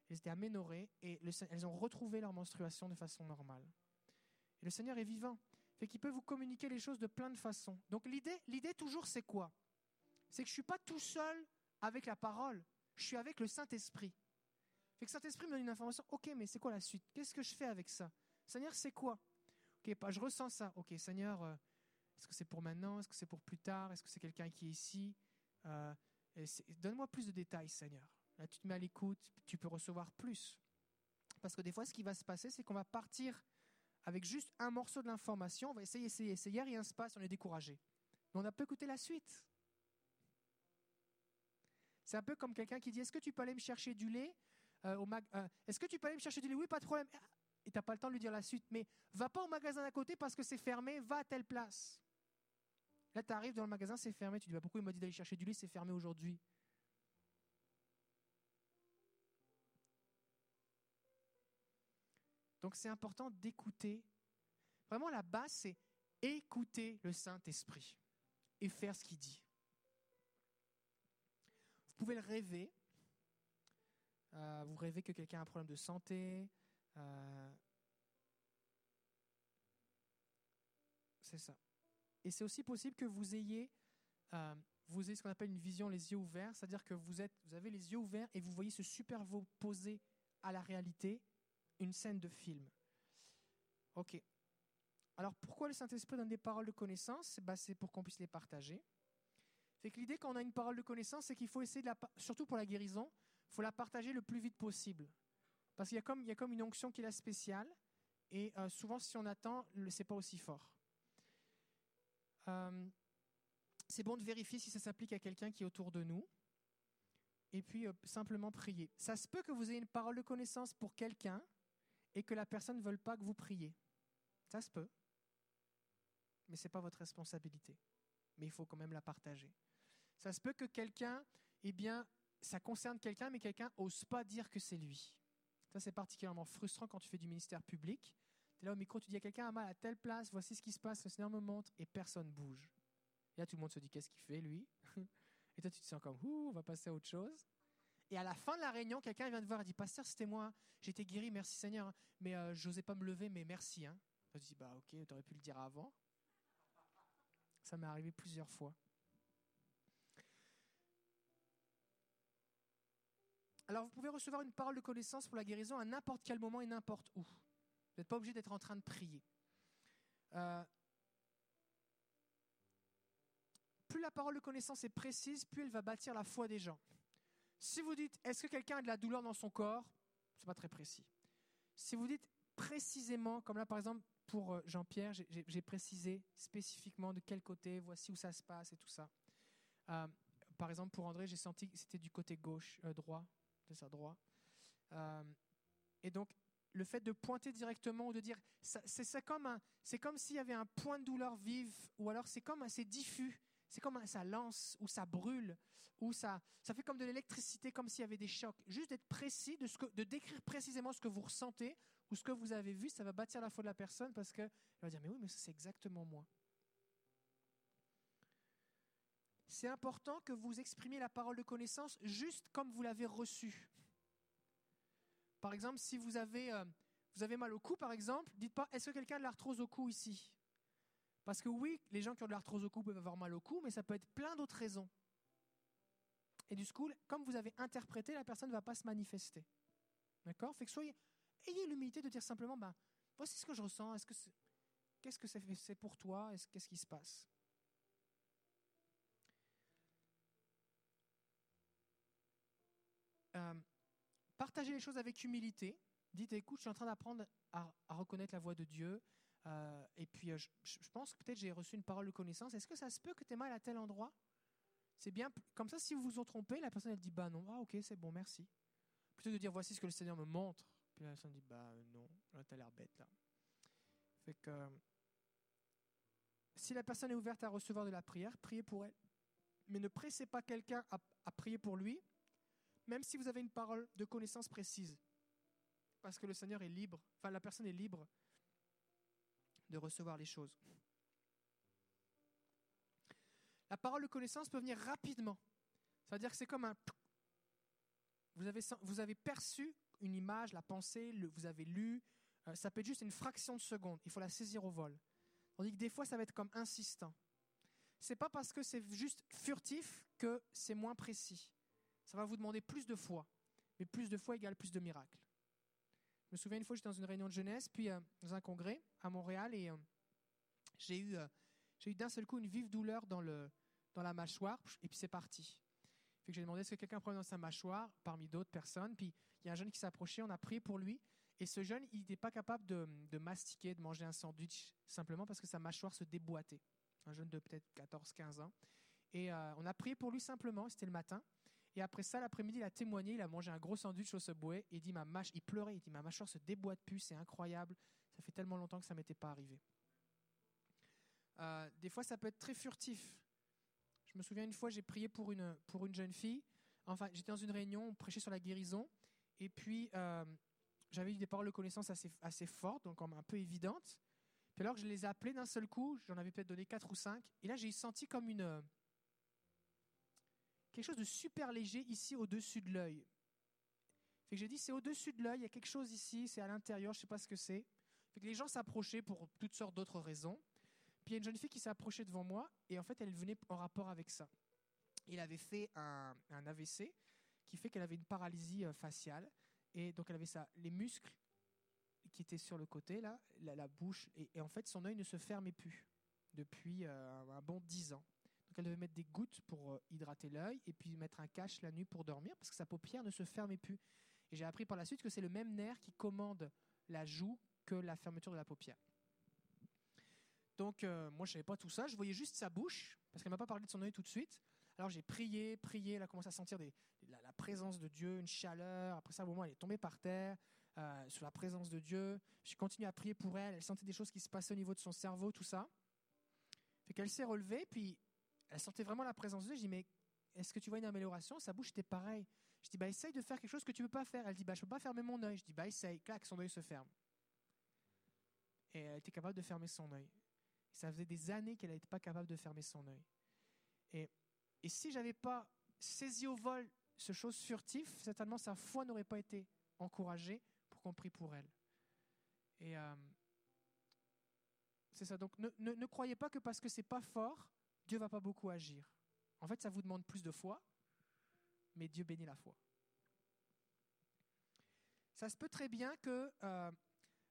S2: Elles étaient aménorées et le, elles ont retrouvé leur menstruation de façon normale. Et le Seigneur est vivant. Fait qu'il peut vous communiquer les choses de plein de façons. Donc l'idée, l'idée toujours, c'est quoi? C'est que je suis pas tout seul avec la parole, je suis avec le Saint-Esprit. Fait que Saint-Esprit me donne une information, ok, mais c'est quoi la suite? Qu'est-ce que je fais avec ça? Seigneur, c'est quoi? Ok, je ressens ça. Ok, Seigneur, euh, est-ce que c'est pour maintenant? Est-ce que c'est pour plus tard? Est-ce que c'est quelqu'un qui est ici? Euh, Donne-moi plus de détails, Seigneur. Là, tu te mets à l'écoute, tu peux recevoir plus. Parce que des fois, ce qui va se passer, c'est qu'on va partir avec juste un morceau de l'information, on va essayer, essayer, essayer, rien se passe, on est découragé. Mais on n'a pas écouté la suite. C'est un peu comme quelqu'un qui dit Est-ce que tu peux aller me chercher du lait euh, au mag- euh, Est-ce que tu peux aller me chercher du lait? Oui, pas de problème. Ah, Et tu n'as pas le temps de lui dire la suite. Mais va pas au magasin d'à côté parce que c'est fermé, va à telle place. Là, tu arrives dans le magasin, c'est fermé. Tu dis bah, Pourquoi il m'a dit d'aller chercher du lait C'est fermé aujourd'hui? Donc c'est important d'écouter. Vraiment, la base, c'est écouter le Saint-Esprit et faire ce qu'il dit. Vous pouvez le rêver. Euh, vous rêvez que quelqu'un a un problème de santé. euh, c'est ça. Et c'est aussi possible que vous ayez, euh, vous ayez ce qu'on appelle une vision les yeux ouverts, c'est-à-dire que vous, êtes, vous avez les yeux ouverts et vous voyez se superposer à la réalité une scène de film. Ok. Alors pourquoi le Saint-Esprit donne des paroles de connaissance? Bah, C'est pour qu'on puisse les partager. C'est que l'idée quand on a une parole de connaissance, c'est qu'il faut essayer de la, surtout pour la guérison, il faut la partager le plus vite possible. Parce qu'il y a comme, y a comme une onction qui est la spéciale, et euh, souvent si on attend, c'est pas aussi fort. Euh, c'est bon de vérifier si ça s'applique à quelqu'un qui est autour de nous, et puis euh, simplement prier. Ça se peut que vous ayez une parole de connaissance pour quelqu'un et que la personne ne veuille pas que vous priez. Ça se peut, mais ce n'est pas votre responsabilité. Mais il faut quand même la partager. Ça se peut que quelqu'un, eh bien, ça concerne quelqu'un, mais quelqu'un n'ose pas dire que c'est lui. Ça, c'est particulièrement frustrant quand tu fais du ministère public. Tu es là au micro, tu dis à quelqu'un a mal à telle place, voici ce qui se passe, le Seigneur me montre, et personne bouge. Et là, tout le monde se dit qu'est-ce qu'il fait, lui? Et toi, tu te sens comme, ouh, on va passer à autre chose. Et à la fin de la réunion, quelqu'un vient te voir et dit Pasteur, c'était moi, été guéri, merci Seigneur, mais euh, je n'osais pas me lever, mais merci. Hein. Tu dis Bah, ok, tu aurais pu le dire avant. Ça m'est arrivé plusieurs fois. Alors, vous pouvez recevoir une parole de connaissance pour la guérison à n'importe quel moment et n'importe où. Vous n'êtes pas obligé d'être en train de prier. Euh, plus la parole de connaissance est précise, plus elle va bâtir la foi des gens. Si vous dites, est-ce que quelqu'un a de la douleur dans son corps? C'est pas très précis. Si vous dites précisément, comme là par exemple pour euh, Jean-Pierre, j'ai- précisé spécifiquement de quel côté, voici où ça se passe et tout ça. Euh, par exemple pour André, j'ai senti que c'était du côté gauche, euh, droit, droit. Et donc le fait de pointer directement ou de dire, c'est comme comme s'il y avait un point de douleur vive, ou alors c'est comme assez diffus, c'est comme ça lance ou ça brûle ou ça, ça fait comme de l'électricité, comme s'il y avait des chocs. Juste d'être précis, de, ce que, de décrire précisément ce que vous ressentez ou ce que vous avez vu, ça va bâtir la foi de la personne parce qu'elle va dire, mais oui, mais c'est exactement moi. C'est important que vous exprimiez la parole de connaissance juste comme vous l'avez reçue. Par exemple, si vous avez, euh, vous avez mal au cou, par exemple, dites pas, est-ce que quelqu'un a de l'arthrose au cou ici? Parce que oui, les gens qui ont de l'arthrose au cou peuvent avoir mal au cou, mais ça peut être plein d'autres raisons. Et du coup, comme vous avez interprété, la personne ne va pas se manifester. D'accord? Fait que soyez, ayez l'humilité de dire simplement, ben, voici ce que je ressens. Est-ce que qu'est-ce que c'est, pour toi Est-ce- Qu'est-ce qui se passe? Euh, Partagez les choses avec humilité. Dites, écoute, je suis en train d'apprendre à reconnaître la voix de Dieu. Euh, et puis, euh, je, pense que peut-être j'ai reçu une parole de connaissance. Est-ce que ça se peut que tu aies mal à tel endroit? C'est bien. Comme ça, si vous vous en trompez, la personne, elle dit, bah non, ah ok, c'est bon, merci. Plutôt de dire, voici ce que le Seigneur me montre. Puis la personne dit, bah euh, non, là, t'as l'air bête, là. Fait que, si la personne est ouverte à recevoir de la prière, priez pour elle. Mais ne pressez pas quelqu'un à prier pour lui, même si vous avez une parole de connaissance précise. Parce que le Seigneur est libre, enfin la personne est libre de recevoir les choses. La parole de connaissance peut venir rapidement. C'est-à-dire que c'est comme un... Vous avez, vous avez perçu une image, la pensée, vous avez lu, euh, ça peut être juste une fraction de seconde. Il faut la saisir au vol. Tandis que des fois, ça va être comme insistant. C'est pas parce que c'est juste furtif que c'est moins précis. Ça va vous demander plus de foi. Mais plus de foi égale plus de miracles. Je me souviens une fois, j'étais dans une réunion de jeunesse, puis euh, dans un congrès à Montréal, et euh, j'ai eu, euh, eu d'un seul coup une vive douleur dans, le, dans la mâchoire, et puis c'est parti. J'ai demandé est-ce que quelqu'un a un problème dans sa mâchoire, parmi d'autres personnes. Puis il y a un jeune qui s'est approché, on a prié pour lui. Et ce jeune, il n'était pas capable de, de mastiquer, de manger un sandwich, simplement parce que sa mâchoire se déboîtait. Un jeune de peut-être 14-15 ans. Et on a prié pour lui simplement, c'était le matin. Et après ça, l'après-midi, il a témoigné, il a mangé un gros sandwich au Subway. Et il, dit, ma mâche, il pleurait, il dit Ma mâchoire se déboîte plus, c'est incroyable. Ça fait tellement longtemps que ça ne m'était pas arrivé. Euh, des fois, ça peut être très furtif. Je me souviens une fois, j'ai prié pour une, pour une jeune fille. Enfin, j'étais dans une réunion, on prêchait sur la guérison. Et puis, euh, j'avais eu des paroles de connaissance assez, assez fortes, donc un peu évidentes. Puis alors, je les ai appelées d'un seul coup. J'en avais peut-être donné quatre ou cinq. Et là, j'ai senti comme une quelque chose de super léger ici au-dessus de l'œil. Fait que j'ai dit, c'est au-dessus de l'œil, il y a quelque chose ici, c'est à l'intérieur, je sais pas ce que c'est. Fait que les gens s'approchaient pour toutes sortes d'autres raisons. Puis il y a une jeune fille qui s'est approchée devant moi, et en fait, elle venait en rapport avec ça. Il avait fait un, AVC qui fait qu'elle avait une paralysie euh, faciale, et donc elle avait ça, les muscles qui étaient sur le côté, là, la, bouche, et, et en fait, son œil ne se fermait plus depuis euh, un bon dix ans. Donc elle devait mettre des gouttes pour euh, hydrater l'œil et puis mettre un cache la nuit pour dormir parce que sa paupière ne se fermait plus. Et j'ai appris par la suite que c'est le même nerf qui commande la joue que la fermeture de la paupière. Donc euh, moi je savais pas tout ça, je voyais juste sa bouche parce qu'elle m'a pas parlé de son œil tout de suite. Alors j'ai prié, prié, elle a commencé à sentir la, présence de Dieu, une chaleur. Après ça, au moment elle est tombée par terre euh, sur la présence de Dieu. J'ai continué à prier pour elle. Elle sentait des choses qui se passaient au niveau de son cerveau, tout ça. Fait qu'elle s'est relevée, puis elle sentait vraiment la présence de Dieu. Je dis, mais est-ce que tu vois une amélioration? Sa bouche était pareille. Je dis, bah, essaye de faire quelque chose que tu ne peux pas faire. Elle dit, bah, je ne peux pas fermer mon œil. Je dis, bah, essaye. Clac, son œil se ferme. Et elle était capable de fermer son œil. Ça faisait des années qu'elle n'était pas capable de fermer son œil. Et, et si j'avais pas saisi au vol ce chose furtif, certainement sa foi n'aurait pas été encouragée pour qu'on prie pour elle. Et euh, c'est ça. Donc ne, ne, ne croyez pas que parce que c'est pas fort, Dieu va pas beaucoup agir. En fait, ça vous demande plus de foi, mais Dieu bénit la foi. Ça se peut très bien que euh,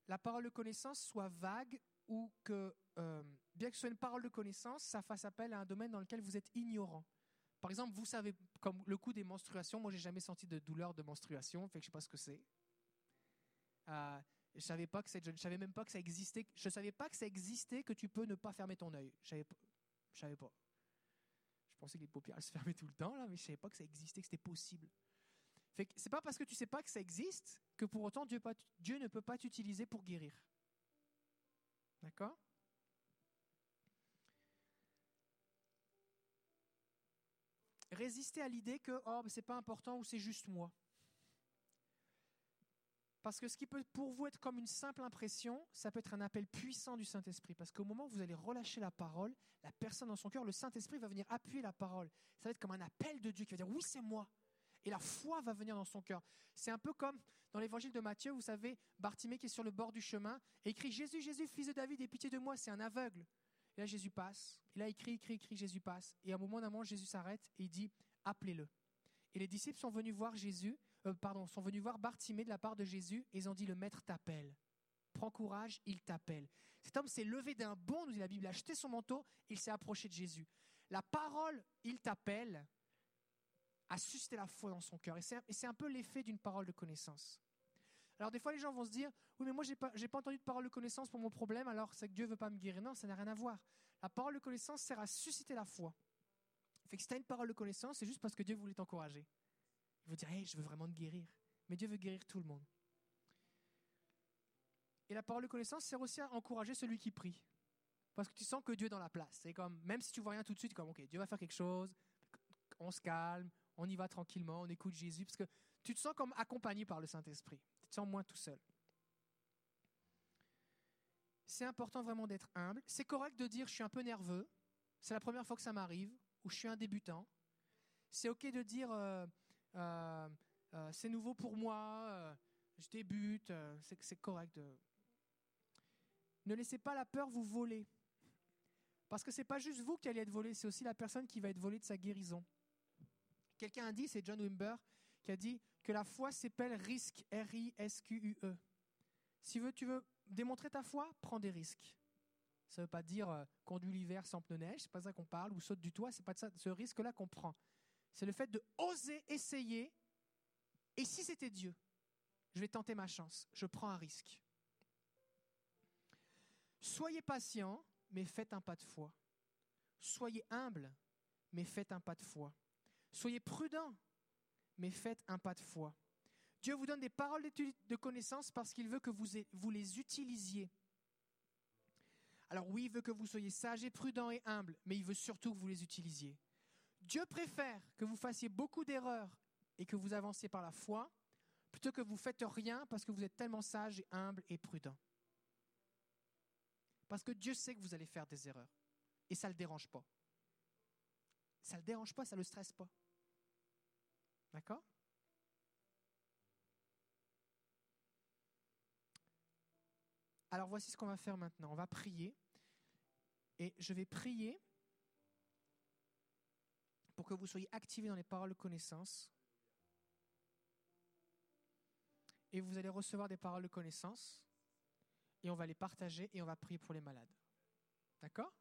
S2: la parole de connaissance soit vague ou que, euh, bien que ce soit une parole de connaissance, ça fasse appel à un domaine dans lequel vous êtes ignorant. Par exemple, vous savez, comme le coup des menstruations, moi j'ai jamais senti de douleur de menstruation, fait que je sais pas ce que c'est. Euh, je ne savais même pas que ça existait. Je savais pas que ça existait que tu peux ne pas fermer ton œil. Je savais pas. Je pensais que les paupières se fermaient tout le temps là, mais je savais pas que ça existait, que c'était possible. Fait que c'est pas parce que tu sais pas que ça existe que pour autant Dieu ne peut pas t'utiliser pour guérir. D'accord? Résister à l'idée que oh, c'est pas important ou c'est juste moi. Parce que ce qui peut pour vous être comme une simple impression, ça peut être un appel puissant du Saint-Esprit. Parce qu'au moment où vous allez relâcher la parole, la personne dans son cœur, le Saint-Esprit va venir appuyer la parole. Ça va être comme un appel de Dieu qui va dire oui, c'est moi. Et la foi va venir dans son cœur. C'est un peu comme dans l'évangile de Matthieu, vous savez, Bartimée qui est sur le bord du chemin et crie Jésus, Jésus, fils de David, aie pitié de moi, c'est un aveugle. Et là, Jésus passe. Et là, il crie, il crie, il crie, Jésus passe. Et à un moment d'un moment, Jésus s'arrête et il dit appelez-le. Et les disciples sont venus voir Jésus, euh, sont venus voir Bartimée de la part de Jésus et ils ont dit le maître t'appelle. Prends courage, il t'appelle. Cet homme s'est levé d'un bond, nous dit la Bible, a acheté son manteau, il s'est approché de Jésus. La parole, il t'appelle, a suscité la foi dans son cœur. Et c'est un peu l'effet d'une parole de connaissance. Alors des fois, les gens vont se dire, oui, mais moi, j'ai pas, pas entendu de parole de connaissance pour mon problème, alors c'est que Dieu veut pas me guérir. Non, ça n'a rien à voir. La parole de connaissance sert à susciter la foi. Fait que si tu as une parole de connaissance, c'est juste parce que Dieu voulait t'encourager. Veut dire, hey, je veux vraiment te guérir. Mais Dieu veut guérir tout le monde. Et la parole de connaissance sert aussi à encourager celui qui prie. Parce que tu sens que Dieu est dans la place. C'est comme, même si tu vois rien tout de suite, comme, ok, Dieu va faire quelque chose, on se calme, on y va tranquillement, on écoute Jésus, parce que tu te sens comme accompagné par le Saint-Esprit. Tu te sens moins tout seul. C'est important vraiment d'être humble. C'est correct de dire je suis un peu nerveux. C'est la première fois que ça m'arrive, ou je suis un débutant. C'est ok de dire euh, euh, euh, c'est nouveau pour moi, euh, je débute. c'est correct. Ne laissez pas la peur vous voler. Parce que c'est pas juste vous qui allez être volé, c'est aussi la personne qui va être volée de sa guérison. Quelqu'un a dit, c'est John Wimber, qui a dit que la foi s'appelle risque, R-I-S-Q-U-E. Si tu veux démontrer ta foi, prends des risques. Ça ne veut pas dire euh, conduis l'hiver sans pneus neige, c'est pas ça qu'on parle, ou saute du toit, c'est pas ça, ce risque-là qu'on prend. C'est le fait de oser essayer. Et si c'était Dieu, je vais tenter ma chance, je prends un risque. Soyez patient, mais faites un pas de foi. Soyez humble, mais faites un pas de foi. Soyez prudent, mais faites un pas de foi. Dieu vous donne des paroles de connaissance parce qu'il veut que vous, vous les utilisiez. Alors oui, il veut que vous soyez sages et prudents et humbles, mais il veut surtout que vous les utilisiez. Dieu préfère que vous fassiez beaucoup d'erreurs et que vous avanciez par la foi, plutôt que vous faites rien parce que vous êtes tellement sage et humble et prudent. Parce que Dieu sait que vous allez faire des erreurs. Et ça ne le dérange pas. Ça ne le dérange pas, ça ne le stresse pas. D'accord? Alors voici ce qu'on va faire maintenant. On va prier. Et je vais prier pour que vous soyez activés dans les paroles de connaissance. Et vous allez recevoir des paroles de connaissance. Et on va les partager et on va prier pour les malades. D'accord?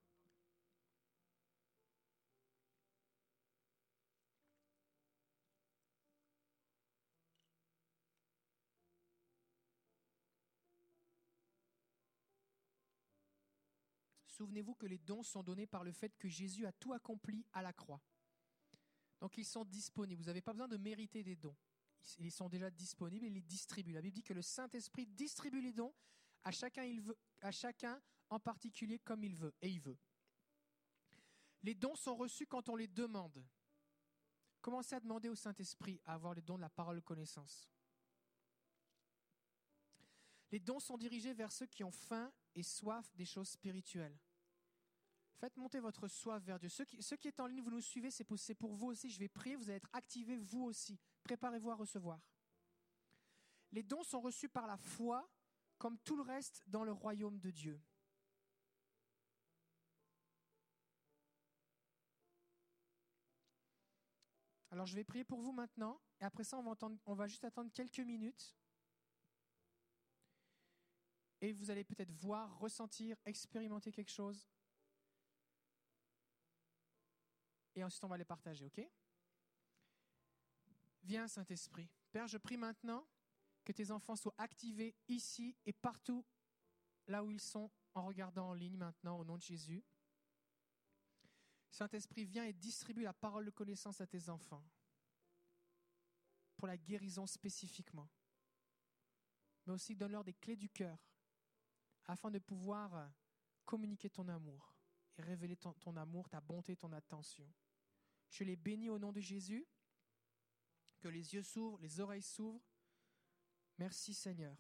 S2: Souvenez-vous que les dons sont donnés par le fait que Jésus a tout accompli à la croix. Donc ils sont disponibles. Vous n'avez pas besoin de mériter des dons. Ils sont déjà disponibles et ils les distribuent. La Bible dit que le Saint-Esprit distribue les dons à chacun, il veut, à chacun en particulier comme il veut. Et il veut. Les dons sont reçus quand on les demande. Commencez à demander au Saint-Esprit à avoir les dons de la parole de connaissance. Les dons sont dirigés vers ceux qui ont faim et soif des choses spirituelles. Faites monter votre soif vers Dieu. Ceux qui, est en ligne, vous nous suivez, c'est pour, vous aussi. Je vais prier, vous allez être activés vous aussi. Préparez-vous à recevoir. Les dons sont reçus par la foi, comme tout le reste dans le royaume de Dieu. Alors je vais prier pour vous maintenant, et après ça, on va juste attendre quelques minutes. Et vous allez peut-être voir, ressentir, expérimenter quelque chose. Et ensuite, on va les partager, ok? Viens, Saint-Esprit. Père, je prie maintenant que tes enfants soient activés ici et partout là où ils sont en regardant en ligne maintenant, au nom de Jésus. Saint-Esprit, viens et distribue la parole de connaissance à tes enfants pour la guérison spécifiquement. Mais aussi donne-leur des clés du cœur afin de pouvoir communiquer ton amour et révéler ton, ton amour, ta bonté, ton attention. Je les bénis au nom de Jésus. Que les yeux s'ouvrent, les oreilles s'ouvrent. Merci Seigneur.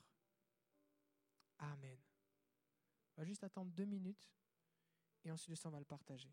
S2: Amen. On va juste attendre deux minutes et ensuite on va le partager.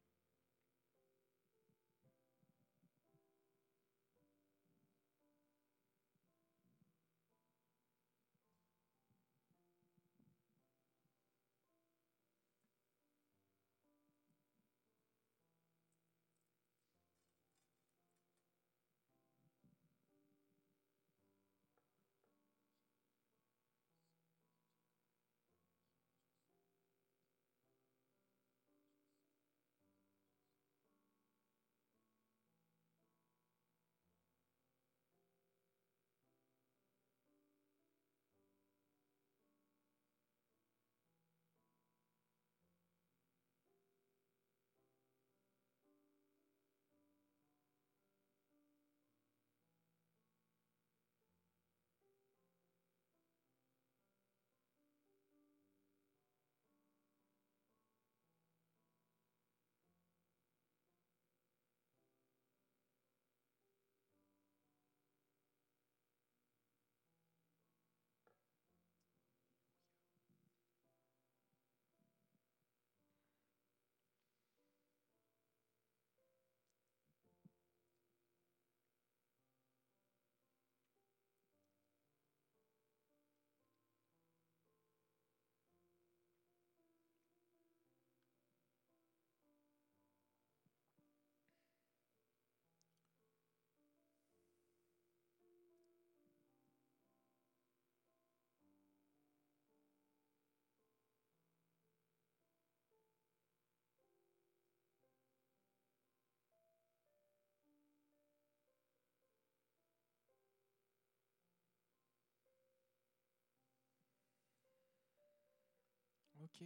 S2: Ok.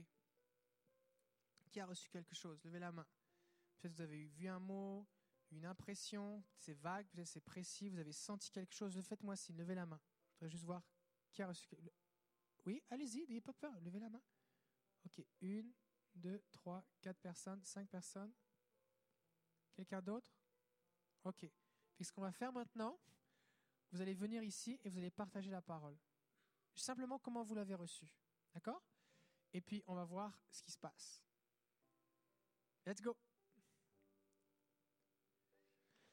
S2: Qui a reçu quelque chose? Levez la main. Peut-être vous avez vu un mot, une impression, c'est vague, peut-être c'est précis, vous avez senti quelque chose. Faites-moi signe, levez la main. Je voudrais juste voir qui a reçu. le- Oui, allez-y, n'ayez pas peur, levez la main. Ok, une, deux, trois, quatre personnes, cinq personnes. Quelqu'un d'autre? Ok. Puis ce qu'on va faire maintenant, vous allez venir ici et vous allez partager la parole. Simplement comment vous l'avez reçu. D'accord? Et puis on va voir ce qui se passe. Let's go.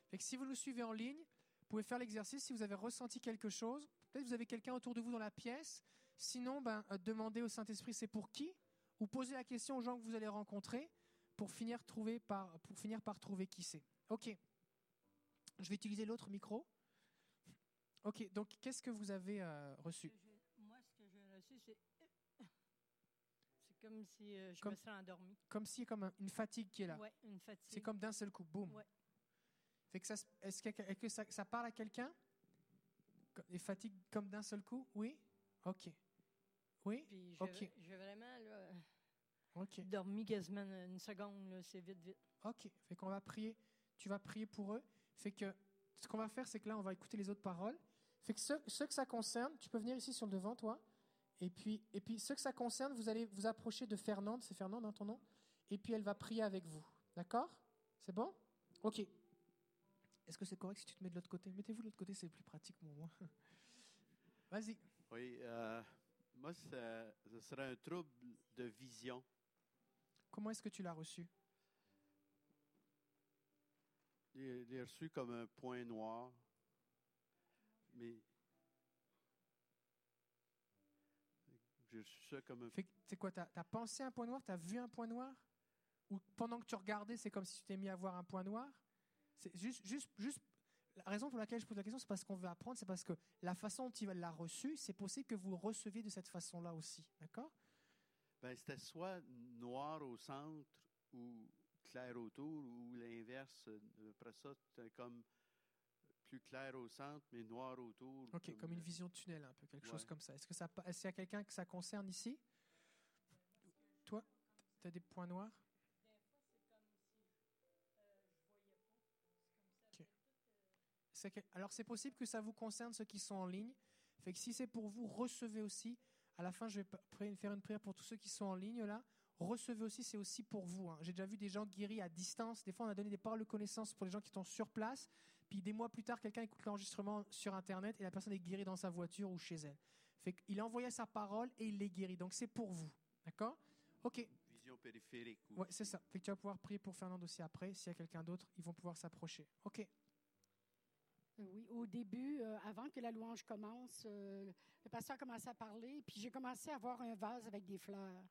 S2: Fait que si vous nous suivez en ligne, vous pouvez faire l'exercice si vous avez ressenti quelque chose. Peut-être vous avez quelqu'un autour de vous dans la pièce. Sinon, ben, euh, demandez au Saint-Esprit c'est pour qui? Ou posez la question aux gens que vous allez rencontrer pour finir, trouver par, pour finir par trouver qui c'est. Ok. Je vais utiliser l'autre micro. Ok, donc qu'est-ce que vous avez euh, reçu
S3: Moi, ce que j'ai reçu, c'est. C'est comme si euh, je
S2: Comme-
S3: me serais endormie.
S2: Comme si comme un- une fatigue qui est là.
S3: Ouais, une fatigue.
S2: C'est comme d'un seul coup, boum.
S3: Ouais.
S2: Fait que ça, est-ce que, est-ce que ça, ça parle à quelqu'un? Les fatigues comme d'un seul coup? Oui? Ok. Oui?
S3: Puis
S2: Ok.
S3: j'ai vraiment là,
S2: Ok.
S3: dormi quasiment une seconde. là, C'est vite, vite.
S2: Ok. Fait qu'on va prier. Tu vas prier pour eux. Fait que ce qu'on va faire, c'est que là, on va écouter les autres paroles. Fait que ceux, ceux que ça concerne, tu peux venir ici sur le devant, toi. Et puis, et puis ceux que ça concerne, vous allez vous approcher de Fernande. C'est Fernande, hein, ton nom? Et puis elle va prier avec vous. D'accord? C'est bon? Ok. Est-ce que c'est correct si tu te mets de l'autre côté? Mettez-vous de l'autre côté, c'est plus pratique pour moi. Vas-y.
S4: Oui, euh, moi, ça, ce serait un trouble de vision.
S2: Comment est-ce que tu l'as reçu?
S4: Je l'ai reçu comme un point noir. Mais j'ai reçu ça comme un
S2: Fait C'est quoi T'as as pensé un point noir? T'as vu un point noir? Ou pendant que tu regardais, c'est comme si tu t'es mis à voir un point noir? C'est juste, juste, juste. La raison pour laquelle je pose la question, c'est parce qu'on veut apprendre, c'est parce que la façon dont il l'a reçu, c'est possible que vous le receviez de cette façon-là aussi. D'accord?
S4: Ben, c'était soit noir au centre ou clair autour, ou l'inverse. Après ça, comme plus clair au centre, mais noir autour.
S2: Ok, comme une vision de tunnel, un peu, quelque chose comme ça. Est-ce que ça, est-ce qu'il y a quelqu'un que ça concerne ici? Toi, tu as des points noirs? Alors c'est possible que ça vous concerne ceux qui sont en ligne. Fait que si c'est pour vous, recevez aussi. À la fin, je vais faire une prière pour tous ceux qui sont en ligne là. Recevez aussi, c'est aussi pour vous. hein. J'ai déjà vu des gens guéris à distance. Des fois, on a donné des paroles de connaissance pour les gens qui sont sur place. Puis des mois plus tard, quelqu'un écoute l'enregistrement sur Internet et la personne est guérie dans sa voiture ou chez elle. Fait a envoyé sa parole et il les guérit. Donc c'est pour vous. D'accord? Ok.
S4: Vision périphérique. aussi.
S2: Ouais, c'est ça. Fait que tu vas pouvoir prier pour Fernand aussi après. S'il y a quelqu'un d'autre, ils vont pouvoir s'approcher. Ok.
S12: Oui, au début, euh, avant que la louange commence, euh, le pasteur a commencé à parler, puis j'ai commencé à voir un vase avec des fleurs.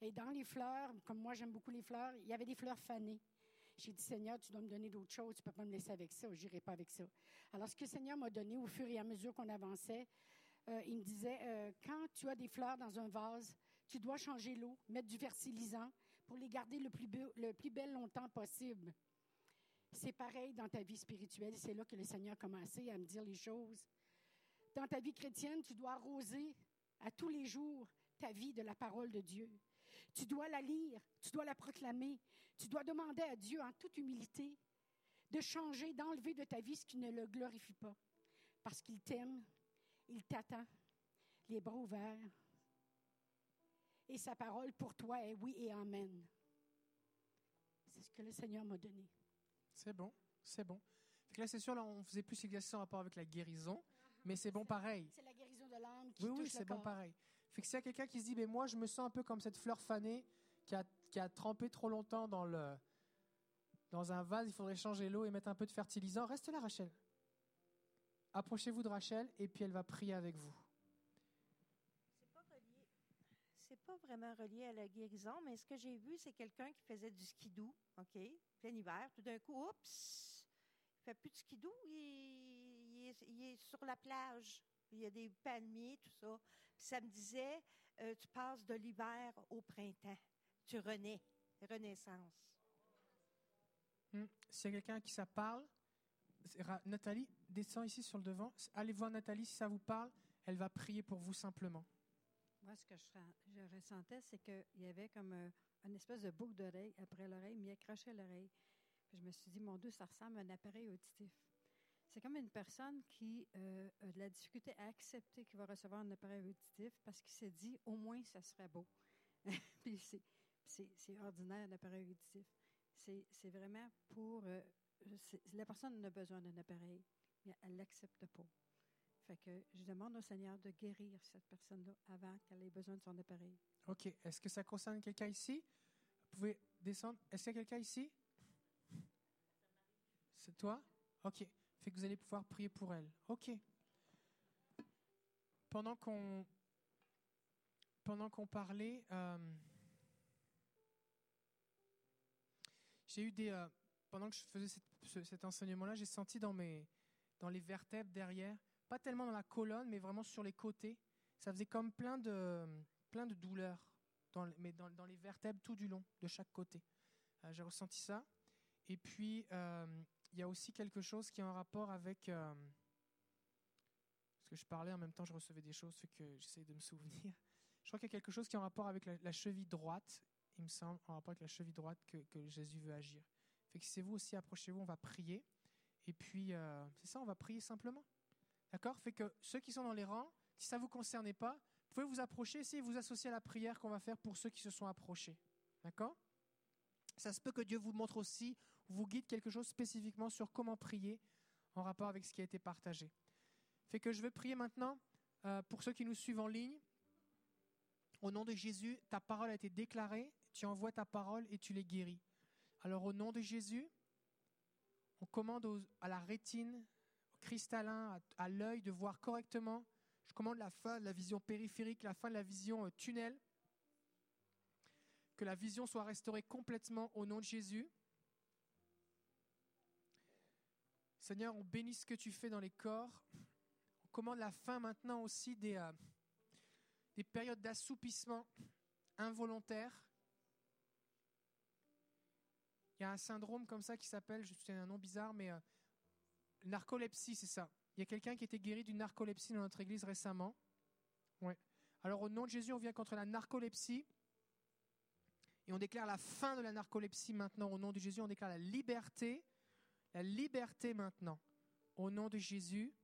S12: Et dans les fleurs, comme moi j'aime beaucoup les fleurs, il y avait des fleurs fanées. J'ai dit, Seigneur, tu dois me donner d'autres choses, tu ne peux pas me laisser avec ça, je n'irai pas avec ça. Alors, ce que le Seigneur m'a donné au fur et à mesure qu'on avançait, euh, il me disait, euh, quand tu as des fleurs dans un vase, tu dois changer l'eau, mettre du fertilisant pour les garder le plus, beau- le plus bel longtemps possible. C'est pareil dans ta vie spirituelle. C'est là que le Seigneur a commencé à me dire les choses. Dans ta vie chrétienne, tu dois arroser à tous les jours ta vie de la parole de Dieu. Tu dois la lire, tu dois la proclamer, tu dois demander à Dieu en toute humilité de changer, d'enlever de ta vie ce qui ne le glorifie pas. Parce qu'il t'aime, il t'attend, les bras ouverts. Et sa parole pour toi est oui et amen. C'est ce que le Seigneur m'a donné.
S2: C'est bon. C'est bon. Fait que là, c'est sûr, là, on faisait plus exercice en rapport avec la guérison. Mais c'est bon pareil.
S12: C'est la guérison de l'âme qui
S2: Oui, oui,
S12: touche le
S2: c'est bon pareil. Fait que s'il y a quelqu'un qui se dit, ben moi, je me sens un peu comme cette fleur fanée qui a, qui a trempé trop longtemps dans, le, dans un vase, il faudrait changer l'eau et mettre un peu de fertilisant. Reste là, Rachel. Approchez-vous de Rachel et puis elle va prier avec vous.
S13: C'est pas vraiment relié à la guérison, mais ce que j'ai vu, c'est quelqu'un qui faisait du skidoo, OK, plein hiver. Tout d'un coup, oups, il fait plus de skidoo, il, il est, sur la plage. Il y a des palmiers, tout ça. Ça me disait, euh, tu passes de l'hiver au printemps. Tu renais, renaissance.
S2: Hmm. S'il y a quelqu'un à qui ça parle, Nathalie, descends ici sur le devant. Allez voir Nathalie si ça vous parle. Elle va prier pour vous simplement.
S7: Moi, ce que je, ressentais, c'est qu'il y avait comme un- une espèce de boucle d'oreille après l'oreille, mais il accrochait l'oreille. Puis je me suis dit, mon Dieu, ça ressemble à un appareil auditif. C'est comme une personne qui euh, a de la difficulté à accepter qu'il va recevoir un appareil auditif parce qu'il s'est dit, au moins, ça serait beau. Puis c'est- ordinaire, l'appareil auditif. C'est vraiment pour... euh, la personne a besoin d'un appareil, mais elle ne l'accepte pas. Fait que je demande au Seigneur de guérir cette personne-là avant qu'elle ait besoin de son appareil.
S2: Ok, est-ce que ça concerne quelqu'un ici? Vous pouvez descendre. Est-ce qu'il y a quelqu'un ici? C'est toi? Ok, fait que vous allez pouvoir prier pour elle. Ok. Pendant qu'on pendant qu'on parlait, euh, j'ai eu des euh, pendant que je faisais ce- cet enseignement-là, j'ai senti dans mes dans les vertèbres derrière, pas tellement dans la colonne, mais vraiment sur les côtés, ça faisait comme plein de plein de douleurs, dans, mais dans, dans les vertèbres tout du long, de chaque côté. Euh, j'ai ressenti ça. Et puis, euh, il y a aussi quelque chose qui est en rapport avec... parce que je parlais en même temps, je recevais des choses, fait que j'essaie de me souvenir. Je crois qu'il y a quelque chose qui est en rapport avec la cheville droite, il me semble, en rapport avec la cheville droite que, Jésus veut agir. Fait que si c'est vous aussi, approchez-vous, on va prier. Et puis, euh, c'est ça, on va prier simplement. D'accord? Fait que ceux qui sont dans les rangs, si ça ne vous concernait pas, vous pouvez vous approcher, essayer de vous associer à la prière qu'on va faire pour ceux qui se sont approchés. D'accord? Ça se peut que Dieu vous montre aussi, vous guide quelque chose spécifiquement sur comment prier en rapport avec ce qui a été partagé. Fait que je vais prier maintenant euh, pour ceux qui nous suivent en ligne. Au nom de Jésus, ta parole a été déclarée, tu envoies ta parole et tu les guéris. Alors au nom de Jésus, on commande à la rétine, au cristallin, à, l'œil de voir correctement. Je commande la fin de la vision périphérique, la fin de la vision euh, tunnel. Que la vision soit restaurée complètement au nom de Jésus. Seigneur, on bénit ce que tu fais dans les corps. On commande la fin maintenant aussi des, euh, des périodes d'assoupissement involontaire. Il y a un syndrome comme ça qui s'appelle, je sais un nom bizarre, mais euh, narcolepsie, c'est ça. Il y a quelqu'un qui était guéri d'une narcolepsie dans notre église récemment. Ouais. Alors au nom de Jésus, on vient contre la narcolepsie et on déclare la fin de la narcolepsie maintenant. Au nom de Jésus, on déclare la liberté, la liberté maintenant. Au nom de Jésus.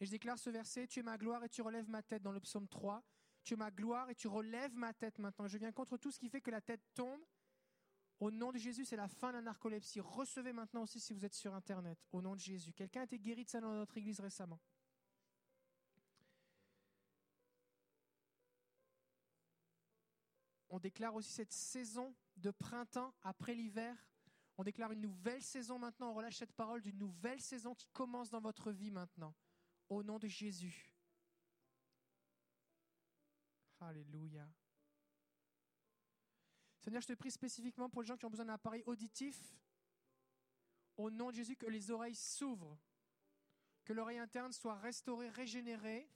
S2: Et je déclare ce verset, tu es ma gloire et tu relèves ma tête dans le psaume 3. Tu es ma gloire et tu relèves ma tête maintenant. Je viens contre tout ce qui fait que la tête tombe. Au nom de Jésus, c'est la fin de la narcolepsie. Recevez maintenant aussi si vous êtes sur Internet. Au nom de Jésus. Quelqu'un a été guéri de ça dans notre église récemment? On déclare aussi cette saison de printemps après l'hiver. On déclare une nouvelle saison maintenant. On relâche cette parole d'une nouvelle saison qui commence dans votre vie maintenant. Au nom de Jésus. Alléluia. Seigneur, je te prie spécifiquement pour les gens qui ont besoin d'un appareil auditif. Au nom de Jésus, que les oreilles s'ouvrent. Que l'oreille interne soit restaurée, régénérée.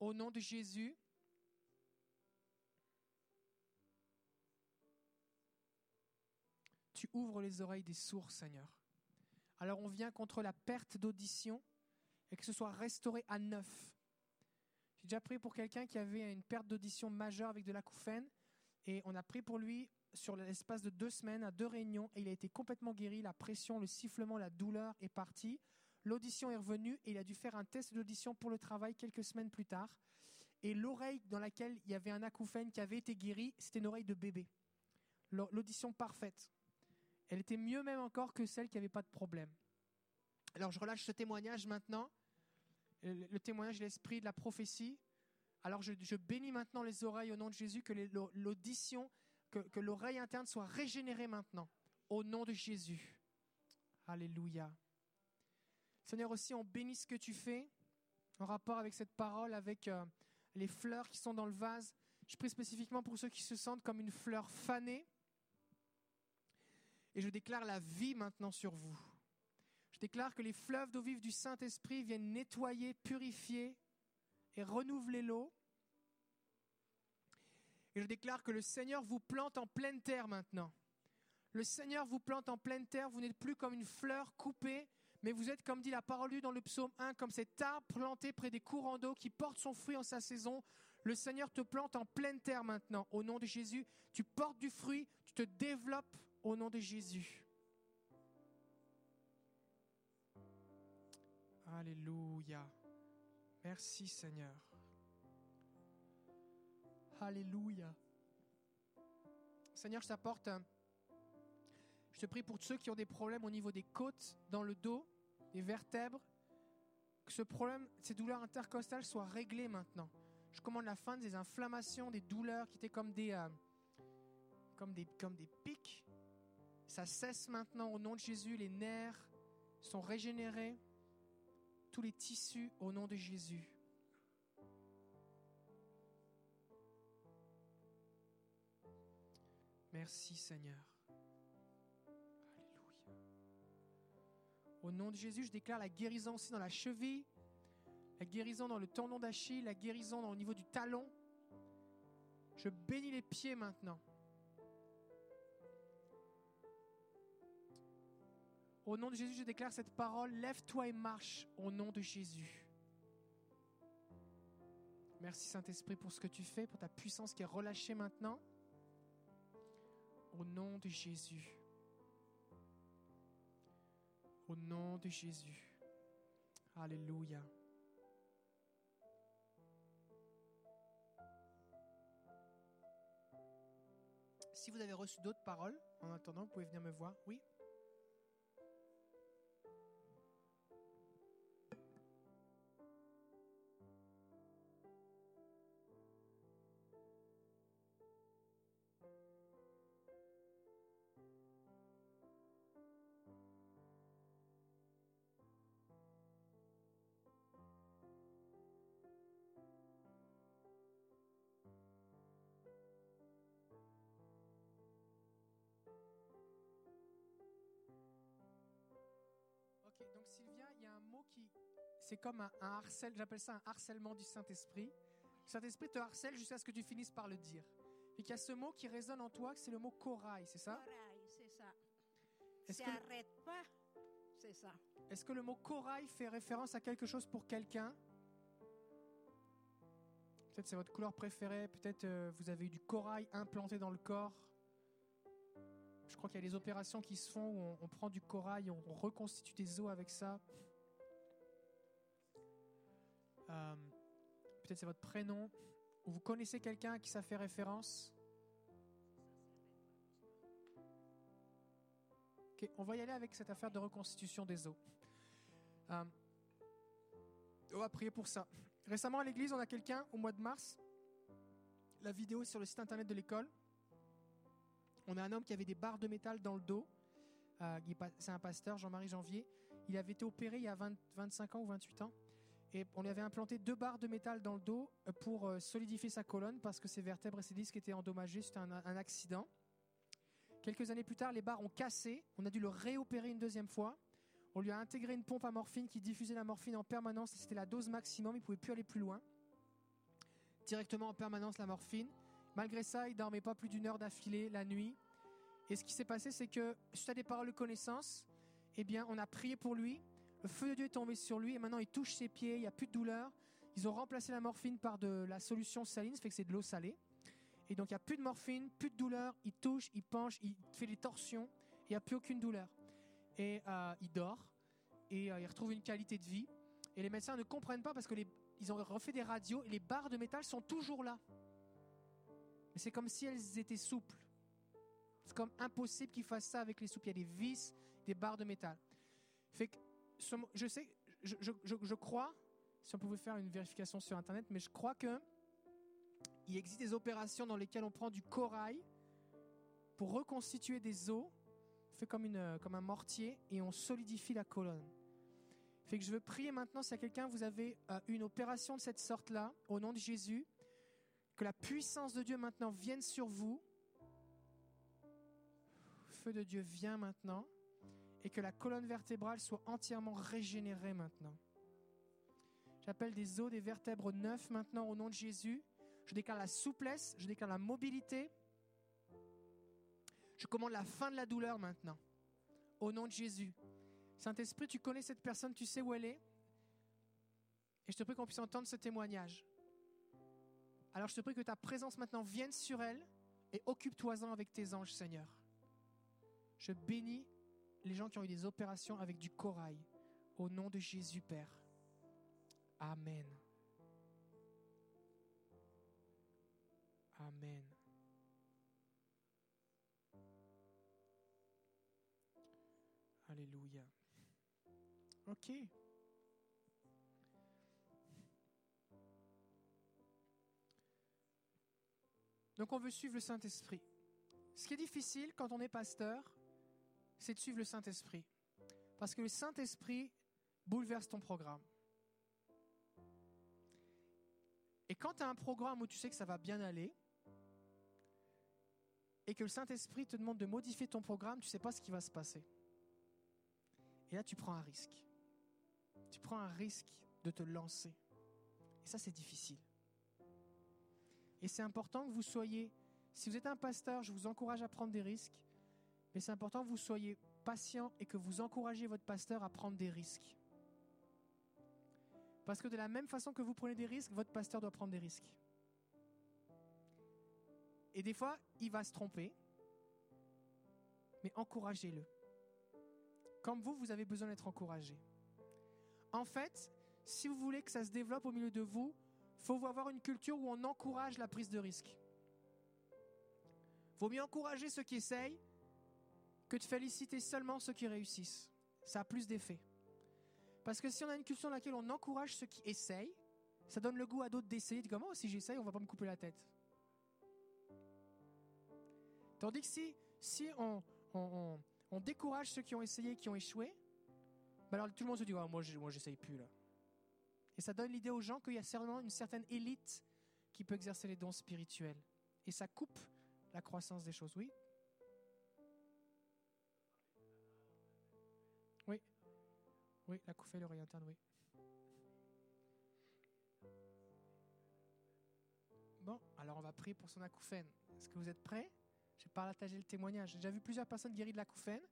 S2: Au nom de Jésus. Tu ouvres les oreilles des sourds, Seigneur. Alors on vient contre la perte d'audition et que ce soit restauré à neuf. J'ai déjà prié pour quelqu'un qui avait une perte d'audition majeure avec de l'acouphène et on a prié pour lui sur l'espace de deux semaines à deux réunions et il a été complètement guéri. La pression, le sifflement, la douleur est partie. L'audition est revenue et il a dû faire un test d'audition pour le travail quelques semaines plus tard. Et l'oreille dans laquelle il y avait un acouphène qui avait été guéri, c'était une oreille de bébé. L'au- L'audition parfaite. Elle était mieux même encore que celle qui n'avait pas de problème. Alors je relâche ce témoignage maintenant, le, le témoignage de l'esprit de la prophétie. Alors je, bénis maintenant les oreilles au nom de Jésus, que l'audition, que, que l'oreille interne soit régénérée maintenant, au nom de Jésus. Alléluia. Seigneur aussi, on bénit ce que tu fais en rapport avec cette parole, avec euh, les fleurs qui sont dans le vase. Je prie spécifiquement pour ceux qui se sentent comme une fleur fanée. Et je déclare la vie maintenant sur vous. Je déclare que les fleuves d'eau vive du Saint-Esprit viennent nettoyer, purifier et renouveler l'eau. Et je déclare que le Seigneur vous plante en pleine terre maintenant. Le Seigneur vous plante en pleine terre. Vous n'êtes plus comme une fleur coupée, mais vous êtes, comme dit la parole lue dans le psaume 1, comme cet arbre planté près des courants d'eau qui porte son fruit en sa saison. Le Seigneur te plante en pleine terre maintenant. Au nom de Jésus, tu portes du fruit, tu te développes au nom de Jésus. Alléluia. Merci Seigneur. Alléluia. Seigneur, je t'apporte, je te prie pour ceux qui ont des problèmes au niveau des côtes, dans le dos, des vertèbres, que ce problème, ces douleurs intercostales soient réglées maintenant. Je commande la fin des inflammations, des douleurs qui étaient comme des, euh, comme des, comme des pics. Ça cesse maintenant au nom de Jésus. Les nerfs sont régénérés. Tous les tissus au nom de Jésus. Merci Seigneur. Alléluia. Au nom de Jésus, je déclare la guérison aussi dans la cheville, la guérison dans le tendon d'Achille, la guérison dans- au niveau du talon. Je bénis les pieds maintenant. Au nom de Jésus, je déclare cette parole. Lève-toi et marche au nom de Jésus. Merci Saint-Esprit pour ce que tu fais, pour ta puissance qui est relâchée maintenant. Au nom de Jésus. Au nom de Jésus. Alléluia. Si vous avez reçu d'autres paroles, en attendant, vous pouvez venir me voir. Oui? Sylvia, il y a un mot qui. C'est comme un, un harcèle, j'appelle ça un harcèlement du Saint-Esprit. Le Saint-Esprit te harcèle jusqu'à ce que tu finisses par le dire. Et qu'il y a ce mot qui résonne en toi, c'est le mot corail, c'est ça?
S14: Corail, c'est ça.
S2: Est-ce
S14: Ça
S2: que-
S14: arrête pas, c'est ça.
S2: Est-ce que le mot corail fait référence à quelque chose pour quelqu'un? Peut-être c'est votre couleur préférée, peut-être euh, vous avez eu du corail implanté dans le corps. Je crois qu'il y a des opérations qui se font où on, prend du corail, on, on reconstitue des os avec ça. Euh, peut-être c'est votre prénom, ou vous connaissez quelqu'un à qui ça fait référence? Ok, on va y aller avec cette affaire de reconstitution des os. Euh, on va prier pour ça. Récemment à l'église, on a quelqu'un au mois de mars. La vidéo est sur le site internet de l'école. On a un homme qui avait des barres de métal dans le dos. Euh, c'est un pasteur, Jean-Marie Janvier. Il avait été opéré il y a 20 25 ans ou 28 ans. Et on lui avait implanté deux barres de métal dans le dos euh, pour euh, solidifier sa colonne parce que ses vertèbres et ses disques étaient endommagés. C'était un, un accident. Quelques années plus tard, les barres ont cassé. On a dû le réopérer une deuxième fois. On lui a intégré une pompe à morphine qui diffusait la morphine en permanence. C'était la dose maximum. Il ne pouvait plus aller plus loin. Directement en permanence la morphine. Malgré ça, il dormait pas plus d'une heure d'affilée la nuit. Et ce qui s'est passé, c'est que suite à des paroles de connaissance, eh bien, on a prié pour lui. Le feu de Dieu est tombé sur lui et maintenant il touche ses pieds. Il n'y a plus de douleur. Ils ont remplacé la morphine par de la solution saline, ça fait que c'est de l'eau salée. Et donc il n'y a plus de morphine, plus de douleur. Il touche, il penche, il fait des torsions. Il n'y a plus aucune douleur. Et euh, il dort et euh, il retrouve une qualité de vie. Et les médecins ne comprennent pas parce que ils ont refait des radios et les barres de métal sont toujours là. Mais c'est comme si elles étaient souples. C'est comme impossible qu'ils fassent ça avec les souples. Il y a des vis, des barres de métal. Fait que je sais, je, je- je- crois, si on pouvait faire une vérification sur Internet, mais je crois que il existe des opérations dans lesquelles on prend du corail pour reconstituer des os, fait comme, une, comme un mortier, et on solidifie la colonne. Fait que je veux prier maintenant, si à quelqu'un vous avez euh, une opération de cette sorte-là, au nom de Jésus, que la puissance de Dieu maintenant vienne sur vous. Feu de Dieu vient maintenant et que la colonne vertébrale soit entièrement régénérée maintenant. J'appelle des os, des vertèbres neufs maintenant au nom de Jésus. Je déclare la souplesse, je déclare la mobilité. Je commande la fin de la douleur maintenant. Au nom de Jésus. Saint-Esprit, tu connais cette personne, tu sais où elle est. Et je te prie qu'on puisse entendre ce témoignage. Alors je te prie que ta présence maintenant vienne sur elle et occupe-toi-en avec tes anges, Seigneur. Je bénis les gens qui ont eu des opérations avec du corail. Au nom de Jésus, Père. Amen. Amen. Alléluia. OK. Donc on veut suivre le Saint-Esprit. Ce qui est difficile quand on est pasteur, c'est de suivre le Saint-Esprit. Parce que le Saint-Esprit bouleverse ton programme. Et quand tu as un programme où tu sais que ça va bien aller, et que le Saint-Esprit te demande de modifier ton programme, tu ne sais pas ce qui va se passer. Et là, tu prends un risque. Tu prends un risque de te lancer. Et ça, c'est difficile. Et c'est important que vous soyez, si vous êtes un pasteur, je vous encourage à prendre des risques, mais c'est important que vous soyez patient et que vous encouragez votre pasteur à prendre des risques. Parce que de la même façon que vous prenez des risques, votre pasteur doit prendre des risques. Et des fois, il va se tromper, mais encouragez-le. Comme vous, vous avez besoin d'être encouragé. En fait, si vous voulez que ça se développe au milieu de vous, faut avoir une culture où on encourage la prise de risque. Vaut mieux encourager ceux qui essayent que de féliciter seulement ceux qui réussissent. Ça a plus d'effet. Parce que si on a une culture dans laquelle on encourage ceux qui essayent, ça donne le goût à d'autres d'essayer. De comment oh, si j'essaye, on va pas me couper la tête. Tandis que si, si on, on, décourage ceux qui ont essayé, qui ont échoué, ben alors tout le monde se dit oh, moi j'essaye plus là. Et ça donne l'idée aux gens qu'il y a certainement une certaine élite qui peut exercer les dons spirituels. Et ça coupe la croissance des choses. Oui? Oui. Oui, la couffaine, l'oreille interne, oui. Bon, alors on va prier pour son acouphène. Est-ce que vous êtes prêts? Je vais partager le témoignage. J'ai déjà vu plusieurs personnes guéries de l'acouphène.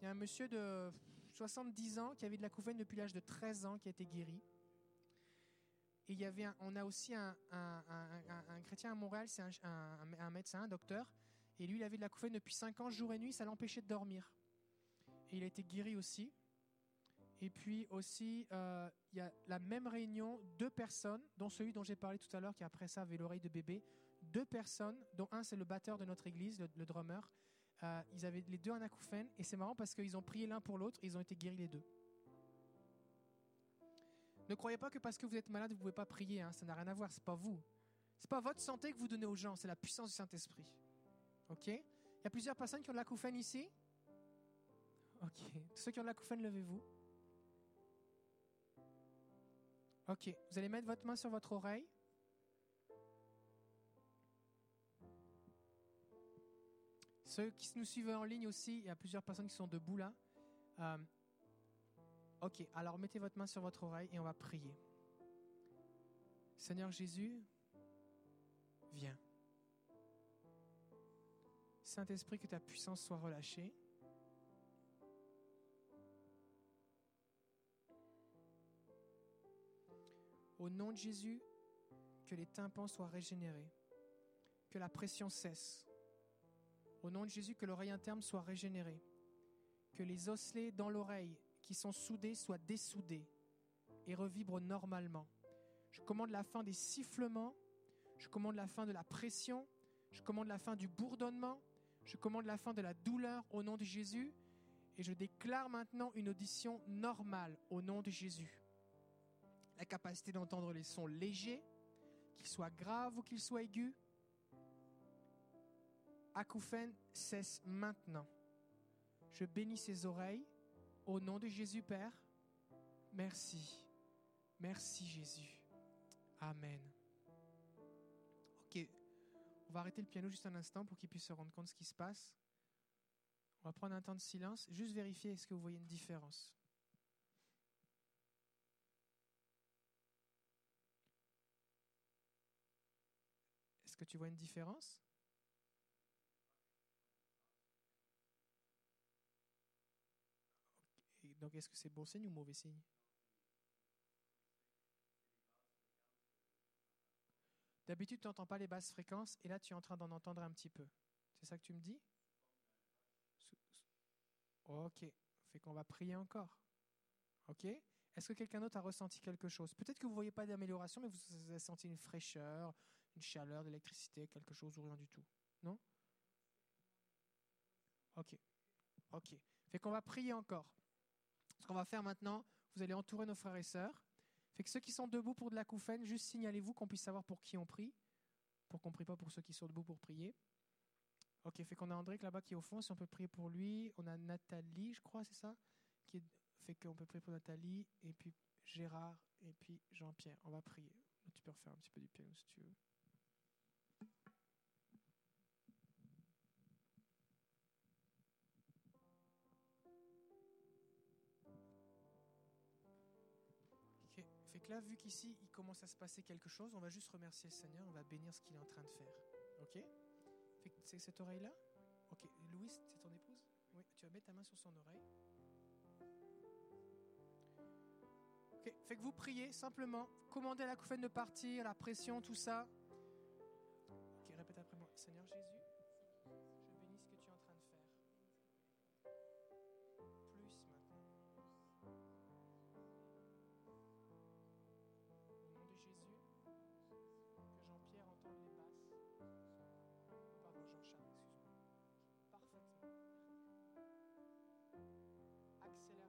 S2: Il y a un monsieur de 70 ans qui avait de l'acouphène depuis l'âge de 13 ans qui a été guéri. Et il y avait on a aussi un, chrétien à Montréal, c'est un, médecin, un docteur. Et lui, il avait de la l'acouphène depuis 5 ans, jour et nuit, ça l'empêchait de dormir. Et il a été guéri aussi. Et puis aussi, euh, il y a la même réunion, deux personnes, dont celui dont j'ai parlé tout à l'heure, qui après ça avait l'oreille de bébé. Deux personnes, dont un c'est le batteur de notre église, le, drummer. Euh, ils avaient les deux un acouphène. Et c'est marrant parce qu'ils ont prié l'un pour l'autre ils ont été guéris les deux. Ne croyez pas que parce que vous êtes malade, vous ne pouvez pas prier. Hein. Ça n'a rien à voir. C'est pas vous. C'est pas votre santé que vous donnez aux gens. C'est la puissance du Saint-Esprit. Ok? Il y a plusieurs personnes qui ont de l'acouphène ici. Ok. Tous ceux qui ont de l'acouphène, levez-vous. Ok. Vous allez mettre votre main sur votre oreille. Ceux qui nous suivent en ligne aussi, il y a plusieurs personnes qui sont debout là. Euh, Ok, alors mettez votre main sur votre oreille et on va prier. Seigneur Jésus, viens. Saint-Esprit, que ta puissance soit relâchée. Au nom de Jésus, que les tympans soient régénérés, que la pression cesse. Au nom de Jésus, que l'oreille interne soit régénérée, que les osselets dans l'oreille qui sont soudés soient dessoudés et revibrent normalement. Je commande la fin des sifflements, je commande la fin de la pression, je commande la fin du bourdonnement, je commande la fin de la douleur au nom de Jésus et je déclare maintenant une audition normale au nom de Jésus. La capacité d'entendre les sons légers, qu'ils soient graves ou qu'ils soient aigus. Acouphène cesse maintenant. Je bénis ses oreilles au nom de Jésus, Père, merci. Merci Jésus. Amen. Ok, on va arrêter le piano juste un instant pour qu'il puisse se rendre compte de ce qui se passe. On va prendre un temps de silence, juste vérifier est-ce que vous voyez une différence. Est-ce que tu vois une différence? Donc est-ce que c'est bon signe ou mauvais signe? D'habitude, tu n'entends pas les basses fréquences et là, tu es en train d'en entendre un petit peu. C'est ça que tu me dis? Ok. Fait qu'on va prier encore. Ok Est-ce que quelqu'un d'autre a ressenti quelque chose? Peut-être que vous ne voyez pas d'amélioration, mais vous avez senti une fraîcheur, une chaleur, de l'électricité, quelque chose ou rien du tout. Non? Ok. Ok. Fait qu'on va prier encore. Ce qu'on va faire maintenant, vous allez entourer nos frères et sœurs. Fait que ceux qui sont debout pour de la couffaine, juste signalez-vous qu'on puisse savoir pour qui on prie, pour qu'on prie pas pour ceux qui sont debout pour prier. Ok, fait qu'on a André là-bas qui est au fond, si on peut prier pour lui. On a Nathalie, je crois, c'est ça qui Fait qu'on peut prier pour Nathalie, et puis Gérard, et puis Jean-Pierre. On va prier. Tu peux refaire un petit peu du piano si tu veux. Que là, vu qu'ici, il commence à se passer quelque chose, on va juste remercier le Seigneur, on va bénir ce qu'il est en train de faire. Ok? C'est cette oreille-là? Ok. Louis, c'est ton épouse? Oui, tu vas mettre ta main sur son oreille. Ok. Fait que vous priez simplement, commandez à la couffaine de partir, la pression, tout ça. Ok, répète après moi. Seigneur Jésus, excellent.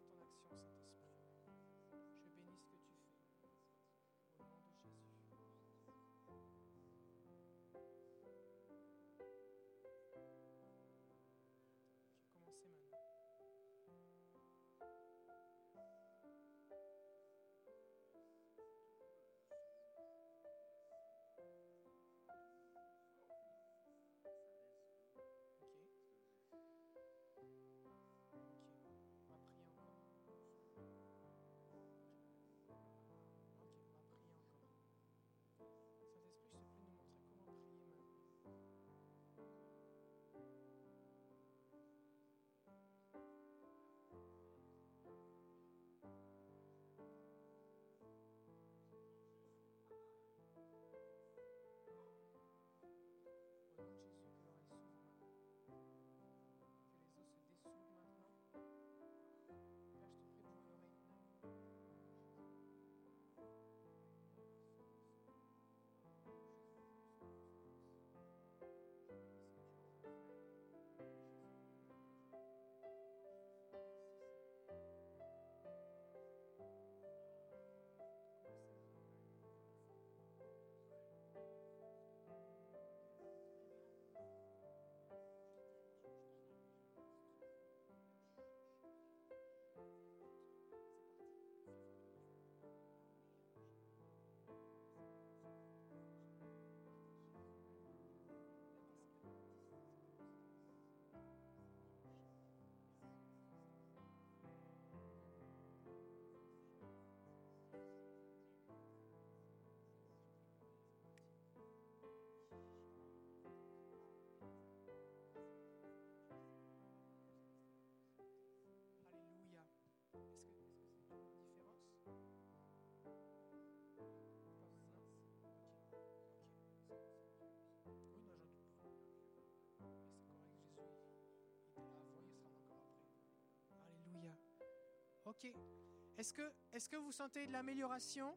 S2: Est-ce que, est que vous sentez de l'amélioration?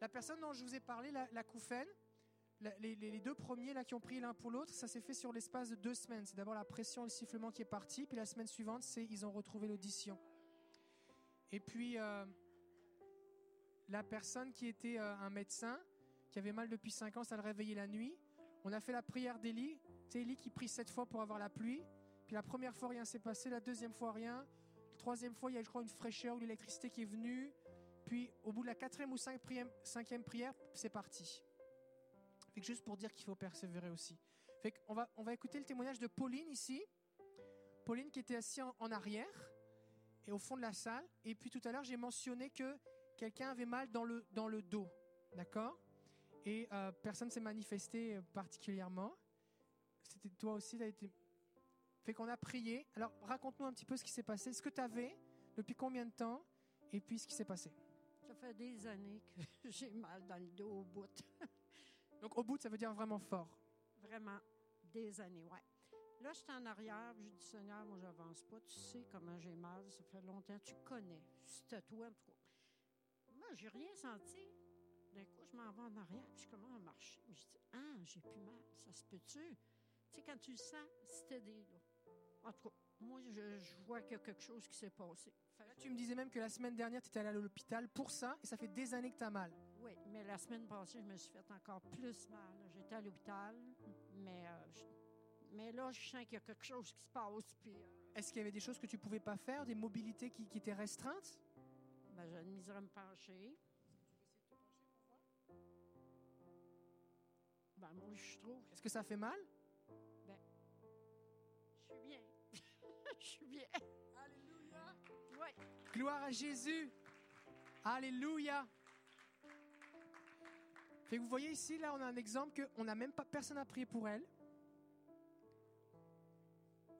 S2: La personne dont je vous ai parlé, la, la les, deux premiers là qui ont pris l'un pour l'autre, ça s'est fait sur l'espace de deux semaines. C'est d'abord la pression, le sifflement qui est parti, puis la semaine suivante, c'est ils ont retrouvé l'audition. Et puis euh, la personne qui était euh, un médecin, qui avait mal depuis cinq ans, ça le réveillait la nuit. On a fait la prière d'Élie. C'est Élie qui prie sept fois pour avoir la pluie. Puis la première fois, rien s'est passé. La deuxième fois, rien troisième fois, il y a, je crois, une fraîcheur ou l'électricité qui est venue. Puis, au bout de la quatrième ou cinquième prière, c'est parti. Fait que juste pour dire qu'il faut persévérer aussi. Fait qu'on va, on va écouter le témoignage de Pauline ici. Pauline qui était assise en, arrière et au fond de la salle. Et puis tout à l'heure, j'ai mentionné que quelqu'un avait mal dans le, dans le dos. D'accord? Et euh, personne ne s'est manifesté particulièrement. C'était toi aussi, tu été fait qu'on a prié. Alors, raconte-nous un petit peu ce qui s'est passé. Ce que tu avais, depuis combien de temps et puis ce qui s'est passé.
S14: Ça fait des années que j'ai mal dans le dos au bout.
S2: Donc au bout, ça veut dire vraiment fort.
S14: Vraiment, des années, ouais. Là, j'étais en arrière, j'ai dit, Seigneur, moi, j'avance pas. Tu sais comment j'ai mal, ça fait longtemps. Tu connais. C'était toi, en tout cas. Moi, j'ai rien senti. D'un coup, je m'en vais en arrière, puis je commence à marcher. Je dis, ah, j'ai plus mal. Ça se peut-tu? Tu sais, quand tu le sens, c'était des là. En tout cas, moi, je, je vois qu'il y a quelque chose qui s'est passé. Fait
S2: Là, tu me disais même que la semaine dernière, tu étais allé à l'hôpital pour ça et ça fait des années que tu as mal.
S14: Oui, mais la semaine passée, je me suis fait encore plus mal. J'étais à l'hôpital, mais, euh, je- mais là, je sens qu'il y a quelque chose qui se passe. Puis, euh,
S2: Est-ce qu'il y avait des choses que tu pouvais pas faire, des mobilités qui, qui étaient restreintes?
S14: Ben, j'ai la misère à me pencher. Ben, moi, je trouve.
S2: Est-ce que ça fait mal?
S14: Ben, je suis bien. Je suis bien. Alléluia.
S2: Gloire à Jésus. Alléluia. Fait que vous voyez ici, là, on a un exemple que on n'a même pas, personne n'a prié pour elle.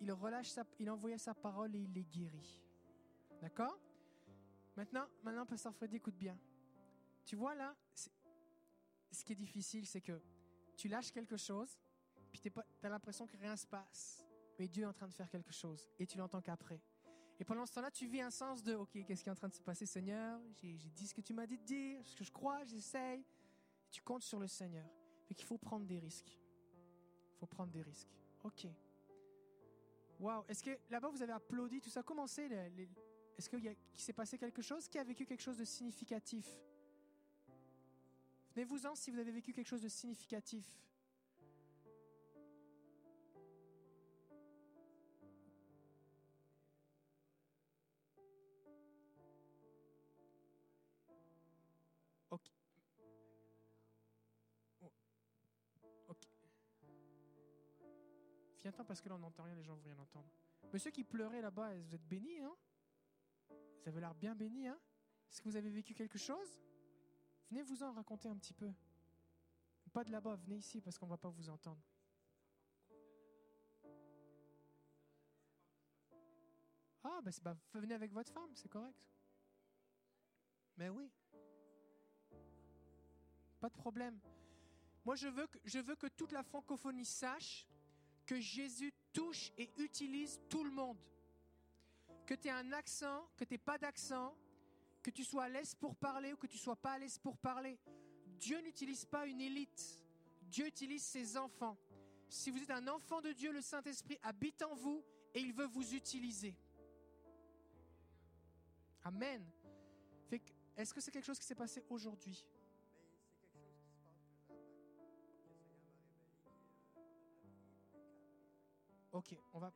S2: Il relâche sa, il envoyait sa parole et il les guérit. D'accord? Maintenant, maintenant, Pasteur Freddy, écoute bien. Tu vois là, ce qui est difficile, c'est que tu lâches quelque chose, puis tu as l'impression que rien se passe. Mais Dieu est en train de faire quelque chose, et tu l'entends qu'après. Et pendant ce temps-là, tu vis un sens de, OK, qu'est-ce qui est en train de se passer, Seigneur? J'ai dit ce que tu m'as dit de dire, ce que je crois, j'essaye. Tu comptes sur le Seigneur. Fait qu'il faut prendre des risques. Il faut prendre des risques. OK. Waouh. Est-ce que là-bas, vous avez applaudi tout ça? Comment c'est Est-ce qu'il qu'il s'est passé quelque chose Qui a vécu quelque chose de significatif? Venez-vous-en si vous avez vécu quelque chose de significatif. Viens-t'en parce que là on n'entend rien, les gens vont rien entendre. Monsieur qui pleurait là-bas, vous êtes béni, hein? Vous avez l'air bien béni, hein? Est-ce que vous avez vécu quelque chose? Venez vous en raconter un petit peu. Pas de là-bas, venez ici parce qu'on va pas vous entendre. Ah, ben, c'est- ben, venez avec votre femme, c'est correct. Mais oui. Pas de problème. Moi, je veux que, je veux que toute la francophonie sache que Jésus touche et utilise tout le monde. Que tu aies un accent, que tu n'aies pas d'accent, que tu sois à l'aise pour parler ou que tu sois pas à l'aise pour parler. Dieu n'utilise pas une élite. Dieu utilise ses enfants. Si vous êtes un enfant de Dieu, le Saint-Esprit habite en vous et il veut vous utiliser. Amen. Est-ce que c'est quelque chose qui s'est passé aujourd'hui? Ok, on va.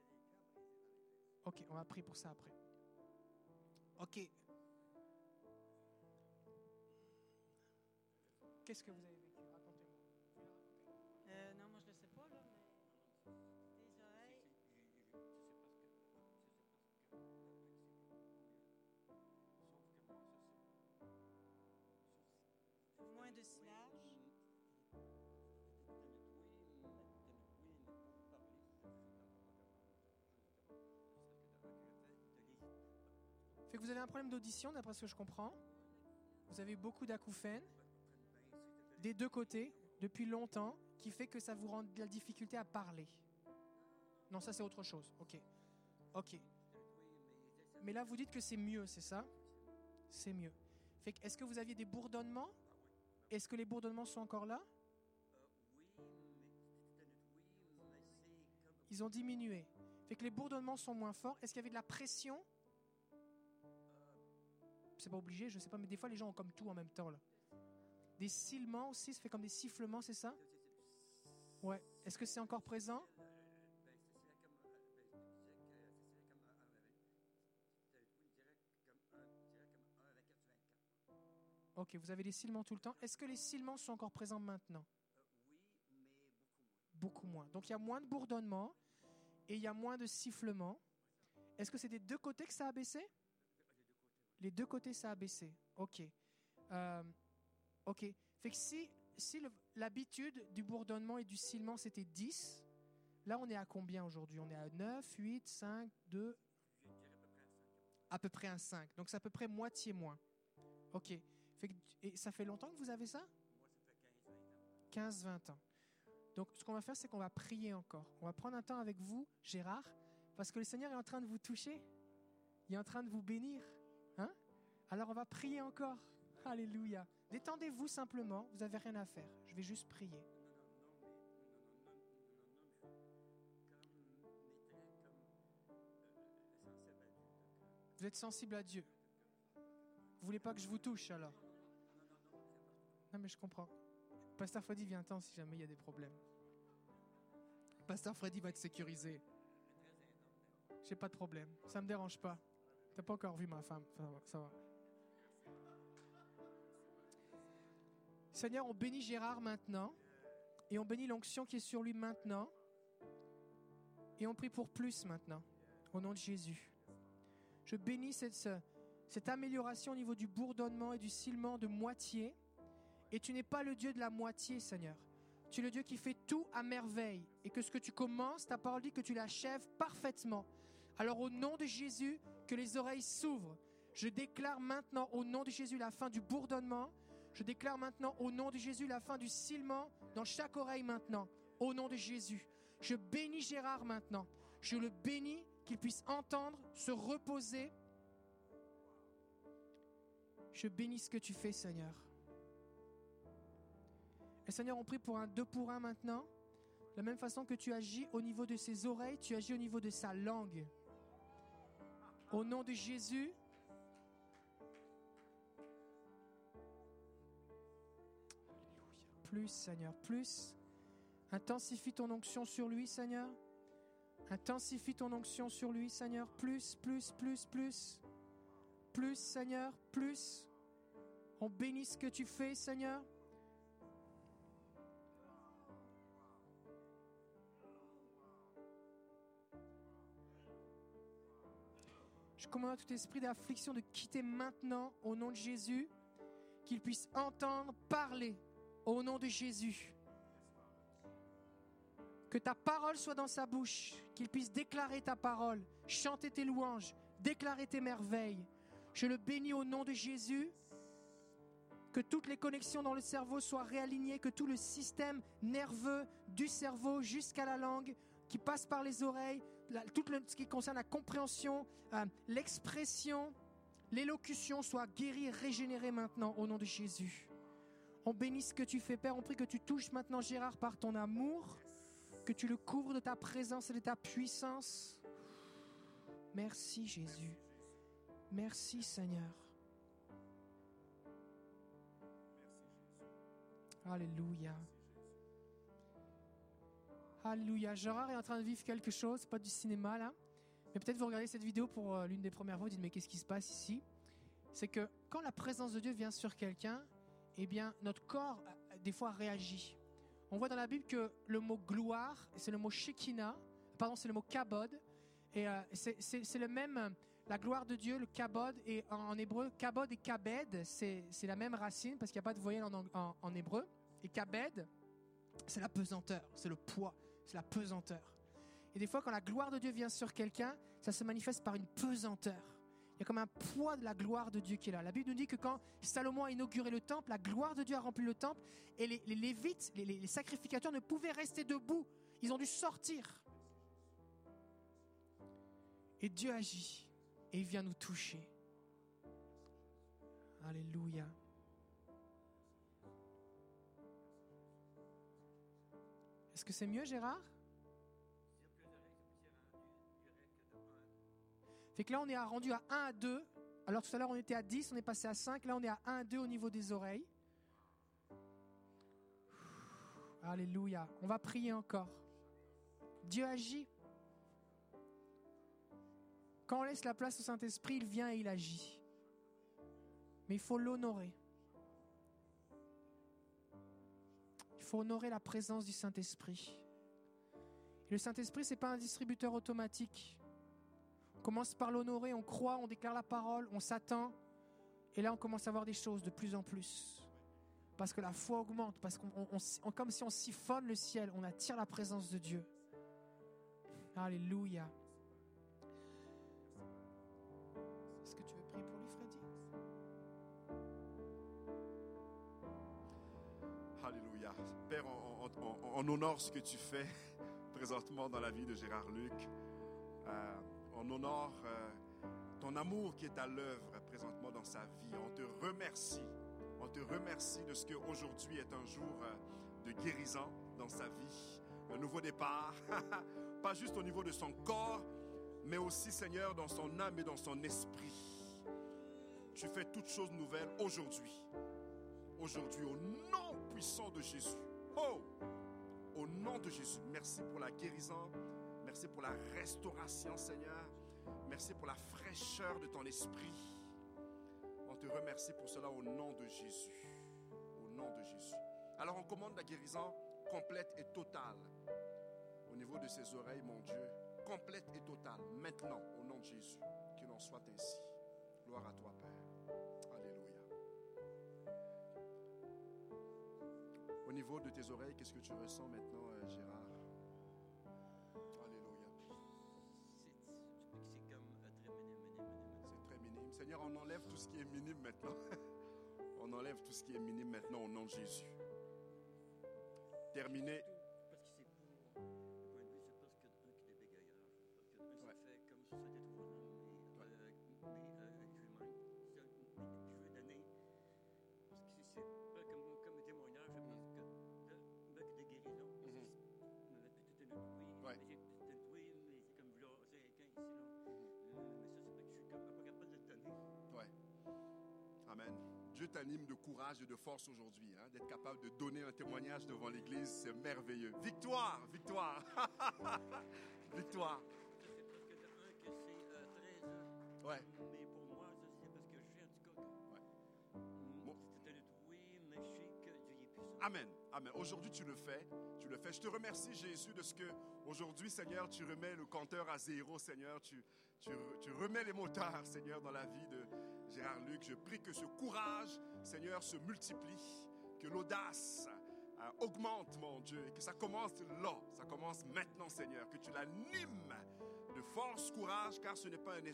S2: Ok, on va prier pour ça après. Ok. Qu'est-ce que vous avez vécu? Racontez-moi.
S14: Euh, non, moi, je ne sais pas, là, mais. Des oreilles. Moins de silage.
S2: Fait que vous avez un problème d'audition, d'après ce que je comprends. Vous avez beaucoup d'acouphènes des deux côtés depuis longtemps, qui fait que ça vous rend de la difficulté à parler. Non, ça c'est autre chose. Ok, ok. Mais là, vous dites que c'est mieux, c'est ça? C'est mieux. Fait que, est-ce que vous aviez des bourdonnements? Est-ce que les bourdonnements sont encore là? Ils ont diminué. Fait que les bourdonnements sont moins forts. Est-ce qu'il y avait de la pression? C'est pas obligé, je sais pas, mais des fois les gens ont comme tout en même temps là. Des sifflements aussi, ça fait comme des sifflements, c'est ça? Ouais. Est-ce que c'est encore présent? Ok, vous avez des sifflements tout le temps. Est-ce que les sifflements sont encore présents maintenant? Beaucoup moins. Donc il y a moins de bourdonnement et il y a moins de sifflements. Est-ce que c'est des deux côtés que ça a baissé? Les deux côtés, ça a baissé. Ok. Euh, ok. Fait que si, si l'habitude du bourdonnement et du sifflement c'était 10, là on est à combien aujourd'hui? On est à 9, 8, 5, 2 à peu près un 5. Donc c'est à peu près moitié moins. Ok. Fait que- et ça fait longtemps que vous avez ça? 15-20 ans. Donc ce qu'on va faire, c'est qu'on va prier encore. On va prendre un temps avec vous, Gérard, parce que le Seigneur est en train de vous toucher. Il est en train de vous bénir. Alors on va prier encore. Alléluia. Détendez-vous simplement, vous n'avez rien à faire. Je vais juste prier. Vous êtes sensible à Dieu. Vous voulez pas que je vous touche alors? Non mais je comprends. Pasteur Freddy vient temps si jamais il y a des problèmes. Pasteur Freddy va te sécuriser. J'ai pas de problème. Ça me dérange pas. T'as pas encore vu ma femme. Ça va. Seigneur, on bénit Gérard maintenant. Et on bénit l'onction qui est sur lui maintenant. Et on prie pour plus maintenant. Au nom de Jésus. Je bénis cette, ce- cette amélioration au niveau du bourdonnement et du silement de moitié. Et tu n'es pas le Dieu de la moitié, Seigneur. Tu es le Dieu qui fait tout à merveille. Et que ce que tu commences, ta parole dit que tu l'achèves parfaitement. Alors au nom de Jésus, que les oreilles s'ouvrent. Je déclare maintenant au nom de Jésus la fin du bourdonnement. Je déclare maintenant au nom de Jésus la fin du silement dans chaque oreille maintenant. Au nom de Jésus. Je bénis Gérard maintenant. Je le bénis qu'il puisse entendre, se reposer. Je bénis ce que tu fais, Seigneur. Et Seigneur, on prie pour un deux pour un maintenant. De la même façon que tu agis au niveau de ses oreilles, tu agis au niveau de sa langue. Au nom de Jésus. Plus, Seigneur, plus. Intensifie ton onction sur lui, Seigneur. Intensifie ton onction sur lui, Seigneur. Plus, plus, plus, plus. Plus, Seigneur, plus. On bénit ce que tu fais, Seigneur. Je commande à tout esprit d'affliction de quitter maintenant au nom de Jésus, qu'il puisse entendre parler au nom de Jésus. Que ta parole soit dans sa bouche, qu'il puisse déclarer ta parole, chanter tes louanges, déclarer tes merveilles. Je le bénis au nom de Jésus. Que toutes les connexions dans le cerveau soient réalignées, que tout le système nerveux du cerveau jusqu'à la langue, qui passe par les oreilles, tout ce qui concerne la compréhension, euh, l'expression, l'élocution soit guéri, régénéré maintenant au nom de Jésus. On bénit ce que tu fais, Père. On prie que tu touches maintenant Gérard par ton amour, que tu le couvres de ta présence et de ta puissance. Merci Jésus. Merci Seigneur. Alléluia. Alléluia. Gérard est en train de vivre quelque chose, pas du cinéma là. Mais peut-être vous regardez cette vidéo pour euh, l'une des premières fois, vous dites mais qu'est-ce qui se passe ici? C'est que quand la présence de Dieu vient sur quelqu'un, eh bien notre corps euh, des fois réagit. On voit dans la Bible que le mot gloire, c'est le mot Shekinah, pardon, c'est le mot kabod, et euh, c'est- le même, euh, la gloire de Dieu, le kabod, et en, hébreu, kabod et kabed, c'est la même racine parce qu'il n'y a pas de voyelle en hébreu. Et kabed, c'est la pesanteur, c'est le poids, c'est la pesanteur. Et des fois, quand la gloire de Dieu vient sur quelqu'un, ça se manifeste par une pesanteur. Il y a comme un poids de la gloire de Dieu qui est là. La Bible nous dit que quand Salomon a inauguré le temple, la gloire de Dieu a rempli le temple et les, Lévites, les- les sacrificateurs ne pouvaient rester debout. Ils ont dû sortir. Et Dieu agit et il vient nous toucher. Alléluia. Est-ce que c'est mieux, Gérard? Fait que là, on est rendu à 1 à 2. Alors tout à l'heure, on était à 10, on est passé à 5. Là, on est à 1 à 2 au niveau des oreilles. Alléluia. On va prier encore. Dieu agit. Quand on laisse la place au Saint-Esprit, il vient et il agit. Mais il faut l'honorer. Il faut honorer la présence du Saint-Esprit. Le Saint-Esprit, ce n'est pas un distributeur automatique commence par l'honorer, on croit, on déclare la parole, on s'attend. Et là, on commence à voir des choses de plus en plus. Parce que la foi augmente, parce qu'on, comme si on siphonne le ciel, on attire la présence de Dieu. Alléluia.
S15: Est-ce que tu veux prier pour lui, Freddy? Alléluia. Père, on, honore ce que tu fais présentement dans la vie de Gérard Luc. Euh, on honore euh, ton amour qui est à l'œuvre présentement dans sa vie. On te remercie. On te remercie de ce qu'aujourd'hui est un jour euh, de guérison dans sa vie. Un nouveau départ. Pas juste au niveau de son corps, mais aussi, Seigneur, dans son âme et dans son esprit. Tu fais toutes choses nouvelles aujourd'hui. Aujourd'hui, au nom puissant de Jésus. Oh! Au nom de Jésus, merci pour la guérison. Merci pour la restauration, Seigneur. Merci pour la fraîcheur de ton esprit. On te remercie pour cela au nom de Jésus. Au nom de Jésus. Alors on commande la guérison complète et totale au niveau de ses oreilles, mon Dieu. Complète et totale. Maintenant, au nom de Jésus. Qu'il en soit ainsi. Gloire à toi, Père. Alléluia. Au niveau de tes oreilles, qu'est-ce que tu ressens maintenant, euh, Gérard? On enlève tout ce qui est minime maintenant. on enlève tout ce qui est minime maintenant au nom de Jésus. Terminé. Dieu t'anime de courage et de force aujourd'hui, hein, d'être capable de donner un témoignage devant l'Église, c'est merveilleux. Victoire, victoire, victoire. Ouais.
S6: Mais pour moi, c'est parce que je sais, en tout cas, que c'était le oui, mais je sais que Dieu est puissant.
S15: Amen. Amen. Aujourd'hui, tu le fais. Tu le fais. Je te remercie, Jésus, de ce que aujourd'hui, Seigneur, tu remets le compteur à zéro, Seigneur. Tu, tu, tu remets les moteurs, Seigneur, dans la vie de Luc. Je prie que ce courage, Seigneur, se multiplie, que l'audace euh, augmente, mon Dieu, et que ça commence là. Ça commence maintenant, Seigneur. Que tu l'animes de force, courage, car ce n'est pas un esprit